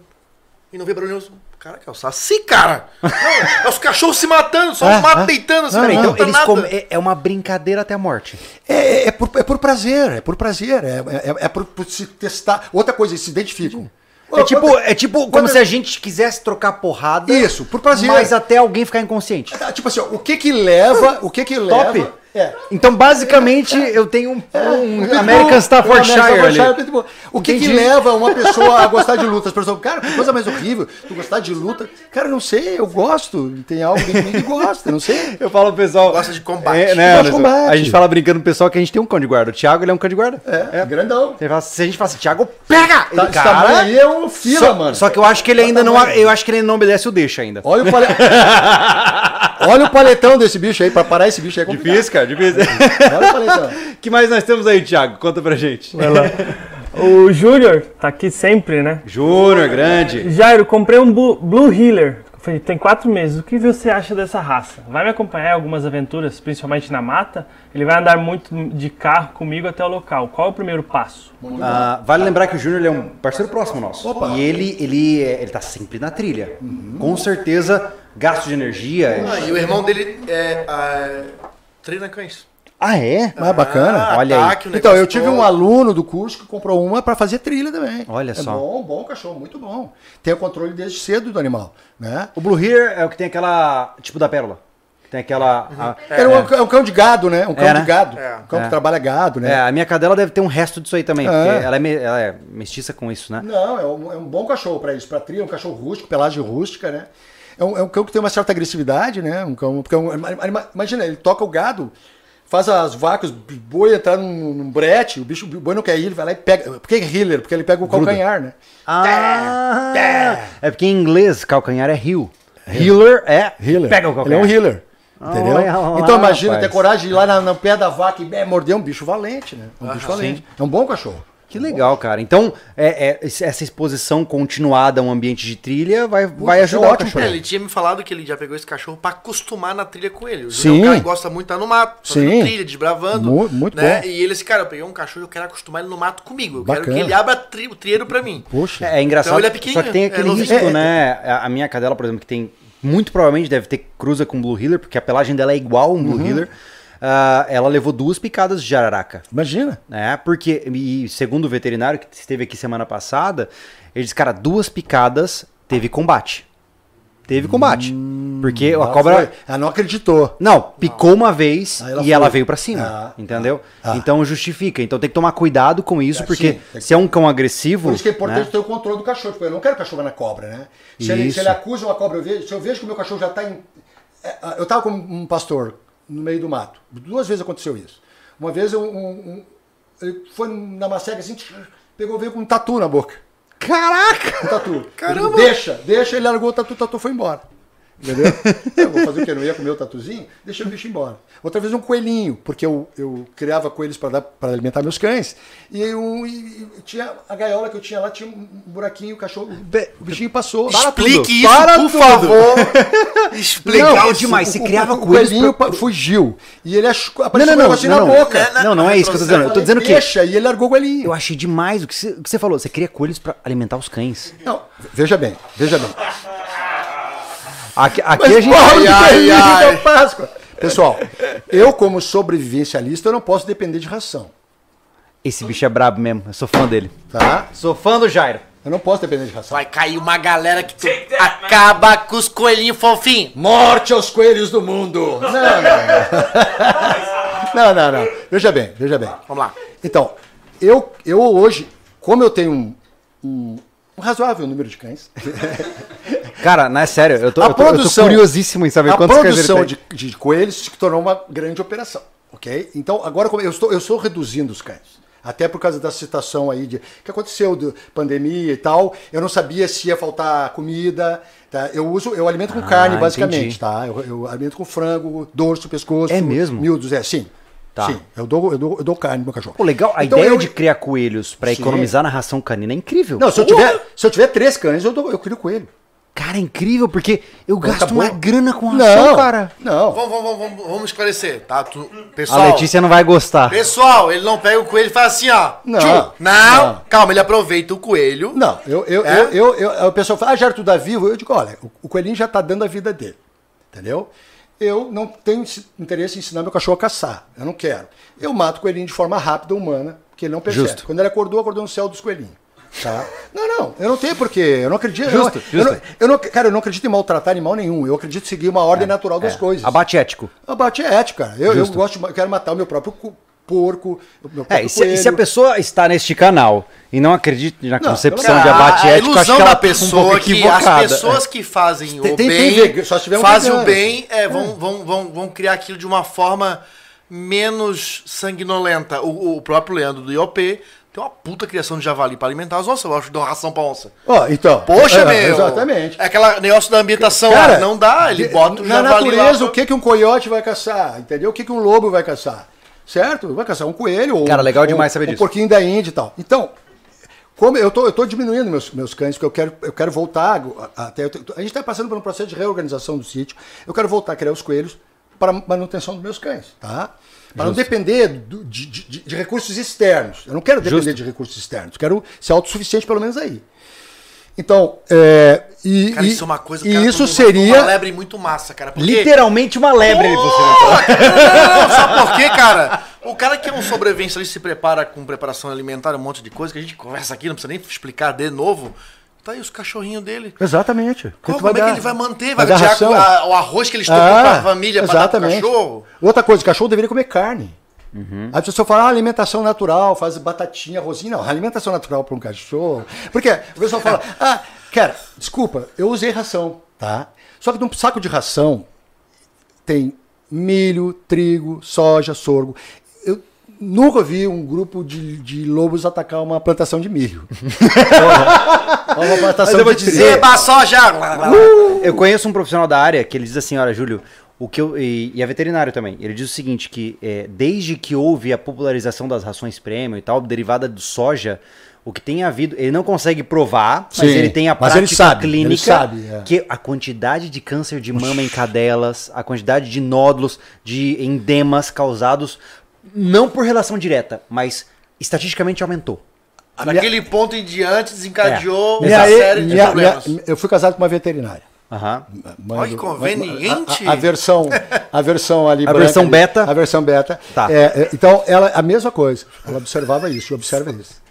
e não vê barulho nenhum. Cara, que é o saci, cara! Não, é os cachorros se matando, só É, os matos é. deitando assim, Peraí, não, então eles nada. come- é, é uma brincadeira até a morte. É, é- é por, é por prazer, é por prazer, é, é, é por, por se testar. Outra coisa, eles se identificam. É tipo, Quando- é tipo como quando- se a gente quisesse trocar porrada. Isso, por prazer. Mas até alguém ficar inconsciente. Ah, Tipo assim, ó, o que que leva, o que que Top. É. Então, basicamente, eu tenho um, um Pitbull, American Staffordshire um ali. Pitbull. O que que leva uma pessoa a gostar de luta? As pessoas, cara, que coisa mais horrível, tu gostar de luta. Cara, não sei, eu gosto. Tem algo de mim que gosta, não sei. Eu falo pro pessoal. Gosta de combate. É, né, Anderson? combate. A gente fala brincando pro pessoal que a gente tem um cão de guarda. O Thiago, ele é um cão de guarda. É, grandão. Você fala- se a gente fala assim, Thiago, pega! Tá, Ele, tamanho aí é um fila, só, mano. Só que eu acho que ele ainda não. Eu acho que ele não obedece o deixa ainda. Olha o pale... <laughs> Olha o paletão desse bicho aí, pra parar esse bicho aí. é complicado. Difícil, cara, difícil. Olha o paletão. <laughs> que mais nós temos aí, Thiago? Conta pra gente. Vai lá. O Júnior tá aqui sempre, né? Júnior, grande. Jairo, comprei um Blue Healer. Tem quatro meses. O que você acha dessa raça? Vai me acompanhar em algumas aventuras, principalmente na mata? Ele vai andar muito de carro comigo até o local. Qual é o primeiro passo? Ah, vale lembrar que o Júnior é um parceiro próximo nosso. E ele, ele, é- ele tá sempre na trilha. Com certeza, gasto de energia. Ah, e o irmão dele é, ah, treina cães. Ah, é? Mas bacana. Ah, Olha tá, aí. que o Então, eu tive todo. um aluno do curso que comprou uma para fazer trilha também. Olha é só. bom, bom cachorro, muito bom. Tem o controle desde cedo do animal, né? O Blue Here é o que tem aquela. Tipo da pérola. Que tem aquela. a- Era um, é um cão de gado, né? Um cão É, né? de gado. É. Um cão É. que trabalha gado, né? É, a minha cadela deve ter um resto disso aí também. É. Porque ela é, me- ela é mestiça com isso, né? Não, é um, é um bom cachorro para isso, para trilha, um cachorro rústico, pelagem rústica, né? É um, é um cão que tem uma certa agressividade, né? Um cão, porque é um- imagina, ele toca o gado, faz as vacas, o boi entrar num, num brete, o bicho, o boi não quer ir, ele vai lá e pega. Por que healer? Porque ele pega o calcanhar, né? Ah! É porque em inglês calcanhar é heel. Healer é. Healer. Pega o Ele é calcanhar. um healer. Entendeu? Então imagina rapaz. ter coragem de ir lá na- no pé da vaca e é, morder um bicho valente, né? Um bicho valente. É um bom cachorro. Que legal, cara. Então, é, é, essa exposição continuada a um ambiente de trilha vai, vai é ajudar o ótimo cachorro. É, ele tinha me falado que ele já pegou esse cachorro pra acostumar na trilha com ele. O Sim. É um cara que gosta muito de estar no mato, fazendo Sim. trilha, desbravando. Mu- muito né? bom. E ele disse, cara, eu peguei um cachorro e eu quero acostumar ele no mato comigo. Eu quero Bacana. que ele abra tri- o trieiro pra mim. Poxa. É, é engraçado. Então ele é só que tem aquele risco, né? A minha cadela, por exemplo, que tem. Muito provavelmente deve ter cruza com Blue Healer, porque a pelagem dela é igual a um Uhum. Blue Healer. Ah, ela levou duas picadas de jararaca. Imagina. né? Porque, e segundo o veterinário que esteve aqui semana passada, ele disse, cara, duas picadas teve combate. Teve combate. porque a Ela cobra. foi- Ela não acreditou. Não, picou uma vez ela e ela foi. veio pra cima. Ah, entendeu? ah. Então justifica. Então tem que tomar cuidado com isso, É, porque sim, se é um cão agressivo. Por isso que é importante né? ter o controle do cachorro. Porque eu não quero cachorro na cobra, né? Se ele, se ele acusa uma cobra, eu vejo, se eu vejo que o meu cachorro já está em. é, Eu estava com um pastor no meio do mato. Duas vezes aconteceu isso. Uma vez um, um- ele foi na macega assim, pegou, veio com um tatu na boca. Caraca! Um tatu. Caramba! Ele, deixa, deixa, ele largou o tatu, o tatu foi embora. Entendeu? <laughs> eu vou fazer o quê? Eu não ia comer o tatuzinho? Deixa o bicho embora. Outra vez um coelhinho, porque eu, eu criava coelhos para alimentar meus cães. E, eu, e- e tinha a gaiola que eu tinha lá, tinha um buraquinho, o cachorro. O bichinho passou. Explique tudo. isso, Para por tudo. favor. <laughs> Explique Legal isso. demais. Você O- criava o, o coelhos coelhinho pra- fugiu. E ele achou, Não, apareceu não, um não, não, na não. boca. Não, não é isso que eu tô dizendo. Eu tô dizendo que Deixa, e ele largou o coelhinho. eu achei demais o que você, o que você falou. Você cria coelhos pra alimentar os cães. Não, veja bem, veja bem. Aqui, aqui Mas a gente. porra, Ai, de ai, coelhinho ai. da Páscoa. Pessoal, eu como sobrevivencialista, eu não posso depender de ração, Esse bicho é brabo mesmo. Eu sou fã dele. tá? Sou fã do Jairo. Eu não posso depender de ração. Vai cair uma galera que tu acaba com os coelhinhos fofinhos. Morte aos coelhos do mundo! Não, não, não. Não, não, não. Veja bem, veja bem. Vamos lá. Então, eu, eu hoje, como eu tenho um, um, um razoável número de cães, <laughs> Cara, não é sério. Eu tô, a eu tô, eu tô produção, curiosíssimo em saber a quantos cães ele produção tem. de, de coelhos se tornou uma grande operação, ok? Então agora eu estou, eu estou reduzindo os cães, até por causa da situação aí de que aconteceu de pandemia e tal. Eu não sabia se ia faltar comida. Tá? Eu uso, eu alimento com Ah, carne basicamente, entendi. tá? Eu, eu alimento com frango, dorso, pescoço, É mesmo? miúdos, é sim. Tá. Sim, eu dou, eu dou, eu dou carne pro meu cachorro. Pô, legal. A Então, ideia eu- de criar coelhos pra Sim. economizar na ração canina é incrível. Não, se eu tiver, se eu tiver três cães, eu, dou, eu crio coelho. Cara, é incrível, porque eu gasto Acabou. uma grana com ração, Não, cara. não. Vamos, vamos, vamos, vamos esclarecer, tá? Tu- A pessoal, Letícia não vai gostar. pessoal, ele não pega o coelho e faz assim, ó. Não. Tchum. não, Não. calma, ele aproveita o coelho. Não, eu, eu, É? eu, eu, eu- o pessoal fala, ah, Jair, tu dá vivo? Eu digo, olha, o, o coelhinho já está dando a vida dele, entendeu? Eu não tenho esse- interesse em ensinar meu cachorro a caçar, eu não quero. Eu mato o coelhinho de forma rápida, humana, porque ele não percebe. Justo. Quando ele acordou, acordou no céu dos coelhinhos. Tá? Não, não, eu não tenho porquê, eu não acredito. Justo, eu não, justo. Eu não, eu não- cara, eu não acredito em maltratar animal nenhum, eu acredito em seguir uma ordem natural das coisas. Abate ético. Abate é ético, cara. Eu, eu gosto, eu quero matar o meu próprio porco, É, e se, e se a pessoa está neste canal e não acredita na Não, concepção de abate a ético, acho ilusão que ela da tá um pessoa pouco que as pessoas que fazem Tem- o tem- tem bem, se tiver um fazem o bem, é, vão, vão, vão, vão criar aquilo de uma forma menos sanguinolenta. O, o próprio Leandro do IOP tem uma puta criação de javali para alimentar as onças. Eu acho que dá uma ração pra onça. Ó, então. Poxa, é, meu! Exatamente. É aquele negócio da ambientação Cara, lá, não dá, ele bota o Na javali natureza, lá. o que, que um coiote vai caçar? Entendeu? O que, que um lobo vai caçar? Certo? Vai caçar um coelho ou Cara, legal demais saber um disso. porquinho da Índia e tal. Então, como eu tô, eu tô diminuindo meus, meus cães, porque eu quero, eu quero voltar a- até. eu tô- a gente está passando por um processo de reorganização do sítio. Eu quero voltar a criar os coelhos para a manutenção dos meus cães, tá? Para não depender do- de, de- de- de recursos externos. Eu não quero depender Justo. de recursos externos. Quero ser autossuficiente pelo menos aí. Então, é, e, Cara, isso é uma coisa e cara, isso seria Uma lebre muito massa, cara. Porque... Literalmente uma lebre ele você. Não, não, sabe por quê, cara? O cara que é um sobrevivente ali se prepara com preparação alimentar, um monte de coisa que a gente conversa aqui, não precisa nem explicar de novo. Tá aí os cachorrinhos dele. Exatamente. Como é que dar- ele vai manter? Vai, tirar a- o arroz que ele estocou Ah, pra família pra dar pro exatamente. cachorro? Outra coisa, o cachorro deveria comer carne. Uhum. Aí a pessoa fala, ah, alimentação natural, faz batatinha, arrozinho. Não, alimentação natural para um cachorro. Porque o pessoal fala, <laughs> ah, cara, desculpa, eu usei ração, tá? Só que num saco de ração tem milho, trigo, soja, sorgo. Eu nunca vi um grupo de, de lobos atacar uma plantação de milho. <laughs> Ou uma plantação Mas eu vou de trigo. dizer- Eba, soja! Eu conheço um profissional da área que ele diz assim, olha, Júlio, o que eu, e, e é veterinário também. Ele diz o seguinte, que é, desde que houve a popularização das rações premium e tal, derivada do soja, o que tem havido, ele não consegue provar, mas Sim, ele tem a mas prática ele sabe, ele clínica sabe, é. que a quantidade de câncer de mama em cadelas, a quantidade de nódulos, de endemas causados, não por relação direta, mas estatisticamente aumentou. Daquele ponto em diante desencadeou Minha uma e- série de minha- problemas. minha- eu fui casado com uma veterinária. Aham. Mãe Olha que conveniente. A, a- a versão, a versão ali. A versão ali, beta? A versão beta. Tá. É, é, então, ela, a mesma coisa. Ela observava isso, observa isso.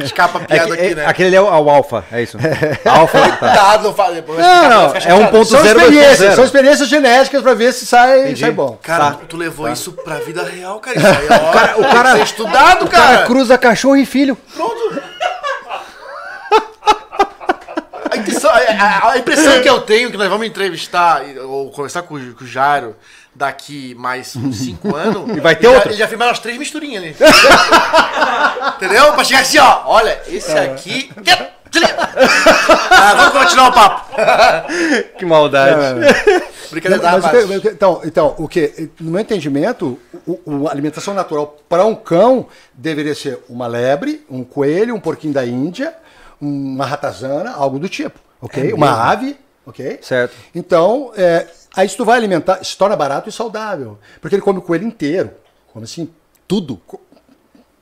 Escapa a É piada que- aqui, é- né? Aquele ali é o, o alfa, é isso. Alfa, tá. Não fala depois. Não, não, é um ponto São zero, experiências, 2.0. são experiências genéticas pra ver se sai, Entendi. sai bom. Cara, Tá. tu levou isso pra vida real, cara. Isso <laughs> aí, ó, o cara, o cara- estudado, O cara cara. cruza cachorro e filho. A, intenção- a- a- a impressão que eu tenho que nós vamos entrevistar ou conversar com, o- com o Jairo daqui mais uns 5 anos. E vai ter ele outro. Já, já firmaram as três misturinhas ali. Entendeu? Pra chegar assim, ó. Olha, esse aqui. Ah, vamos continuar o papo. Que maldade. Brincadeira da Mas que- que- então, então, o que, no meu entendimento, o, o- a alimentação natural para um cão deveria ser uma lebre, um coelho, um porquinho da Índia, uma ratazana, algo do tipo, ok? uma ave, ok? Certo. Então, é, aí se tu vai alimentar, se torna barato e saudável, porque ele come o coelho inteiro, come assim, tudo.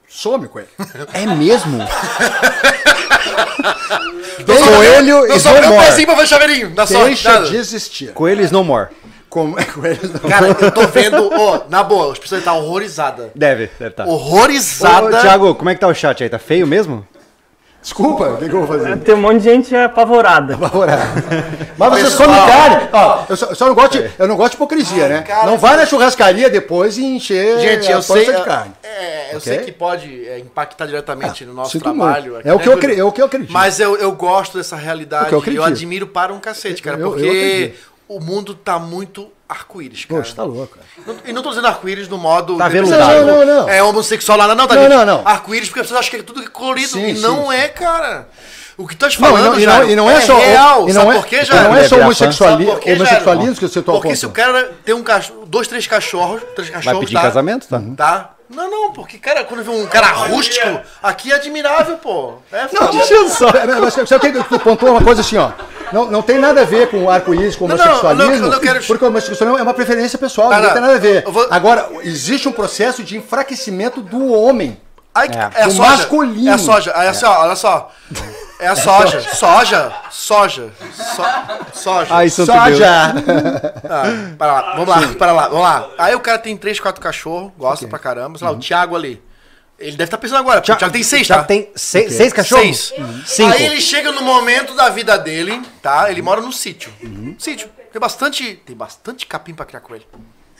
Some o coelho. É mesmo? <laughs> coelho Eu e no um more. pezinho pra ver chaveirinho. Dá sorte. Deixa nada. de existir. Coelhos no more. <laughs> Coelhos não- Cara, eu tô vendo. Ó, na boa, as pessoas estão horrorizadas. Deve, deve tá. Horrorizada. Ô, Thiago, como é que tá o chat aí? Tá feio mesmo? Desculpa, o que, que eu vou fazer? Tem um monte de gente apavorada. <laughs> Mas vocês Pessoal. comem carne. Ó, eu só, só não gosto de, eu não gosto de hipocrisia, né? cara, não vai na churrascaria depois e encher Gente, a eu sei. de carne. É, eu Ok? sei que pode é, impactar diretamente no nosso trabalho. aqui, É o né, que eu é o que eu acredito. Mas eu, eu gosto dessa realidade. O que eu eu, admiro para um cacete, cara. Eu- eu porque o mundo tá muito arco-íris, cara. Poxa, tá louco. Não- E não tô dizendo arco-íris no modo. Tá veludado. Não, não, não. É homossexual lá, não, tá Não, gente? não, não. Arco-íris porque as pessoas acham que é tudo colorido. Sim, e não sim. é, cara. O que tu estás falando, não, e não, Jairo, e não é, só real. e Sabe não é, por quê, Jairo? não é só Sabe homossexuali por quê, Jairo? homossexualismo que você toca. Porque se o cara tem um cachorro, dois, três cachorros, três cachorros, Vai pedir tá? casamento? Tá. Tá? Não, não, porque, cara, quando vê um cara rústico, aqui é admirável, pô. É Não, deixa eu só. Mas sabe que tu pontuou uma coisa assim, ó? Não, não tem nada a ver com arco-íris, com Não, não, homossexualismo, eu não- eu não quero- porque o homossexualismo é uma preferência pessoal, não não. tem nada a ver. Vou- Agora, existe um processo de enfraquecimento do homem. Ai, É. é, a Do soja. masculino. É a soja. Olha só, olha só. É a soja. Soja. Soja. So- soja. Ai, santo. Soja! <laughs> Ah, para lá, vamos lá, para lá, vamos lá. Aí o cara tem três, quatro cachorros, gosta pra caramba. Sei lá, o Thiago ali. Ele deve estar pensando agora, o Thiago tem seis, Já tá? tem seis, seis cachorros? Seis. Cinco. Aí ele chega no momento da vida dele, tá? Ele mora no sítio. Sítio. Tem bastante, tem bastante capim pra criar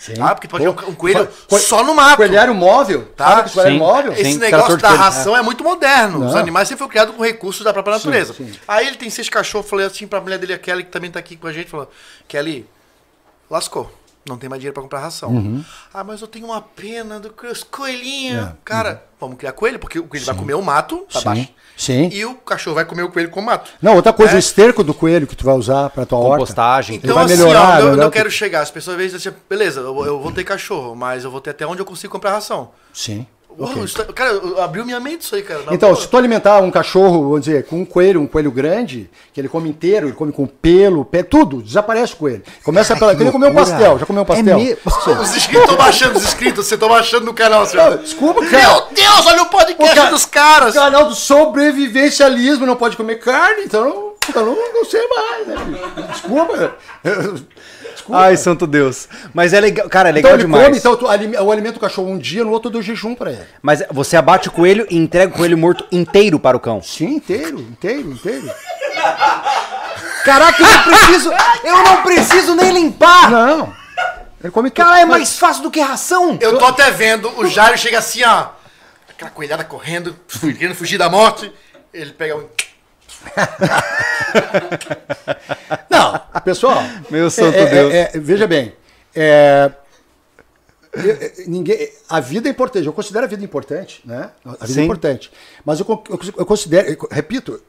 coelho. Tá? Porque pode ter um, coelho Co- só no mato. Coelhário móvel, Tá? sabe coelhário Sim. móvel? Sim. Esse cara negócio da ração é muito moderno. Os Não. animais sempre foram criados com recursos da própria natureza. sim. Aí ele tem seis cachorros, falei assim pra mulher dele, a Kelly, que também tá aqui com a gente, falou, Kelly, lascou. Não tem mais dinheiro pra comprar ração. Uhum. Ah, mas eu tenho uma pena do coelhinhos. É, Cara, vamos criar coelho, porque o coelho vai comer o mato, tá Sim, baixo. sim. E o cachorro vai comer o coelho com o mato. Não, outra coisa, É. o esterco do coelho que tu vai usar pra tua horta. Compostagem. Então, vai assim, melhorar, ó, eu, melhorar eu o quero que- chegar. As pessoas às vezes dizem, beleza, eu, eu vou ter cachorro, mas eu vou ter até onde eu consigo comprar ração. Sim. Uau, Ok. isso tá- cara, eu- abriu minha mente isso aí, cara. Então, boa. se tu alimentar um cachorro, vamos dizer, com um coelho, um coelho grande, que ele come inteiro, ele come com pelo, pé, tudo, desaparece o coelho. Começa pela. que Ele comeu um pastel, já comeu um pastel? É me- Os inscritos estão baixando, os inscritos, você estão baixando no canal, Não, senhor. desculpa, cara. Meu Deus, olha o podcast O ca- dos caras. Canal do sobrevivencialismo, não pode comer carne, então não, então não, não sei mais, né? Desculpa. Desculpa. Ai, santo Deus. Mas é legal, cara, é então legal ele demais. come, então tu eu alimento o cachorro um dia, no outro eu dou jejum pra ele. Mas você abate o coelho e entrega o coelho morto inteiro para o cão. Sim, inteiro, inteiro, inteiro. Caraca, eu não preciso. Eu não preciso nem limpar! Não. Ele come tudo. Cara, é Mas- mais fácil do que ração! Eu tô até vendo, o Jairo chega assim, ó. Aquela coelhada correndo, querendo fugir da morte. Ele pega um. <laughs> Não, pessoal. Meu santo é- é- Deus. é- veja bem. é, eu- eu- ninguém, a vida é importante. Eu considero a vida importante, né? A vida Sim. é importante. Mas eu, eu, eu considero, eu- repito,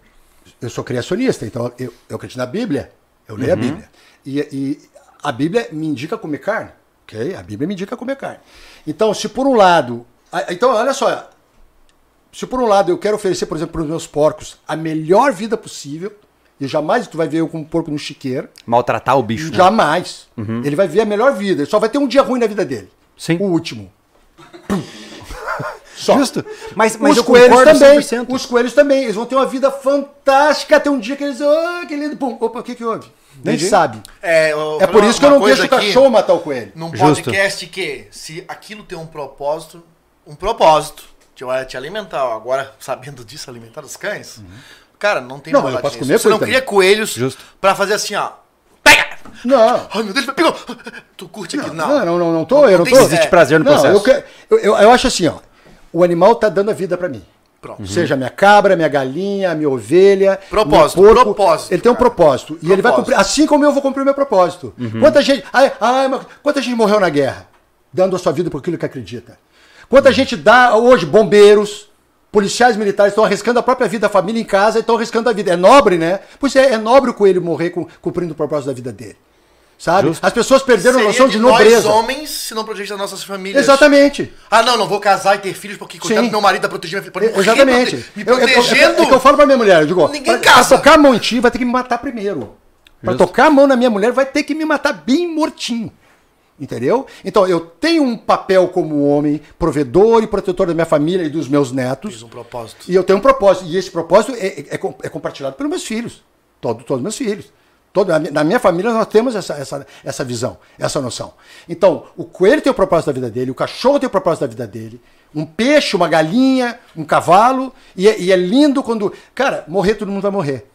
eu sou criacionista, então eu, eu acredito na Bíblia, eu leio a Bíblia. E, e a Bíblia me indica comer carne, ok? A Bíblia me indica comer carne. Então, se por um lado. a- Então, olha só. Se por um lado eu quero oferecer, por exemplo, para os meus porcos a melhor vida possível, e jamais tu vai ver eu com um porco no chiqueiro, Maltratar o bicho. né? Jamais. Ele vai ver a melhor vida. Ele só vai ter um dia ruim na vida dele. Sim. O último. <laughs> Só. Justo. Mas, mas os eu coelhos também. 100%. Os coelhos também. Eles vão ter uma vida fantástica até um dia que eles. Ah, que lindo. Pum. Opa, o que, que houve? Nem Entendi. sabe. É, eu- É por isso que eu não deixo o cachorro matar o coelho. Num Justo. podcast que, se aquilo tem um propósito, um propósito, te alimentar, ó, agora <laughs> sabendo disso, alimentar os cães, cara, não tem Uhum. Não, eu posso comer Você não coelho cria coelhos Justo. pra fazer assim, ó. Pega! Não. Ai, meu Deus, pegou! Tu curte aqui? Não. Não, não, não, não tô. Eu não tô. Existe é, prazer no Não, processo. eu, que- eu, eu, eu acho assim, ó. O animal tá dando a vida pra mim. Pronto. Seja minha cabra, minha galinha, minha ovelha. Propósito, meu porco. propósito, Ele tem um cara. propósito. E ele vai cumprir. Assim como eu vou cumprir o meu propósito. Quanta gente. Ai, ai, mas quanta gente morreu na guerra? Dando a sua vida por aquilo que acredita. Quanta gente dá hoje, bombeiros, policiais militares estão arriscando a própria vida, a família em casa e estão arriscando a vida. É nobre, né? Pois é, é nobre o coelho morrer com- cumprindo o propósito da vida dele. Sabe? Justo. As pessoas perderam a noção de nós nobreza. homens se não proteger as nossas famílias. Exatamente. Ah, não, não vou casar e ter filhos porque coitado Sim. meu marido tá protegendo minha filha. Exatamente. prote- Me Eu- eu- eu- protegendo. É que eu falo pra minha mulher, eu digo, Ninguém pra, casa. pra tocar a mão em ti, vai ter que me matar primeiro. Pra Justo. tocar a mão na minha mulher, vai ter que me matar bem mortinho. Entendeu? Então, eu tenho um papel como homem, provedor e protetor da minha família e dos meus netos. Fiz um propósito. E eu tenho um propósito. E esse propósito é, é- é é compartilhado pelos meus filhos. Todo, todos os meus filhos. Todo, na, minha, na minha família nós temos essa, essa, essa visão, essa noção. Então, o coelho tem o propósito da vida dele, o cachorro tem o propósito da vida dele, um peixe, uma galinha, um cavalo. E é, e é lindo quando. Cara, morrer todo mundo vai morrer.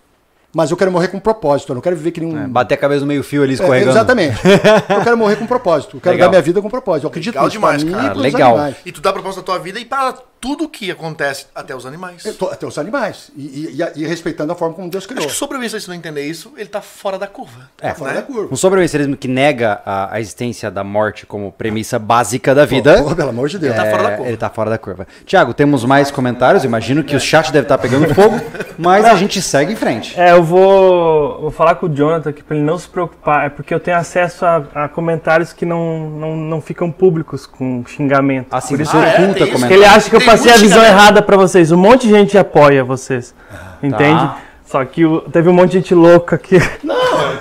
Mas eu quero morrer com propósito, eu não quero viver que nem um. É, bater a cabeça no meio fio ali É, escorregando. exatamente. <laughs> Eu quero morrer com propósito. Eu quero Legal. dar minha vida com propósito. Eu acredito Legal nisso demais, mim cara. e Legal. animais. E tu dá propósito da tua vida e para tudo que acontece, até os animais. Tô- Até os animais. E, e- e- respeitando a forma como Deus criou. Acho que o sobrevivencialista, se não entender isso, ele tá fora da curva. É, Fora né? da curva. Um sobrevivencialismo que nega a, a existência da morte como premissa básica da vida. Pô, pelo amor de Deus. tá fora da É, curva. Ele tá fora da curva. Tiago, temos mais comentários. Imagino que o chat deve estar pegando fogo, mas a gente segue em frente. É, eu vou, vou falar com o Jonathan aqui pra ele não se preocupar. É porque eu tenho acesso a, a comentários que não, não, não ficam públicos com xingamento. Assim, Por isso Ah, é? oculta que ele comentários. acha que eu passei a visão xingamento. errada pra vocês. Um monte de gente apoia vocês. Entende? Tá. Só que teve um monte de gente louca aqui.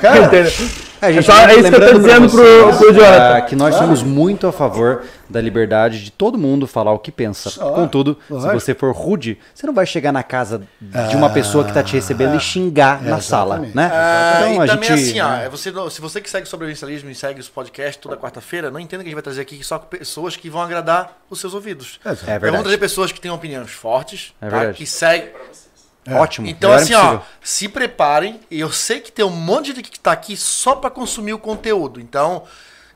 Cara, <laughs> É, É só- é isso que eu tô pra dizendo pro- vocês, pro Jonathan. ah, que nós somos muito a favor da liberdade de todo mundo falar o que pensa. Só. Contudo, se Lógico. você for rude, você não vai chegar na casa de uma pessoa que tá te recebendo e xingar na sala, exatamente. né? Ah, Então, e a também gente- assim, ó, é você, se você que segue sobrevivencialismo e segue os podcasts toda quarta-feira, não entenda que a gente vai trazer aqui só pessoas que vão agradar os seus ouvidos. É verdade. Vamos trazer pessoas que têm opiniões fortes, É tá? que seguem. Ótimo. Então, assim, ó, se preparem. E eu sei que tem um monte de gente que tá aqui só pra consumir o conteúdo. Então,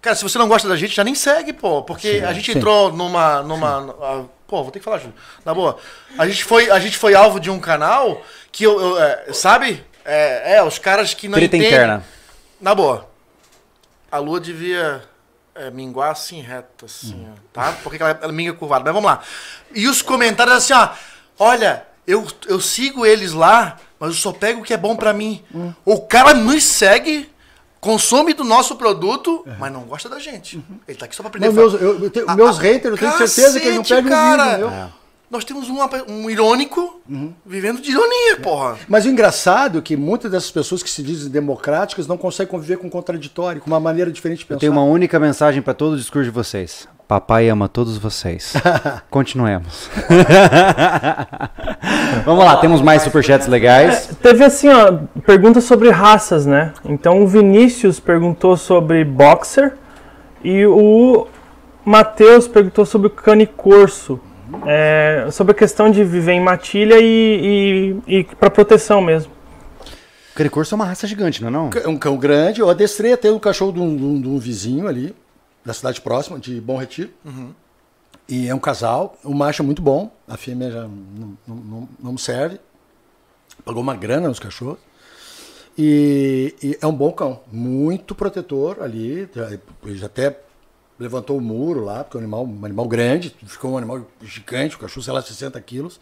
cara, se você não gosta da gente, já nem segue, pô. Porque a gente sim. entrou numa. numa pô, vou ter que falar, Júlio. Na boa. A gente foi, a gente foi alvo de um canal que eu. eu, é, sabe? É, é, os caras que não Treta entendem. interna. Na boa. A lua devia é, minguar assim, reto, assim, ó, tá? Porque ela, ela minga curvada. Mas vamos lá. E os comentários assim, ó. Olha, eu, eu sigo eles lá, mas eu só pego o que é bom pra mim. O cara nos segue consome do nosso produto, mas não gosta da gente. Ele tá aqui só pra aprender Não, a meus, falar. eu, eu tenho- Ah, meus ah, haters, eu tenho certeza que eles não cacete, pegam um cara. vídeo meu. Nós temos um, um irônico Uhum. vivendo de ironia, porra. Mas o engraçado é que muitas dessas pessoas que se dizem democráticas não conseguem conviver com o contraditório, com uma maneira diferente de pensar. Eu tenho uma única mensagem para todo o discurso de vocês. Papai ama todos vocês. <laughs> Continuemos. <laughs> Vamos lá, temos mais superchats legais. Teve assim, ó, pergunta sobre raças, né? Então o Vinícius perguntou sobre boxer e o Matheus perguntou sobre o cane corso. É, sobre a questão de viver em matilha e, e, e para proteção mesmo. Caricorso é uma raça gigante, não é não? É um cão grande, eu adestrei até o cachorro de um, de um- de um vizinho ali, da cidade próxima, de Bom Retiro. E é um casal, o macho é muito bom, a fêmea já não, não, não, serve. Pagou uma grana nos cachorros. E, e é um bom cão, muito protetor ali, ele até levantou o muro lá, porque é um animal, um animal grande, ficou um animal gigante, o cachorro, sei lá, 60 quilos.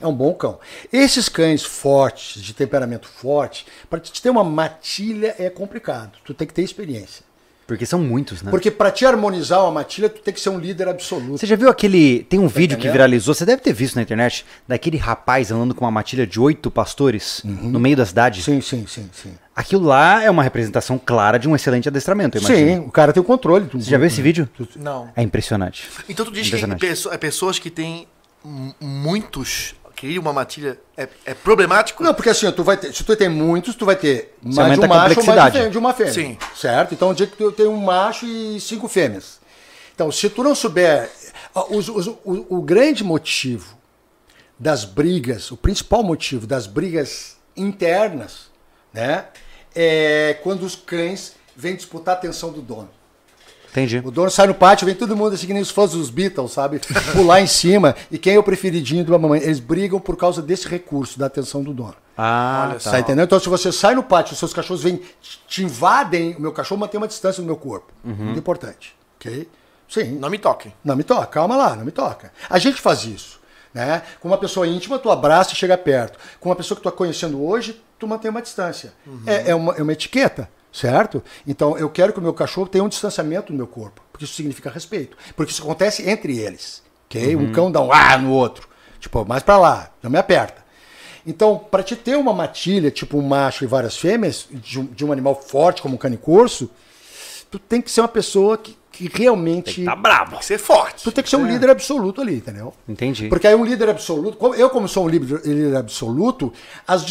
É um bom cão. Esses cães fortes, de temperamento forte, para te ter uma matilha é complicado. Tu tem que ter experiência. Porque são muitos, né? Porque para te harmonizar uma matilha, tu tem que ser um líder absoluto. Você já viu aquele. Tem um vídeo que entendendo? viralizou, você deve ter visto na internet, daquele rapaz andando com uma matilha de oito pastores no meio da cidade. Sim, sim, sim, sim. Aquilo lá é uma representação clara de um excelente adestramento, eu imagino. Sim, o cara tem o controle. Você já viu esse vídeo? Não. É impressionante. Então tu diz que é pessoas que têm muitos, criam uma matilha, é, é problemático? Não, porque assim, tu vai ter, se tu tem muitos, tu vai ter mais de aumenta um a macho ou mais de de uma fêmea. Sim. Certo? Então, o dia que tu tem um macho e cinco fêmeas. Então, se tu não souber. os- os- o, o grande motivo das brigas, o principal motivo das brigas internas, né? É quando os cães vêm disputar a atenção do dono. Entendi. O dono sai no pátio, vem todo mundo assim, que nem os fãs dos Beatles, sabe? <laughs> Pular em cima. E quem é o preferidinho da mamãe? Eles brigam por causa desse recurso, da atenção do dono. Ah, Olha tá. Tá entendendo? Então, se você sai no pátio, os seus cachorros vêm, te invadem, o meu cachorro mantém uma distância do meu corpo. Muito importante. Ok? Sim. Não me toquem. Não me toca, calma lá, não me toca. A gente faz isso. Né? Com uma pessoa íntima, tu abraça e chega perto. Com uma pessoa que tu está conhecendo hoje, tu mantém uma distância. É, é uma, é uma etiqueta, certo? Então, eu quero que o meu cachorro tenha um distanciamento do meu corpo. Porque isso significa respeito. Porque isso acontece entre eles. ok? Um cão dá um ah no outro. Tipo, mais pra lá, não me aperta. Então, para te ter uma matilha, tipo um macho e várias fêmeas, de um, de um animal forte como um cane corso, tu tem que ser uma pessoa que, que realmente. Tá bravo. Tem que ser forte. Tu tem que ser um líder absoluto ali, entendeu? Entendi. Porque aí um líder absoluto, como- eu como sou um líder, líder absoluto, as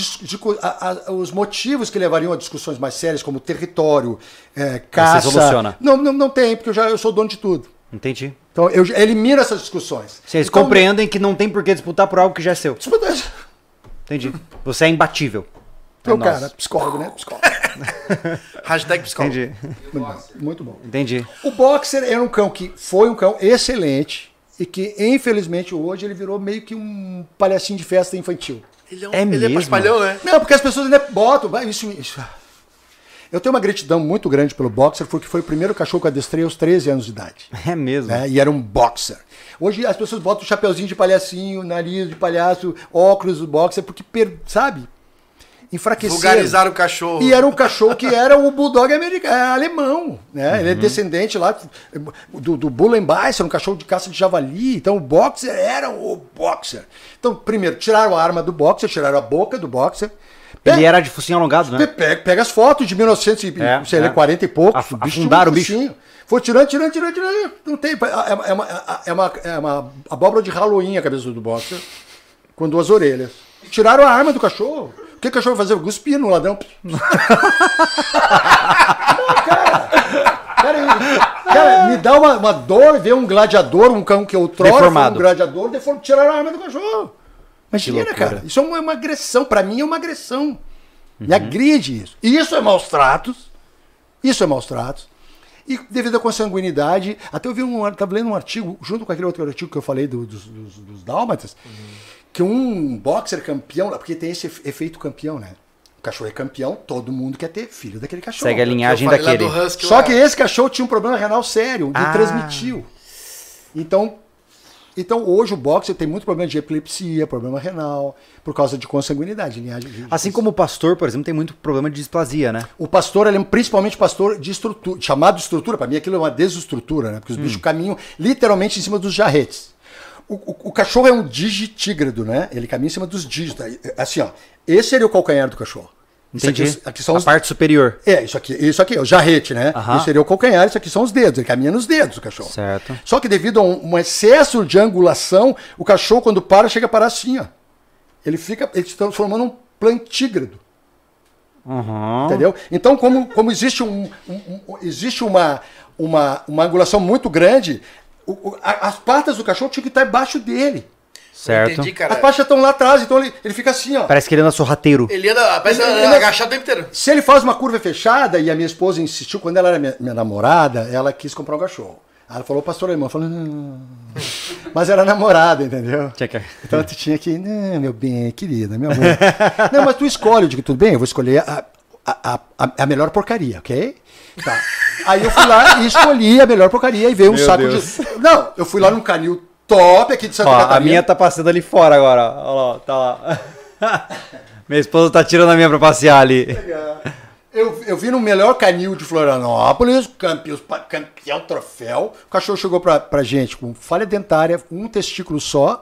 a- a- os motivos que levariam a discussões mais sérias, como território, é, caça... soluciona. Não, não, não tem, porque eu, já, eu sou dono de tudo. Entendi. Então eu elimino essas discussões. Vocês então, compreendem que não tem por que disputar por algo que já é seu. Disputa- Entendi. Você é imbatível. Teu É cara, psicólogo, né? Psicólogo. <laughs> Hashtag psicólogo. Entendi. Muito bom, Muito bom. Entendi. O Boxer era um cão que foi um cão excelente e que, infelizmente, hoje ele virou meio que um palhacinho de festa infantil. Ele é, um, É ele é mesmo? paspalhão, né? Não, porque as pessoas ainda botam. Isso, isso. Eu tenho uma gratidão muito grande pelo Boxer, porque foi o primeiro cachorro que eu adestrei aos 13 anos de idade. É mesmo. né? E era um boxer. Hoje as pessoas botam chapeuzinho de palhacinho, nariz de palhaço, óculos do boxer, porque, per- sabe? Enfraqueceram. Vulgarizaram o cachorro. E era um cachorro que era o bulldog americano, é alemão, né? Ele é descendente lá do, do Bullenbeiss, era um cachorro de caça de javali. Então o boxer era o boxer. Então, primeiro, tiraram a arma do boxer, tiraram a boca do boxer. Ele era de focinho alongado, né? Pe- Pega, pega as fotos de 1940 É, e, é. 40 e poucos. Af- afundaram o bicho. Foi tirando, tirando, tirando, tirando. Não tem. É, é uma, é, uma, é uma abóbora de Halloween a cabeça do boxer, com duas orelhas. Tiraram a arma do cachorro. O que o cachorro vai fazer? Cuspir no ladrão. Não, cara. Cara, cara, me dá uma, uma dor ver um gladiador, um cão que eu troco, um gladiador, deform, tiraram a arma do cachorro. Imagina, cara. Isso é uma, uma agressão. Pra mim é uma agressão. Me Uhum. agride isso. E isso é maus tratos. Isso é maus tratos. E devido à consanguinidade, até eu vi um, estava lendo um artigo, junto com aquele outro artigo que eu falei do- dos, dos, dos dálmatas, que um boxer campeão, porque tem esse efe- efeito campeão, né? O cachorro é campeão, todo mundo quer ter filho daquele cachorro. Segue a linhagem daquele. Husky Só lá. que esse cachorro tinha um problema renal sério, que Ah. transmitiu. Então, Então hoje o boxe tem muito problema de epilepsia, problema renal, por causa de consanguinidade. linhagem de- Assim como o pastor, por exemplo, tem muito problema de displasia, né? O pastor, ele é principalmente pastor de estrutura, chamado de estrutura, para mim aquilo é uma desestrutura, né? Porque os bichos caminham literalmente em cima dos jarretes. O, o- o cachorro é um digitígrado, né? Ele caminha em cima dos dígitos. Assim, ó, esse seria o calcanhar do cachorro. Isso Entendi. Aqui, aqui são a os, parte superior. É, isso aqui, isso aqui é o jarrete, né? Aham. Isso seria o calcanhar, isso aqui são os dedos. Ele caminha nos dedos, o cachorro. Certo. Só que devido a um, um excesso de angulação, o cachorro, quando para, chega a parar assim, ó. Ele fica, ele se transformando num plantígrado. Uhum. Entendeu? Então, como, como existe, um, um- um- existe uma, uma, uma angulação muito grande, o- a- as patas do cachorro tinham que estar embaixo dele. Certo. Entendi, cara. As patas estão lá atrás, então ele, ele fica assim, ó. Parece que ele anda sorrateiro. Ele anda, parece Ele- anda ele- agachado o tempo inteiro. Se ele faz uma curva fechada, e a minha esposa insistiu, quando ela era minha, minha namorada, ela quis comprar um cachorro. Aí ela falou, pastor alemão, falei, não. Mas era namorada, entendeu? Que- Então tu tinha que, não, meu bem, querida, meu amor. <laughs> não, mas tu escolhe, eu digo, tudo bem, eu vou escolher a, a, a, a melhor porcaria, ok? Tá. Aí eu fui lá e escolhi a melhor porcaria e veio um Meu saco Deus. de. Não, eu fui lá num canil top aqui de Santa Ó, a Catarina. minha tá passando ali fora agora. ó. Olha lá, tá lá. <laughs> minha esposa tá tirando a minha pra passear ali. Eu, eu vi no melhor canil de Florianópolis, campeão, campeão troféu. O cachorro chegou pra, pra gente com falha dentária, um testículo só,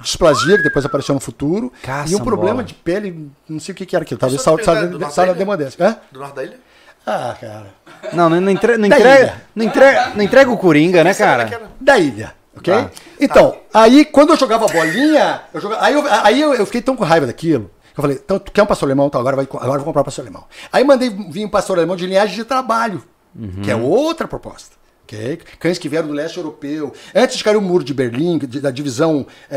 displasia, que depois apareceu no futuro, e um problema de pele, não sei o que, que era aquilo, talvez Só sala, de sala, pegar do norte da ilha? Ah, cara. Não, não, não, entre- não entrega, não, entrega, não entrega o Coringa, né, cara? Da ilha, ok? Tá. Então, aí quando eu jogava bolinha, eu jogava, aí, eu, aí eu, eu fiquei tão com raiva daquilo. que Eu falei, então tu quer um pastor alemão? Então agora, vai, agora eu vou comprar um pastor alemão. Aí mandei vir um pastor alemão de linhagem de trabalho, que é outra proposta. Ok? Cães que vieram do leste europeu. Antes de cair o muro de Berlim, de- da divisão é,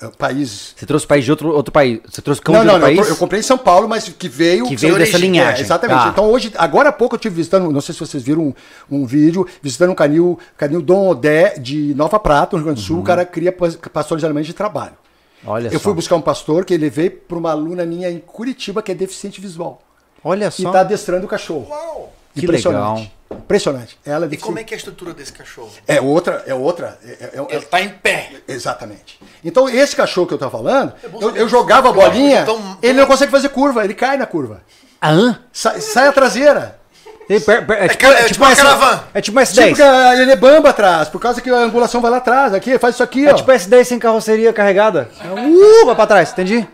é, é, país. Você trouxe país de outro, outro país. Você trouxe cão Não, de não, outro não. Eu, país? eu comprei em São Paulo, mas que veio. Que veio dessa origem, linhagem. é, exatamente. Tá. Então hoje, agora há pouco eu estive visitando, não sei se vocês viram um, um vídeo, visitando um canil, canil Dom Odé de Nova Prata, no Rio Grande do Sul. Uhum. O cara cria pas- pastores alemães de trabalho. Olha eu só. fui buscar um pastor que eu levei para uma aluna minha em Curitiba que é deficiente visual. Olha E só. está adestrando o cachorro. Uau! Que Impressionante. Impressionante. Ela é E como é que é a estrutura desse cachorro? É outra, é outra. é- é- é- Ele tá em pé. Exatamente. Então, esse cachorro que eu tô falando, bom eu, eu jogava a bolinha, tão- ele não consegue fazer curva, ele cai na curva. Ah? Sai, sai a traseira. Ele per- per- É, tipo, é é tipo tipo uma caravana. É tipo um Tipo, S10. que a- ele é bamba atrás, por causa que a angulação vai lá atrás. Aqui, faz isso aqui, É ó. tipo S10 sem carroceria carregada. Uh, vai pra trás, entendi?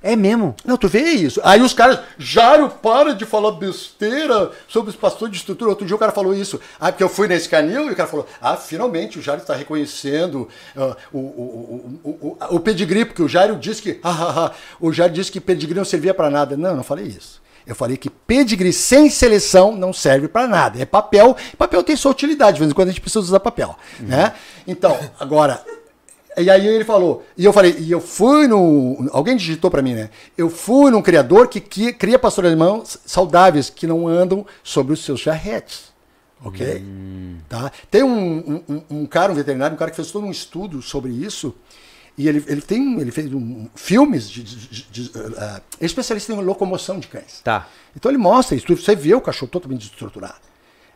É mesmo. Não, tu vê isso. Aí os caras, Jário, para de falar besteira sobre os pastores de estrutura. Outro dia o cara falou isso. Ah, porque eu fui nesse canil e o cara falou: Ah, finalmente o Jário está reconhecendo ah, o, o, o, o, pedigree, porque o Jário disse que. <laughs> ah, ah, ah, o Jário disse que pedigree não servia para nada. Não, não falei isso. Eu falei que pedigree sem seleção não serve para nada. É papel. Papel tem sua utilidade. De vez em quando a gente precisa usar papel. Né? Então, agora, e aí ele falou, e eu falei, e eu fui no. Alguém digitou pra mim, né? Eu fui num criador que, que cria pastores alemães saudáveis, que não andam sobre os seus charretes. Ok? Tá? Tem um, um, um cara, um veterinário, um cara que fez todo um estudo sobre isso. E ele, ele tem. Ele fez um, filmes de. de, de- de- uh, é especialista em locomoção de cães. Tá. Então ele mostra isso, você vê o cachorro totalmente desestruturado.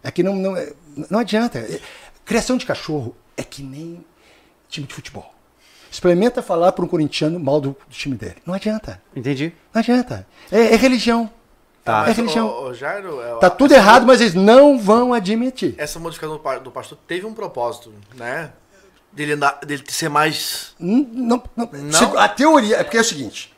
É que não, não, é- não adianta. É- Criação de cachorro é que nem time de futebol. Experimenta falar para um corintiano mal do, do time dele. Não adianta. Entendi. Não adianta. É, é religião. Tá. É religião. ô, ô, Jairo, é, Tá tudo errado, mas eles não vão admitir. Essa modificação do pa- do pastor teve um propósito, né? Dele, andar, dele ser mais. Não, não, Não? se- A teoria é porque é o seguinte.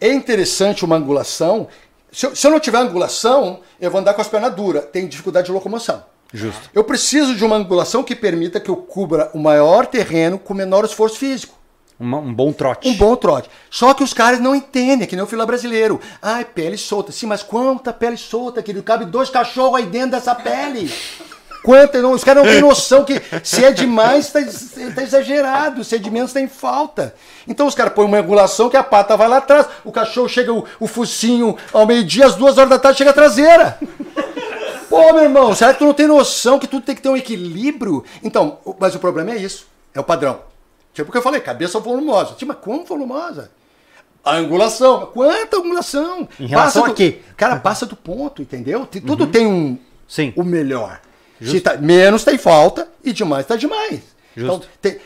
É interessante uma angulação. Se eu, se eu não tiver angulação, eu vou andar com as pernas duras. Tenho dificuldade de locomoção. Justo. Eu preciso de uma angulação que permita que eu cubra o maior terreno com menor esforço físico. Uma- um bom trote. Um bom trote. Só que os caras não entendem, é que nem o fila brasileiro. Ai, pele solta. Sim, mas quanta pele solta, querido? Cabe dois cachorros aí dentro dessa pele. Quanta, não, os caras não têm noção que se é demais, tá, tá exagerado. Se é de menos, tem falta. Então os caras põem uma angulação que a pata vai lá atrás. O cachorro chega, o, o focinho ao meio-dia, às duas horas da tarde, chega a traseira. Pô, meu irmão, será que tu não tem noção que tudo tem que ter um equilíbrio? Então, mas o problema é isso. É o padrão. Tipo o que eu falei, cabeça volumosa. Tipo, mas como volumosa? A angulação. Quanta angulação? Em relação Passa a quê? do- Cara, passa do ponto, entendeu? Tudo tem um Sim. o melhor. Se tá, menos tem falta e demais tá demais. Justo. tem,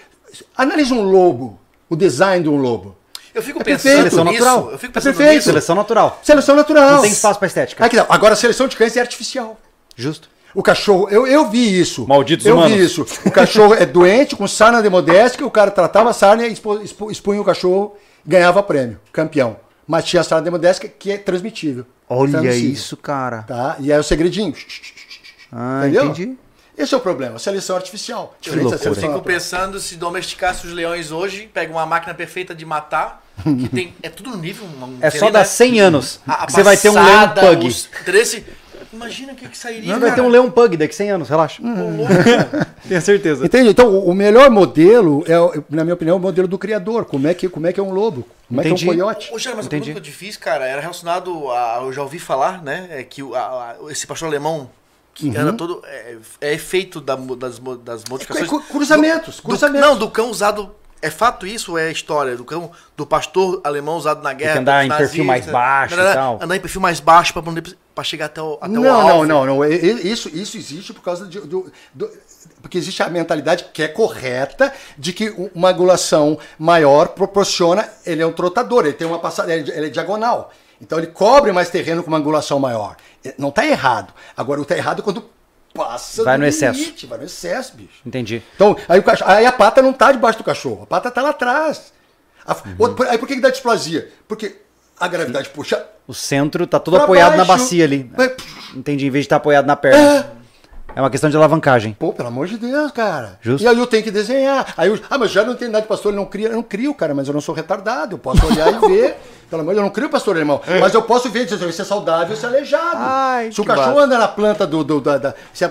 analise um lobo, o design de um lobo. Eu fico É pensando perfeito. Seleção nisso. natural. Eu fico É pensando perfeito. nisso. Seleção natural. Seleção natural. Não tem espaço pra estética. Aqui. Agora, a seleção de cães é artificial. Justo. O cachorro, eu, eu vi isso. Malditos eu humanos. vi isso. O cachorro é doente, com sarna demodéstica, o cara tratava a sarna e expo- expo- expunha o cachorro, ganhava prêmio, campeão. Mas tinha a sarna demodéstica que é transmitível. Olha Transmissível, isso, cara. Tá? E aí o segredinho. Ah, Entendeu? entendi. Esse é o problema, seleção artificial. Diferente da loucura. seleção Fico pensando se domesticasse os leões hoje, pega uma máquina perfeita de matar, que tem, é tudo no nível. um- É só dar né? 100 anos. A- que você vai ter um leão pug. os- Desse, imagina o que, que sairia. Não vai ter um leão pug daqui 100 anos, relaxa. <laughs> Tenho certeza. Entende? Então, o o melhor modelo é, o- na minha opinião, é o modelo do criador. Como é que, como é, que é um lobo? Como é Entendi. que é um coiote? Ô, Jair, mas Entendi. a pergunta que eu te fiz, cara, era relacionado a. Eu já ouvi falar, né? É que o- a- a- esse pastor alemão que anda todo. É, é efeito da mo- das, mo- das modificações. Uhum. É cruzamentos, do- cruzamentos. não, do cão usado. É fato isso ou é história? Do cão, do pastor alemão usado na guerra. que andar em perfil mais baixo e Não, não, tal. Andar em perfil mais baixo pra, poder- pra chegar até o, até não, o não, alvo. não, não. E- e- Isso, isso existe por causa de, do, do- porque existe a mentalidade que é correta de que uma angulação maior proporciona. Ele é um trotador, ele tem uma passada, ele ele é diagonal. Então ele cobre mais terreno com uma angulação maior. E- Não está errado. Agora o tá errado é quando passa Vai no excesso. limite, vai no excesso, bicho. Entendi. Então, aí, o cachorro- aí a pata não tá debaixo do cachorro, a pata tá lá atrás. A- Uhum. aí por que, que dá displasia? Porque a gravidade puxa. O centro tá todo apoiado na baixo. bacia ali. Entendi, em vez de estar apoiado na perna. É uma questão de alavancagem. Pô, pelo amor de Deus, cara. Justo. E aí eu tenho que desenhar. Aí eu, ah, mas já não tem nada de pastor, ele não cria. Eu não crio, cara, mas eu não sou retardado. Eu posso olhar e ver. <laughs> Pelo amor de Deus, eu não crio pastor alemão. Mas eu posso ver dizer, se é saudável, se é aleijado. Ai, se o cachorro massa. anda na planta do. do- da, da- se,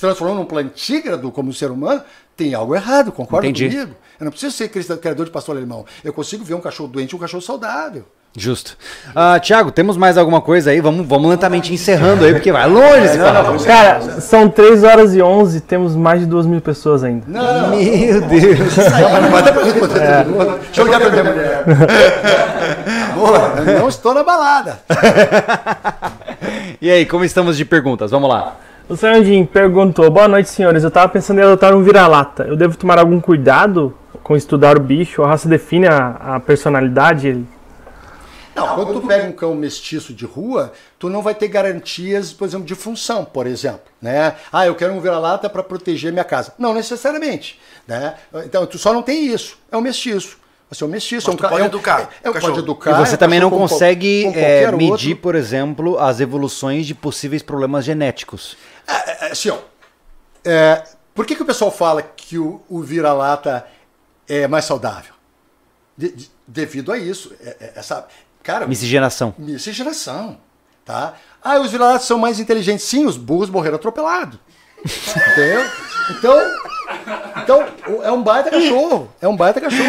transformou num plantígrado como ser humano, tem algo errado, concorda Entendi. comigo? Eu não preciso ser criador de pastor alemão. Eu consigo ver um cachorro doente e um cachorro saudável. Justo. Ah, Tiago, temos mais alguma coisa aí? Vamos, vamos lentamente encerrando aí, porque vai longe esse papo. Cara, são 3 horas e 11, temos mais de 2 mil pessoas ainda. Não, não, não. Meu Deus. Não vai dar pra responder todo mundo. Deixa eu ligar pra minha mulher. Boa, não estou na balada. E aí, como estamos de perguntas? Vamos lá. O Sarandin perguntou: Boa noite, senhores. Eu tava pensando em adotar um vira-lata. Eu devo tomar algum cuidado com estudar o bicho? A raça define a, a personalidade? Não, quando tu pega um cão mestiço de rua, tu não vai ter garantias, por exemplo, de função, por exemplo, né? Ah, eu quero um vira-lata para proteger minha casa. Não necessariamente, né? Então, tu só não tem isso. É um mestiço. Você é um mestiço, Mas é um pode é um- educar É, é, pode educar. E você é um também não consegue é, medir, outro. por exemplo, as evoluções de possíveis problemas genéticos. É, assim, ó, é, por que, que o pessoal fala que o, o vira-lata é mais saudável? De- de- devido a isso. É- é- essa, cara, Miscigenação. miscigenação. Tá? Ah, os vira-latas são mais inteligentes. Sim, os burros morreram atropelados. Entendeu? Então, então, é um baita cachorro. É um baita cachorro.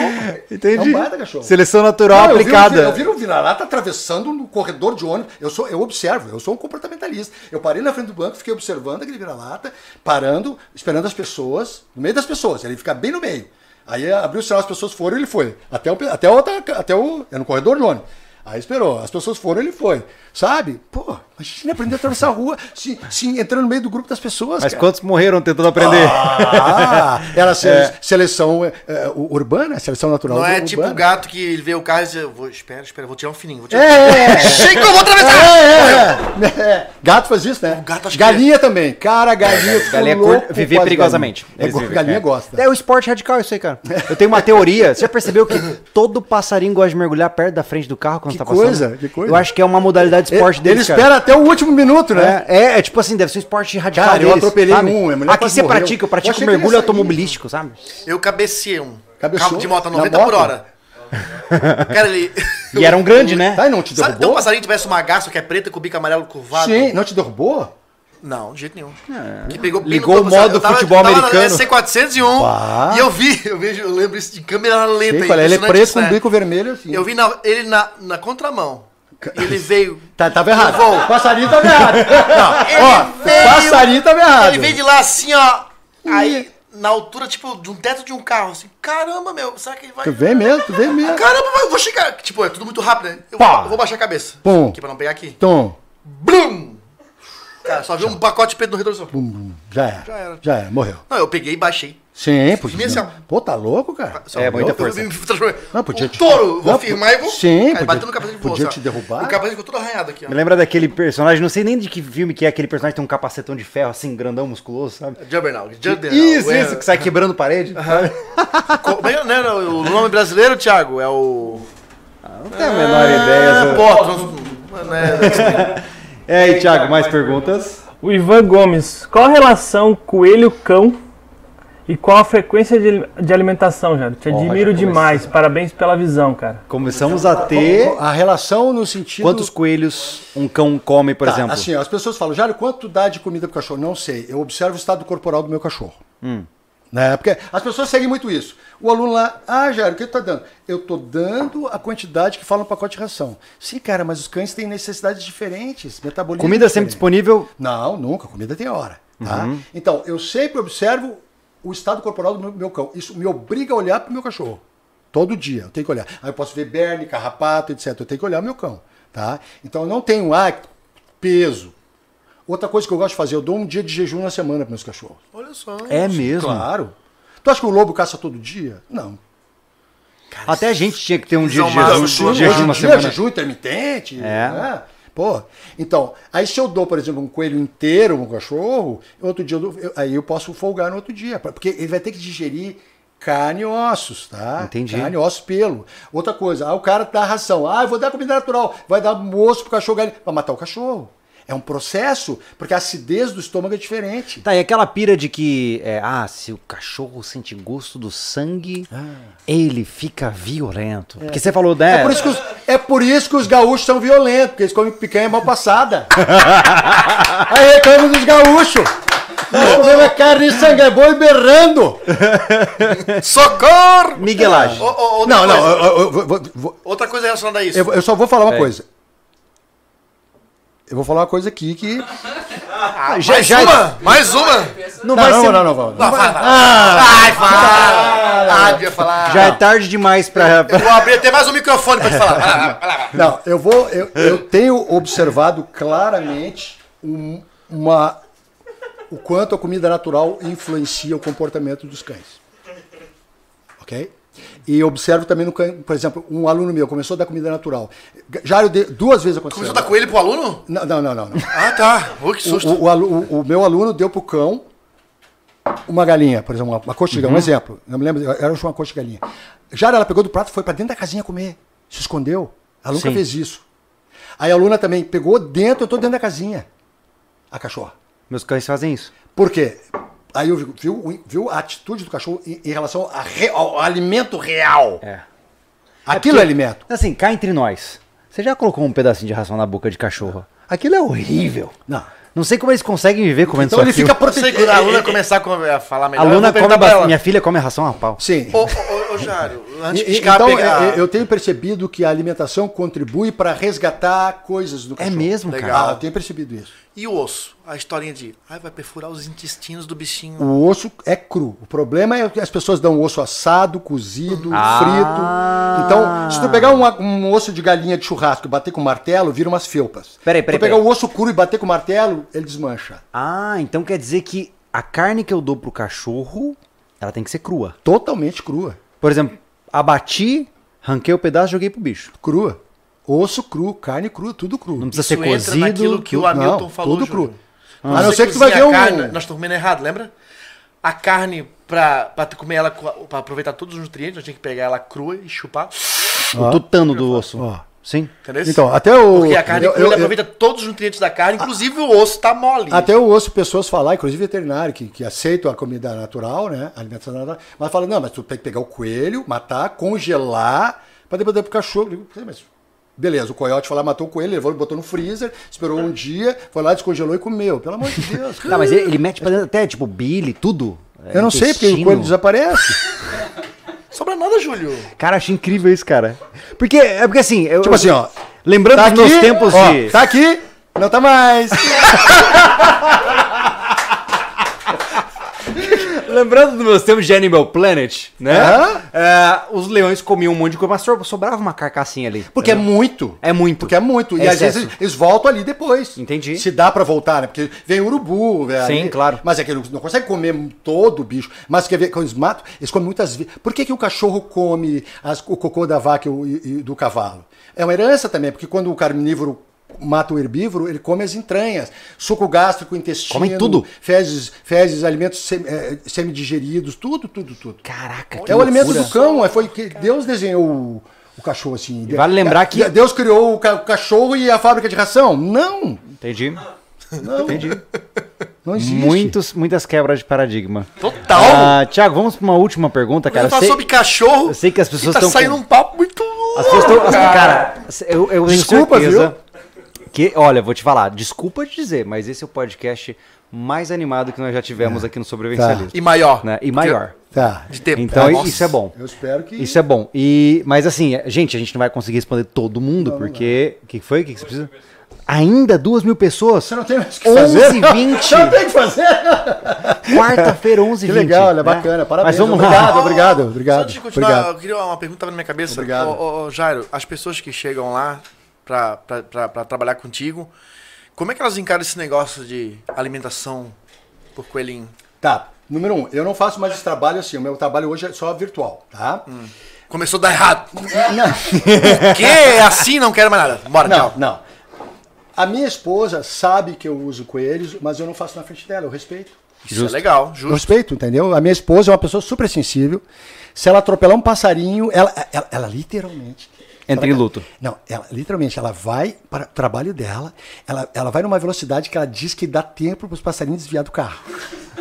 É um baita cachorro. Seleção natural Não, eu vi aplicada. Eu vi um vira-lata atravessando no corredor de ônibus. Eu, sou, eu observo, eu sou um comportamentalista. Eu parei na frente do banco, fiquei observando aquele vira-lata, parando, esperando as pessoas, no meio das pessoas. Ele fica bem no meio. Aí abriu o sinal, as pessoas foram, ele foi. Até o, até, o, até o. É no corredor de ônibus. Aí esperou, as pessoas foram, ele foi. Sabe? Pô, imagina aprender a atravessar a rua, se, se entrando no meio do grupo das pessoas. Mas cara. quantos morreram tentando aprender? Ah, era se- seleção é, é, urbana, seleção natural. Não é urbana. tipo o gato que ele vê o carro e diz, vou, espera, espera, vou tirar um fininho. Vou tirar É, é, Chega, eu vou atravessar! é, é. Gato faz isso, né? O gato acho que galinha também. Cara, galinha. Galinha louco viver perigosamente. É, go- vivem, galinha é. gosta. É o esporte radical isso aí, cara. Eu tenho uma teoria. Você já percebeu que todo passarinho gosta de mergulhar perto da frente do carro quando Que tá passando? coisa, que coisa. Eu acho que é uma modalidade de esporte ele deles, cara. espera até o último minuto, né? É, é, é tipo assim, deve ser um esporte radical Cara, eu deles, atropelei sabe? um, Aqui quase você morreu. pratica, eu Eu pratico ele mergulho automobilístico, sabe? Eu cabecei um carro de moto a Na 90 por hora. Cara, ele... E era um grande, né? Tá, e não te Sabe, tem um derrubou? passarinho que tivesse uma gaça que é preta com o bico amarelo curvado? Sim, não te derrubou? Não, de jeito nenhum. Que pegou É. Ligou o modo eu tava- futebol eu tava americano. Na C401 Pá. e eu vi, eu vejo, eu lembro isso de câmera lenta. Sei qual é, ele é preto com né? bico vermelho assim. Eu vi na- ele na, na contramão. Ele veio. <laughs> Tá, tava errado. Passarinho tava errado. Ele <laughs> Ó, veio- passarinho tava errado. Ele veio de lá assim, ó. Aí, na altura, tipo, de um teto de um carro, assim. Caramba, meu, será que ele vai. Tu vem mesmo, tu vem mesmo. Caramba, eu vou chegar. Tipo, é tudo muito rápido, né? Eu Pá. vou, eu vou baixar a cabeça. Pum. Aqui pra não pegar aqui. Tom. Blum! Cara, só viu um pacote de peito no retrovisor. Bum, bum, já era. Já era. Já era, morreu. Não, eu peguei e baixei. Sim, podia. Firme assim, ó. Pô, tá louco, cara? Só- É, muita força. Não, podia um te- touro, vou Não, firmar e vou. sim, Cara, podia- no capacete e podia te derrubar. O capacete ficou todo arranhado aqui, ó. Me lembra daquele personagem, não sei nem de que filme que é aquele personagem que tem um capacetão de ferro assim, grandão, musculoso, sabe? Juggernaut. Isso, é- isso, que sai quebrando parede. Como é não, não, o nome brasileiro, Thiago, é o. Não tenho a menor ideia. Ah, sabe? pô, trans- né, <laughs> É aí, Thiago, mais perguntas? O Ivan Gomes, qual a relação coelho-cão e qual a frequência de, de alimentação, Jairo? Te admiro já demais, parabéns pela visão, cara. Começamos a ter. A relação no sentido. Quantos coelhos um cão come, por Tá, exemplo? Assim, as pessoas falam, Jário, quanto dá de comida pro cachorro? Não sei. Eu observo o estado corporal do meu cachorro. Hum. Né? Porque as pessoas seguem muito isso. O aluno lá, ah, Jário, o que tu tá dando? Eu tô dando a quantidade que fala no pacote de ração. Sim, cara, mas os cães têm necessidades diferentes, metabolismo. Comida sempre diferente. disponível. Não, nunca. Comida tem hora. Tá? Uhum. Então, eu sempre observo o estado corporal do meu, cão. Isso me obriga a olhar pro meu cachorro. Todo dia, eu tenho que olhar. Aí eu posso ver berne, carrapato, etc. Eu tenho que olhar o meu cão. Tá? Então, eu não tenho ah, peso. Outra coisa que eu gosto de fazer, eu dou um dia de jejum na semana para meus cachorros. Olha só. É mesmo. Claro. Tu acha que o lobo caça todo dia? Não. Até a gente tinha que ter um dia de jejum, máxima. de jejum dia, semana. jejum intermitente. É. né? Pô, então, aí se eu dou, por exemplo, um coelho inteiro, um cachorro, outro dia eu dou- eu- aí eu posso folgar no outro dia, porque ele vai ter que digerir carne e ossos, tá? Entendi. Carne, ossos, pelo. Outra coisa, ah, o cara dá ração, ah, eu vou dar comida natural, vai dar moço pro cachorro, galinha, vai matar o cachorro. É um processo, porque a acidez do estômago é diferente. Tá, e aquela pira de que, é, ah, se o cachorro sente gosto do sangue, ele fica violento. Porque você falou, né? É por, isso que os, é por isso que os gaúchos são violentos, porque eles comem picanha mal passada. <laughs> Aí reclamam dos gaúchos. Nós comemos carne e sangue, é boi berrando. Socorro! Miguelagem. Não, não, eu, Outra coisa relacionada a isso. eu, eu só vou falar uma É. coisa. Eu vou falar uma coisa aqui que. Ah, já- mais já- uma! Mais uma! Não, Não, vai não, ser. não, não, não, Vai, vai, vai. Ah, devia falar. Já é tarde demais pra. Eu vou abrir até mais um microfone pra te falar. Vai lá, vai lá, vai lá. Não, eu vou. Eu, eu tenho observado claramente um- uma, o quanto a comida natural influencia o comportamento dos cães. Ok? E observo também no cão, por exemplo, um aluno meu começou a dar comida natural. Já eu dei, duas vezes aconteceu. Começou a dar coelho pro aluno? Não, não, não, não. não. Ah, tá. Ui, que susto. O, o, o- o meu aluno deu pro cão uma galinha, por exemplo, uma, uma coxa de galinha, um exemplo. Eu me lembro, era uma coxa de galinha. Já ela pegou do prato e foi para dentro da casinha comer. Se escondeu. Ela nunca Sim. fez isso. Aí a aluna também pegou dentro, eu tô dentro da casinha. A cachorra. Meus cães fazem isso. Por quê? Aí eu vi- viu, viu a atitude do cachorro em, em relação a re- ao alimento real. É. Aquilo é, alimento. Assim, cá entre nós. Você já colocou um pedacinho de ração na boca de cachorro? Aquilo é horrível. Não. Não sei como eles conseguem viver comendo Então só ele aquilo. fica protegido. quando a aluna começar a a falar A melhor. eu Luna come. Minha filha come ração a pau. Sim. Ô, ô, Jário, antes então, pegar... eu, eu tenho percebido que a alimentação contribui para resgatar coisas do É cachorro. mesmo, Legal. cara. Ah, eu tenho percebido isso. E o osso? A historinha de... Ai, vai perfurar os intestinos do bichinho. O osso é cru. O problema é que as pessoas dão osso assado, cozido, Ah. frito. Então, se tu pegar uma- um osso de galinha de churrasco e bater com martelo, vira umas felpas. Peraí, peraí, Se tu pegar peraí. o osso cru e bater com martelo, ele desmancha. Ah, então quer dizer que a carne que eu dou pro cachorro, ela tem que ser crua. Totalmente crua. Por exemplo, abati, ranquei o pedaço e joguei pro bicho. Crua. Osso cru, carne crua, tudo cru. Não precisa Isso ser entra naquilo cozido. que o Hamilton Não, falou, tudo cru. Você A não ser que tu vai ver cozinha um... a carne, nós estamos comendo errado, lembra? A carne, pra, pra tu comer ela, pra aproveitar todos os nutrientes, nós tinha que pegar ela crua e chupar. O tutano do osso. Ó. Sim. Entendeu? Então, até o... Porque a carne eu- crua eu- ele eu- aproveita todos os nutrientes da carne, inclusive o osso tá mole. Até eu ouço pessoas falar, inclusive veterinário, que, que aceitam a comida natural, né? A alimentação natural, mas falam, não, mas tu tem que pegar o coelho, matar, congelar, para depois dar pro cachorro. Eu digo, "Pô, mas beleza, o coiote foi lá, matou o coelho, levou, botou no freezer, esperou um dia, foi lá, descongelou e comeu. Pelo amor de Deus. <laughs> Tá, mas ele, ele mete pra dentro até, tipo, bile, tudo. É, eu não sei porque o coelho desaparece. <laughs> Sobra nada, Júlio. Cara, achei incrível isso, cara. Porque, é porque assim... Eu, tipo assim, ó. Lembrando Tá dos meus aqui, tempos ó, de... Tá aqui, não tá mais. <laughs> Lembrando dos meus tempos de Animal Planet, né? É, os leões comiam um monte de coisa, mas so- sobrava uma carcassinha ali. Porque é muito. É muito. Porque é muito. E É às vezes eles, voltam ali depois. Entendi. Se dá pra voltar, né? Porque vem urubu, velho. Sim, claro. Mas é que eles não conseguem comer todo o bicho. Mas quer ver, quando eles matam, eles comem muitas vezes. Por que, que o cachorro come as- o cocô da vaca e, e- e do cavalo? É uma herança também, porque quando o carnívoro mata o herbívoro, ele come as entranhas, suco gástrico, intestino, Come tudo. fezes, fezes alimentos sem- eh, semidigeridos, tudo, tudo, tudo. Caraca, que É o alimento do cão, é, foi que Deus desenhou o, o cachorro assim. vale lembrar que- Deus criou o, ca- o cachorro e a fábrica de ração? Não, Entendi. não. Entendi. Não existe. Muitos, muitas quebras de paradigma. Total. Ah, Tiago, vamos para uma última pergunta, cara. Cara, sei, sobre cachorro. eu sei que as pessoas e tá estão saindo com- um papo muito louco. As pessoas estão. as- Cara, eu, eu tenho Desculpa, certeza que, olha, vou te falar, desculpa te dizer, mas esse é o podcast mais animado que nós já tivemos aqui no Sobrevivencialismo. E maior. Né? E maior. Tá. De tempo. Então É, nossa. isso é bom. Eu espero que. Isso é bom. E, mas assim, gente, a gente não vai conseguir responder todo mundo, porque. O que foi? O que que você precisa? Ainda duas mil pessoas? Você não tem mais o que 11 fazer? e 20. Você não tem o que fazer. Quarta-feira, 11 Que h 20 legal, olha, né? bacana. Parabéns. Mas vamos obrigado, lá. obrigado, Só obrigado. antes de continuar, obrigado. eu queria uma pergunta tava na minha cabeça. Obrigado. Ô, ô, Jairo, as pessoas que chegam lá pra trabalhar contigo, como é que elas encaram esse negócio de alimentação por coelhinho? Tá. Número um, eu não faço mais esse trabalho assim. O meu trabalho hoje é só virtual, tá? Começou a dar errado. Não. que é assim, não quero mais nada. Bora, Não, tchau. não. A minha esposa sabe que eu uso coelhos, mas eu não faço na frente dela, eu respeito. Isso é legal, Eu justo. respeito, entendeu? A minha esposa é uma pessoa super sensível. Se ela atropelar um passarinho, ela, ela, ela literalmente. Entra em luto. Não, ela literalmente, ela vai para o trabalho dela, ela, ela vai numa velocidade que ela diz que dá tempo para os passarinhos desviar do carro.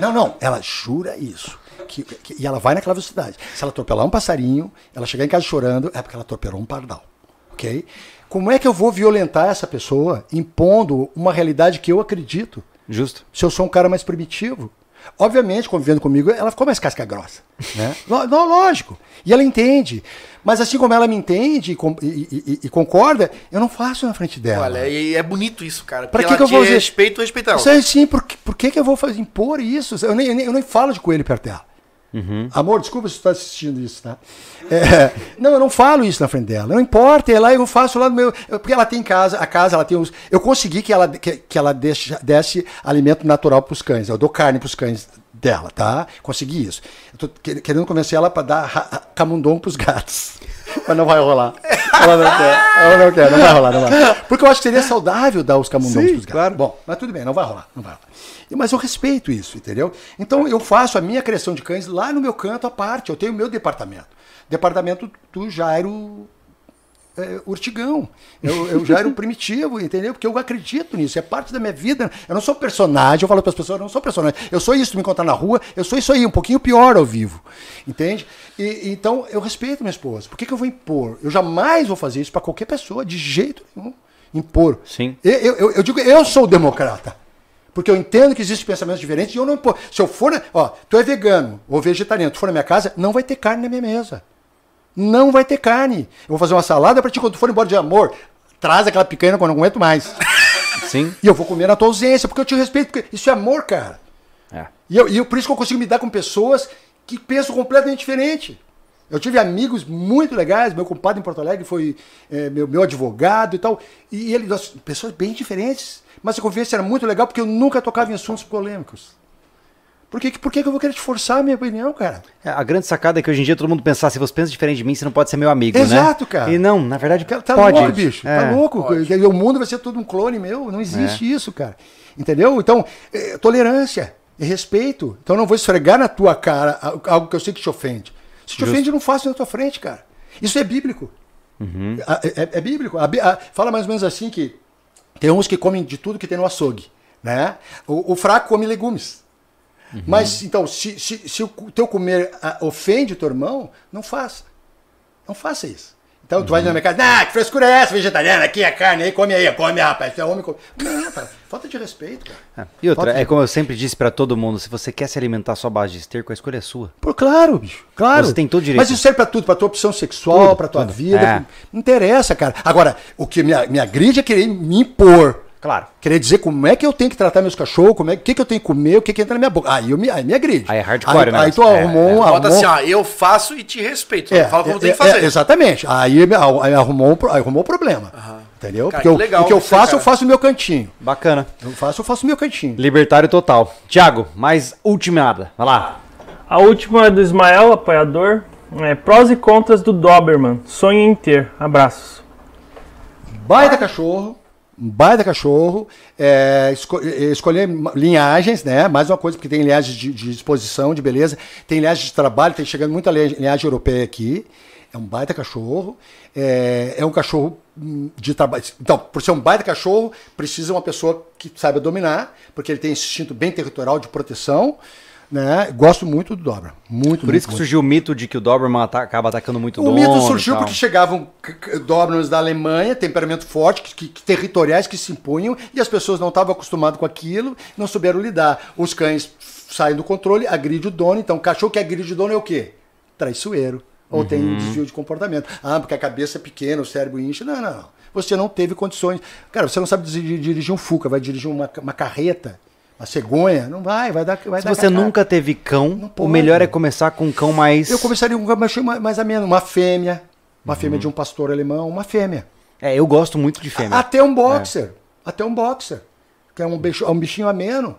Não, não, ela jura isso. Que, que- e ela vai naquela velocidade. Se ela atropelar um passarinho, ela chegar em casa chorando, é porque ela atropelou um pardal. Ok? Como é que eu vou violentar essa pessoa impondo uma realidade que eu acredito? Justo. se eu sou um cara mais primitivo. Obviamente, convivendo comigo, ela ficou mais casca grossa. Né? <laughs> Não, lógico. E ela entende. Mas assim como ela me entende e, e- e- e concorda, eu não faço na frente dela. Olha, e é bonito isso, cara. Pra que que eu vou fazer? respeito, respeita ela. Isso aí sim, por, que- por que, que eu vou fazer, impor isso? Eu nem, eu nem, eu nem falo de coelho perto dela. Amor, desculpa se você está assistindo isso, tá? É, não, eu não falo isso na frente dela. Não importa, é lá eu faço lá no meu. eu- Porque ela tem casa, a casa, ela tem os. Eu consegui que ela, que, que ela deixe, desse alimento natural para os cães. Eu dou carne para os cães dela, tá? Consegui isso. Eu tô que- querendo convencer ela para dar camundongo para os gatos. Mas não vai rolar. Ela não quer. Ela não quer, não vai rolar, não vai. Porque eu acho que seria saudável dar os camundongos Sim, para os gatos. claro. Bom, mas tudo bem, não vai rolar, não vai rolar. Mas eu respeito isso, entendeu? Então eu faço a minha criação de cães lá no meu canto à parte. Eu tenho o meu departamento. Departamento do Jairo é, Urtigão. Eu, eu Jairo primitivo, entendeu? Porque eu acredito nisso, é parte da minha vida. Eu não sou personagem, eu falo para as pessoas, eu não sou personagem. Eu sou isso, me encontrar na rua, eu sou isso aí, um pouquinho pior ao vivo. Entende? E, então eu respeito minha esposa. Por que, que eu vou impor? Eu jamais vou fazer isso para qualquer pessoa, de jeito nenhum. Impor. Sim. Eu, eu, eu digo, eu sou democrata. Porque eu entendo que existem pensamentos diferentes e eu não impo- Se eu for, ó, tu é vegano ou vegetariano, tu for na minha casa, não vai ter carne na minha mesa. Não vai ter carne. Eu vou fazer uma salada pra ti quando tu for embora de amor. Traz aquela picanha quando eu não aguento mais. <laughs> Sim. E eu vou comer na tua ausência, porque eu te respeito, porque isso é amor, cara. É. E, eu, e eu- por isso que eu consigo me dar com pessoas que pensam completamente diferente. Eu tive amigos muito legais, meu compadre em Porto Alegre foi é, meu, meu advogado e tal. E ele, nós, pessoas bem diferentes. Mas a convivência era muito legal porque eu nunca tocava em assuntos polêmicos. Por que, por que eu vou querer te forçar a minha opinião, cara? É, A grande sacada é que hoje em dia todo mundo pensar, se você pensa diferente de mim, você não pode ser meu amigo, né? Exato, cara. E não, na verdade, Cara, Tá pode. louco, bicho. É. Tá louco. O mundo vai ser todo um clone meu. Não existe isso, cara. Entendeu? Então, é, tolerância e respeito. Então, eu não vou esfregar na tua cara algo que eu sei que te ofende. Se te Justo. ofende, eu não faço na tua frente, cara. Isso é bíblico. Uhum. É, é- é bíblico. A a- fala mais ou menos assim que tem uns que comem de tudo que tem no açougue. Né? O, o fraco come legumes. Uhum. Mas, então, se, se, se o teu comer ah, ofende o teu irmão, não faça. Não faça isso. Então tu vai Uhum. na minha casa, ah, que frescura é essa, vegetariana, aqui é carne, aí come aí, come rapaz, tu é homem, come. Não, cara, falta de respeito, cara. É. E outra, de- é como eu sempre disse pra todo mundo, se você quer se alimentar só base de esterco, a escolha é sua. Por claro, bicho, claro. Você tem todo direito. Mas isso serve pra tudo, pra tua opção sexual, Tudo, pra tua tudo. vida. É. Não interessa, cara. Agora, o que me, me agride é querer me impor Claro. Querer dizer como é que eu tenho que tratar meus cachorros, como é que, que eu tenho que comer, o que, que entra na minha boca. Aí, eu me, aí me agride. Aí é hardcore, aí, né? Aí tu É, arrumou um. Bota arrumou- assim, ó, eu faço e te respeito. é, Fala como é, tem que é, fazer. exatamente. Aí, aí arrumou, um aí arrumou o problema. Entendeu? Cara, Porque eu- que legal o que eu faço, cara. eu faço no meu cantinho. Bacana. Eu faço, eu faço no meu cantinho. Libertário total. Tiago, mais ultimada. Vai lá. A última é do Ismael, apoiador. É, prós e contras do Doberman. Sonho em ter. Abraços. Baita cachorro, um baita cachorro, é, esco- é, escolher linhagens, né? Mais uma coisa, porque tem linhagens de, de exposição, de beleza, tem linhagem de trabalho, tem chegando muita linha- linhagem europeia aqui. É um baita cachorro. É, é um cachorro hum, de trabalho. Então, por ser um baita cachorro, precisa uma pessoa que saiba dominar, porque ele tem esse instinto bem territorial de proteção. Né? Gosto muito do Dobra. Muito, Por muito, isso que muito. surgiu o mito de que o Doberman ata- acaba atacando muito O dono mito surgiu porque chegavam Dobermans da Alemanha, temperamento forte, que, que- que territoriais que se impunham, e as pessoas não estavam acostumadas com aquilo, não souberam lidar. Os cães saem do controle, agride o dono, então cachorro que agride o dono é o quê? Traiçoeiro. Ou tem um desvio de comportamento. Ah, porque a cabeça é pequena, o cérebro incha. Não, não, não. Você não teve condições. Cara, você não sabe dirigir, dirigir um Fuca, vai dirigir uma, uma carreta, uma cegonha. Não vai, vai dar. Vai Se dar você cacá. nunca teve cão, o melhor é começar com um cão mais. Eu começaria com um cachorro mais, mais ameno, uma fêmea. Uma fêmea de um pastor alemão, uma fêmea. É, eu gosto muito de fêmea. Até um boxer. Até um boxer. Que é um, bicho, é um bichinho ameno.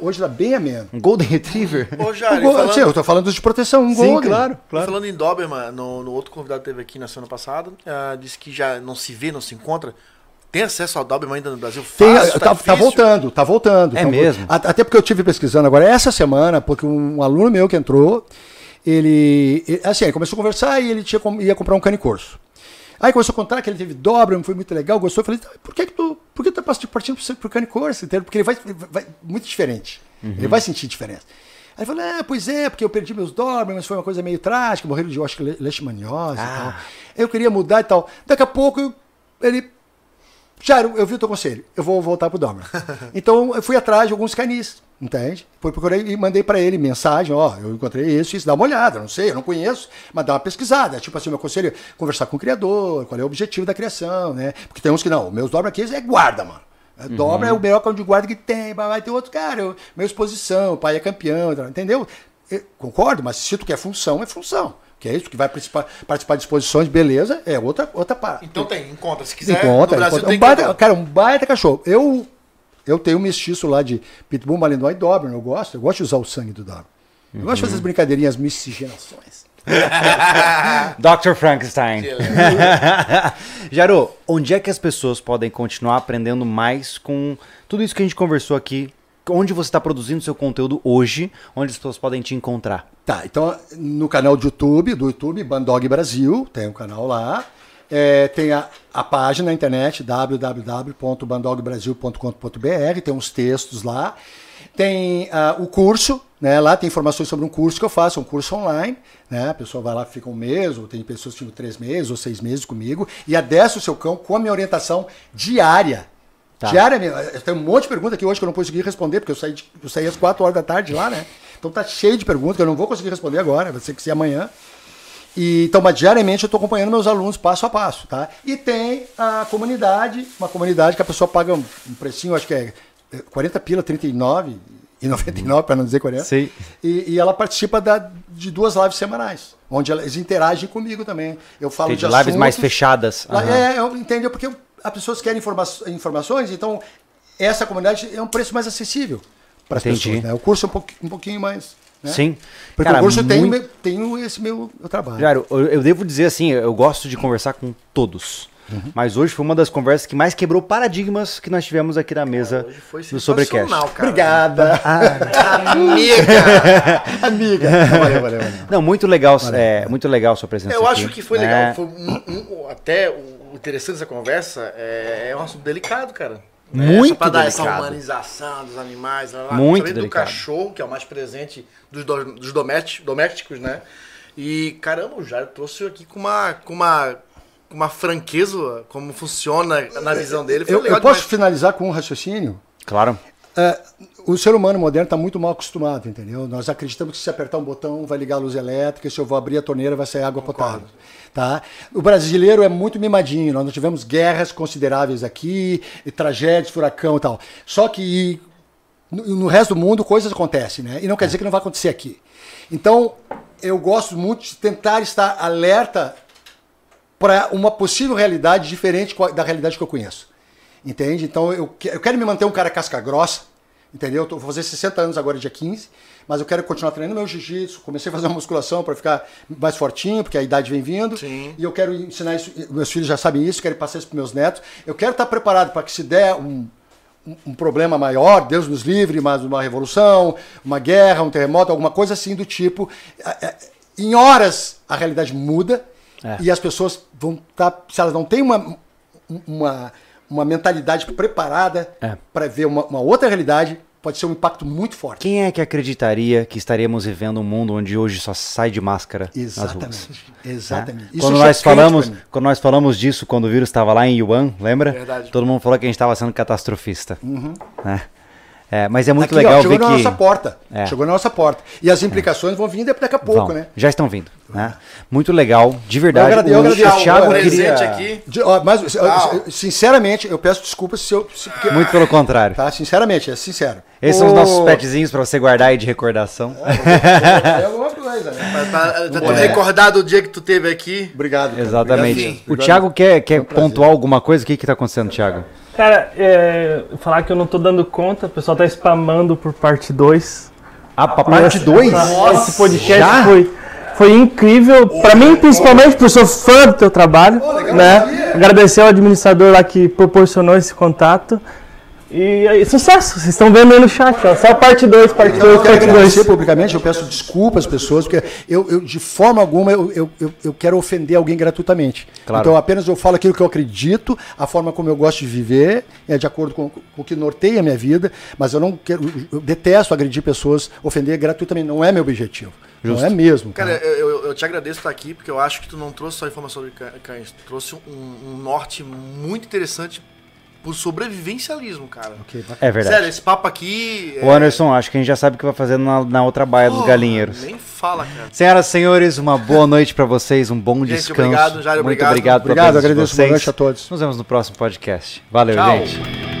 Hoje tá bem ameno. Um Golden Retriever. Ô, O Jari, go- falando, Sim, eu tô falando de proteção, um Sim, golden. claro, claro. falando em Doberman, no, no outro convidado que teve aqui na semana passada, ah, disse que já não se vê, não se encontra. Tem acesso ao Doberman ainda no Brasil? Tem, Fácil, tá, tá difícil? voltando, tá voltando. É Tá- mesmo? Até porque eu tive pesquisando agora essa semana, porque um aluno meu que entrou, ele, ele- assim, ele começou a conversar e ele tinha, ia comprar um cane corso. Aí começou a contar que ele teve Doberman, foi muito legal, gostou. Eu falei, "Tá, por que, que tu por que tu tá partindo pro cane corso? entendeu? Porque ele vai, vai muito diferente. Ele vai sentir diferença. Aí ele falou, ah, pois é, porque eu perdi meus Dobermans, foi uma coisa meio trágica, morreram de, eu acho que, le- leishmaniose e tal. Eu queria mudar e tal. Daqui a pouco, eu- ele Jairo, eu vi o teu conselho, eu vou voltar pro Doberman. <laughs> então eu fui atrás de alguns canis, entende? Fui procurei e mandei para ele mensagem, ó, eu encontrei isso, isso, dá uma olhada, não sei, eu não conheço, mas dá uma pesquisada. Tipo assim, meu conselho é conversar com o criador, qual é o objetivo da criação, né? Porque tem uns que não, meus Doberman aqui é guarda, mano. É, Dobra é o melhor cão de guarda que tem, mas vai ter outro cara, eu, minha exposição, o pai é campeão, entendeu? Eu concordo, mas se tu quer função, é função. Que é isso, que vai participar, participar de exposições, beleza, é outra, outra parte. Então tem, encontra. Se quiser, Encontra, encontra. tem Um baita, cara, um baita cachorro. Eu, eu tenho um mestiço lá de Pitbull, Malinois e Doberman. Eu gosto, eu gosto de usar o sangue do Doberman. Eu gosto de fazer as brincadeirinhas miscigenações. <laughs> Dr. Frankenstein. <laughs> Jairo, onde é que as pessoas podem continuar aprendendo mais com tudo isso que a gente conversou aqui? Onde você está produzindo seu conteúdo hoje? Onde as pessoas podem te encontrar? Tá, então no canal de YouTube, do YouTube, Bandog Brasil, tem um canal lá. É, tem a, a página na internet www.bandogbrasil.com.br, tem uns textos lá. Tem ah, o curso, né? Lá tem informações sobre um curso que eu faço, um curso online, né? A pessoa vai lá, fica um mês, ou tem pessoas que ficam três meses ou seis meses comigo, e adestra o seu cão com a minha orientação diária. Tá. Diária. Eu tenho um monte de perguntas aqui hoje que eu não consegui responder, porque eu saí, de- eu saí às quatro horas da tarde lá, né? Então tá cheio de perguntas que eu não vou conseguir responder agora, vai ser que ser amanhã. E, então, mas diariamente eu estou acompanhando meus alunos passo a passo, tá? E tem a comunidade, uma comunidade que a pessoa paga um, um precinho, acho que é é 40 pila, 39 e 99, para não dizer 40. Sei. E, e ela participa da- de duas lives semanais, onde elas interagem comigo também. Eu falo Entendi, de lives mais assuntos- fechadas. Lá- Aham. É, eu entendo, porque as pessoas querem informa informações, então essa comunidade é um preço mais acessível para as pessoas. Né? O curso é um, pouqui- um pouquinho mais. né? Sim. Porque Cara, o curso tem, muito- tem o- esse meu, meu trabalho. Jairo, eu, eu devo dizer assim, eu gosto de conversar com todos. Uhum. Mas hoje foi uma das conversas que mais quebrou paradigmas que nós tivemos aqui na mesa Hoje foi do Sobrecast. cara. Obrigada, Amiga! <laughs> amiga. Valeu, valeu, valeu. Não, muito legal, é, muito legal a sua presença Eu aqui, acho que foi né? legal. Foi um- um- até o interessante dessa conversa é, é um assunto delicado, cara. Muito essa, pra dar essa delicado. humanização dos animais. Lá, lá. Muito Principalmente do delicado. cachorro, que é o mais presente dos, do- dos domésticos, né? E caramba, o Jairo trouxe aqui com uma, com uma, com uma franqueza como funciona na visão dele. Foi Eu, legal eu posso demais. finalizar com um raciocínio? Claro. é, o ser humano moderno está muito mal acostumado, entendeu? Nós acreditamos que se apertar um botão vai ligar a luz elétrica, se eu vou abrir a torneira vai sair água potável. Tá? O brasileiro é muito mimadinho, nós tivemos guerras consideráveis aqui, tragédias, furacão e tal. Só que no, no resto do mundo coisas acontecem, né? E não quer dizer que não vai acontecer aqui. Então, eu gosto muito de tentar estar alerta para uma possível realidade diferente da realidade que eu conheço. Entende? Então eu, eu quero me manter um cara casca grossa, entendeu? Eu vou fazer 60 anos agora, dia 15, mas eu quero continuar treinando meu jiu-jitsu. Comecei a fazer uma musculação para ficar mais fortinho, porque a idade vem vindo. Sim. E eu quero ensinar isso, meus filhos já sabem isso, quero passar isso para meus netos. Eu quero estar preparado para que se der um, um, um problema maior, Deus nos livre, mas uma revolução, uma guerra, um terremoto, alguma coisa assim do tipo. Em horas a realidade muda É. e as pessoas vão estar, se elas não têm uma, uma, uma mentalidade preparada É. para ver uma, uma outra realidade, pode ser um impacto muito forte. Quem é que acreditaria que estaríamos vivendo um mundo onde hoje só sai de máscara? Exatamente. Exatamente. né? Quando é nós chocante falamos, quando nós falamos disso, quando o vírus estava lá em Yuan, lembra? Verdade. Todo mundo falou que a gente estava sendo catastrofista. né? É, mas é muito. Aqui, ó, legal chegou ver na que nossa porta. É. Chegou na nossa porta. E as implicações vão vir daqui a pouco, Vão, né? já estão vindo. Né? Muito legal, de verdade. Eu agrade- eu o, agradeço. o Thiago Um presente queria. aqui. De- ó, mas, eu- sinceramente, eu peço desculpas se eu. Se, porque- Muito pelo contrário. Tá, sinceramente, é sincero. Esses são os nossos petzinhos para você guardar aí de recordação. É <laughs> alguma coisa, né? Pra, pra, pra tu recordar do dia que tu teve aqui. Obrigado. cara. Exatamente. Obrigado. O Thiago quer, quer um pontuar alguma coisa? O que que tá acontecendo, Thiago? Cara, é, falar que eu não tô dando conta, o pessoal tá spamando por parte 2. Ah, pra parte 2? Esse podcast Já? foi, foi incrível. Pra mim, principalmente, porque eu sou fã do teu trabalho. né? Agradecer ao administrador lá que proporcionou esse contato. E aí, sucesso! Vocês estão vendo aí no chat, ó. Só parte 2, parte 2, Eu quero parte 2. agradecer publicamente, eu peço desculpas às pessoas, porque eu, eu, de forma alguma eu, eu, eu, eu quero ofender alguém gratuitamente. Claro. Então apenas eu falo aquilo que eu acredito, a forma como eu gosto de viver, é de acordo com, com o que norteia a minha vida, mas eu não quero, eu detesto agredir pessoas, ofender gratuitamente, não é meu objetivo. Não é mesmo. Cara, eu, eu- eu te agradeço por estar aqui, porque eu acho que tu não trouxe só informação sobre cã- cães, tu trouxe um, um norte muito interessante pro sobrevivencialismo, cara. Ok, bacana. É verdade. Sério, esse papo aqui. O Anderson, acho que a gente já sabe o que vai fazer na, na outra baia dos galinheiros. Nem fala, cara. Senhoras e senhores, uma boa noite pra vocês, um bom Gente, descanso. obrigado, Jair, Muito obrigado. obrigado, pela Obrigado, agradeço, boa vocês. noite a todos. Nos vemos no próximo podcast. Valeu, Tchau. gente.